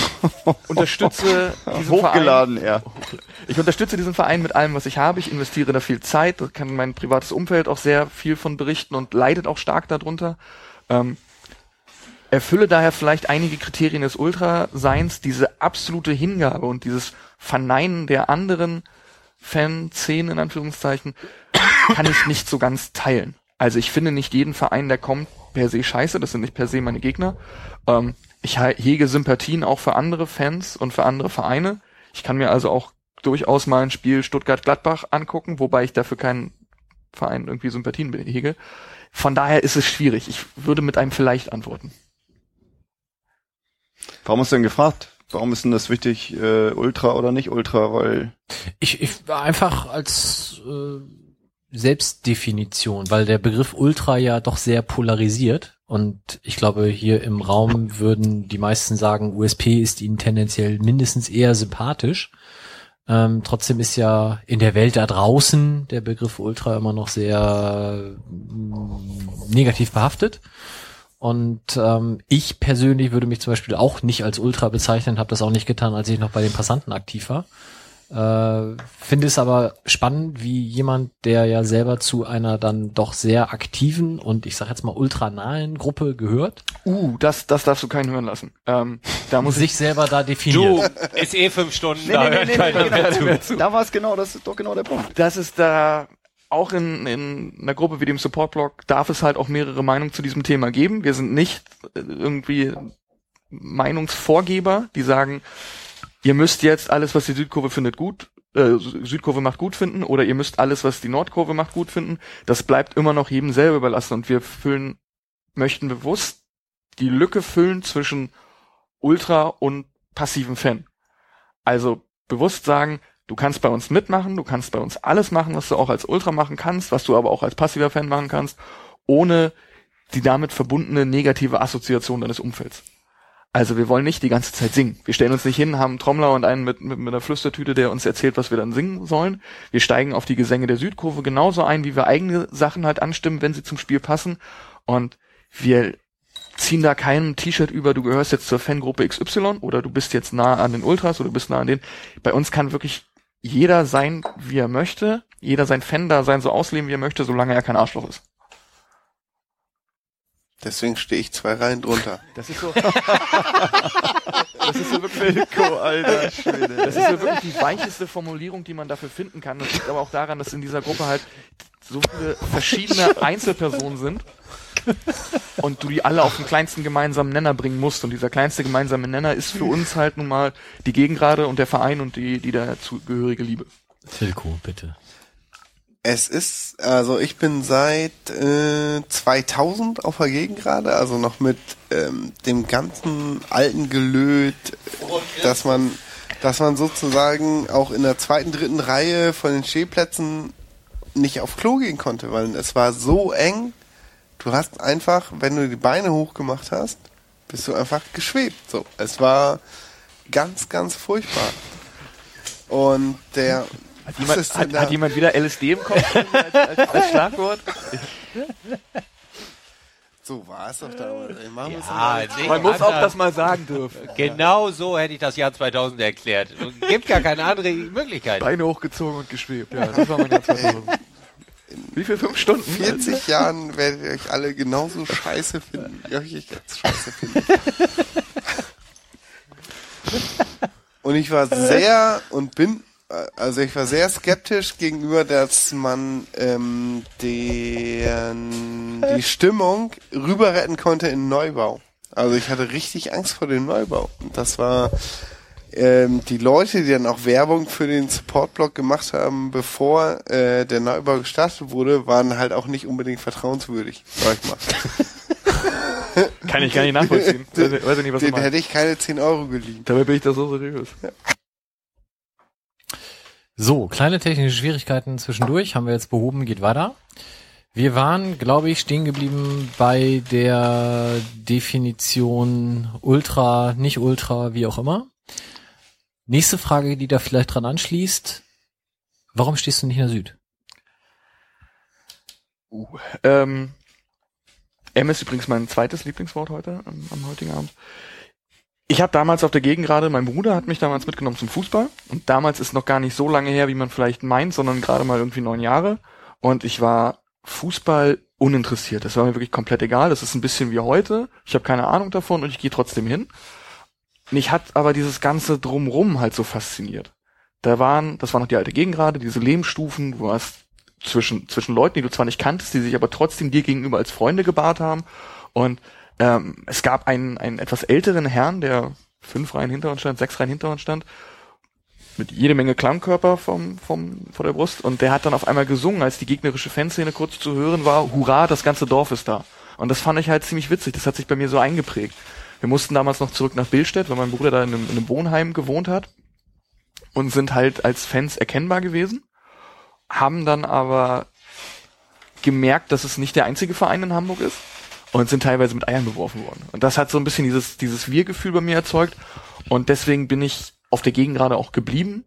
unterstütze [laughs] diesen Hochgeladen, ja. Verein. Ich unterstütze diesen Verein mit allem, was ich habe. Ich investiere da viel Zeit. Da kann mein privates Umfeld auch sehr viel von berichten und leidet auch stark darunter. Ähm, erfülle daher vielleicht einige Kriterien des Ultraseins, diese absolute Hingabe und dieses Verneinen der anderen Fanszenen in Anführungszeichen kann ich nicht so ganz teilen. Also ich finde nicht jeden Verein, der kommt, per se scheiße, das sind nicht per se meine Gegner. Ähm, ich he- hege Sympathien auch für andere Fans und für andere Vereine. Ich kann mir also auch durchaus mal ein Spiel Stuttgart-Gladbach angucken, wobei ich dafür keinen Verein irgendwie Sympathien hege. Von daher ist es schwierig. Ich würde mit einem vielleicht antworten. Warum hast du denn gefragt? Warum ist denn das wichtig, äh, Ultra oder nicht Ultra? Weil Ich, ich war einfach als äh, Selbstdefinition, weil der Begriff Ultra ja doch sehr polarisiert und ich glaube, hier im Raum würden die meisten sagen, USP ist ihnen tendenziell mindestens eher sympathisch. Ähm, trotzdem ist ja in der Welt da draußen der Begriff Ultra immer noch sehr mm, negativ behaftet. Und ähm, ich persönlich würde mich zum Beispiel auch nicht als Ultra bezeichnen, habe das auch nicht getan, als ich noch bei den Passanten aktiv war. Äh, Finde es aber spannend, wie jemand, der ja selber zu einer dann doch sehr aktiven und ich sag jetzt mal ultranahen Gruppe gehört, Uh, das, das darfst du keinen hören lassen. Ähm, da muss ich sich selber da definiert. Du, ist eh fünf Stunden, da hört keiner mehr zu. [laughs] da war es genau, das ist doch genau der Punkt. das ist da auch in, in einer Gruppe wie dem Support-Blog darf es halt auch mehrere Meinungen zu diesem Thema geben. Wir sind nicht äh, irgendwie Meinungsvorgeber, die sagen, ihr müsst jetzt alles, was die Südkurve findet, gut äh, Südkurve macht gut finden oder ihr müsst alles, was die Nordkurve macht, gut finden. Das bleibt immer noch jedem selber überlassen und wir füllen, möchten bewusst die Lücke füllen zwischen Ultra und passiven Fan. Also bewusst sagen, du kannst bei uns mitmachen, du kannst bei uns alles machen, was du auch als Ultra machen kannst, was du aber auch als passiver Fan machen kannst, ohne die damit verbundene negative Assoziation deines Umfelds. Also wir wollen nicht die ganze Zeit singen. Wir stellen uns nicht hin, haben einen Trommler und einen mit, mit, mit einer Flüstertüte, der uns erzählt, was wir dann singen sollen. Wir steigen auf die Gesänge der Südkurve genauso ein, wie wir eigene Sachen halt anstimmen, wenn sie zum Spiel passen. Und wir ziehen da keinem T-Shirt über, du gehörst jetzt zur Fangruppe XY oder du bist jetzt nah an den Ultras oder du bist nah an den. Bei uns kann wirklich jeder sein, wie er möchte, jeder sein Fan da sein, so ausleben, wie er möchte, solange er kein Arschloch ist. Deswegen stehe ich zwei Reihen drunter. Das ist so. [laughs] das ist so wirklich. Wilko, Alter Schwede. Das ist so wirklich die weicheste Formulierung, die man dafür finden kann. Das liegt aber auch daran, dass in dieser Gruppe halt so viele verschiedene Einzelpersonen sind und du die alle auf den kleinsten gemeinsamen Nenner bringen musst. Und dieser kleinste gemeinsame Nenner ist für uns halt nun mal die Gegengrade und der Verein und die, die dazugehörige Liebe. Tilko, bitte. Es ist, also ich bin seit äh, 2000 auf der Gegend gerade, also noch mit ähm, dem ganzen alten Gelöt, dass man, dass man sozusagen auch in der zweiten, dritten Reihe von den Stehplätzen nicht auf Klo gehen konnte, weil es war so eng. Du hast einfach, wenn du die Beine hochgemacht hast, bist du einfach geschwebt. So, es war ganz, ganz furchtbar. Und der hat jemand, hat, hat jemand wieder LSD im Kopf [laughs] als, als, als Schlagwort? So war es doch damals. Ja, Man muss auch das mal sagen dürfen. Genau so hätte ich das Jahr 2000 erklärt. Und gibt gar keine andere Möglichkeit. Beine hochgezogen und geschwebt. Ja, das war mein Jahr 2000. Wie viel? Fünf Stunden? 40 Jahren werdet ihr euch alle genauso scheiße finden, wie euch ich jetzt scheiße finde. [laughs] Und ich war sehr und bin, also ich war sehr skeptisch gegenüber, dass man ähm, den, die [laughs] Stimmung rüber retten konnte in Neubau. Also ich hatte richtig Angst vor dem Neubau. Und das war ähm, die Leute, die dann auch Werbung für den Supportblog gemacht haben, bevor äh, der Neubau gestartet wurde, waren halt auch nicht unbedingt vertrauenswürdig, sag ich mal. Kann ich gar nicht nachvollziehen. [laughs] Weiß, weiß ich nicht, was Den hätte ich keine 10 Euro geliehen. Dabei bin ich da so seriös. So, kleine technische Schwierigkeiten zwischendurch haben wir jetzt behoben, geht weiter. Wir waren, glaube ich, stehen geblieben bei der Definition Ultra, nicht Ultra, wie auch immer. Nächste Frage, die da vielleicht dran anschließt. Warum stehst du nicht in der Süd? Ähm, M ist übrigens mein zweites Lieblingswort heute, am, am heutigen Abend. Ich habe damals auf der Gegend gerade, mein Bruder hat mich damals mitgenommen zum Fußball und damals ist noch gar nicht so lange her, wie man vielleicht meint, sondern gerade mal irgendwie neun Jahre und ich war Fußball uninteressiert. Das war mir wirklich komplett egal. Das ist ein bisschen wie heute. Ich habe keine Ahnung davon und ich gehe trotzdem hin. Mich hat aber dieses ganze drumrum halt so fasziniert. Da waren, das war noch die alte Gegend gerade, diese Lehmstufen, du hast zwischen, zwischen Leuten, die du zwar nicht kanntest, die sich aber trotzdem dir gegenüber als Freunde gebahrt haben. Und ähm, es gab einen, einen etwas älteren Herrn, der fünf Reihen hinter uns stand, sechs Reihen hinter uns stand, mit jede Menge Klangkörper vom, vom, vor der Brust. Und der hat dann auf einmal gesungen, als die gegnerische Fanszene kurz zu hören war, Hurra, das ganze Dorf ist da. Und das fand ich halt ziemlich witzig, das hat sich bei mir so eingeprägt. Wir mussten damals noch zurück nach Billstedt, weil mein Bruder da in einem, in einem Wohnheim gewohnt hat und sind halt als Fans erkennbar gewesen, haben dann aber gemerkt, dass es nicht der einzige Verein in Hamburg ist und sind teilweise mit Eiern beworfen worden. Und das hat so ein bisschen dieses, dieses Wir-Gefühl bei mir erzeugt und deswegen bin ich auf der Gegend gerade auch geblieben,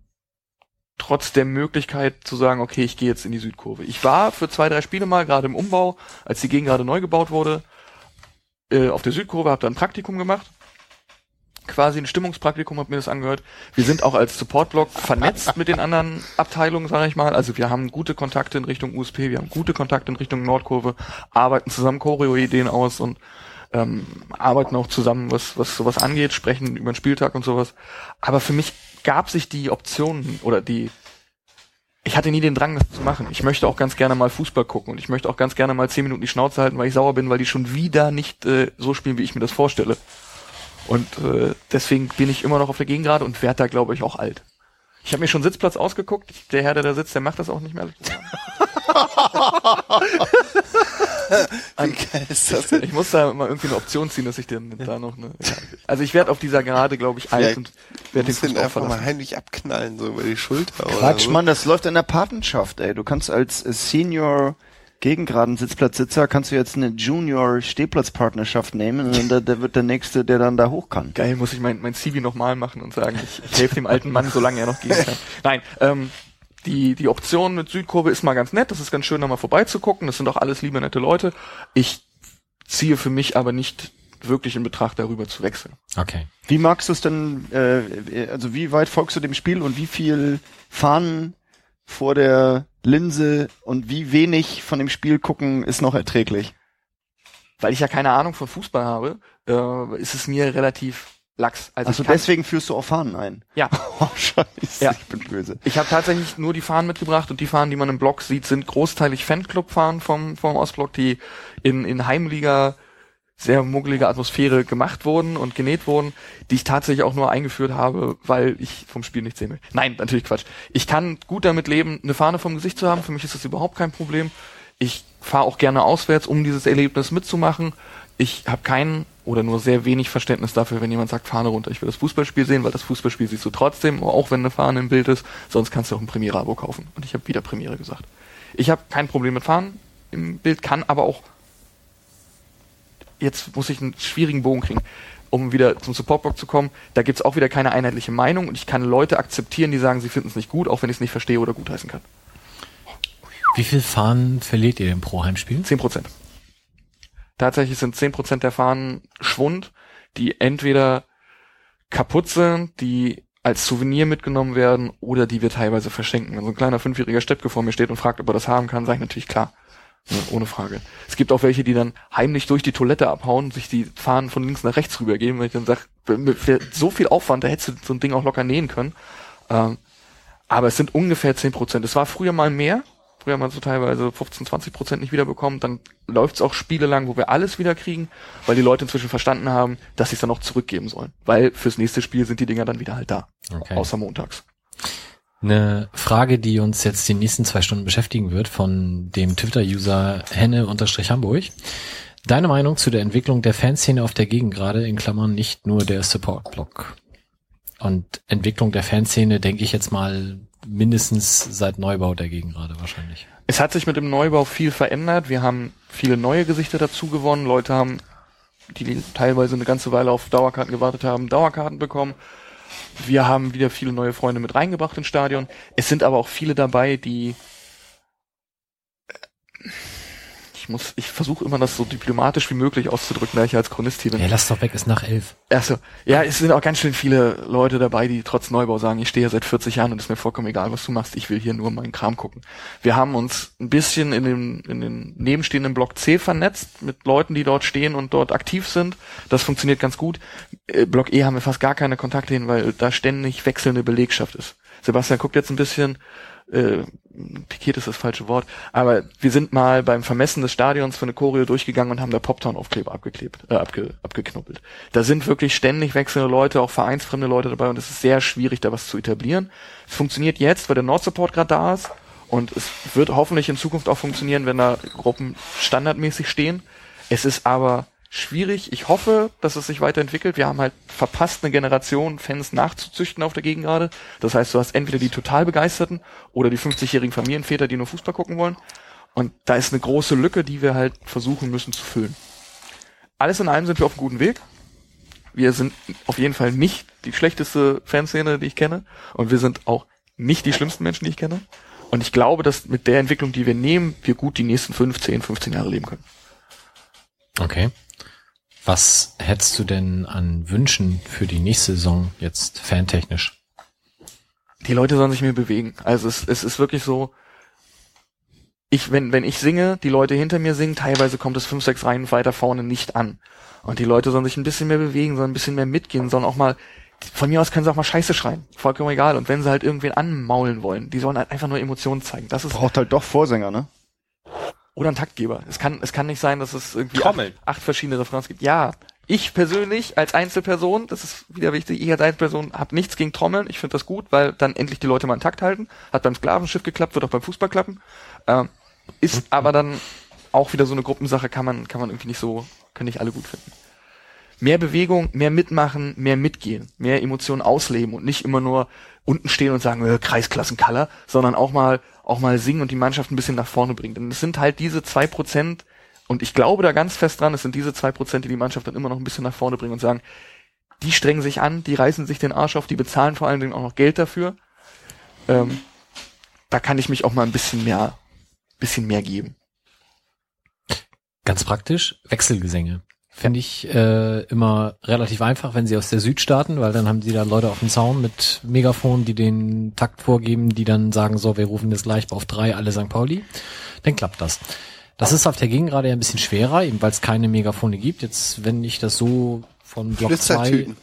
trotz der Möglichkeit zu sagen, okay, ich gehe jetzt in die Südkurve. Ich war für zwei, drei Spiele mal gerade im Umbau, als die Gegend gerade neu gebaut wurde, äh, auf der Südkurve, habe da ein Praktikum gemacht quasi ein Stimmungspraktikum, hab mir das angehört. Wir sind auch als Supportblog vernetzt mit den anderen Abteilungen, sage ich mal. Also wir haben gute Kontakte in Richtung USP, wir haben gute Kontakte in Richtung Nordkurve, arbeiten zusammen Choreo-Ideen aus und ähm, arbeiten auch zusammen, was, was sowas angeht, sprechen über den Spieltag und sowas. Aber für mich gab sich die Option oder die ich hatte nie den Drang, das zu machen. Ich möchte auch ganz gerne mal Fußball gucken und ich möchte auch ganz gerne mal zehn Minuten die Schnauze halten, weil ich sauer bin, weil die schon wieder nicht äh, so spielen, wie ich mir das vorstelle. Und äh, deswegen bin ich immer noch auf der Gegend gerade und werde da, glaube ich, auch alt. Ich habe mir schon Sitzplatz ausgeguckt. Der Herr, der da sitzt, der macht das auch nicht mehr. [laughs] Wie geil ist das denn? Ich muss da mal irgendwie eine Option ziehen, dass ich den da noch eine. Ja. Also ich werde auf dieser Gerade, glaube ich, alt und werde den Fußball einfach mal heimlich abknallen, so über die Schulter. Quatsch, oder so. Mann, das läuft in der Patenschaft, ey. Du kannst als äh, Senior Gegengraden Sitzplatzsitzer kannst du jetzt eine Junior Stehplatzpartnerschaft nehmen und dann, der wird der nächste, der dann da hoch kann. Geil, muss ich mein, mein CV nochmal machen und sagen, ich, ich helfe dem alten Mann, solange er noch gehen kann. Nein, ähm, die, die Option mit Südkurve ist mal ganz nett, das ist ganz schön, da mal vorbeizugucken, das sind auch alles liebe, nette Leute. Ich ziehe für mich aber nicht wirklich in Betracht, darüber zu wechseln. Okay. Wie magst du es denn, äh, also wie weit folgst du dem Spiel und wie viel Fahnen vor der Linse und wie wenig von dem Spiel gucken ist noch erträglich? Weil ich ja keine Ahnung von Fußball habe, äh, ist es mir relativ lax. Also Also deswegen führst du auch Fahnen ein. Ja. [laughs] Oh, scheiße, Ja. ich bin böse. Ich habe tatsächlich nur die Fahnen mitgebracht und die Fahnen, die man im Blog sieht, sind großteilig Fanclub-Fahnen vom, vom Ostblock, die in, in Heimliga sehr muggeliger Atmosphäre gemacht wurden und genäht wurden, die ich tatsächlich auch nur eingeführt habe, weil ich vom Spiel nichts sehen will. Nein, natürlich Quatsch. Ich kann gut damit leben, eine Fahne vom Gesicht zu haben. Für mich ist das überhaupt kein Problem. Ich fahre auch gerne auswärts, um dieses Erlebnis mitzumachen. Ich habe keinen oder nur sehr wenig Verständnis dafür, wenn jemand sagt, Fahne runter, ich will das Fußballspiel sehen, weil das Fußballspiel siehst du trotzdem, auch wenn eine Fahne im Bild ist, sonst kannst du auch ein Premiere-Abo kaufen. Und ich habe wieder Premiere gesagt. Ich habe kein Problem mit Fahnen im Bild, kann aber auch jetzt muss ich einen schwierigen Bogen kriegen, um wieder zum Supportblock zu kommen. Da gibt's auch wieder keine einheitliche Meinung und ich kann Leute akzeptieren, die sagen, sie finden es nicht gut, auch wenn ich es nicht verstehe oder gutheißen kann. Wie viel Fahnen verliert ihr denn pro Heimspiel? 10%. Tatsächlich sind 10% der Fahnen Schwund, die entweder kaputt sind, die als Souvenir mitgenommen werden oder die wir teilweise verschenken. Wenn so ein kleiner fünfjähriger Steppke vor mir steht und fragt, ob er das haben kann, sage ich natürlich klar. Ja, ohne Frage. Es gibt auch welche, die dann heimlich durch die Toilette abhauen, sich die Fahnen von links nach rechts rübergeben, weil ich dann sage, für so viel Aufwand, da hättest du so ein Ding auch locker nähen können. Ähm, aber es sind ungefähr 10 Prozent. Es war früher mal mehr. Früher mal so teilweise 15, 20 Prozent nicht wiederbekommen. Dann läuft es auch Spiele lang, wo wir alles wieder kriegen, weil die Leute inzwischen verstanden haben, dass sie es dann auch zurückgeben sollen. Weil fürs nächste Spiel sind die Dinger dann wieder halt da. Okay. Außer montags. Eine Frage, die uns jetzt die nächsten zwei Stunden beschäftigen wird, von dem Twitter-User Henne-Hamburg. Deine Meinung zu der Entwicklung der Fanszene auf der Gegengrade, in Klammern nicht nur der Support-Block. Und Entwicklung der Fanszene, denke ich jetzt mal, mindestens seit Neubau der Gegengrade wahrscheinlich. Es hat sich mit dem Neubau viel verändert. Wir haben viele neue Gesichter dazu gewonnen. Leute haben, die teilweise eine ganze Weile auf Dauerkarten gewartet haben, Dauerkarten bekommen. Wir haben wieder viele neue Freunde mit reingebracht ins Stadion. Es sind aber auch viele dabei, die ich muss, ich versuche immer das so diplomatisch wie möglich auszudrücken, da ich als Chronist hier bin. Ja, lass doch weg, ist nach elf. Achso, ja, es sind auch ganz schön viele Leute dabei, die trotz Neubau sagen, ich stehe hier seit 40 Jahren und es ist mir vollkommen egal, was du machst, ich will hier nur meinen Kram gucken. Wir haben uns ein bisschen in den, in den nebenstehenden Block C vernetzt mit Leuten, die dort stehen und dort aktiv sind. Das funktioniert ganz gut. Äh, Block E haben wir fast gar keine Kontakte hin, weil da ständig wechselnde Belegschaft ist. Sebastian guckt jetzt ein bisschen, äh, pikiert ist das falsche Wort, aber wir sind mal beim Vermessen des Stadions für eine Choreo durchgegangen und haben da Poptown-Aufkleber abgeklebt, äh, abge, abgeknuppelt. Da sind wirklich ständig wechselnde Leute, auch vereinsfremde Leute dabei und es ist sehr schwierig, da was zu etablieren. Es funktioniert jetzt, weil der Nord-Support gerade da ist und es wird hoffentlich in Zukunft auch funktionieren, wenn da Gruppen standardmäßig stehen. Es ist aber schwierig. Ich hoffe, dass es sich weiterentwickelt. Wir haben halt verpasst, eine Generation Fans nachzuzüchten auf der Gegengrade. Das heißt, du hast entweder die total Begeisterten oder die 50-jährigen Familienväter, die nur Fußball gucken wollen. Und da ist eine große Lücke, die wir halt versuchen müssen zu füllen. Alles in allem sind wir auf einem guten Weg. Wir sind auf jeden Fall nicht die schlechteste Fanszene, die ich kenne. Und wir sind auch nicht die schlimmsten Menschen, die ich kenne. Und ich glaube, dass mit der Entwicklung, die wir nehmen, wir gut die nächsten 5, 10, 15 Jahre leben können. Okay. Was hättest du denn an Wünschen für die nächste Saison jetzt fantechnisch? die Leute sollen sich mehr bewegen. Also es, es ist wirklich so, ich, wenn, wenn ich singe, die Leute hinter mir singen, teilweise kommt es fünf, sechs Reihen weiter vorne nicht an. Und die Leute sollen sich ein bisschen mehr bewegen, sollen ein bisschen mehr mitgehen, sollen auch mal, von mir aus können sie auch mal Scheiße schreien. Vollkommen egal. Und wenn sie halt irgendwen anmaulen wollen, die sollen halt einfach nur Emotionen zeigen. Das ist, Braucht halt doch Vorsänger, ne? Oder ein Taktgeber. Es kann, es kann nicht sein, dass es irgendwie acht, acht verschiedene Refrains gibt. Ja, Ich persönlich als Einzelperson, das ist wieder wichtig, ich als Einzelperson habe nichts gegen Trommeln. Ich finde das gut, weil dann endlich die Leute mal einen Takt halten. Hat beim Sklavenschiff geklappt, wird auch beim Fußball klappen. Ähm, ist [laughs] aber dann auch wieder so eine Gruppensache, kann man, kann man irgendwie nicht so, können nicht alle gut finden. Mehr Bewegung, mehr mitmachen, mehr mitgehen, mehr Emotionen ausleben und nicht immer nur unten stehen und sagen, äh, Kreisklassenkaller, sondern auch mal, auch mal singen und die Mannschaft ein bisschen nach vorne bringen. Denn es sind halt diese zwei Prozent, und ich glaube da ganz fest dran, es sind diese zwei Prozent, die die Mannschaft dann immer noch ein bisschen nach vorne bringen und sagen, die strengen sich an, die reißen sich den Arsch auf, die bezahlen vor allen Dingen auch noch Geld dafür. Ähm, da kann ich mich auch mal ein bisschen mehr, bisschen mehr geben. Ganz praktisch, Wechselgesänge. Finde ich äh, immer relativ einfach, wenn sie aus der Süd starten, weil dann haben sie da Leute auf dem Zaun mit Megafon, die den Takt vorgeben, die dann sagen, so, wir rufen jetzt gleich auf drei alle St. Pauli. Dann klappt das. Das ist auf der Gegengrade ja ein bisschen schwerer, eben weil es keine Megafone gibt. Jetzt, wenn ich das so von Block 2 Flüstertüten.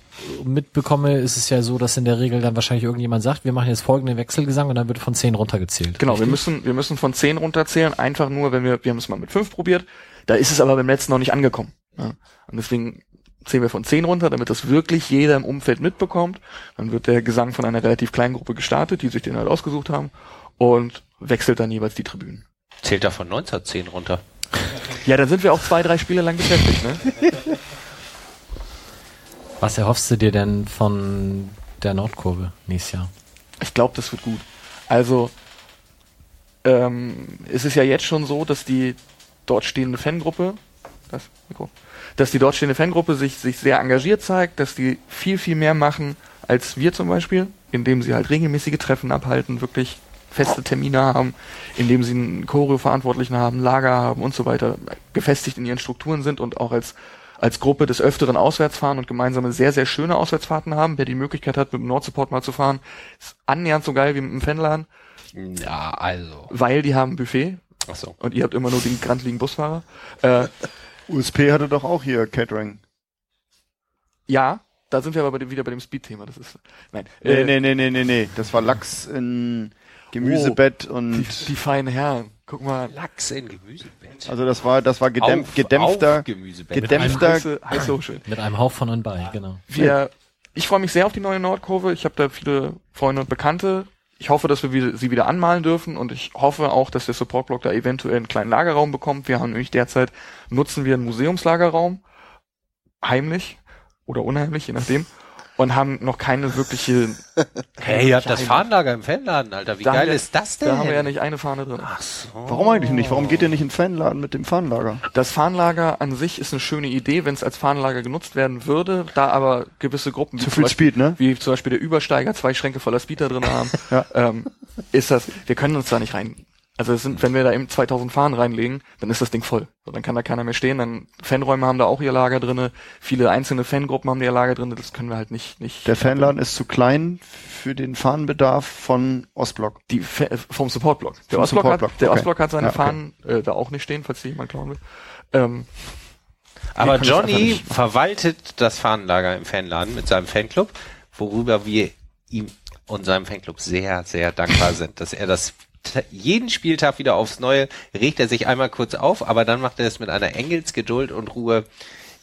mitbekomme, ist es ja so, dass in der Regel dann wahrscheinlich irgendjemand sagt, wir machen jetzt folgenden Wechselgesang und dann wird von 10 runtergezählt. Genau, wir Richtig? müssen, wir müssen von 10 runterzählen, einfach nur, wenn wir, wir haben es mal mit 5 probiert, da ist es aber beim letzten noch nicht angekommen. Ja. Und deswegen zählen wir von 10 runter, damit das wirklich jeder im Umfeld mitbekommt. Dann wird der Gesang von einer relativ kleinen Gruppe gestartet, die sich den halt ausgesucht haben und wechselt dann jeweils die Tribünen. Zählt da von 1910 runter. Ja, dann sind wir auch zwei, drei Spiele lang beschäftigt, ne? Was erhoffst du dir denn von der Nordkurve nächstes Jahr? Ich glaube, das wird gut. Also, ähm, es ist ja jetzt schon so, dass die dort stehende Fangruppe, das Mikro, dass die dort stehende Fangruppe sich, sich sehr engagiert zeigt, dass die viel, viel mehr machen als wir zum Beispiel, indem sie halt regelmäßige Treffen abhalten, wirklich feste Termine haben, indem sie einen Choreo-Verantwortlichen haben, Lager haben und so weiter, gefestigt in ihren Strukturen sind und auch als als Gruppe des Öfteren auswärts fahren und gemeinsame sehr, sehr schöne Auswärtsfahrten haben. Wer die Möglichkeit hat, mit dem Nordsupport mal zu fahren, ist annähernd so geil wie mit dem Fanladen, Ja, also. weil die haben ein Buffet Ach so. und ihr habt immer nur den grandligen Busfahrer. Äh, USP hatte doch auch hier Catering. ja, da sind wir aber bei wieder bei dem Speed-Thema. Das ist, nein. Nee, Äh, nee, nee, nee, nee, nee. Das war Lachs in Gemüsebett und Die, die feinen Herren. Guck mal. Lachs in Gemüsebett. also das war das war gedämpf, Auf- gedämpfter auf Gemüsebett. gedämpfter Heiße, heiße. Mit einem Hauch von anbei, genau. Wir, ich freue mich sehr auf die neue Nordkurve. Ich habe da viele Freunde und Bekannte. Ich hoffe, dass wir sie wieder anmalen dürfen und ich hoffe auch, dass der Supportblock da eventuell einen kleinen Lagerraum bekommt. Wir haben nämlich derzeit, nutzen wir einen Museumslagerraum, heimlich oder unheimlich, je nachdem, und haben noch keine wirkliche... [laughs] Hey, ihr habt das. Fahnenlager im Fanladen, Alter. Wie Da geil wir- ist das denn? Da haben wir ja nicht eine Fahne drin. Ach so. Warum eigentlich nicht? Warum geht ihr nicht in den Fanladen mit dem Fahnenlager? Das Fahnenlager an sich ist eine schöne Idee, wenn es als Fahnenlager genutzt werden würde, da aber gewisse Gruppen wie Zu zum viel Beispiel- Speed, ne? wie zum Beispiel der Übersteiger zwei Schränke voller Speeder drin haben, [laughs] Ja. ähm, ist das, wir können uns da nicht rein. Also es sind, wenn wir da eben 2000 Fahnen reinlegen, dann ist das Ding voll. So, dann kann da keiner mehr stehen. Dann Fanräume haben da auch ihr Lager drinne. Viele einzelne Fangruppen haben da ihr Lager drinne. Das können wir halt nicht, nicht. Der Fanladen ist zu klein für den Fahnenbedarf von Ostblock. die Fa äh, vom Supportblock. Der Vom Ostblock, Supportblock, hat, der okay. Ostblock hat seine Ja, okay. Fahnen äh, da auch nicht stehen, falls die jemand klauen will. Ähm, Aber das Johnny verwaltet das Fahnenlager im Fanladen mit seinem Fanclub, worüber wir ihm und seinem Fanclub sehr, sehr dankbar sind, dass er das jeden Spieltag wieder aufs Neue regt er sich einmal kurz auf, aber dann macht er es mit einer Engelsgeduld und Ruhe,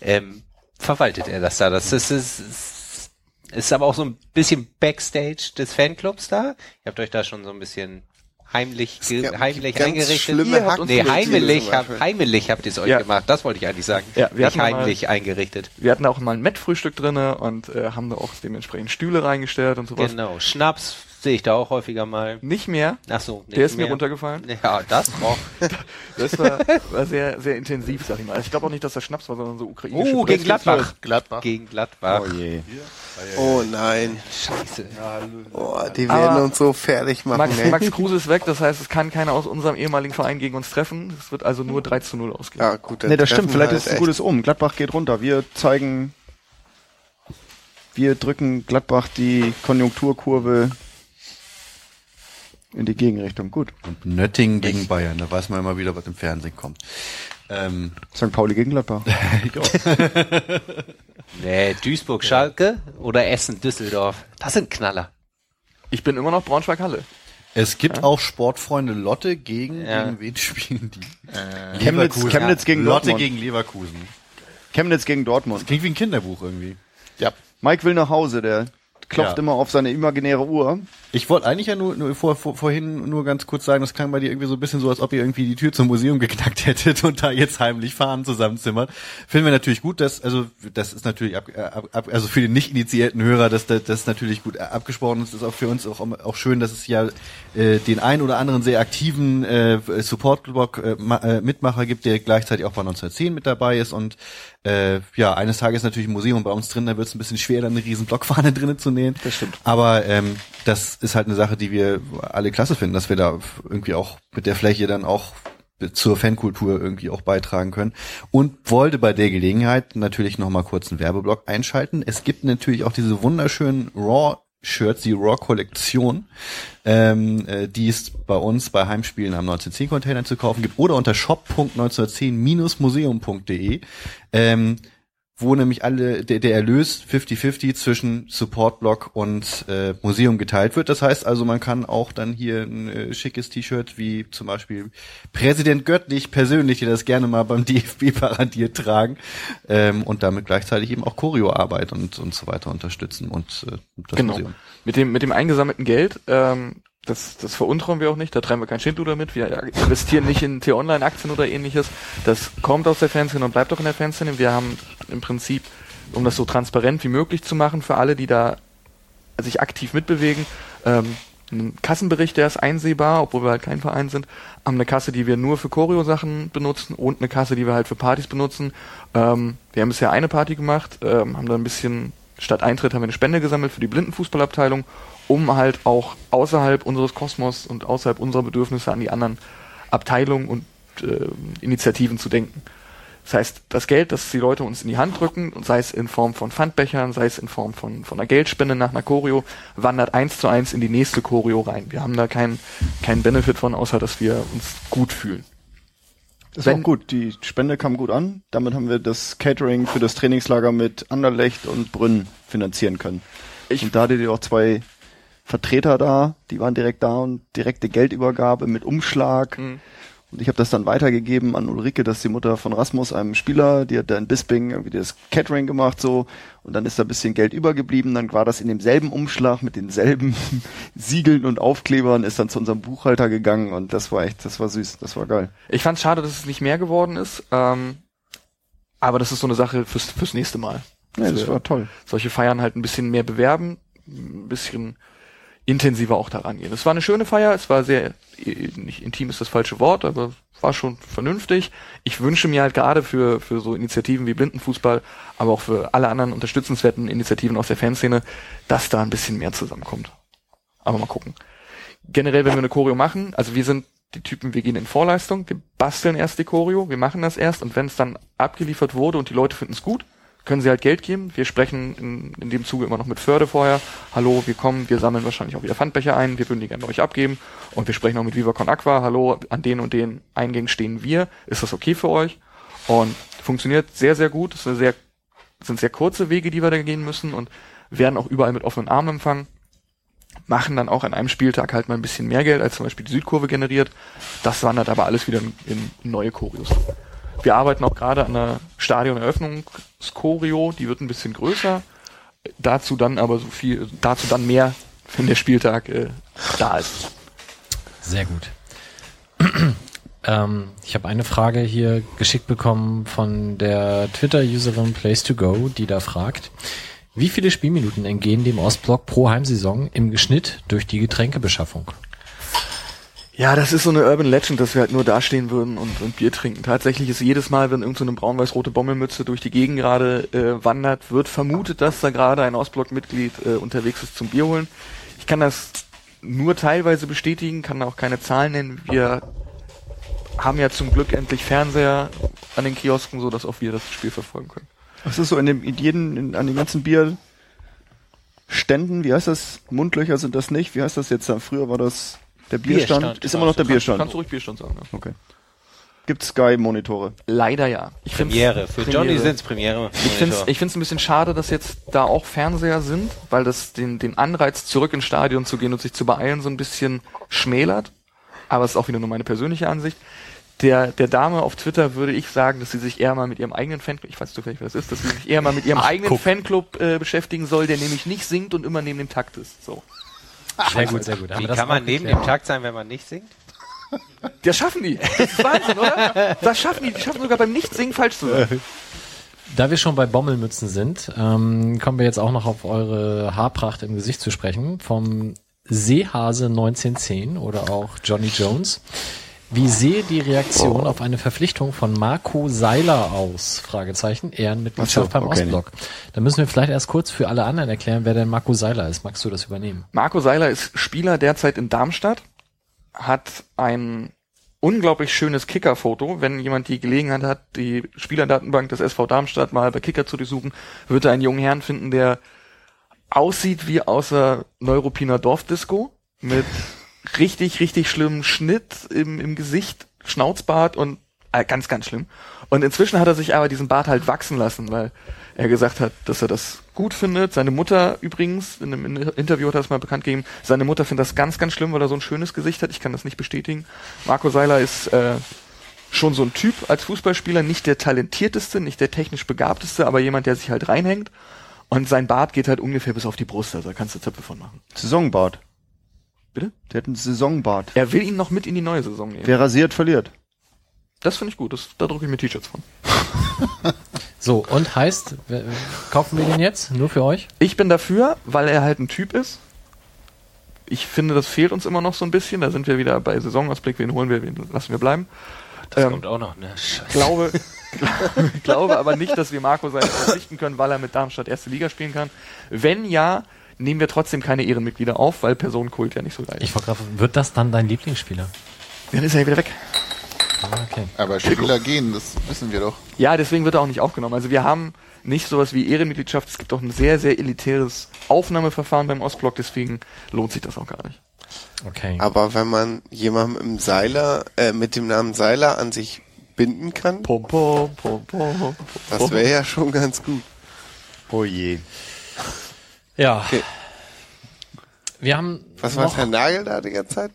ähm, verwaltet er das da. Das ist, ist, ist, ist aber auch so ein bisschen Backstage des Fanclubs da. Ihr habt euch da schon so ein bisschen heimlich, heimlich eingerichtet. schlimme Ihr habt uns nee, heimlich, zum hab, heimlich habt ihr es euch Ja. gemacht. Das wollte ich eigentlich sagen. Ja, wir Nicht hatten mal- heimlich eingerichtet. wir hatten auch mal ein Met-Frühstück drinne und äh, haben da auch dementsprechend Stühle reingestellt und sowas. Genau. Schnaps sehe ich da auch häufiger mal. Nicht mehr. Ach so, nicht Der ist mir mehr. runtergefallen. Ja, das auch. [laughs] Das war, war sehr, sehr intensiv, sag ich mal. Ich glaube auch nicht, dass das Schnaps war, sondern so ukrainische Oh, gegen. Gladbach. Gladbach. Gegen Gladbach. Oh je. Oh nein. Scheiße. Oh, die werden Aber- uns so fertig machen. Max, ey. Max Kruse ist weg, das heißt, es kann keiner aus unserem ehemaligen Verein gegen uns treffen. Es wird also nur 3 zu 0 ausgehen. Ja, gut. dann Nee, das stimmt. Vielleicht halt ist es ein echt. gutes Um. Gladbach geht runter. Wir zeigen, wir drücken Gladbach die Konjunkturkurve in die Gegenrichtung. Gut. Und Nöttingen gegen Bayern, da weiß man immer wieder, was im Fernsehen kommt. Ähm, St. Pauli gegen Gladbach. [laughs] [laughs] Nee, Duisburg, Schalke oder Essen, Düsseldorf. Das sind Knaller. Ich bin immer noch Braunschweig-Halle. es gibt auch Sportfreunde Lotte gegen, Ja. gegen wen spielen die? Chemnitz, Chemnitz gegen Lotte Dortmund. gegen Leverkusen. Chemnitz gegen Dortmund. Klingt wie ein Kinderbuch irgendwie. Ja. Mike will nach Hause, der klopft Ja. immer auf seine imaginäre Uhr. Ich wollte eigentlich ja nur, nur vor, vor, vorhin nur ganz kurz sagen, das klang bei dir irgendwie so ein bisschen so, als ob ihr irgendwie die Tür zum Museum geknackt hättet und da jetzt heimlich Fahnen zusammenzimmert. Finden wir natürlich gut, dass, also das ist natürlich ab, ab, ab, also für den nicht initiierten Hörer, dass das, das ist natürlich gut abgesprochen. Es ist auch für uns auch, auch schön, dass es ja äh, den ein oder anderen sehr aktiven äh, Support-Blog äh, äh, Mitmacher gibt, der gleichzeitig auch bei 1910 mit dabei ist und äh, ja, eines Tages natürlich ein Museum bei uns drin, da wird es ein bisschen schwer, dann eine riesen Blockfahne [laughs] drinnen zu nähen. Das stimmt. Aber ähm, das ist halt eine Sache, die wir alle klasse finden, dass wir da irgendwie auch mit der Fläche dann auch zur Fankultur irgendwie auch beitragen können. Und wollte bei der Gelegenheit natürlich noch mal kurz einen Werbeblock einschalten. Es gibt natürlich auch diese wunderschönen Raw Shirts, die Raw-Kollektion, ähm, äh, die es bei uns bei Heimspielen am 1910-Container zu kaufen gibt oder unter shop.1910-museum.de. Ähm, wo nämlich alle der, der Erlös 50-50 zwischen Supportblock und äh, Museum geteilt wird. Das heißt also, man kann auch dann hier ein äh, schickes T-Shirt wie zum Beispiel Präsident Göttlich persönlich, der das gerne mal beim [laughs] DFB paradiert tragen ähm, und damit gleichzeitig eben auch Choreoarbeit und und so weiter unterstützen und äh, das genau. Museum. Mit dem, mit dem eingesammelten Geld, ähm, das, das veruntrauen wir auch nicht, da treiben wir kein Schindluder mit, wir investieren nicht in T-Online-Aktien oder ähnliches. Das kommt aus der Fanszene und bleibt auch in der Fanszene. Wir haben im Prinzip, um das so transparent wie möglich zu machen für alle, die da sich aktiv mitbewegen, ähm, einen Kassenbericht, der ist einsehbar, obwohl wir halt kein Verein sind, haben eine Kasse, die wir nur für Choreo-Sachen benutzen und eine Kasse, die wir halt für Partys benutzen. Ähm, wir haben bisher eine Party gemacht, ähm, haben da ein bisschen, statt Eintritt haben wir eine Spende gesammelt für die Blindenfußballabteilung, um halt auch außerhalb unseres Kosmos und außerhalb unserer Bedürfnisse an die anderen Abteilungen und äh, Initiativen zu denken. Das heißt, das Geld, das die Leute uns in die Hand drücken, sei es in Form von Pfandbechern, sei es in Form von, von einer Geldspende nach einer Choreo, wandert eins zu eins in die nächste Choreo rein. Wir haben da keinen keinen Benefit von, außer dass wir uns gut fühlen. Ist Wenn- auch gut. Die Spende kam gut an. Damit haben wir das Catering für das Trainingslager mit Anderlecht und Brünn finanzieren können. Ich- und da hattet ihr auch zwei Vertreter da, die waren direkt da und direkte Geldübergabe mit Umschlag. Mhm. Und ich habe das dann weitergegeben an Ulrike, das ist die Mutter von Rasmus, einem Spieler, die hat da in Bisping irgendwie das Catering gemacht so und dann ist da ein bisschen Geld übergeblieben, dann war das in demselben Umschlag mit denselben [laughs] Siegeln und Aufklebern, ist dann zu unserem Buchhalter gegangen und das war echt, das war süß, das war geil. Ich fand es schade, dass es nicht mehr geworden ist, ähm, aber das ist so eine Sache fürs, fürs nächste Mal. Ja, das war toll. Solche Feiern halt ein bisschen mehr bewerben, ein bisschen intensiver auch daran gehen. Es war eine schöne Feier, es war sehr, nicht intim ist das falsche Wort, aber war schon vernünftig. Ich wünsche mir halt gerade für, für so Initiativen wie Blindenfußball, aber auch für alle anderen unterstützenswerten Initiativen aus der Fanszene, dass da ein bisschen mehr zusammenkommt. Aber mal gucken. Generell, wenn wir eine Choreo machen, also wir sind die Typen, wir gehen in Vorleistung, wir basteln erst die Choreo, wir machen das erst und wenn es dann abgeliefert wurde und die Leute finden es gut, können sie halt Geld geben. Wir sprechen in, in dem Zuge immer noch mit Förde vorher. Hallo, wir kommen, wir sammeln wahrscheinlich auch wieder Pfandbecher ein, wir würden die gerne bei euch abgeben. Und wir sprechen auch mit Viva Con Aqua. Hallo, an den und den Eingängen stehen wir. Ist das okay für euch? Und funktioniert sehr, sehr gut. Es eine sehr, sind sehr kurze Wege, die wir da gehen müssen und werden auch überall mit offenen Armen empfangen. Machen dann auch an einem Spieltag halt mal ein bisschen mehr Geld, als zum Beispiel die Südkurve generiert. Das wandert aber alles wieder in, in neue Choreos. Wir arbeiten auch gerade an einer Stadioneröffnungschoreo, die wird ein bisschen größer. Dazu dann aber so viel, dazu dann mehr, wenn der Spieltag äh, da ist. Sehr gut. [clears throat] ähm, ich habe eine Frage hier geschickt bekommen von der Twitter-Userin Place2Go, die da fragt, wie viele Spielminuten entgehen dem Ostblock pro Heimsaison im Geschnitt durch die Getränkebeschaffung? Ja, das ist so eine Urban Legend, dass wir halt nur dastehen würden und, und Bier trinken. Tatsächlich ist jedes Mal, wenn irgendeine so braun-weiß-rote Bommelmütze durch die Gegend gerade äh, wandert, wird vermutet, dass da gerade ein Ostblock-Mitglied äh, unterwegs ist zum Bier holen. Ich kann das nur teilweise bestätigen, kann auch keine Zahlen nennen. Wir haben ja zum Glück endlich Fernseher an den Kiosken, so dass auch wir das Spiel verfolgen können. Was ist so in dem in jeden, in, an den ganzen Bierständen, wie heißt das? Mundlöcher sind das nicht. Wie heißt das jetzt? Früher war das der Bierstand. Bierstand, ist immer noch der Bierstand. kannst du ruhig Bierstand sagen. Ja. Okay. Gibt Sky-Monitore? Leider ja. Ich Premiere. Für Premiere. Johnny sind's Premiere. Ich finde es ich find's ein bisschen schade, dass jetzt da auch Fernseher sind, weil das den, den Anreiz, zurück ins Stadion zu gehen und sich zu beeilen, so ein bisschen schmälert. Aber es ist auch wieder nur meine persönliche Ansicht. der, der Dame auf Twitter würde ich sagen, dass sie sich eher mal mit ihrem eigenen Fanclub, ich weiß zufällig, was das ist, dass sie sich eher mal mit ihrem eigenen guck. Fanclub äh, beschäftigen soll, der nämlich nicht singt und immer neben dem Takt ist. So. Sehr gut, sehr gut. Haben Wie kann man neben geklärt? dem Takt sein, wenn man nicht singt? Das schaffen die. Das ist Wahnsinn, oder? Das schaffen die. Die schaffen sogar beim Nichtsingen falsch zu sein. Da wir schon bei Bommelmützen sind, ähm, kommen wir jetzt auch noch auf eure Haarpracht im Gesicht zu sprechen. Vom Seehase 1910 oder auch Johnny Jones. Wie sehe die Reaktion auf eine Verpflichtung von Marco Seiler aus? Fragezeichen. Ehrenmitgliedschaft so, beim okay. Ostblock. Da müssen wir vielleicht erst kurz für alle anderen erklären, wer denn Marco Seiler ist. Magst du das übernehmen? Marco Seiler ist Spieler derzeit in Darmstadt, hat ein unglaublich schönes Kicker-Foto. Wenn jemand die Gelegenheit hat, die Spielerdatenbank des SV Darmstadt mal bei Kicker zu durchsuchen, wird er einen jungen Herrn finden, der aussieht wie außer Neuruppiner Dorfdisco mit richtig, richtig schlimmem Schnitt im, im Gesicht, Schnauzbart und äh, ganz, ganz schlimm. Und inzwischen hat er sich aber diesen Bart halt wachsen lassen, weil er gesagt hat, dass er das gut findet. Seine Mutter übrigens, in einem Interview hat er das mal bekannt gegeben, seine Mutter findet das ganz, ganz schlimm, weil er so ein schönes Gesicht hat. Ich kann das nicht bestätigen. Marco Seiler ist äh, schon so ein Typ als Fußballspieler, nicht der talentierteste, nicht der technisch begabteste, aber jemand, der sich halt reinhängt. Und sein Bart geht halt ungefähr bis auf die Brust, also da kannst du Zöpfe von machen. Saisonbart. Bitte? Der hat einen Saisonbart. Er will ihn noch mit in die neue Saison nehmen. Wer rasiert, verliert. Das finde ich gut, das, da drucke ich mir T-Shirts von. [laughs] So, und heißt, kaufen wir den jetzt? Nur für euch? Ich bin dafür, weil er halt ein Typ ist. Ich finde, das fehlt uns immer noch so ein bisschen. Da sind wir wieder bei Saisonausblick. Wen holen wir, wen lassen wir bleiben. Das Ähm, kommt auch noch, ne? Scheiße. glaube, [laughs] glaube aber nicht, dass wir Marco Seiler verzichten können, weil er mit Darmstadt erste Liga spielen kann. Wenn ja, nehmen wir trotzdem keine Ehrenmitglieder auf, weil Personenkult ja nicht so geil ist. Ich frage, wird das dann dein Lieblingsspieler? Dann ist er ja wieder weg. Ah, Okay. Aber Spieler gehen, das wissen wir doch. Ja, deswegen wird er auch nicht aufgenommen. Also wir haben nicht sowas wie Ehrenmitgliedschaft. Es gibt auch ein sehr, sehr elitäres Aufnahmeverfahren beim Ostblock. Deswegen lohnt sich das auch gar nicht. Okay. Aber wenn man jemanden im Seiler, äh, mit dem Namen Seiler an sich binden kann, pom, pom, pom, das wäre ja schon ganz gut. Oh je. Ja. Okay. Wir haben Was war Herr Nagel da die ganze Zeit?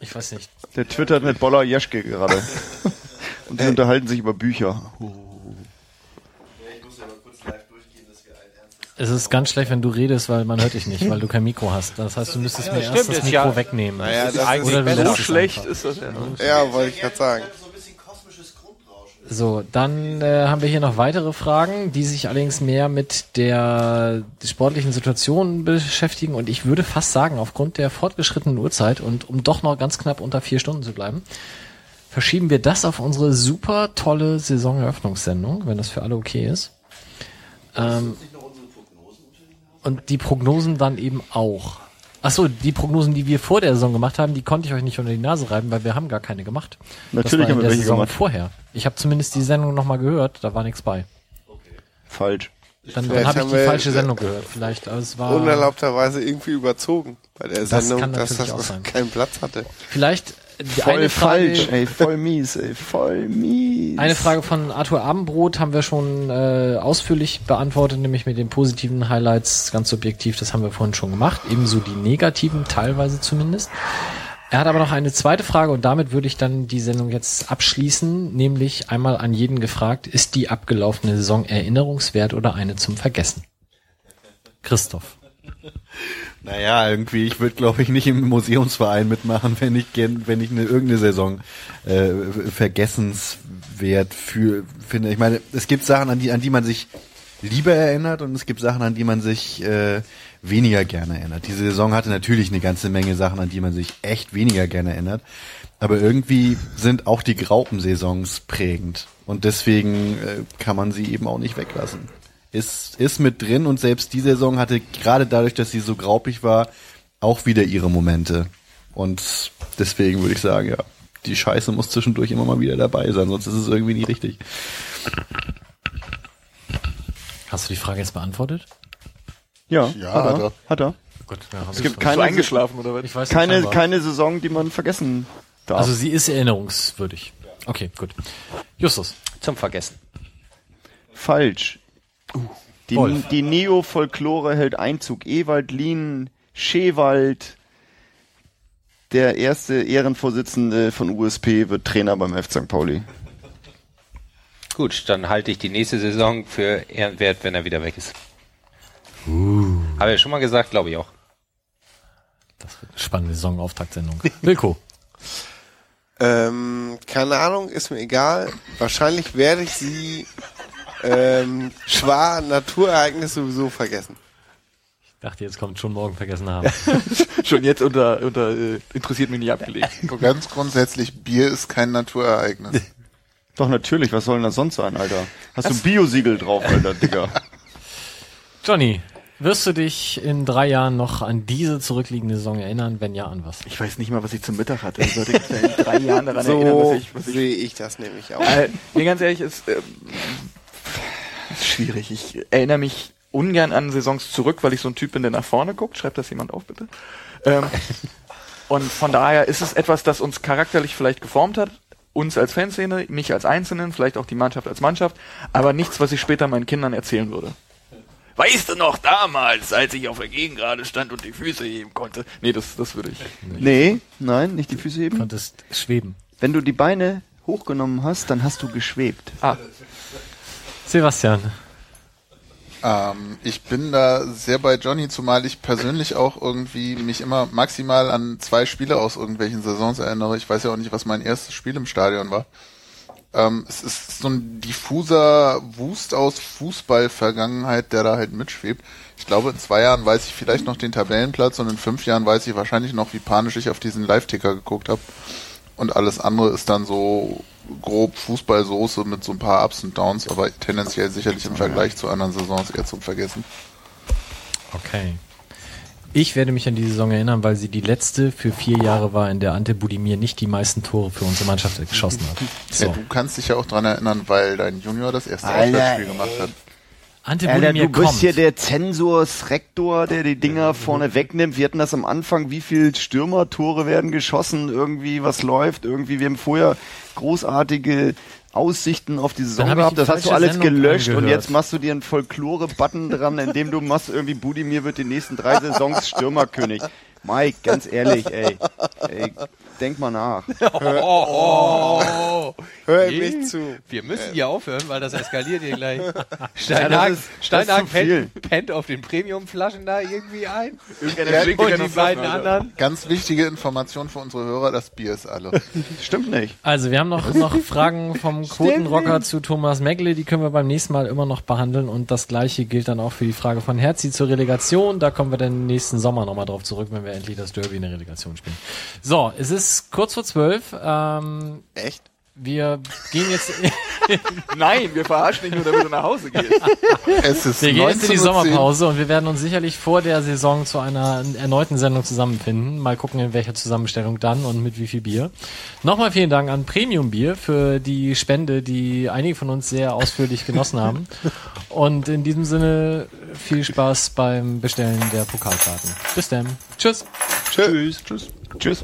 ich weiß nicht. Der twittert mit Boller Jeschke gerade. [laughs] Und die unterhalten sich über Bücher. Es ist ganz schlecht, wenn du redest, weil man hört dich nicht, weil du kein Mikro hast. Das heißt, du müsstest mir erst das ist Mikro ja- wegnehmen. Naja, das du besser. lässt So schlecht ist das ja. Ja, wollte ich gerade sagen. So, dann äh, haben wir hier noch weitere Fragen, die sich allerdings mehr mit der sportlichen Situation beschäftigen. Und ich würde fast sagen, aufgrund der fortgeschrittenen Uhrzeit und um doch noch ganz knapp unter vier Stunden zu bleiben, verschieben wir das auf unsere super tolle Saisoneröffnungssendung, wenn das für alle okay ist. Ähm, und die Prognosen dann eben auch. Ach so, die Prognosen, die wir vor der Saison gemacht haben, die konnte ich euch nicht unter die Nase reiben, weil wir haben gar keine gemacht. Natürlich das war haben in wir der welche Saison gemacht. vorher. Ich habe zumindest die Sendung nochmal gehört, da war nichts bei. Falsch. Dann, dann habe ich die falsche Sendung gehört. Vielleicht, aber es war Unerlaubterweise irgendwie überzogen bei der Das Sendung, kann dass das auch sein. keinen Platz hatte. vielleicht Voll eine Frage, falsch, ey, [laughs] voll mies, ey, voll mies. Eine Frage von Arthur Abendbrot haben wir schon äh, ausführlich beantwortet, nämlich mit den positiven Highlights, ganz subjektiv, das haben wir vorhin schon gemacht, ebenso die negativen, teilweise zumindest. Er hat aber noch eine zweite Frage und damit würde ich dann die Sendung jetzt abschließen, nämlich einmal an jeden gefragt, ist die abgelaufene Saison erinnerungswert oder eine zum Vergessen? Christoph. Naja, irgendwie, ich würde, glaube ich, nicht im Museumsverein mitmachen, wenn ich wenn ich eine irgendeine Saison äh, vergessenswert für finde. Ich meine, es gibt Sachen, an die, an die man sich lieber erinnert und es gibt Sachen, an die man sich äh, weniger gerne erinnert. Diese Saison hatte natürlich eine ganze Menge Sachen, an die man sich echt weniger gerne erinnert. Aber irgendwie sind auch die Graupensaisons prägend. Und deswegen äh, kann man sie eben auch nicht weglassen. Ist, ist mit drin und selbst die Saison hatte gerade dadurch, dass sie so graupig war, auch wieder ihre Momente. Und deswegen würde ich sagen, ja, die Scheiße muss zwischendurch immer mal wieder dabei sein, sonst ist es irgendwie nie richtig. Hast du die Frage jetzt beantwortet? Ja, Ja, hat hat er. er. Hat er. Gut, ja, Es gibt keine, eingeschlafen oder was? Ich weiß nicht, keine, scheinbar. keine Saison, die man vergessen darf. Also sie ist erinnerungswürdig. Okay, gut. Justus. Zum Vergessen. Falsch. Die, Wolf. die Neo-Folklore hält Einzug. Ewald, Lien, Schewald. der erste Ehrenvorsitzende von USP wird Trainer beim F. St. Pauli. Gut, dann halte ich die nächste Saison für ehrenwert, wenn er wieder weg ist. Uh. Habe ich schon mal gesagt, glaube ich auch. Das wird eine spannende Saisonauftaktsendung. [laughs] Wilko. Ähm, keine Ahnung, ist mir egal. Wahrscheinlich werde ich sie ähm, schwa Naturereignisse sowieso vergessen. Ich dachte, jetzt kommt schon morgen vergessen haben. [laughs] Schon jetzt unter, unter äh, interessiert mich nicht abgelegt. [laughs] Ganz grundsätzlich, Bier ist kein Naturereignis. [laughs] Doch, natürlich, was soll denn das sonst sein, Alter? Hast du ein Biosiegel drauf, Alter, Digga. Johnny, wirst du dich in drei Jahren noch an diese zurückliegende Saison erinnern? Wenn ja, an was? Ich weiß nicht mal, was ich zum Mittag hatte. Ich sollte mich in drei Jahren daran erinnern, So was ich, was ich sehe ich das nämlich auch. Äh, nee, ganz ehrlich, ist, ähm, ist schwierig. Ich erinnere mich ungern an Saisons zurück, weil ich so ein Typ bin, der nach vorne guckt. Schreibt das jemand auf, bitte. Ähm, [laughs] und von daher ist es etwas, das uns charakterlich vielleicht geformt hat. Uns als Fanszene, mich als Einzelnen, vielleicht auch die Mannschaft als Mannschaft, aber nichts, was ich später meinen Kindern erzählen würde. Weißt du noch damals, als ich auf der Gegengrade stand und die Füße heben konnte? Nee, das, das würde ich. Nee, nein, nicht die Füße heben. Konntest schweben. Wenn du die Beine hochgenommen hast, dann hast du geschwebt. Ah, Sebastian. Ähm, ich bin da sehr bei Johnny, zumal ich persönlich auch irgendwie mich immer maximal an zwei Spiele aus irgendwelchen Saisons erinnere. Ich weiß ja auch nicht, was mein erstes Spiel im Stadion war. Ähm, es ist so ein diffuser Wust aus Fußball-Vergangenheit, der da halt mitschwebt. Ich glaube, in zwei Jahren weiß ich vielleicht noch den Tabellenplatz und in fünf Jahren weiß ich wahrscheinlich noch, wie panisch ich auf diesen Live-Ticker geguckt habe. Und alles andere ist dann so grob Fußballsoße mit so ein paar Ups und Downs, aber tendenziell sicherlich im Vergleich zu anderen Saisons eher zum Vergessen. Okay. Ich werde mich an die Saison erinnern, weil sie die letzte für vier Jahre war, in der Ante Budimir nicht die meisten Tore für unsere Mannschaft geschossen hat. [laughs] Ja, So. du kannst dich ja auch dran erinnern, weil dein Junior das erste Auswärtsspiel gemacht hat. Ante Alter, Budimir du bist kommt. hier der Zensors Rektor, der die Dinger vorne wegnimmt. Wir hatten das am Anfang, wie viel Stürmertore werden geschossen, irgendwie was läuft, irgendwie, wir haben vorher großartige Aussichten auf die Saison gehabt. Das hast du alles Sendung gelöscht und angehört. jetzt machst du dir einen Folklore-Button dran, indem du machst irgendwie Budimir wird die nächsten drei Saisons Stürmerkönig. Mike, ganz ehrlich, ey, ey denk mal nach. [laughs] [laughs] Hör ihm nicht zu. Wir müssen hier aufhören, weil das eskaliert hier gleich. Ja, [laughs] Steinhagen, viel. pennt, pennt auf den Premium-Flaschen da irgendwie ein. irgendeiner schickt Und die beiden anderen. Ganz wichtige Information für unsere Hörer, das Bier ist alle. Stimmt nicht. Also, wir haben noch, noch Fragen vom Quotenrocker zu Thomas Megle, die können wir beim nächsten Mal immer noch behandeln und das gleiche gilt dann auch für die Frage von Herzi zur Relegation. Da kommen wir dann nächsten Sommer nochmal drauf zurück, wenn wir endlich das Derby in der Relegation spielen. So, es ist kurz vor zwölf. Ähm, Echt? wir gehen jetzt, [laughs] Nein, wir verarschen dich nur, damit du nach Hause gehst. Es ist wir gehen jetzt in die 19:10. Sommerpause und wir werden uns sicherlich vor der Saison zu einer erneuten Sendung zusammenfinden. Mal gucken, in welcher Zusammenstellung dann und mit wie viel Bier. Nochmal vielen Dank an Premium Bier für die Spende, die einige von uns sehr ausführlich genossen haben. Und in diesem Sinne viel Spaß beim Bestellen der Pokalkarten. Bis dann. Tschüss. Tschüss. Tschüss. Tschüss.